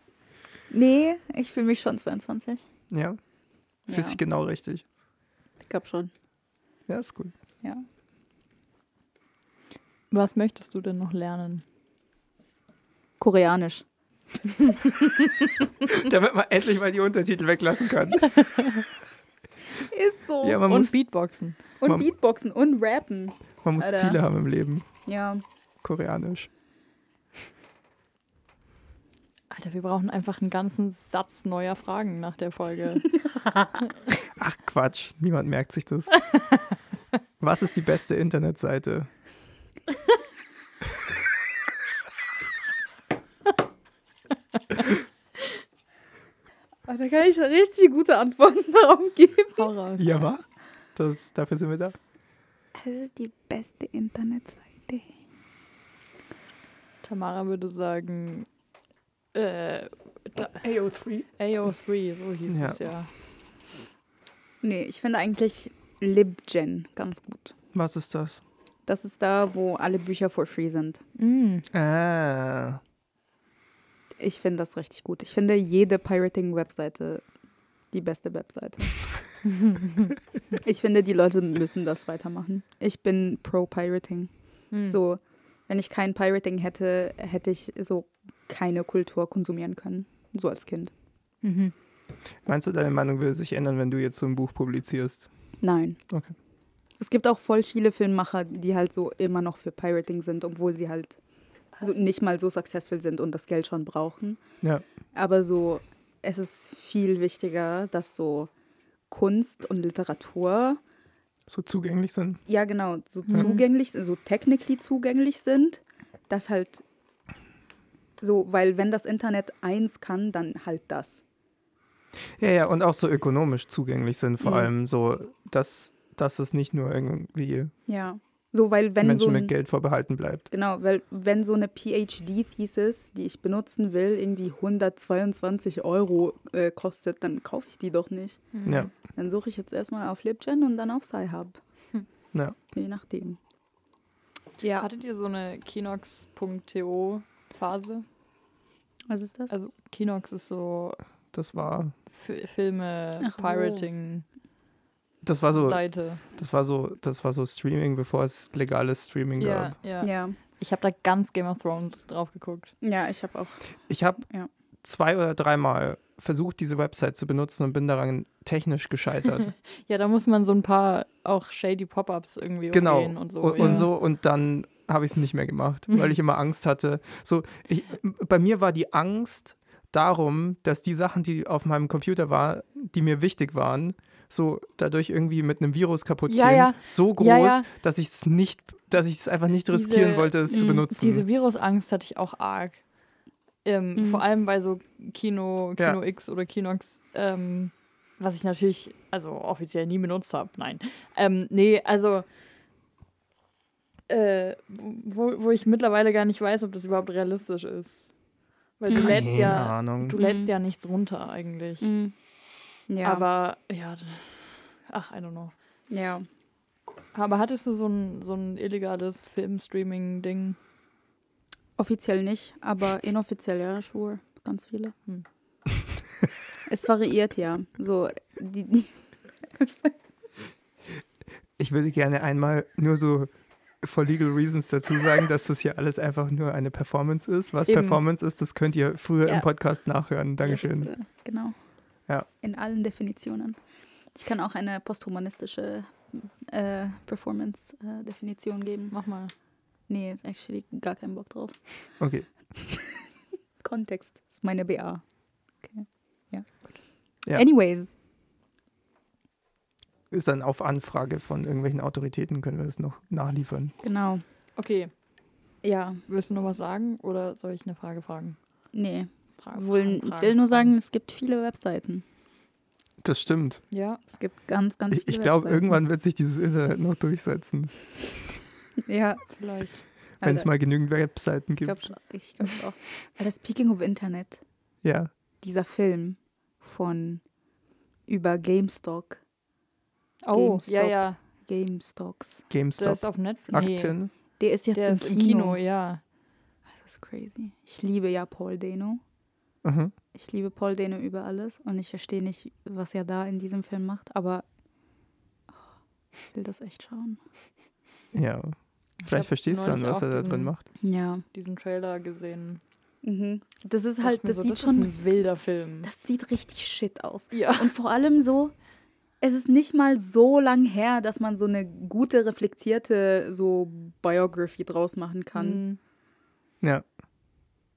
[SPEAKER 3] Nee, ich fühle mich schon 22.
[SPEAKER 1] Ja? Fühlst
[SPEAKER 3] Ja,
[SPEAKER 1] dich genau richtig.
[SPEAKER 3] ich glaube schon.
[SPEAKER 1] Ja, ist gut.
[SPEAKER 3] Ja.
[SPEAKER 2] Was möchtest du denn noch lernen?
[SPEAKER 3] Koreanisch.
[SPEAKER 1] Damit man endlich mal die Untertitel weglassen kann.
[SPEAKER 3] Ist so.
[SPEAKER 1] Ja, man
[SPEAKER 2] und
[SPEAKER 1] muss,
[SPEAKER 2] Beatboxen.
[SPEAKER 3] und
[SPEAKER 1] man-
[SPEAKER 3] Beatboxen und Rappen.
[SPEAKER 1] man muss
[SPEAKER 3] Alter.
[SPEAKER 1] Ziele haben im Leben.
[SPEAKER 3] Ja.
[SPEAKER 1] Koreanisch.
[SPEAKER 2] Alter, wir brauchen einfach einen ganzen Satz neuer Fragen nach der Folge.
[SPEAKER 1] Ach Quatsch, niemand merkt sich das. Was ist die beste Internetseite?
[SPEAKER 3] Oh, da kann ich richtig gute Antworten darauf geben.
[SPEAKER 1] Ja, wa? Das, dafür sind wir da.
[SPEAKER 3] Es ist die beste Internetseite.
[SPEAKER 2] Tamara würde sagen, äh,
[SPEAKER 1] AO3.
[SPEAKER 2] AO3, so hieß
[SPEAKER 1] Ja.
[SPEAKER 2] es ja.
[SPEAKER 3] Nee, ich finde eigentlich LibGen ganz gut.
[SPEAKER 1] Was ist das?
[SPEAKER 3] Das ist da, wo alle Bücher for free sind.
[SPEAKER 2] Mm.
[SPEAKER 1] Ah.
[SPEAKER 3] Ich finde das richtig gut. Ich finde jede Pirating-Webseite die beste Webseite. ich finde, die Leute müssen das weitermachen. Ich bin pro Pirating.
[SPEAKER 2] Hm.
[SPEAKER 3] So, wenn ich kein Pirating hätte, hätte ich so keine Kultur konsumieren können. So als Kind.
[SPEAKER 2] Mhm.
[SPEAKER 1] Meinst du, deine Meinung würde sich ändern, wenn du jetzt so ein Buch publizierst?
[SPEAKER 3] Nein.
[SPEAKER 1] Okay.
[SPEAKER 3] Es gibt auch voll viele Filmmacher, die halt so immer noch für Pirating sind, obwohl sie halt so nicht mal so successful sind und das Geld schon brauchen.
[SPEAKER 1] Ja.
[SPEAKER 3] Aber so, es ist viel wichtiger, dass so Kunst und Literatur,
[SPEAKER 1] So zugänglich sind?
[SPEAKER 3] ja genau, so
[SPEAKER 2] Mhm.
[SPEAKER 3] zugänglich, so technically zugänglich sind, dass halt so, weil wenn das Internet eins kann, dann halt das.
[SPEAKER 1] Ja, ja, und auch so ökonomisch zugänglich sind, vor
[SPEAKER 3] Mhm.
[SPEAKER 1] allem so, dass, dass es nicht nur irgendwie
[SPEAKER 3] Ja. So, weil wenn
[SPEAKER 1] Menschen
[SPEAKER 3] so ein,
[SPEAKER 1] mit Geld vorbehalten bleibt.
[SPEAKER 3] Genau, weil wenn so eine PhD-Thesis, die ich benutzen will, irgendwie 122 Euro äh, kostet, dann kaufe ich die doch nicht.
[SPEAKER 2] Mhm.
[SPEAKER 1] Ja.
[SPEAKER 3] Dann suche ich jetzt erstmal auf LibGen und dann auf Sci-Hub.
[SPEAKER 1] Ja.
[SPEAKER 3] Je nachdem. Ja.
[SPEAKER 2] Hattet ihr so eine Kinox.to-Phase?
[SPEAKER 3] Was ist das?
[SPEAKER 2] Also Kinox ist so
[SPEAKER 1] Das war,
[SPEAKER 2] Fi- Filme,
[SPEAKER 3] Ach so.
[SPEAKER 2] Pirating,
[SPEAKER 1] das war so,
[SPEAKER 2] Seite.
[SPEAKER 1] das war so, das war so Streaming, bevor es legales Streaming
[SPEAKER 2] Ja,
[SPEAKER 1] gab.
[SPEAKER 2] ja.
[SPEAKER 3] Ja.
[SPEAKER 2] Ich habe da ganz Game of Thrones drauf geguckt.
[SPEAKER 3] Ja, ich habe auch.
[SPEAKER 1] Ich habe
[SPEAKER 3] Ja.
[SPEAKER 1] zwei oder dreimal versucht, diese Website zu benutzen und bin daran technisch gescheitert.
[SPEAKER 2] Ja, da muss man so ein paar auch shady Pop-ups irgendwie
[SPEAKER 1] genau.
[SPEAKER 2] umgehen und so.
[SPEAKER 1] und,
[SPEAKER 2] ja.
[SPEAKER 1] und so und dann habe ich es nicht mehr gemacht, weil ich immer Angst hatte. So, ich, bei mir war die Angst darum, dass die Sachen, die auf meinem Computer waren, die mir wichtig waren, so dadurch irgendwie mit einem Virus kaputt
[SPEAKER 2] Ja,
[SPEAKER 1] gehen,
[SPEAKER 2] ja.
[SPEAKER 1] so groß,
[SPEAKER 2] Ja, ja.
[SPEAKER 1] dass ich es nicht, dass ich es einfach nicht
[SPEAKER 2] Diese-
[SPEAKER 1] riskieren wollte, es zu
[SPEAKER 3] mh,
[SPEAKER 1] benutzen.
[SPEAKER 2] Diese Virusangst hatte ich auch arg. Ähm,
[SPEAKER 3] Mhm.
[SPEAKER 2] Vor allem bei so Kino,
[SPEAKER 1] Ja.
[SPEAKER 2] Kino X oder Kinox, ähm, was ich natürlich, also offiziell nie benutzt habe. Nein. Ähm, nee, also äh, wo, wo ich mittlerweile gar nicht weiß, ob das überhaupt realistisch ist. Weil du
[SPEAKER 3] Mhm.
[SPEAKER 2] lädst ja,
[SPEAKER 1] Ahnung.
[SPEAKER 2] du
[SPEAKER 3] Mhm.
[SPEAKER 2] lädst ja nichts runter eigentlich.
[SPEAKER 3] Ja.
[SPEAKER 2] Aber ja, ach, I don't know.
[SPEAKER 3] ja.
[SPEAKER 2] Aber hattest du so ein, so ein illegales Filmstreaming-Ding?
[SPEAKER 3] Offiziell nicht, aber inoffiziell ja, sure. Ganz viele.
[SPEAKER 2] Hm.
[SPEAKER 3] es variiert ja. So, die, die
[SPEAKER 1] Ich würde gerne einmal nur so for legal reasons dazu sagen, dass das hier alles einfach nur eine Performance ist. Was
[SPEAKER 2] Eben.
[SPEAKER 1] Performance ist, das könnt ihr früher
[SPEAKER 3] Ja.
[SPEAKER 1] im Podcast nachhören. Dankeschön.
[SPEAKER 3] Das, äh, genau.
[SPEAKER 1] Ja.
[SPEAKER 3] In allen Definitionen. Ich kann auch eine posthumanistische äh, Performance-Definition geben.
[SPEAKER 2] Mach mal.
[SPEAKER 3] Nee, ist actually gar kein Bock drauf.
[SPEAKER 1] Okay.
[SPEAKER 3] Kontext ist meine BA. Okay. Ja.
[SPEAKER 1] Ja.
[SPEAKER 3] Anyways.
[SPEAKER 1] Ist dann auf Anfrage von irgendwelchen Autoritäten, können wir das noch nachliefern.
[SPEAKER 3] Genau.
[SPEAKER 2] Okay,
[SPEAKER 3] Ja,
[SPEAKER 2] willst du noch was sagen oder soll ich eine Frage fragen?
[SPEAKER 3] nee.
[SPEAKER 2] Fragen,
[SPEAKER 3] Wohl,
[SPEAKER 2] fragen,
[SPEAKER 3] ich will nur sagen, es gibt viele Webseiten.
[SPEAKER 1] Das stimmt.
[SPEAKER 2] Ja,
[SPEAKER 3] Es gibt ganz, ganz
[SPEAKER 1] Ich,
[SPEAKER 3] viele
[SPEAKER 1] ich glaube,
[SPEAKER 3] Webseiten.
[SPEAKER 1] irgendwann wird sich dieses Internet noch durchsetzen,
[SPEAKER 3] Ja,
[SPEAKER 2] vielleicht.
[SPEAKER 1] wenn es mal genügend Webseiten
[SPEAKER 3] Ich
[SPEAKER 1] gibt.
[SPEAKER 3] glaube ich glaub's auch. Alter, speaking of Internet,
[SPEAKER 1] Ja.
[SPEAKER 3] dieser Film von über GameStop,
[SPEAKER 2] Oh,
[SPEAKER 3] GameStop.
[SPEAKER 2] ja, ja.
[SPEAKER 3] GameStocks.
[SPEAKER 2] Der
[SPEAKER 1] GameStop,
[SPEAKER 2] ist auf Netflix.
[SPEAKER 1] Aktien.
[SPEAKER 3] Der ist jetzt
[SPEAKER 2] Der
[SPEAKER 3] im,
[SPEAKER 2] ist im
[SPEAKER 3] Kino.
[SPEAKER 2] Kino, ja.
[SPEAKER 3] Das ist crazy. Ich liebe ja Paul Dano.
[SPEAKER 1] Mhm.
[SPEAKER 3] Ich liebe Paul Dano über alles und ich verstehe nicht, was er da in diesem Film macht, aber oh, ich will das echt schauen.
[SPEAKER 1] Ja.
[SPEAKER 2] Ich
[SPEAKER 1] Vielleicht verstehst du dann, was er da
[SPEAKER 2] diesen-
[SPEAKER 1] drin macht.
[SPEAKER 3] Ja.
[SPEAKER 2] Diesen Trailer gesehen.
[SPEAKER 3] Mhm. Das ist halt, das
[SPEAKER 2] so,
[SPEAKER 3] sieht
[SPEAKER 2] das
[SPEAKER 3] schon,
[SPEAKER 2] ist ein wilder Film.
[SPEAKER 3] das sieht richtig shit aus.
[SPEAKER 2] ja.
[SPEAKER 3] Und vor allem so, es ist nicht mal so lang her, dass man so eine gute, reflektierte so Biography draus machen kann.
[SPEAKER 2] Mhm.
[SPEAKER 1] Ja.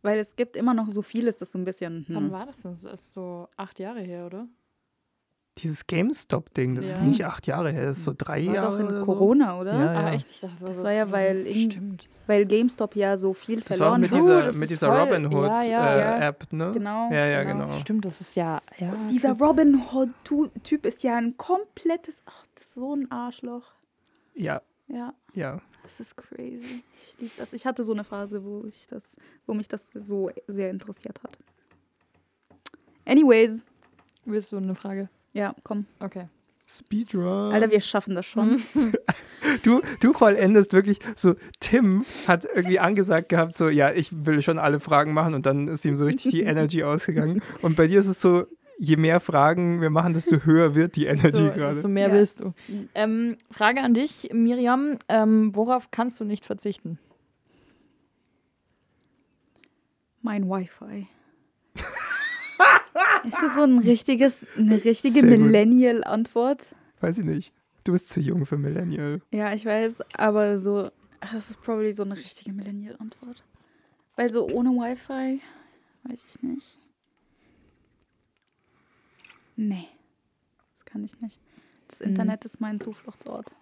[SPEAKER 3] Weil es gibt immer noch so vieles, das so ein bisschen.
[SPEAKER 2] Wann
[SPEAKER 3] Hm.
[SPEAKER 2] war das denn? Das ist so acht Jahre her, oder?
[SPEAKER 1] Dieses GameStop-Ding, das ist
[SPEAKER 2] Ja.
[SPEAKER 1] nicht acht Jahre her, das ist so
[SPEAKER 3] Das
[SPEAKER 1] drei
[SPEAKER 3] war
[SPEAKER 1] Jahre
[SPEAKER 3] doch in
[SPEAKER 1] oder so.
[SPEAKER 3] Corona, oder?
[SPEAKER 1] Ja,
[SPEAKER 2] Ah,
[SPEAKER 1] ja.
[SPEAKER 2] echt? Ich dachte, das war,
[SPEAKER 3] Das
[SPEAKER 2] so
[SPEAKER 3] war ja,
[SPEAKER 2] 2000.
[SPEAKER 3] weil
[SPEAKER 2] Stimmt.
[SPEAKER 3] Weil GameStop ja so viel
[SPEAKER 1] Das
[SPEAKER 3] verloren
[SPEAKER 1] mit
[SPEAKER 3] hat.
[SPEAKER 1] dieser,
[SPEAKER 2] das
[SPEAKER 1] mit
[SPEAKER 2] ist
[SPEAKER 1] dieser Robin Hood
[SPEAKER 2] ja, ja,
[SPEAKER 1] äh, ne?
[SPEAKER 3] Genau,
[SPEAKER 1] Ja, ja,
[SPEAKER 3] genau.
[SPEAKER 1] genau.
[SPEAKER 2] Stimmt, das ist ja. ja
[SPEAKER 3] Dieser Robin Hood-Typ ist ja ein komplettes. Ach, das ist so ein Arschloch.
[SPEAKER 1] Ja,
[SPEAKER 3] Ja,
[SPEAKER 1] ja.
[SPEAKER 3] das ist crazy. Ich liebe das. Ich hatte so eine Phase, wo ich das, wo mich das so sehr interessiert hat. Anyways.
[SPEAKER 2] Willst du eine Frage?
[SPEAKER 3] Ja, komm.
[SPEAKER 2] Okay.
[SPEAKER 1] Speedrun.
[SPEAKER 3] Alter, wir schaffen das schon.
[SPEAKER 1] Du, du vollendest wirklich so, Tim hat irgendwie angesagt gehabt, so, ja, ich will schon alle Fragen machen und dann ist ihm so richtig die Energy ausgegangen. Und bei dir ist es so, je mehr Fragen wir machen, desto höher wird die Energy
[SPEAKER 2] So,
[SPEAKER 1] gerade.
[SPEAKER 2] desto mehr
[SPEAKER 3] Ja.
[SPEAKER 2] willst du. Ähm, Frage an dich, Miriam. Ähm, worauf kannst du nicht verzichten?
[SPEAKER 3] Mein Wi-Fi. Ist das so ein richtiges, eine richtige. Millennial-Antwort?
[SPEAKER 1] Weiß ich nicht. Du bist zu jung für Millennial.
[SPEAKER 3] Ja, ich weiß, aber so, das ist probably so eine richtige Millennial-Antwort. Weil so ohne Wi-Fi, weiß ich nicht. Nee, das kann ich nicht. Das
[SPEAKER 2] Mhm.
[SPEAKER 3] Internet ist mein Zufluchtsort.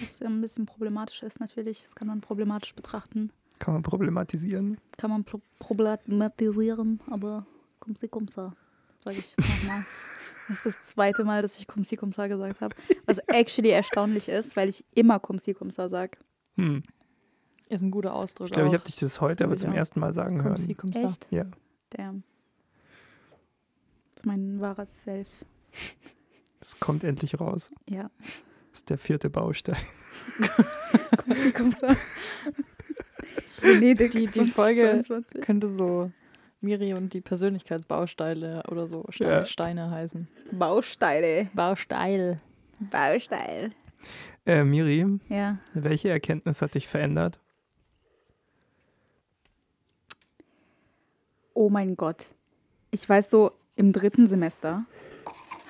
[SPEAKER 3] Was ja ein bisschen problematisch ist natürlich, das kann man problematisch betrachten.
[SPEAKER 1] Kann man problematisieren.
[SPEAKER 3] Kann man pro problematisieren, aber komm sie, komm sage ich jetzt nochmal. Das ist das zweite Mal, dass ich sie, komm gesagt habe. Was actually erstaunlich ist, weil ich immer sie, komm sage.
[SPEAKER 1] Hm.
[SPEAKER 2] Ist ein guter Ausdruck.
[SPEAKER 1] Ich glaube, ich habe dich das heute aber
[SPEAKER 2] ich
[SPEAKER 1] zum
[SPEAKER 2] auch.
[SPEAKER 1] ersten Mal sagen
[SPEAKER 2] Komm, sie,
[SPEAKER 1] hören.
[SPEAKER 2] komm, sa.
[SPEAKER 3] Echt?
[SPEAKER 1] Ja.
[SPEAKER 3] Damn. Das ist mein wahres Self.
[SPEAKER 1] Es kommt endlich raus.
[SPEAKER 3] Ja.
[SPEAKER 1] Das ist der vierte Baustein.
[SPEAKER 3] Komm sie, komm sa. Venedig
[SPEAKER 2] Die- die Folge-
[SPEAKER 3] 2022.
[SPEAKER 2] Könnte so Miri und die Persönlichkeitsbausteine oder so Ste
[SPEAKER 1] Ja.
[SPEAKER 2] Steine heißen.
[SPEAKER 3] Bausteine.
[SPEAKER 2] Bausteil.
[SPEAKER 3] Baustein.
[SPEAKER 1] Äh, Miri,
[SPEAKER 3] Ja.
[SPEAKER 1] welche Erkenntnis hat dich verändert?
[SPEAKER 3] Oh mein Gott. Ich weiß so, im dritten Semester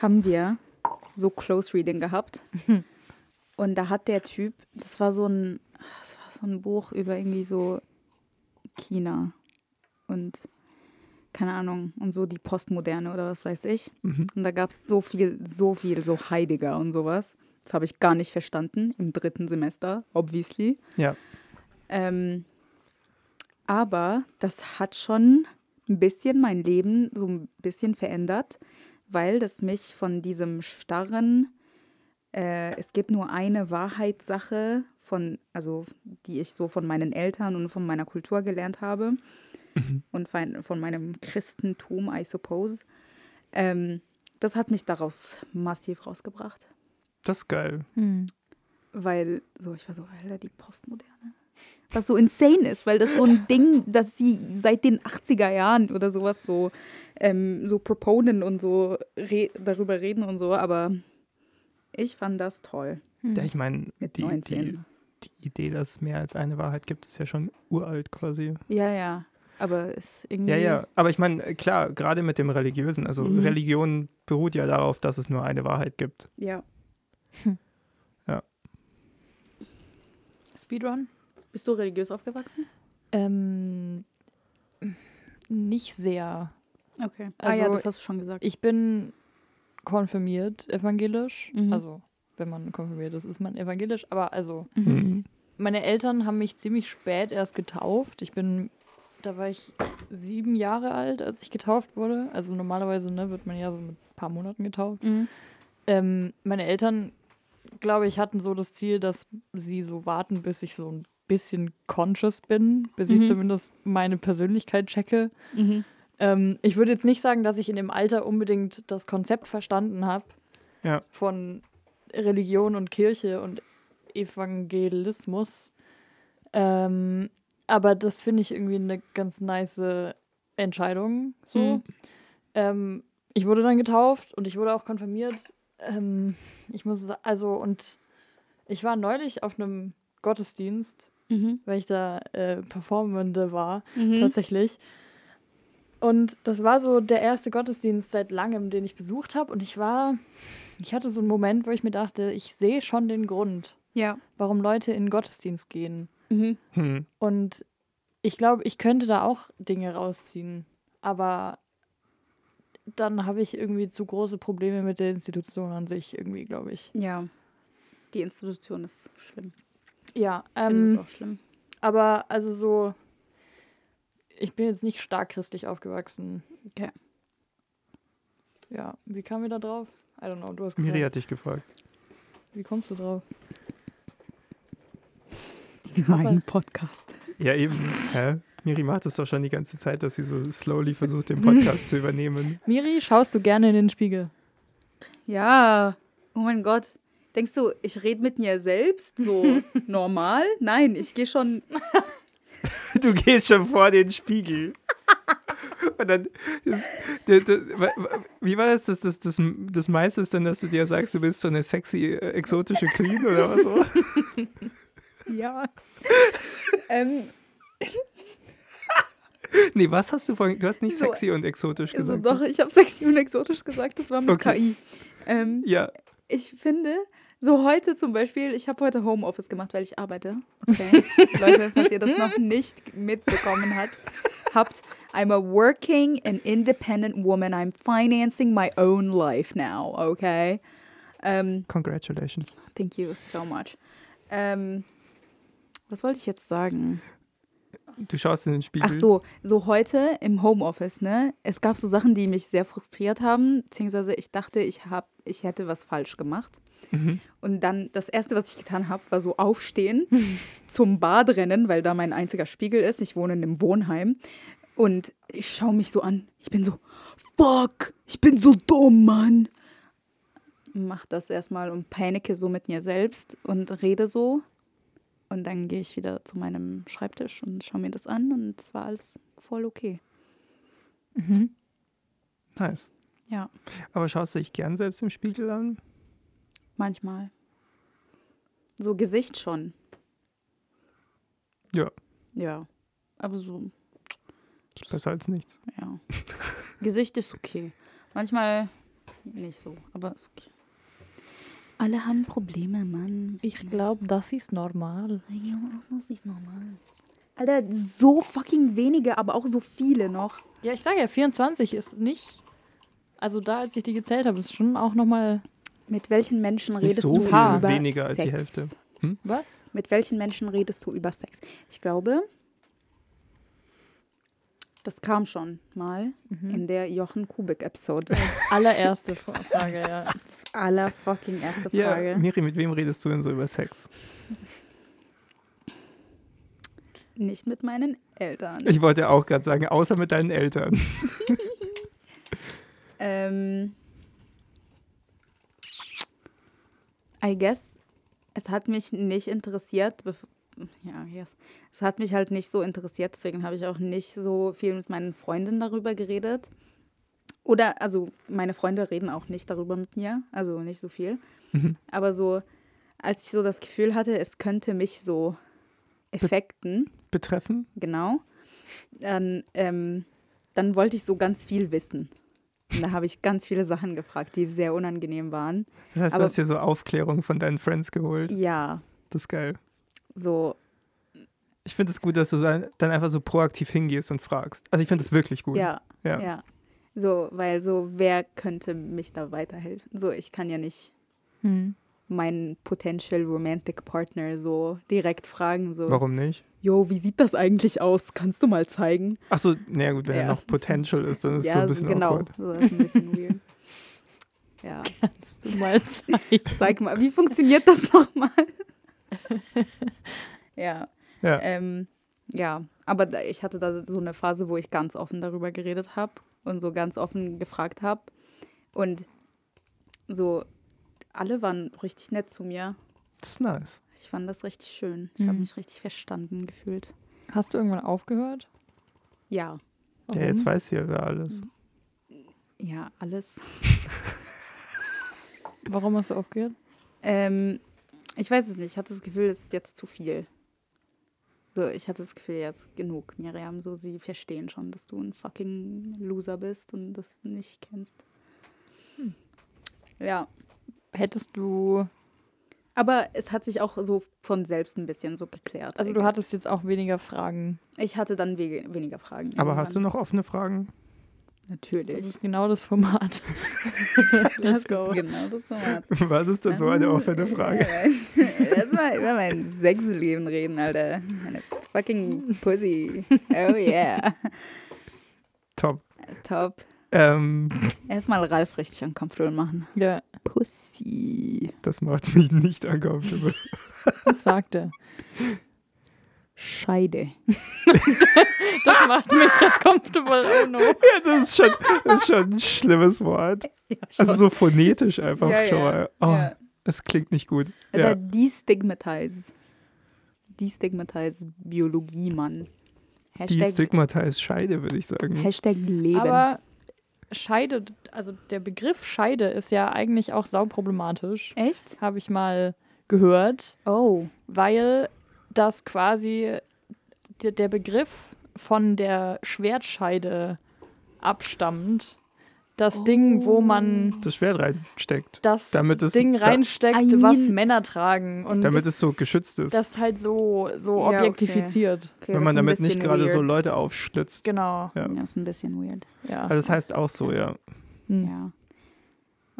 [SPEAKER 3] haben wir so Close Reading gehabt. Und da hat der Typ, das war so ein, das war so ein Buch über irgendwie so China und keine Ahnung, und so die Postmoderne oder was weiß ich.
[SPEAKER 1] Mhm.
[SPEAKER 3] Und da gab es so viel, so viel, so Heidegger und sowas. Das habe ich gar nicht verstanden im dritten Semester, obviously.
[SPEAKER 1] Ja.
[SPEAKER 3] Ähm, aber das hat schon ein bisschen mein Leben so ein bisschen verändert, weil das mich von diesem starren, äh, es gibt nur eine Wahrheitssache von, also die ich so von meinen Eltern und von meiner Kultur gelernt habe und von, meinem Christentum, I suppose. Ähm, das hat mich daraus massiv rausgebracht,
[SPEAKER 1] Das ist geil.
[SPEAKER 2] Hm.
[SPEAKER 3] weil so ich war so, Alter, die Postmoderne. Was so insane ist, weil das so ein Ding, dass sie seit den 80er Jahren oder sowas so, ähm, so proponen und so re darüber reden und so, aber ich fand das toll.
[SPEAKER 1] Ja, ich meine,
[SPEAKER 3] Mit
[SPEAKER 1] die, die,
[SPEAKER 3] 19.
[SPEAKER 1] die Idee, dass es mehr als eine Wahrheit gibt, ist ja schon uralt quasi.
[SPEAKER 3] Ja, ja. Aber es irgendwie.
[SPEAKER 1] Ja, ja. Aber ich meine, klar, gerade mit dem Religiösen, also
[SPEAKER 3] Mhm.
[SPEAKER 1] Religion beruht ja darauf, dass es nur eine Wahrheit gibt.
[SPEAKER 3] Ja.
[SPEAKER 2] Speedrun?
[SPEAKER 3] Bist du religiös aufgewachsen?
[SPEAKER 2] Ähm, nicht sehr.
[SPEAKER 3] Okay.
[SPEAKER 2] Also,
[SPEAKER 3] ah ja, das hast du schon gesagt.
[SPEAKER 2] Ich bin konfirmiert evangelisch.
[SPEAKER 3] Mhm.
[SPEAKER 2] Also, wenn man konfirmiert ist, ist man evangelisch. Aber also,
[SPEAKER 1] Mhm.
[SPEAKER 2] meine Eltern haben mich ziemlich spät erst getauft. Ich bin, da war ich sieben Jahre alt, als ich getauft wurde. Also normalerweise ne, wird man ja so mit ein paar Monaten getauft.
[SPEAKER 3] Mhm.
[SPEAKER 2] Ähm, meine Eltern, glaube ich, hatten so das Ziel, dass sie so warten, bis ich so ein bisschen conscious bin, bis
[SPEAKER 3] Mhm.
[SPEAKER 2] ich zumindest meine Persönlichkeit checke.
[SPEAKER 3] Mhm.
[SPEAKER 2] Ähm, ich würde jetzt nicht sagen, dass ich in dem Alter unbedingt das Konzept verstanden habe
[SPEAKER 1] Ja.
[SPEAKER 2] von Religion und Kirche und Evangelismus. Ähm, aber das finde ich irgendwie eine ganz nice Entscheidung. So.
[SPEAKER 3] Mhm.
[SPEAKER 2] Ähm, ich wurde dann getauft und ich wurde auch konfirmiert. Ähm, ich muss also und ich war neulich auf einem Gottesdienst,
[SPEAKER 3] Mhm.
[SPEAKER 2] weil ich da äh, Performende war
[SPEAKER 3] Mhm.
[SPEAKER 2] tatsächlich. Und das war so der erste Gottesdienst seit langem, den ich besucht habe. Und ich war, ich hatte so einen Moment, wo ich mir dachte, ich sehe schon den Grund,
[SPEAKER 3] Ja.
[SPEAKER 2] warum Leute in den Gottesdienst gehen.
[SPEAKER 3] Mhm.
[SPEAKER 1] Hm.
[SPEAKER 2] Und ich glaube, ich könnte da auch Dinge rausziehen. Aber dann habe ich irgendwie zu große Probleme mit der Institution an sich, irgendwie, glaube ich.
[SPEAKER 3] Ja. Die Institution ist schlimm.
[SPEAKER 2] Ja, ähm,
[SPEAKER 3] das auch schlimm.
[SPEAKER 2] aber also so, ich bin jetzt nicht stark christlich aufgewachsen.
[SPEAKER 3] Okay.
[SPEAKER 2] Ja, wie kamen wir da drauf? I don't know, du hast
[SPEAKER 1] Miri
[SPEAKER 2] gesagt.
[SPEAKER 1] hat dich gefragt.
[SPEAKER 2] Wie kommst du drauf?
[SPEAKER 3] Mein Podcast.
[SPEAKER 1] Ja, eben. Hä? Miri macht es doch schon die ganze Zeit, dass sie so slowly versucht, den Podcast zu übernehmen.
[SPEAKER 2] Miri, schaust du gerne in den Spiegel?
[SPEAKER 3] Ja, oh mein Gott. Denkst du, ich rede mit mir selbst so normal? Nein, ich gehe schon.
[SPEAKER 1] Du gehst schon vor den Spiegel. Und dann, das, das, das, wie war das? Das, das, das? das meiste ist dann, dass du dir sagst, du bist so eine sexy, äh, exotische Queen oder was? So?
[SPEAKER 3] Ja. ähm,
[SPEAKER 1] Nee, was hast du vorhin? Du hast nicht
[SPEAKER 3] So,
[SPEAKER 1] sexy und exotisch
[SPEAKER 3] also
[SPEAKER 1] gesagt.
[SPEAKER 3] doch, ich habe sexy und exotisch gesagt, das war mit
[SPEAKER 1] Okay.
[SPEAKER 3] KI. Ähm,
[SPEAKER 1] Ja,
[SPEAKER 3] ich finde, so heute zum Beispiel, ich habe heute Homeoffice gemacht, weil ich arbeite. Okay. Leute, falls ihr das noch nicht mitbekommen habt, habt, I'm a working and independent woman. I'm financing my own life now, okay? Ähm,
[SPEAKER 1] congratulations.
[SPEAKER 3] thank you so much. Ähm, was wollte ich jetzt sagen?
[SPEAKER 1] Du schaust in den Spiegel.
[SPEAKER 3] Ach so, so heute im Homeoffice, ne? Es gab so Sachen, die mich sehr frustriert haben, beziehungsweise ich dachte, ich hab, ich hätte was falsch gemacht.
[SPEAKER 1] Mhm.
[SPEAKER 3] Und dann das erste, was ich getan habe, war so aufstehen, zum Bad rennen, weil da mein einziger Spiegel ist. Ich wohne in einem Wohnheim. Und ich schaue mich so an. Ich bin so, fuck, ich bin so dumm, Mann. Mach das erstmal und panike so mit mir selbst und rede so. Und dann gehe ich wieder zu meinem Schreibtisch und schaue mir das an und es war alles voll okay.
[SPEAKER 2] Mhm.
[SPEAKER 1] Nice.
[SPEAKER 3] Ja,
[SPEAKER 1] Aber schaust du dich gern selbst im Spiegel an?
[SPEAKER 3] manchmal. So Gesicht schon.
[SPEAKER 1] Ja.
[SPEAKER 3] Ja. Aber so,
[SPEAKER 1] Ist besser als nichts.
[SPEAKER 3] ja. Gesicht ist okay. Manchmal nicht so, aber ist okay. Alle haben Probleme, Mann.
[SPEAKER 2] Ich glaube, das ist normal.
[SPEAKER 3] Ja, das ist normal. Alter, so fucking wenige, aber auch so viele noch.
[SPEAKER 2] Ja, ich sage ja, 24 ist nicht. Also da, als ich die gezählt habe, ist schon auch nochmal.
[SPEAKER 3] Mit welchen Menschen redest
[SPEAKER 1] so
[SPEAKER 3] du
[SPEAKER 2] viel,
[SPEAKER 3] über
[SPEAKER 1] weniger als
[SPEAKER 3] Sex?
[SPEAKER 1] die Hälfte.
[SPEAKER 2] Was?
[SPEAKER 3] Mit welchen Menschen redest du über Sex? Ich glaube, das kam schon mal in der Jochen Kubik-Episode.
[SPEAKER 2] Allererste Frage, ja.
[SPEAKER 3] Aller fucking erste
[SPEAKER 1] Ja,
[SPEAKER 3] Frage.
[SPEAKER 1] Miri, mit wem redest du denn so über Sex?
[SPEAKER 3] Nicht mit meinen Eltern.
[SPEAKER 1] Ich wollte auch gerade sagen, außer mit deinen Eltern.
[SPEAKER 3] Ähm, I guess, es hat mich nicht interessiert. Ja, yes. Es hat mich halt nicht so interessiert, deswegen habe ich auch nicht so viel mit meinen Freundinnen darüber geredet. Oder, also, meine Freunde reden auch nicht darüber mit mir, also nicht so viel.
[SPEAKER 1] Mhm.
[SPEAKER 3] Aber so, als ich so das Gefühl hatte, es könnte mich so effekten,
[SPEAKER 1] Betreffen?
[SPEAKER 3] genau, dann, ähm, dann wollte ich so ganz viel wissen. Und da habe ich ganz viele Sachen gefragt, die sehr unangenehm waren.
[SPEAKER 1] Das heißt,
[SPEAKER 3] Aber-
[SPEAKER 1] du hast dir so Aufklärung von deinen Friends geholt.
[SPEAKER 3] Ja,
[SPEAKER 1] Das ist geil.
[SPEAKER 3] So,
[SPEAKER 1] Ich finde es gut, dass du so- dann einfach so proaktiv hingehst und fragst. Also ich finde es wirklich gut.
[SPEAKER 3] ja,
[SPEAKER 1] Ja.
[SPEAKER 3] ja, So, weil so, wer könnte mich da weiterhelfen? So, ich kann ja nicht
[SPEAKER 2] Hm.
[SPEAKER 3] meinen potential romantic Partner so direkt fragen, so,
[SPEAKER 1] Warum nicht?
[SPEAKER 3] Jo, wie sieht das eigentlich aus? Kannst du mal zeigen?
[SPEAKER 1] Achso, naja gut, wenn er
[SPEAKER 3] Ja.
[SPEAKER 1] noch Potential ist, dann ist es
[SPEAKER 3] ja,
[SPEAKER 1] so ein bisschen
[SPEAKER 3] genau.
[SPEAKER 1] awkward.
[SPEAKER 3] So, das ist ein bisschen weird. Ja,
[SPEAKER 2] Kannst du mal zeigen.
[SPEAKER 3] sag mal, wie funktioniert das nochmal? ja,
[SPEAKER 1] Ja.
[SPEAKER 3] ähm, ja, aber da, ich hatte da so eine Phase, wo ich ganz offen darüber geredet habe und so ganz offen gefragt habe. Und so, alle waren richtig nett zu mir.
[SPEAKER 1] Das ist nice.
[SPEAKER 3] Ich fand das richtig schön. Ich habe
[SPEAKER 2] Mhm.
[SPEAKER 3] mich richtig verstanden gefühlt.
[SPEAKER 2] Hast du irgendwann aufgehört?
[SPEAKER 3] Ja,
[SPEAKER 1] Ja, jetzt weiß sie ja wer alles.
[SPEAKER 3] ja, alles.
[SPEAKER 2] Warum hast du aufgehört?
[SPEAKER 3] Ähm, ich weiß es nicht. Ich hatte das Gefühl, es ist jetzt zu viel. So, ich hatte das Gefühl, jetzt genug, Miriam. So, sie verstehen schon, dass du ein fucking Loser bist und das nicht kennst.
[SPEAKER 2] Hm.
[SPEAKER 3] Ja,
[SPEAKER 2] Hättest du,
[SPEAKER 3] aber es hat sich auch so von selbst ein bisschen so geklärt.
[SPEAKER 2] also du hattest jetzt auch weniger Fragen.
[SPEAKER 3] Ich hatte dann we weniger Fragen.
[SPEAKER 1] Aber hast du
[SPEAKER 3] irgendwann.
[SPEAKER 1] noch offene Fragen?
[SPEAKER 2] Das
[SPEAKER 3] Natürlich.
[SPEAKER 2] ist genau das Format.
[SPEAKER 3] Das
[SPEAKER 2] Let's go.
[SPEAKER 3] ist genau das Format.
[SPEAKER 1] Was ist denn so eine offene Frage?
[SPEAKER 3] Lass mal über mein Sexleben reden, Alter. Meine fucking Pussy. Oh yeah.
[SPEAKER 1] Top.
[SPEAKER 3] Top.
[SPEAKER 1] Ähm,
[SPEAKER 3] Erstmal Ralf richtig uncomfortable machen.
[SPEAKER 2] Ja,
[SPEAKER 3] Pussy.
[SPEAKER 1] das macht mich nicht uncomfortable.
[SPEAKER 2] das sagt er.
[SPEAKER 3] Scheide.
[SPEAKER 2] Das macht mich uncomfortable. Oh no.
[SPEAKER 1] Ja, das ist schon, das ist schon ein schlimmes Wort. Also so phonetisch einfach
[SPEAKER 3] Ja,
[SPEAKER 1] schon
[SPEAKER 3] ja,
[SPEAKER 1] mal. Oh,
[SPEAKER 3] ja.
[SPEAKER 1] Es klingt nicht gut. Ja.
[SPEAKER 3] destigmatize. Destigmatize Biologie, Mann. Hashtag,
[SPEAKER 1] Stigmatized Scheide, würde ich sagen.
[SPEAKER 3] Hashtag Leben.
[SPEAKER 2] Aber Scheide, also der Begriff Scheide ist ja eigentlich auch sauproblematisch.
[SPEAKER 3] Echt?
[SPEAKER 2] Habe ich mal gehört,
[SPEAKER 3] Oh.
[SPEAKER 2] weil das quasi der, der Begriff von der Schwertscheide abstammt. Das Ding, wo man
[SPEAKER 1] Das Schwert reinsteckt.
[SPEAKER 2] das
[SPEAKER 1] Damit es-
[SPEAKER 2] Ding
[SPEAKER 1] da-
[SPEAKER 2] reinsteckt,
[SPEAKER 3] I mean-
[SPEAKER 2] was Männer tragen. Und
[SPEAKER 1] Damit
[SPEAKER 2] das,
[SPEAKER 1] es so geschützt ist.
[SPEAKER 2] das halt so, so
[SPEAKER 3] Ja, okay.
[SPEAKER 2] objektifiziert.
[SPEAKER 3] Okay,
[SPEAKER 1] wenn
[SPEAKER 3] das
[SPEAKER 1] man damit nicht gerade so. Leute aufschlitzt.
[SPEAKER 2] Genau.
[SPEAKER 1] Ja.
[SPEAKER 3] Das ist ein bisschen weird.
[SPEAKER 2] Ja.
[SPEAKER 1] Also das heißt auch so, ja.
[SPEAKER 2] Hm.
[SPEAKER 3] Ja.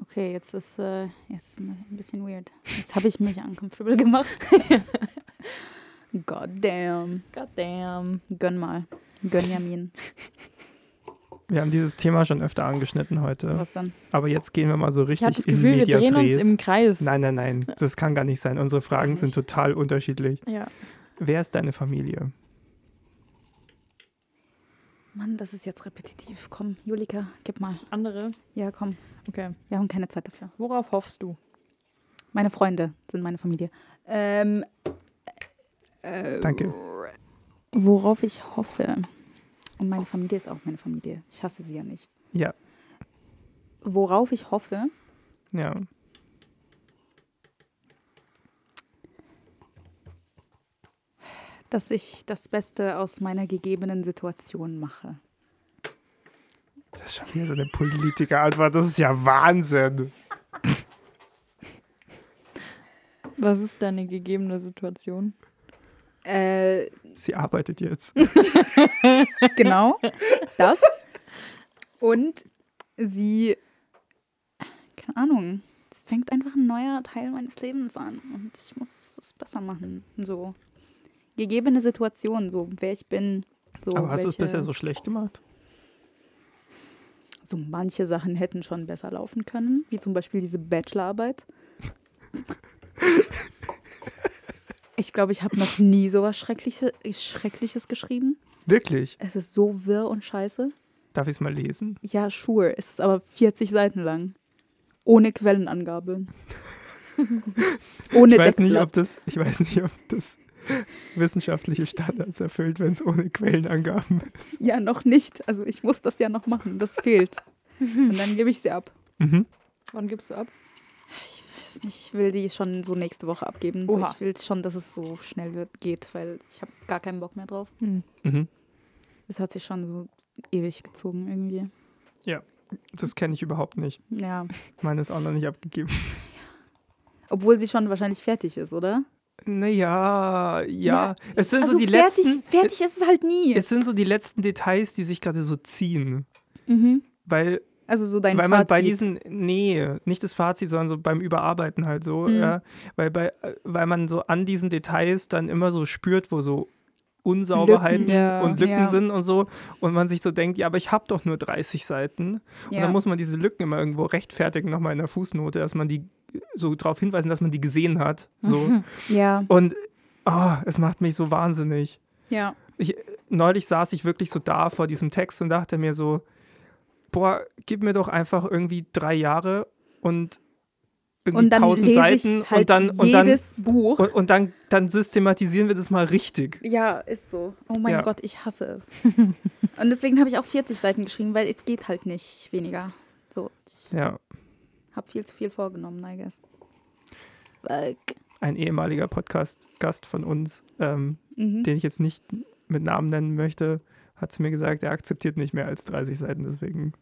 [SPEAKER 3] Okay, jetzt ist äh, jetzt ist ein bisschen weird. Jetzt habe ich mich uncomfortable gemacht. God damn.
[SPEAKER 2] God damn.
[SPEAKER 3] Gönn mal. Gönn Jamin.
[SPEAKER 1] Wir haben dieses Thema schon öfter angeschnitten heute.
[SPEAKER 3] Was dann?
[SPEAKER 1] Aber jetzt gehen wir mal so
[SPEAKER 2] Ich
[SPEAKER 1] richtig
[SPEAKER 2] habe das
[SPEAKER 1] in
[SPEAKER 2] Gefühl, wir drehen uns
[SPEAKER 1] res.
[SPEAKER 2] im Kreis.
[SPEAKER 1] Nein, nein, nein. Das kann gar nicht sein. Unsere Fragen sind total unterschiedlich.
[SPEAKER 2] Ja.
[SPEAKER 1] Wer ist deine Familie?
[SPEAKER 3] Mann, das ist jetzt repetitiv. Komm, Julika, gib mal.
[SPEAKER 2] Andere?
[SPEAKER 3] Ja, komm.
[SPEAKER 2] Okay.
[SPEAKER 3] Wir haben keine Zeit dafür.
[SPEAKER 2] Worauf hoffst du?
[SPEAKER 3] Meine Freunde sind meine Familie. Ähm, äh,
[SPEAKER 1] Danke.
[SPEAKER 3] Worauf ich hoffe. Und meine Familie ist auch meine Familie. Ich hasse sie ja nicht.
[SPEAKER 1] Ja,
[SPEAKER 3] Worauf ich hoffe,
[SPEAKER 1] ja.
[SPEAKER 3] dass ich das Beste aus meiner gegebenen Situation mache.
[SPEAKER 1] Das ist schon wieder so eine Politikerantwort. Das ist ja Wahnsinn.
[SPEAKER 2] Was ist deine gegebene Situation?
[SPEAKER 3] Äh,
[SPEAKER 1] Sie arbeitet jetzt.
[SPEAKER 3] genau. das. Und sie, keine Ahnung, es fängt einfach ein neuer Teil meines Lebens an. Und ich muss es besser machen. So. Gegebene Situation, so wer ich bin. So,
[SPEAKER 1] Aber hast du es bisher so schlecht gemacht?
[SPEAKER 3] So manche Sachen hätten schon besser laufen können, wie zum Beispiel diese Bachelorarbeit. Ich glaube, ich habe noch nie sowas Schreckliches, Schreckliches geschrieben.
[SPEAKER 1] Wirklich?
[SPEAKER 3] Es ist so wirr und scheiße.
[SPEAKER 1] Darf ich es mal lesen?
[SPEAKER 3] Ja, sure. Es ist aber 40 Seiten lang. Ohne Quellenangabe. Ohne
[SPEAKER 1] ich weiß nicht, ob das, ich weiß nicht, ob das wissenschaftliche Standards erfüllt, wenn es ohne Quellenangaben ist.
[SPEAKER 3] Ja, noch nicht. Also ich muss das ja noch machen. Das fehlt. Und dann gebe ich sie ab.
[SPEAKER 1] Mhm.
[SPEAKER 2] Wann gibst du ab?
[SPEAKER 3] Ich weiß nicht, ich will die schon so nächste Woche abgeben. So, ich will schon, dass es so schnell wird, geht, weil ich habe gar keinen Bock mehr drauf.
[SPEAKER 2] Hm.
[SPEAKER 1] Mhm.
[SPEAKER 3] Es hat sich schon so ewig gezogen irgendwie.
[SPEAKER 1] Das kenne ich überhaupt nicht.
[SPEAKER 3] Ja.
[SPEAKER 1] Meine ist auch noch nicht abgegeben.
[SPEAKER 3] Obwohl sie schon wahrscheinlich fertig ist, oder?
[SPEAKER 1] Naja, ja.
[SPEAKER 3] Ja,
[SPEAKER 1] Es sind
[SPEAKER 3] also
[SPEAKER 1] so die
[SPEAKER 3] fertig,
[SPEAKER 1] letzten.
[SPEAKER 3] fertig ist es halt nie.
[SPEAKER 1] Es sind so die letzten Details, die sich gerade so ziehen.
[SPEAKER 3] mhm.
[SPEAKER 1] Weil,
[SPEAKER 3] Also so dein
[SPEAKER 1] weil man bei diesen, nee, nicht das Fazit, sondern so beim Überarbeiten halt so,
[SPEAKER 3] Mhm.
[SPEAKER 1] ja, weil, bei, weil man so an diesen Details dann immer so spürt, wo so Unsauberheiten
[SPEAKER 2] Lücken, ja.
[SPEAKER 1] und Lücken
[SPEAKER 3] Ja.
[SPEAKER 1] sind und so und man sich so denkt, ja, aber ich habe doch nur 30 Seiten und
[SPEAKER 3] ja.
[SPEAKER 1] dann muss man diese Lücken immer irgendwo rechtfertigen, nochmal in der Fußnote, dass man die so darauf hinweisen, dass man die gesehen hat, so
[SPEAKER 3] ja,
[SPEAKER 1] und oh, es macht mich so wahnsinnig.
[SPEAKER 3] ja.
[SPEAKER 1] neulich saß ich wirklich so da vor diesem Text und dachte mir so, boah, gib mir doch einfach irgendwie drei Jahre und irgendwie
[SPEAKER 3] Und dann
[SPEAKER 1] tausend
[SPEAKER 3] lese
[SPEAKER 1] Seiten
[SPEAKER 3] ich halt
[SPEAKER 1] und dann und dann
[SPEAKER 3] Buch.
[SPEAKER 1] und, und dann, dann systematisieren wir das mal richtig.
[SPEAKER 3] ja, ist so. Oh mein
[SPEAKER 1] Ja.
[SPEAKER 3] Gott, ich hasse es. Und deswegen habe ich auch 40 Seiten geschrieben, weil es geht halt nicht weniger. So, ich
[SPEAKER 1] Ja,
[SPEAKER 3] habe viel zu viel vorgenommen, I guess. Fuck.
[SPEAKER 1] ein ehemaliger Podcast-Gast von uns, ähm,
[SPEAKER 3] Mhm.
[SPEAKER 1] den ich jetzt nicht mit Namen nennen möchte, hat zu mir gesagt, er akzeptiert nicht mehr als 30 Seiten, deswegen,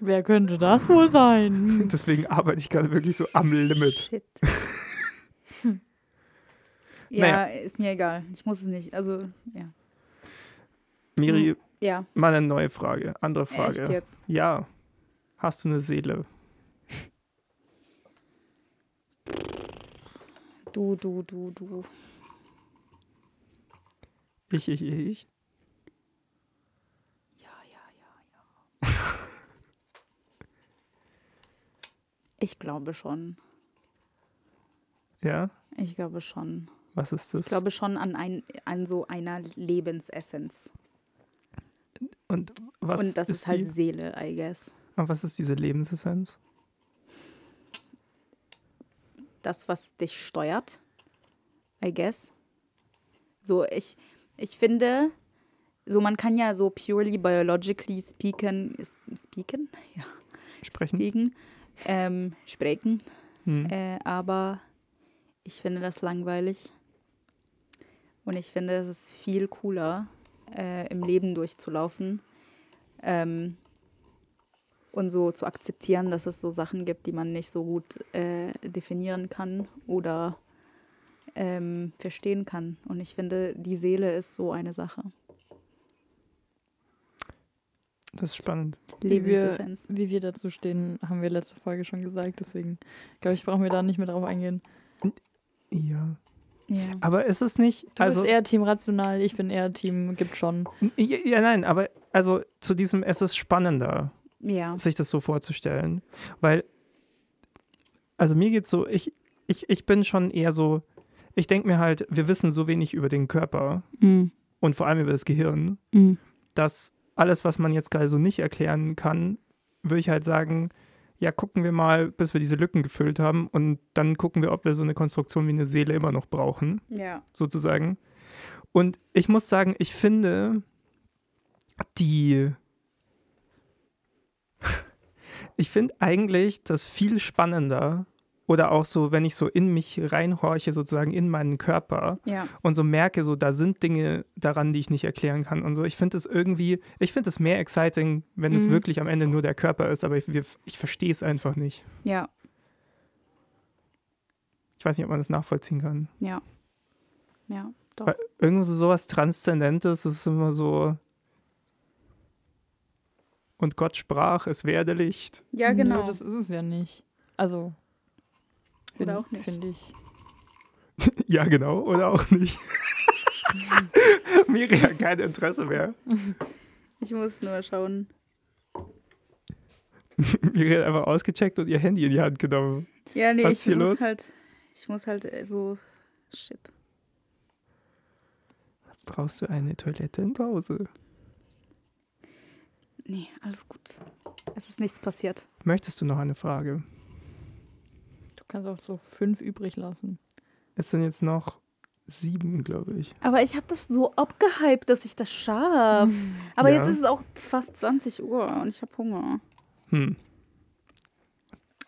[SPEAKER 2] Wer könnte das wohl sein?
[SPEAKER 1] deswegen arbeite ich gerade wirklich so am Limit.
[SPEAKER 3] Shit. ja,
[SPEAKER 1] Naja.
[SPEAKER 3] ist mir egal. Ich muss es nicht. Also, ja.
[SPEAKER 1] Miri,
[SPEAKER 3] Ja,
[SPEAKER 1] mal eine neue Frage, andere Frage.
[SPEAKER 3] echt jetzt.
[SPEAKER 1] Ja, hast du eine Seele?
[SPEAKER 3] Du, du, du, du.
[SPEAKER 1] Ich, ich, ich, ich.
[SPEAKER 3] Ja, ja, ja, ja. Ich glaube schon.
[SPEAKER 1] Ja,
[SPEAKER 3] Ich glaube schon.
[SPEAKER 1] Was ist das?
[SPEAKER 3] Ich glaube schon an, ein, an so einer Lebensessenz.
[SPEAKER 1] Und was
[SPEAKER 3] Und das ist, halt
[SPEAKER 1] die,
[SPEAKER 3] Seele, I guess.
[SPEAKER 1] aber was ist diese Lebensessenz?
[SPEAKER 3] Das, was dich steuert, I guess. So, ich, ich finde, so man kann ja so purely biologically speaken, speaken? Ja,
[SPEAKER 1] Sprechen?
[SPEAKER 3] speaken, ähm, sprechen,
[SPEAKER 1] Hm.
[SPEAKER 3] äh, aber ich finde das langweilig. Und ich finde, es ist viel cooler, äh, im Leben durchzulaufen ähm, und so zu akzeptieren, dass es so Sachen gibt, die man nicht so gut äh, definieren kann oder ähm, verstehen kann. Und ich finde, die Seele ist so eine Sache.
[SPEAKER 1] Das ist spannend.
[SPEAKER 2] Wie wir, wie wir dazu stehen, haben wir letzte Folge schon gesagt. Deswegen glaube ich, brauchen wir da nicht mehr drauf eingehen.
[SPEAKER 1] Ja.
[SPEAKER 3] Ja.
[SPEAKER 1] Aber ist es nicht,
[SPEAKER 2] Du
[SPEAKER 1] also
[SPEAKER 2] bist eher Team rational, ich bin eher Team gibt schon.
[SPEAKER 1] ja, ja, nein, aber also zu diesem, es ist spannender,
[SPEAKER 3] ja.
[SPEAKER 1] sich das so vorzustellen, weil, also mir geht's so, ich, ich, ich bin schon eher so, ich denke mir halt, wir wissen so wenig über den Körper
[SPEAKER 3] Mhm.
[SPEAKER 1] und vor allem über das Gehirn,
[SPEAKER 3] Mhm.
[SPEAKER 1] dass alles, was man jetzt gerade so nicht erklären kann, würde ich halt sagen, ja, gucken wir mal, bis wir diese Lücken gefüllt haben und dann gucken wir, ob wir so eine Konstruktion wie eine Seele immer noch brauchen,
[SPEAKER 3] Ja.
[SPEAKER 1] sozusagen. Und ich muss sagen, ich finde die, ich finde eigentlich das viel spannender oder auch so, wenn ich so in mich reinhorche, sozusagen in meinen Körper,
[SPEAKER 3] Ja.
[SPEAKER 1] und so merke, so da sind Dinge daran, die ich nicht erklären kann und so. Ich finde es irgendwie, ich finde es mehr exciting, wenn es
[SPEAKER 3] Mhm.
[SPEAKER 1] wirklich am Ende nur der Körper ist, aber ich, ich verstehe es einfach nicht.
[SPEAKER 3] Ja.
[SPEAKER 1] Ich weiß nicht, ob man das nachvollziehen kann.
[SPEAKER 3] Ja. Ja. Doch.
[SPEAKER 1] Weil irgendwo so sowas Transzendentes, das ist immer so. Und Gott sprach, es werde Licht.
[SPEAKER 3] Ja,
[SPEAKER 2] Nö,
[SPEAKER 3] genau.
[SPEAKER 2] das ist es ja nicht. Also.
[SPEAKER 3] Oder auch nicht.
[SPEAKER 2] Finde ich.
[SPEAKER 1] Ja, genau, oder auch nicht. Miri hat kein Interesse mehr.
[SPEAKER 3] Ich muss nur schauen.
[SPEAKER 1] Miri hat einfach ausgecheckt und ihr Handy in die Hand genommen.
[SPEAKER 3] Ja, nee,
[SPEAKER 1] Was
[SPEAKER 3] ich
[SPEAKER 1] hier
[SPEAKER 3] muss
[SPEAKER 1] los?
[SPEAKER 3] halt. Ich muss halt äh, so. Shit.
[SPEAKER 1] Brauchst du eine Toilette in Pause?
[SPEAKER 3] Nee, alles gut. Es ist nichts passiert.
[SPEAKER 1] Möchtest du noch eine Frage?
[SPEAKER 2] Du kannst auch so fünf übrig lassen.
[SPEAKER 1] Es sind jetzt noch sieben, glaube ich.
[SPEAKER 3] Aber ich habe das so abgehypt, dass ich das schaffe. Aber
[SPEAKER 1] Ja.
[SPEAKER 3] jetzt ist es auch fast 20 Uhr und ich habe Hunger.
[SPEAKER 1] Hm.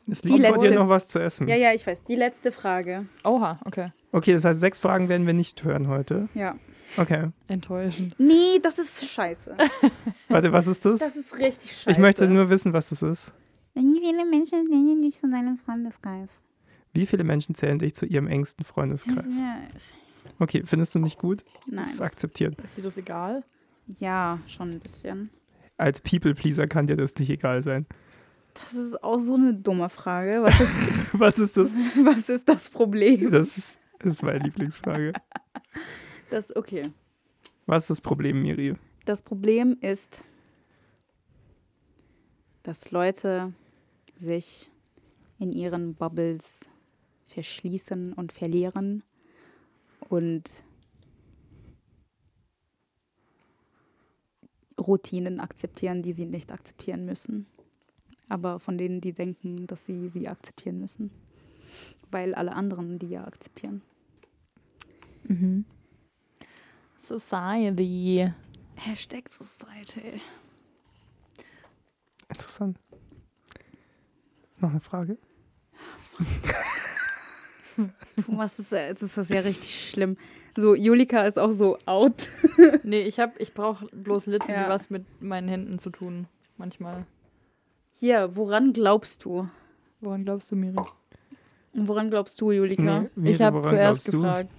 [SPEAKER 1] Es
[SPEAKER 3] Die
[SPEAKER 1] liegt vor dir
[SPEAKER 3] letzte-
[SPEAKER 1] noch was zu essen.
[SPEAKER 3] Ja, ja, ich weiß. Die letzte Frage.
[SPEAKER 2] Oha, okay.
[SPEAKER 1] Okay, das heißt, sechs Fragen werden wir nicht hören heute.
[SPEAKER 3] Ja.
[SPEAKER 1] Okay.
[SPEAKER 2] Enttäuschend.
[SPEAKER 3] Nee, das ist scheiße.
[SPEAKER 1] Warte, was ist das?
[SPEAKER 3] Das ist richtig scheiße.
[SPEAKER 1] ich möchte nur wissen, was das ist.
[SPEAKER 3] Wie viele Menschen sind nicht zu deinem Freundeskreis?
[SPEAKER 1] Wie viele Menschen zählen dich zu ihrem engsten Freundeskreis? Okay, findest du nicht gut?
[SPEAKER 3] Nein.
[SPEAKER 1] Das ist akzeptiert.
[SPEAKER 2] Ist dir das egal?
[SPEAKER 3] Ja, schon ein bisschen.
[SPEAKER 1] Als People-Pleaser kann dir das nicht egal sein.
[SPEAKER 3] Das ist auch so eine dumme Frage. Was ist,
[SPEAKER 1] Was ist das?
[SPEAKER 3] was ist das Problem?
[SPEAKER 1] Das ist, ist meine Lieblingsfrage.
[SPEAKER 3] Das, okay.
[SPEAKER 1] Was ist das Problem, Miri?
[SPEAKER 3] Das Problem ist, dass Leute sich in ihren Bubbles verschließen und verlieren und Routinen akzeptieren, die sie nicht akzeptieren müssen. Aber von denen, die denken, dass sie sie akzeptieren müssen. Weil alle anderen die ja akzeptieren.
[SPEAKER 2] Mhm. Society.
[SPEAKER 3] Hashtag Society.
[SPEAKER 1] Interessant. Noch eine Frage?
[SPEAKER 3] Thomas, ist, das ist das ja richtig schlimm. So, Julika ist auch so out.
[SPEAKER 2] Nee, ich hab, ich brauche bloß Litten,
[SPEAKER 3] Ja.
[SPEAKER 2] die was mit meinen Händen zu tun. Manchmal.
[SPEAKER 3] Hier, woran glaubst du?
[SPEAKER 2] Woran glaubst du, Miri?
[SPEAKER 3] Woran glaubst du, Julika?
[SPEAKER 1] Miri,
[SPEAKER 2] ich habe zuerst gefragt.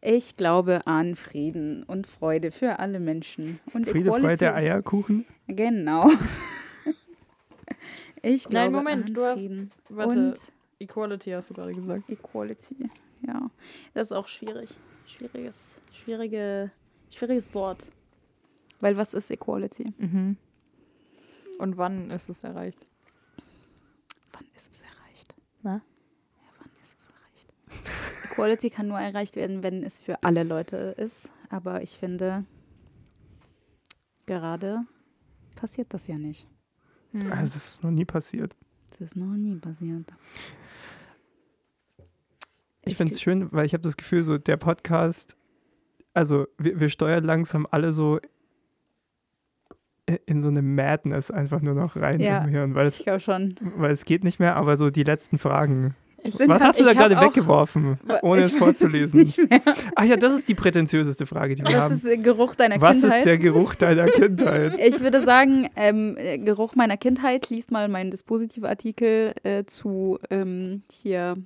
[SPEAKER 3] Ich glaube an Frieden und Freude für alle Menschen. Und
[SPEAKER 1] Friede, Freude,
[SPEAKER 3] Equality.
[SPEAKER 1] Eierkuchen?
[SPEAKER 3] Genau. ich glaube
[SPEAKER 2] Nein, Moment,
[SPEAKER 3] an
[SPEAKER 2] du hast-
[SPEAKER 3] Frieden
[SPEAKER 2] Warte,
[SPEAKER 3] und
[SPEAKER 2] Equality hast du gerade gesagt.
[SPEAKER 3] Equality. Ja, das ist auch schwierig. Schwieriges, schwierige, schwieriges Wort. Weil was ist Equality?
[SPEAKER 2] Mhm. Und wann ist es erreicht?
[SPEAKER 3] Wann ist es erreicht?
[SPEAKER 2] Na?
[SPEAKER 3] Ja, wann ist es erreicht? Equality kann nur erreicht werden, wenn es für alle Leute ist. Aber ich finde, gerade passiert das ja nicht.
[SPEAKER 2] Hm.
[SPEAKER 1] Also, es ist noch nie passiert.
[SPEAKER 3] Das ist noch nie passiert.
[SPEAKER 1] Ich finde es schön, weil ich habe das Gefühl, so der Podcast, also wir, wir steuern langsam alle so in so eine Madness einfach nur noch rein
[SPEAKER 3] Ja.
[SPEAKER 1] im Hirn, weil es,
[SPEAKER 3] Ich schon.
[SPEAKER 1] weil es geht nicht mehr, aber so die letzten Fragen.
[SPEAKER 3] Es
[SPEAKER 1] Was
[SPEAKER 3] halt-
[SPEAKER 1] hast du da gerade weggeworfen, ohne es vorzulesen?
[SPEAKER 3] Nicht mehr.
[SPEAKER 1] Ach ja, das ist die prätentiöseste Frage, die wir
[SPEAKER 3] Was
[SPEAKER 1] haben.
[SPEAKER 3] ist der Geruch deiner
[SPEAKER 1] Was
[SPEAKER 3] Kindheit?
[SPEAKER 1] ist der Geruch deiner Kindheit?
[SPEAKER 3] Ich würde sagen, ähm, äh, Geruch meiner Kindheit, liest mal meinen Dispositiv-Artikel äh, zu ähm, hier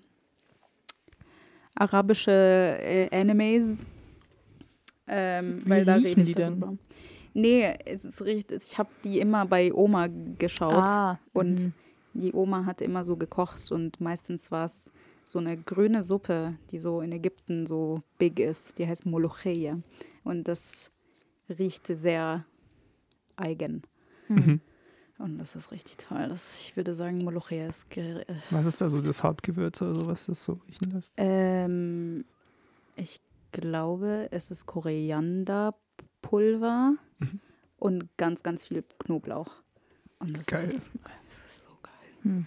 [SPEAKER 3] arabische äh, Animes. Ähm,
[SPEAKER 2] Wie
[SPEAKER 3] weil da
[SPEAKER 2] riechen
[SPEAKER 3] rede ich
[SPEAKER 2] die denn?
[SPEAKER 3] darüber. Nee, es ist richtig, ich habe die immer bei Oma geschaut
[SPEAKER 2] Ah,
[SPEAKER 3] und
[SPEAKER 2] mhm.
[SPEAKER 3] die Oma hat immer so gekocht und meistens war es so eine grüne Suppe, die so in Ägypten so big ist. Die heißt Molocheia und das riecht sehr eigen.
[SPEAKER 1] Mhm.
[SPEAKER 3] Und das ist richtig toll. Das, ich würde sagen, Molocheia ist. Äh,
[SPEAKER 1] Was ist da so das Hauptgewürz oder so, was das so riechen lässt?
[SPEAKER 3] ähm, ich glaube, es ist Korianderpulver
[SPEAKER 1] Mhm.
[SPEAKER 3] und ganz, ganz viel Knoblauch. Und das
[SPEAKER 1] Geil.
[SPEAKER 3] Ist, es ist so geil.
[SPEAKER 2] Hm.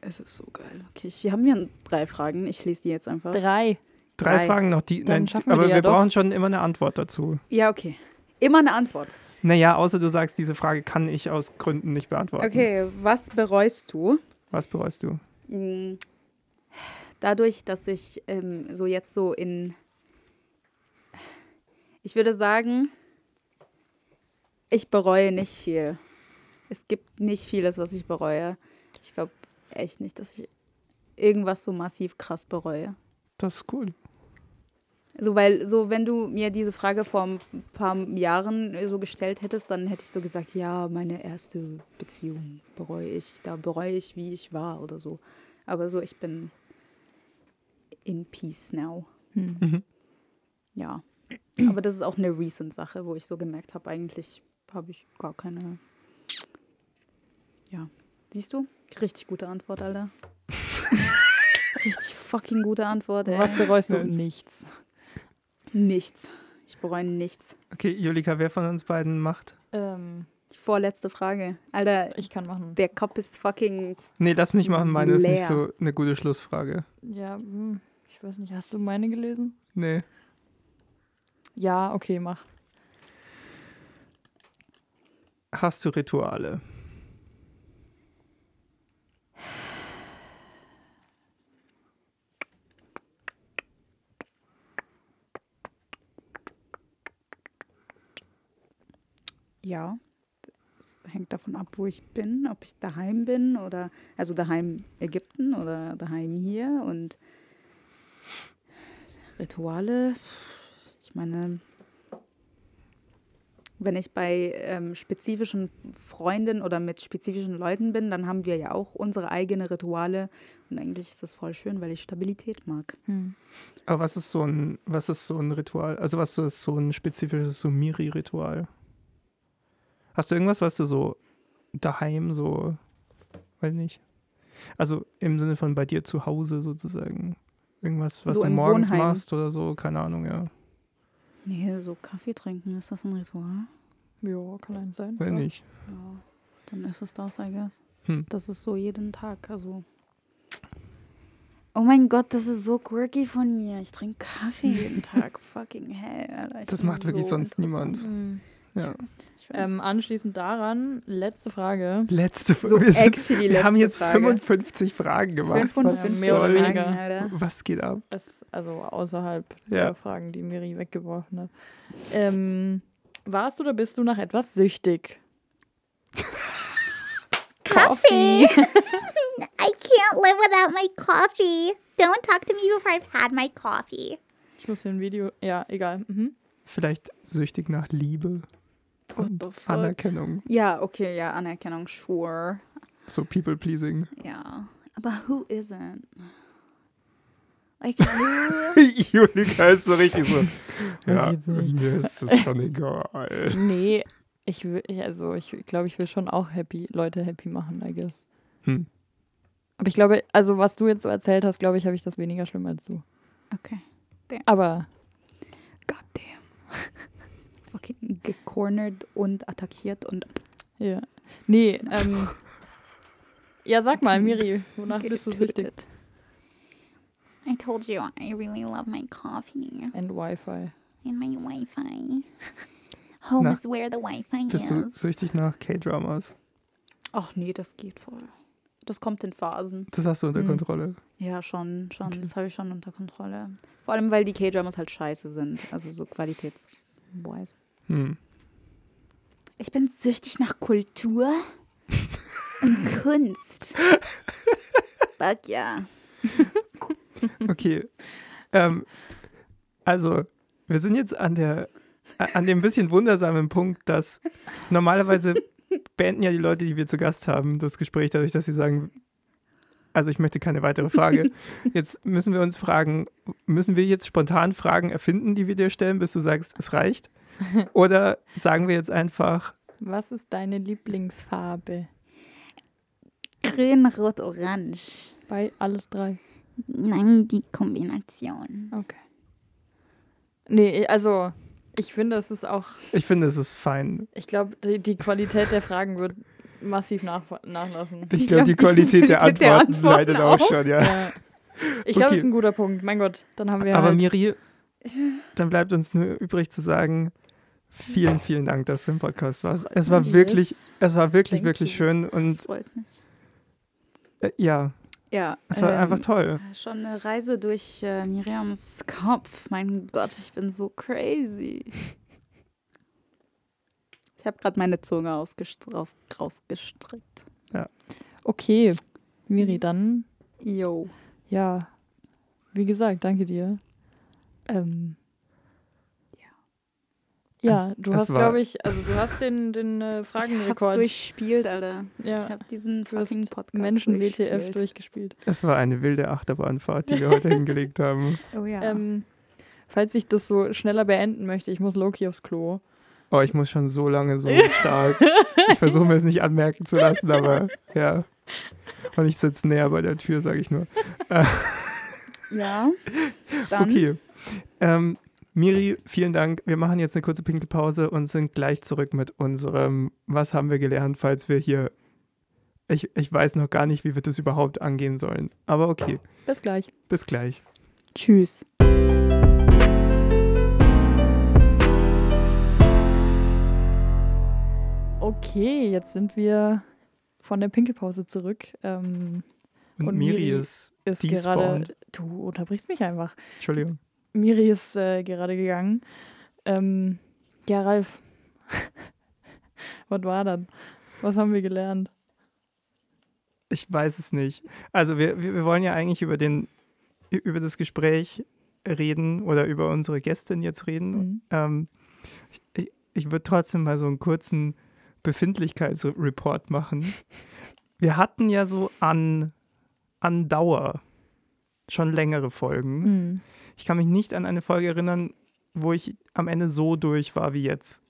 [SPEAKER 3] Es ist so geil. Okay, ich, wir haben hier drei Fragen. Ich lese die jetzt einfach.
[SPEAKER 2] Drei.
[SPEAKER 1] Drei,
[SPEAKER 3] Drei.
[SPEAKER 1] Fragen noch, die,
[SPEAKER 2] Dann
[SPEAKER 1] nein,
[SPEAKER 2] schaffen wir
[SPEAKER 1] aber
[SPEAKER 2] die
[SPEAKER 1] wir
[SPEAKER 2] ja doch.
[SPEAKER 1] brauchen schon immer eine Antwort dazu.
[SPEAKER 3] Ja, okay. Immer eine Antwort.
[SPEAKER 1] Naja, außer du sagst, diese Frage kann ich aus Gründen nicht beantworten.
[SPEAKER 3] Okay, was bereust du?
[SPEAKER 1] Was bereust du?
[SPEAKER 3] Mm, Dadurch, dass ich ähm, so jetzt so in. Ich würde sagen, ich bereue nicht viel. Es gibt nicht vieles, was ich bereue. Ich glaube echt nicht, dass ich irgendwas so massiv krass bereue.
[SPEAKER 1] Das ist cool.
[SPEAKER 3] So, weil, so, wenn du mir diese Frage vor ein paar Jahren äh, so gestellt hättest, dann hätte ich so gesagt, ja, meine erste Beziehung bereue ich. Da bereue ich, wie ich war oder so. Aber so, ich bin in peace now.
[SPEAKER 2] Hm.
[SPEAKER 1] Mhm.
[SPEAKER 3] Ja. Aber das ist auch eine recent Sache, wo ich so gemerkt habe, eigentlich habe ich gar keine. Ja. Siehst du? Richtig gute Antwort, Alter. Richtig fucking gute Antwort, ey.
[SPEAKER 2] Was bereust du? Nichts.
[SPEAKER 3] Nichts. Ich bereue nichts.
[SPEAKER 1] Okay, Julika, wer von uns beiden macht?
[SPEAKER 2] Ähm,
[SPEAKER 3] Die vorletzte Frage. Alter,
[SPEAKER 2] ich kann machen.
[SPEAKER 3] der Kopf ist fucking.
[SPEAKER 1] Nee, lass mich machen. Meine ist nicht
[SPEAKER 3] Leer.
[SPEAKER 1] so eine gute Schlussfrage.
[SPEAKER 2] Ja, hm, ich weiß nicht, hast du meine gelesen?
[SPEAKER 1] Nee.
[SPEAKER 2] Ja, okay, mach.
[SPEAKER 1] Hast du Rituale?
[SPEAKER 3] Ja. Das hängt davon ab, wo ich bin, ob ich daheim bin oder. Also daheim Ägypten oder daheim hier und. Rituale. Ich meine. Wenn ich bei ähm, spezifischen Freunden oder mit spezifischen Leuten bin, dann haben wir ja auch unsere eigenen Rituale. Und eigentlich ist das voll schön, weil ich Stabilität mag.
[SPEAKER 2] Hm.
[SPEAKER 1] Aber was ist so ein, was ist so ein Ritual? Also was ist so ein spezifisches so Miri-Ritual? Hast du irgendwas, was du so daheim so, weiß nicht. Also im Sinne von bei dir zu Hause sozusagen. Irgendwas, was
[SPEAKER 3] So
[SPEAKER 1] du morgens
[SPEAKER 3] Wohnheim.
[SPEAKER 1] machst oder so, keine Ahnung, ja.
[SPEAKER 3] Nee, so Kaffee trinken, ist das ein Ritual?
[SPEAKER 2] Ja, kann eins sein.
[SPEAKER 1] Wenn nicht.
[SPEAKER 3] Ja, dann ist es das, I guess.
[SPEAKER 1] Hm.
[SPEAKER 3] Das ist so jeden Tag, also. Oh mein Gott, das ist so quirky von mir. Ich trinke Kaffee jeden Tag. Fucking hell, Alter. Ich
[SPEAKER 1] Das macht wirklich sonst
[SPEAKER 3] interessant.
[SPEAKER 1] niemand.
[SPEAKER 2] Hm.
[SPEAKER 1] Ja.
[SPEAKER 2] Ähm, anschließend daran, letzte Frage.
[SPEAKER 1] Letzte
[SPEAKER 3] so
[SPEAKER 1] wir, sind, wir haben jetzt
[SPEAKER 3] Frage.
[SPEAKER 1] 55 Fragen gemacht.
[SPEAKER 3] 55
[SPEAKER 1] Was,
[SPEAKER 2] mehr oder weniger.
[SPEAKER 1] Was geht ab?
[SPEAKER 2] Das, also außerhalb
[SPEAKER 1] Ja.
[SPEAKER 2] der Fragen, die Miri weggeworfen hat. Ähm, warst oder bist du nach etwas süchtig?
[SPEAKER 5] Coffee. I can't live without my coffee. Don't talk to me before I've had my coffee.
[SPEAKER 2] Ich muss ein Video. Ja, egal. Mhm.
[SPEAKER 1] Vielleicht süchtig nach Liebe und
[SPEAKER 3] the fuck?
[SPEAKER 1] Anerkennung.
[SPEAKER 3] Ja, okay, ja, Anerkennung, sure.
[SPEAKER 1] So people-pleasing.
[SPEAKER 3] Ja. Aber who isn't? Like, who?
[SPEAKER 1] Julika ist so richtig so. Ja, mir ist es schon egal.
[SPEAKER 2] Nee, ich will, also ich glaube, ich will schon auch happy, Leute happy machen, I guess.
[SPEAKER 1] Hm.
[SPEAKER 2] Aber ich glaube, also was du jetzt so erzählt hast, glaube ich, habe ich das weniger schlimm als du.
[SPEAKER 3] Okay.
[SPEAKER 2] Aber
[SPEAKER 3] Goddamn. Fucking gecornert und attackiert und
[SPEAKER 2] ja. Nee, ähm. ja, sag mal, Miri, wonach bist du süchtig?
[SPEAKER 5] I told you I really love my coffee
[SPEAKER 2] And Wi-Fi.
[SPEAKER 5] and my Wi-Fi. Home
[SPEAKER 1] Na,
[SPEAKER 5] is where the Wi-Fi
[SPEAKER 1] Bist du
[SPEAKER 5] is.
[SPEAKER 1] süchtig nach K-Dramas?
[SPEAKER 3] Ach nee, das geht voll. Das kommt in Phasen.
[SPEAKER 1] Das hast du unter
[SPEAKER 2] Mhm.
[SPEAKER 1] Kontrolle.
[SPEAKER 3] Ja, schon, schon.
[SPEAKER 1] Okay.
[SPEAKER 3] Das habe ich schon unter Kontrolle. Vor allem, weil die K-Dramas halt scheiße sind. Also so qualitätswise.
[SPEAKER 1] Hm.
[SPEAKER 5] Ich bin süchtig nach Kultur und Kunst.
[SPEAKER 3] Fuck ja.
[SPEAKER 1] Okay. ähm, also, wir sind jetzt an der a- an dem bisschen wundersamen Punkt, dass normalerweise beenden ja die Leute, die wir zu Gast haben, das Gespräch dadurch, dass sie sagen, also ich möchte keine weitere Frage. Jetzt müssen wir uns fragen, müssen wir jetzt spontan Fragen erfinden, die wir dir stellen, bis du sagst, es reicht? Oder sagen wir jetzt einfach,
[SPEAKER 2] Was ist deine Lieblingsfarbe?
[SPEAKER 5] Grün, Rot, Orange.
[SPEAKER 2] Bei alles drei.
[SPEAKER 5] Nein, die Kombination.
[SPEAKER 2] Okay. Nee, also ich finde, es ist auch,
[SPEAKER 1] ich finde, es ist fein.
[SPEAKER 2] ich glaube, die, die Qualität der Fragen wird massiv nach, nachlassen.
[SPEAKER 1] Ich glaube, die Qualität der
[SPEAKER 3] Qualität der
[SPEAKER 1] Antworten
[SPEAKER 3] Antworten
[SPEAKER 1] leidet auch
[SPEAKER 3] auch.
[SPEAKER 1] schon, ja.
[SPEAKER 2] Ja. Ich glaube,
[SPEAKER 1] Okay.
[SPEAKER 2] das ist ein guter Punkt. Mein Gott, dann haben wir
[SPEAKER 1] Aber
[SPEAKER 2] halt,
[SPEAKER 1] Miri, dann bleibt uns nur übrig zu sagen, vielen, vielen Dank, dass du im Podcast warst. Es war wirklich, es war wirklich,
[SPEAKER 2] Thank
[SPEAKER 1] wirklich
[SPEAKER 2] you.
[SPEAKER 1] schön
[SPEAKER 3] Das
[SPEAKER 1] und
[SPEAKER 3] freut mich.
[SPEAKER 1] äh, ja,
[SPEAKER 3] Ja.
[SPEAKER 1] es war
[SPEAKER 3] ähm,
[SPEAKER 1] einfach toll.
[SPEAKER 3] Schon eine Reise durch äh, Miriams Kopf. Mein Gott, ich bin so crazy. Ich habe gerade meine Zunge raus rausgestreckt.
[SPEAKER 2] okay, Miri, dann,
[SPEAKER 3] Yo.
[SPEAKER 2] ja, wie gesagt, danke dir. Ähm, ja,
[SPEAKER 1] Es-
[SPEAKER 2] du
[SPEAKER 1] es
[SPEAKER 2] hast, glaube ich, also du hast den, den äh,
[SPEAKER 3] Ich hab's
[SPEAKER 2] Fragenrekord
[SPEAKER 3] durchspielt, Alter.
[SPEAKER 2] Ja.
[SPEAKER 3] Ich habe diesen fucking Podcast
[SPEAKER 2] Menschen-WTF
[SPEAKER 3] durchgespielt.
[SPEAKER 2] durchgespielt.
[SPEAKER 1] Es war eine wilde Achterbahnfahrt, die wir heute hingelegt haben.
[SPEAKER 3] Oh ja.
[SPEAKER 2] Ähm, falls ich das so schneller beenden möchte, ich muss Loki aufs Klo.
[SPEAKER 1] Oh, ich muss schon so lange so stark. Ich versuche mir es nicht anmerken zu lassen, aber ja. Und ich sitze näher bei der Tür, sage ich nur.
[SPEAKER 3] ja. Dann.
[SPEAKER 1] Okay. Ähm, Miri, vielen Dank. Wir machen jetzt eine kurze Pinkelpause und sind gleich zurück mit unserem Was haben wir gelernt, falls wir hier. Ich, ich weiß noch gar nicht, wie wir das überhaupt angehen sollen. Aber okay,
[SPEAKER 2] Bis gleich.
[SPEAKER 1] bis gleich.
[SPEAKER 3] Tschüss.
[SPEAKER 2] Okay, jetzt sind wir von der Pinkelpause zurück. Ähm,
[SPEAKER 1] Und,
[SPEAKER 2] Und
[SPEAKER 1] Miri, ist.
[SPEAKER 2] ist gerade. Du unterbrichst mich einfach.
[SPEAKER 1] Entschuldigung.
[SPEAKER 2] Miri ist äh, gerade gegangen. Ähm, ja, Ralf. Was war das? Was haben wir gelernt?
[SPEAKER 1] Ich weiß es nicht. Also wir, wir, wir wollen ja eigentlich über den über das Gespräch reden oder über unsere Gästin jetzt reden.
[SPEAKER 2] Mhm.
[SPEAKER 1] Ähm, ich ich würde trotzdem mal so einen kurzen Befindlichkeitsreport machen. Wir hatten ja so an, an Dauer schon längere Folgen.
[SPEAKER 2] Mhm.
[SPEAKER 1] Ich kann mich nicht an eine Folge erinnern, wo ich am Ende so durch war wie jetzt.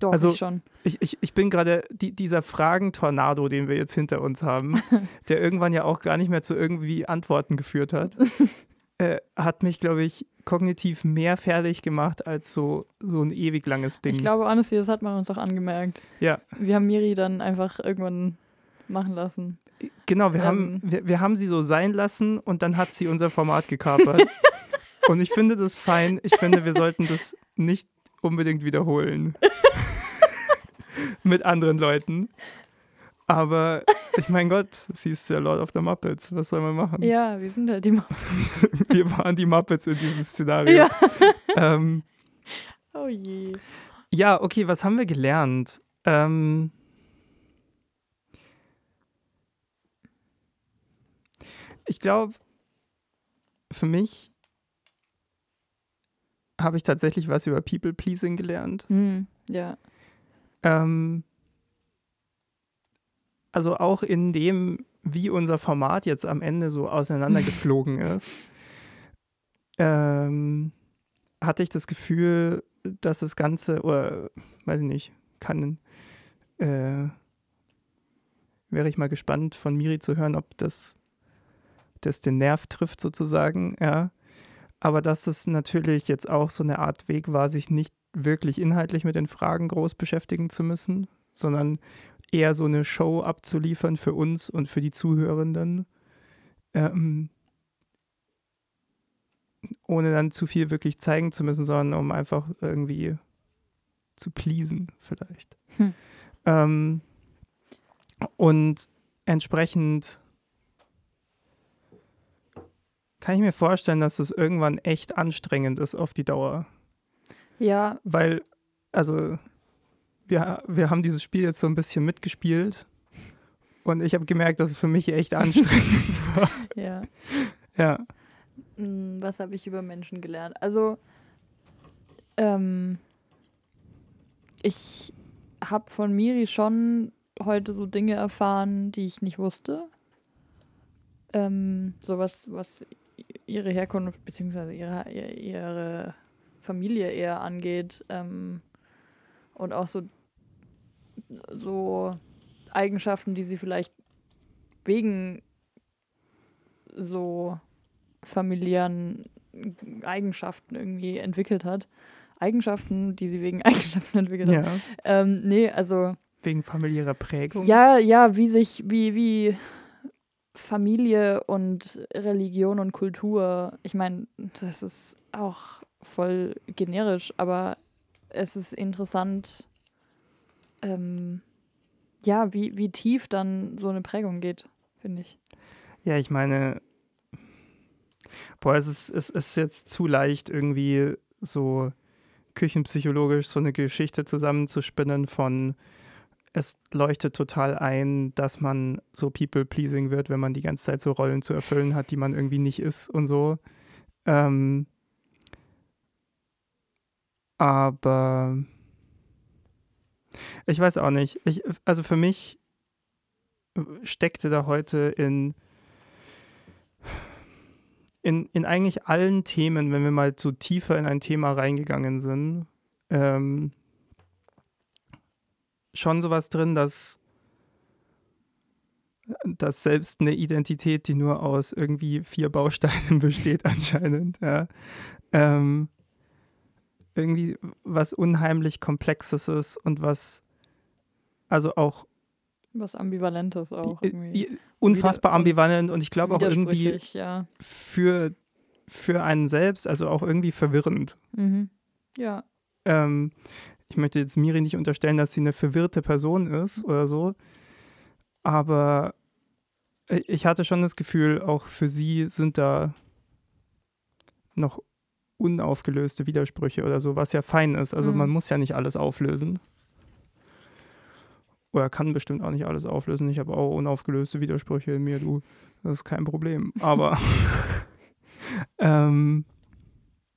[SPEAKER 2] Doch,
[SPEAKER 1] Also-
[SPEAKER 2] ich schon.
[SPEAKER 1] Ich, ich, ich bin gerade, die, dieser Fragentornado, den wir jetzt hinter uns haben, der irgendwann ja auch gar nicht mehr zu irgendwie Antworten geführt hat, äh, hat mich, glaube ich, kognitiv mehr fertig gemacht als so, so ein ewig langes Ding.
[SPEAKER 2] Ich glaube, honestly, das hat man uns auch angemerkt.
[SPEAKER 1] ja,
[SPEAKER 2] Wir haben Miri dann einfach irgendwann machen lassen.
[SPEAKER 1] genau, wir, haben,
[SPEAKER 2] Ähm.
[SPEAKER 1] wir, wir haben sie so sein lassen und dann hat sie unser Format gekapert. und ich finde das fein. Ich finde, wir sollten das nicht unbedingt wiederholen. Mit anderen Leuten. Aber ich mein Gott, sie ist der Lord of the Muppets. Was soll man machen?
[SPEAKER 2] Ja, wir sind halt die Ma
[SPEAKER 1] Wir waren die Muppets in diesem Szenario.
[SPEAKER 2] Ja.
[SPEAKER 1] Ähm,
[SPEAKER 2] Oh je.
[SPEAKER 1] ja, okay, was haben wir gelernt? Ähm, ich glaube, für mich habe ich tatsächlich was über People-Pleasing gelernt.
[SPEAKER 2] Hm, ja.
[SPEAKER 1] Ähm, also auch in dem, wie unser Format jetzt am Ende so auseinandergeflogen ist, ähm, hatte ich das Gefühl, dass das Ganze, oder weiß ich nicht, kann, äh, wäre ich mal gespannt von Miri zu hören, ob das, das den Nerv trifft sozusagen, ja. Aber dass es natürlich jetzt auch so eine Art Weg war, sich nicht wirklich inhaltlich mit den Fragen groß beschäftigen zu müssen, sondern eher so eine Show abzuliefern für uns und für die Zuhörenden, ähm, ohne dann zu viel wirklich zeigen zu müssen, sondern um einfach irgendwie zu pleasen vielleicht.
[SPEAKER 2] Hm.
[SPEAKER 1] Ähm, und entsprechend kann ich mir vorstellen, dass es irgendwann echt anstrengend ist auf die Dauer.
[SPEAKER 2] Ja,
[SPEAKER 1] Weil, also, wir, wir haben dieses Spiel jetzt so ein bisschen mitgespielt und ich habe gemerkt, dass es für mich echt anstrengend war.
[SPEAKER 2] ja.
[SPEAKER 1] Ja.
[SPEAKER 2] Hm, Was habe ich über Menschen gelernt? Also, ähm, ich habe von Miri schon heute so Dinge erfahren, die ich nicht wusste. Ähm, so was, was ihre Herkunft bzw. Ihre, ihre Familie eher angeht. Ähm, und auch so, so Eigenschaften, die sie vielleicht wegen so familiären Eigenschaften irgendwie entwickelt hat. Eigenschaften, die sie wegen Eigenschaften entwickelt hat.
[SPEAKER 1] ja.
[SPEAKER 2] Ähm, nee, also
[SPEAKER 1] Wegen familiärer Prägung.
[SPEAKER 2] ja, ja, wie sich, wie, wie Familie und Religion und Kultur, ich meine, das ist auch voll generisch, aber es ist interessant, ähm, ja, wie, wie tief dann so eine Prägung geht, finde ich.
[SPEAKER 1] Ja, ich meine, boah, es ist, es ist jetzt zu leicht, irgendwie so küchenpsychologisch so eine Geschichte zusammenzuspinnen von es leuchtet total ein, dass man so people-pleasing wird, wenn man die ganze Zeit so Rollen zu erfüllen hat, die man irgendwie nicht ist und so. Ähm, aber ich weiß auch nicht. Ich, also für mich steckte da heute in, in, in eigentlich allen Themen, wenn wir mal so tiefer in ein Thema reingegangen sind, ähm, schon sowas drin, dass, dass selbst eine Identität, die nur aus irgendwie vier Bausteinen besteht, anscheinend, ja, ähm, irgendwie was unheimlich Komplexes ist und was also auch
[SPEAKER 2] Was Ambivalentes auch irgendwie.
[SPEAKER 1] unfassbar ambivalent und ich glaube auch irgendwie
[SPEAKER 2] ja.
[SPEAKER 1] für, für einen selbst, also auch irgendwie verwirrend.
[SPEAKER 2] Mhm. Ja,
[SPEAKER 1] Ähm, ich möchte jetzt Miri nicht unterstellen, dass sie eine verwirrte Person ist oder so, aber ich hatte schon das Gefühl, auch für sie sind da noch unaufgelöste Widersprüche oder so, was ja fein ist. Also
[SPEAKER 2] Mhm.
[SPEAKER 1] man muss ja nicht alles auflösen. Oder kann bestimmt auch nicht alles auflösen. Ich habe auch unaufgelöste Widersprüche in mir, du. Das ist kein Problem. Aber ähm,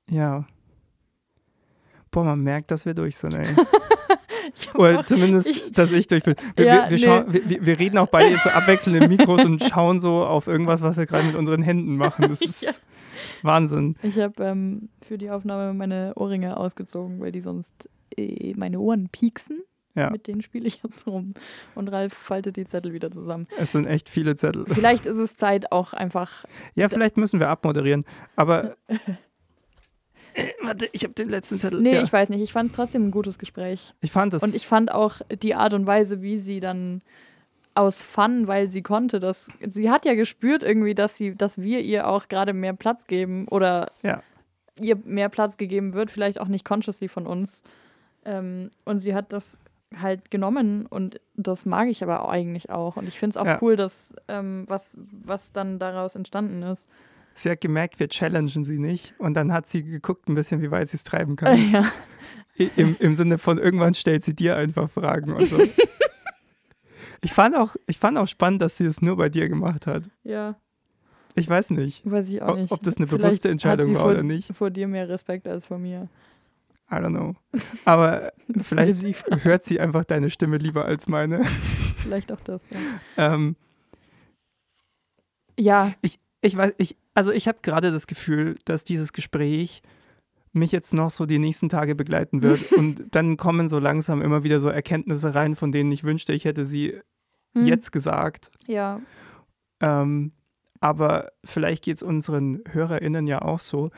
[SPEAKER 1] ja. Boah, man merkt, dass wir durch sind, ey. Oder zumindest,
[SPEAKER 2] ich-
[SPEAKER 1] dass ich durch bin. Wir,
[SPEAKER 2] Ja,
[SPEAKER 1] wir, wir,
[SPEAKER 2] nee.
[SPEAKER 1] schauen, wir, reden auch beide jetzt so abwechselnd in Mikros und schauen so auf irgendwas, was wir gerade mit unseren Händen machen. Das ist
[SPEAKER 2] Ja.
[SPEAKER 1] Wahnsinn.
[SPEAKER 2] ich habe ähm, für die Aufnahme meine Ohrringe ausgezogen, weil die sonst äh, meine Ohren pieksen.
[SPEAKER 1] Ja.
[SPEAKER 2] Mit denen spiele ich jetzt rum. Und Ralf faltet die Zettel wieder zusammen.
[SPEAKER 1] Es sind echt viele Zettel.
[SPEAKER 2] Vielleicht ist es Zeit, auch einfach.
[SPEAKER 1] Ja, vielleicht müssen wir abmoderieren. Aber. Warte, ich habe den letzten Zettel.
[SPEAKER 2] Nee,
[SPEAKER 1] ja.
[SPEAKER 2] ich weiß nicht. Ich fand es trotzdem ein gutes Gespräch.
[SPEAKER 1] ich fand das.
[SPEAKER 2] Und ich fand auch die Art und Weise, wie sie dann aus Fun, weil sie konnte, dass sie hat ja gespürt irgendwie, dass sie, dass wir ihr auch gerade mehr Platz geben oder
[SPEAKER 1] Ja.
[SPEAKER 2] ihr mehr Platz gegeben wird, vielleicht auch nicht consciously von uns. Ähm, und sie hat das halt genommen und das mag ich aber auch eigentlich auch. Und ich finde es auch
[SPEAKER 1] Ja.
[SPEAKER 2] cool, dass ähm, was, was dann daraus entstanden ist.
[SPEAKER 1] Sie hat gemerkt, wir challengen sie nicht. Und dann hat sie geguckt, ein bisschen, wie weit sie es treiben kann.
[SPEAKER 2] ja.
[SPEAKER 1] Im, Im Sinne von, irgendwann stellt sie dir einfach Fragen und so. ich, fand auch, ich fand auch spannend, dass sie es nur bei dir gemacht hat.
[SPEAKER 2] ja,
[SPEAKER 1] Ich weiß nicht,
[SPEAKER 2] weiß ich auch
[SPEAKER 1] ob,
[SPEAKER 2] nicht.
[SPEAKER 1] ob das eine
[SPEAKER 2] Vielleicht
[SPEAKER 1] bewusste Entscheidung war
[SPEAKER 2] vor,
[SPEAKER 1] oder nicht.
[SPEAKER 2] vor dir mehr Respekt als vor mir.
[SPEAKER 1] I don't know. Aber vielleicht
[SPEAKER 2] sie
[SPEAKER 1] hört sie einfach deine Stimme lieber als meine.
[SPEAKER 2] Vielleicht auch das, ja.
[SPEAKER 1] Ähm,
[SPEAKER 2] Ja,
[SPEAKER 1] ich weiß, ich, also ich habe gerade das Gefühl, dass dieses Gespräch mich jetzt noch so die nächsten Tage begleiten wird und dann kommen so langsam immer wieder so Erkenntnisse rein, von denen ich wünschte, ich hätte sie
[SPEAKER 2] Hm.
[SPEAKER 1] jetzt gesagt.
[SPEAKER 2] Ja,
[SPEAKER 1] Ähm, aber vielleicht geht es unseren HörerInnen ja auch so.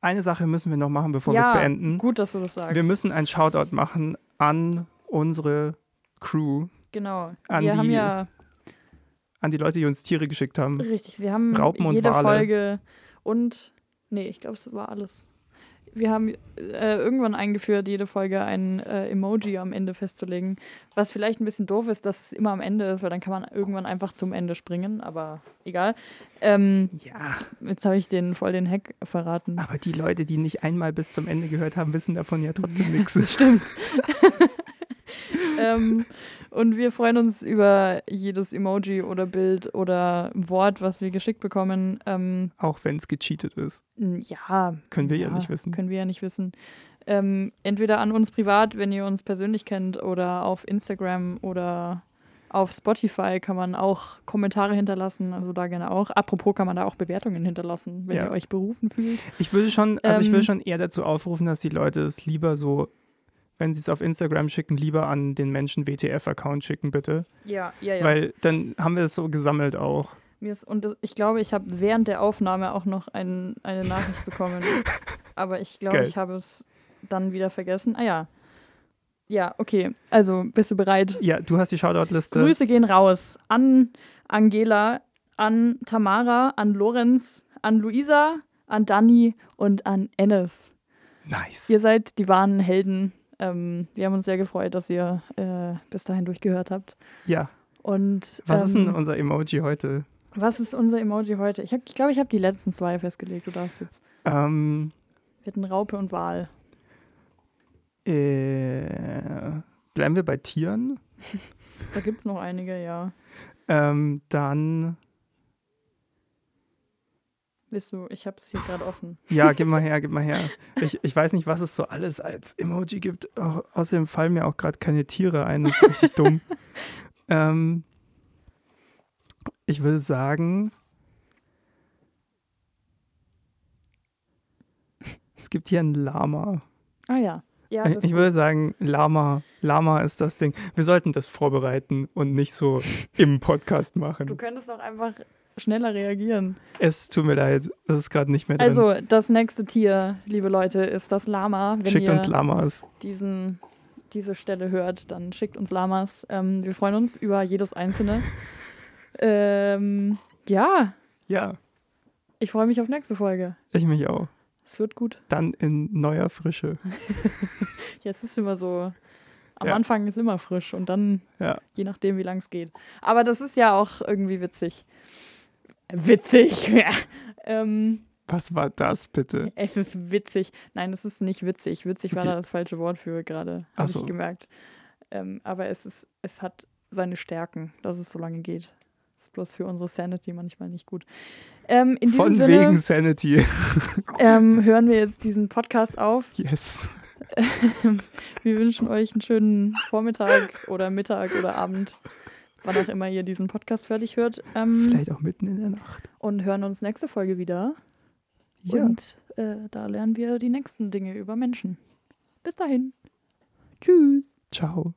[SPEAKER 1] Eine Sache müssen wir noch machen, bevor wir es
[SPEAKER 2] ja,
[SPEAKER 1] beenden.
[SPEAKER 2] gut, dass du das sagst.
[SPEAKER 1] Wir müssen einen Shoutout machen an unsere Crew,
[SPEAKER 2] genau.
[SPEAKER 1] an
[SPEAKER 2] wir
[SPEAKER 1] die-
[SPEAKER 2] haben ja
[SPEAKER 1] an die Leute, die uns Tiere geschickt haben.
[SPEAKER 2] Richtig, wir haben
[SPEAKER 1] Raupen und
[SPEAKER 2] jede
[SPEAKER 1] Wale.
[SPEAKER 2] Folge und nee, ich glaube, es war alles. Wir haben äh, irgendwann eingeführt, jede Folge ein äh, Emoji am Ende festzulegen. Was vielleicht ein bisschen doof ist, dass es immer am Ende ist, weil dann kann man irgendwann einfach zum Ende springen, aber egal. Ähm,
[SPEAKER 1] Ja,
[SPEAKER 2] jetzt habe ich den voll den Hack verraten.
[SPEAKER 1] aber die Leute, die nicht einmal bis zum Ende gehört haben, wissen davon ja trotzdem nichts.
[SPEAKER 2] Stimmt. ähm, und wir freuen uns über jedes Emoji oder Bild oder Wort, was wir geschickt bekommen. Ähm,
[SPEAKER 1] Auch wenn es gecheatet ist.
[SPEAKER 2] Ja.
[SPEAKER 1] Können wir ja nicht wissen.
[SPEAKER 2] Können wir ja nicht wissen. Ähm, entweder an uns privat, wenn ihr uns persönlich kennt, oder auf Instagram oder auf Spotify kann man auch Kommentare hinterlassen, also da gerne auch. Apropos kann man da auch Bewertungen hinterlassen, wenn
[SPEAKER 1] Ja.
[SPEAKER 2] ihr euch berufen fühlt.
[SPEAKER 1] Ich würde schon, also ich
[SPEAKER 2] Ähm,
[SPEAKER 1] würde schon eher dazu aufrufen, dass die Leute es lieber so, wenn sie es auf Instagram schicken, lieber an den Menschen WTF-Account schicken, bitte.
[SPEAKER 2] Ja, ja, ja.
[SPEAKER 1] Weil dann haben wir es so gesammelt auch.
[SPEAKER 2] Mir ist, und ich glaube, ich habe während der Aufnahme auch noch ein, eine Nachricht bekommen. Aber ich glaube,
[SPEAKER 1] Geil.
[SPEAKER 2] ich habe es dann wieder vergessen. Ah ja. Ja, okay. Also, bist du bereit?
[SPEAKER 1] Ja, du hast die Shoutout-Liste.
[SPEAKER 2] Grüße gehen raus an Angela, an Tamara, an Lorenz, an Luisa, an Dani und an Ennis.
[SPEAKER 1] Nice.
[SPEAKER 2] Ihr seid die wahren Helden. Ähm, wir haben uns sehr gefreut, dass ihr äh, bis dahin durchgehört habt.
[SPEAKER 1] Ja.
[SPEAKER 2] Und
[SPEAKER 1] Was ist denn
[SPEAKER 2] ähm,
[SPEAKER 1] unser Emoji heute?
[SPEAKER 2] was ist unser Emoji heute? Ich glaube, ich, glaub, ich habe die letzten zwei festgelegt. Du darfst jetzt.
[SPEAKER 1] Ähm,
[SPEAKER 2] Wir hatten Raupe und Wal.
[SPEAKER 1] äh, bleiben wir bei Tieren?
[SPEAKER 2] Da gibt es noch einige, ja.
[SPEAKER 1] Ähm, dann,
[SPEAKER 2] Willst du, ich habe es hier gerade offen.
[SPEAKER 1] ja, gib mal her, gib mal her. Ich, ich weiß nicht, was es so alles als Emoji gibt. Au- außerdem fallen mir auch gerade keine Tiere ein. Das ist richtig dumm. Ähm, ich würde sagen, es gibt hier ein Lama.
[SPEAKER 2] Ah ja. Ja,
[SPEAKER 1] Ich- ich würde sagen, Lama, Lama ist das Ding. Wir sollten das vorbereiten und nicht so im Podcast
[SPEAKER 2] du
[SPEAKER 1] machen.
[SPEAKER 2] könntest auch einfach schneller reagieren.
[SPEAKER 1] Es tut mir leid, das ist gerade nicht mehr drin.
[SPEAKER 2] Also, das nächste Tier, liebe Leute, ist das Lama. Wenn
[SPEAKER 1] Schickt
[SPEAKER 2] ihr
[SPEAKER 1] uns Lamas.
[SPEAKER 2] diesen, diese Stelle hört, dann schickt uns Lamas. Ähm, wir freuen uns über jedes einzelne. ähm, ja,
[SPEAKER 1] Ja,
[SPEAKER 2] ich freue mich auf nächste Folge.
[SPEAKER 1] ich mich auch.
[SPEAKER 2] Es wird gut.
[SPEAKER 1] Dann in neuer Frische.
[SPEAKER 2] Jetzt ist immer so, am
[SPEAKER 1] Ja.
[SPEAKER 2] Anfang ist immer frisch und dann
[SPEAKER 1] Ja.
[SPEAKER 2] je nachdem, wie lang es geht. Aber das ist ja auch irgendwie witzig. Witzig. ähm,
[SPEAKER 1] Was war das bitte?
[SPEAKER 2] es ist witzig. Nein, es ist nicht witzig. Witzig war
[SPEAKER 1] Okay.
[SPEAKER 2] da das falsche Wort für gerade, habe
[SPEAKER 1] so.
[SPEAKER 2] ich gemerkt. Ähm, aber es ist, es hat seine Stärken, dass es so lange geht. Ist bloß für unsere Sanity manchmal nicht gut. Ähm, in
[SPEAKER 1] Von
[SPEAKER 2] Sinne
[SPEAKER 1] wegen Sanity.
[SPEAKER 2] ähm, hören wir jetzt diesen Podcast auf.
[SPEAKER 1] Yes.
[SPEAKER 2] Wir wünschen euch einen schönen Vormittag oder Mittag oder Abend, wann auch immer ihr diesen Podcast fertig hört. Ähm,
[SPEAKER 1] Vielleicht auch mitten in der Nacht.
[SPEAKER 2] und hören uns nächste Folge wieder.
[SPEAKER 1] Ja.
[SPEAKER 2] Und äh, da lernen wir die nächsten Dinge über Menschen. Bis dahin. Tschüss.
[SPEAKER 1] Ciao.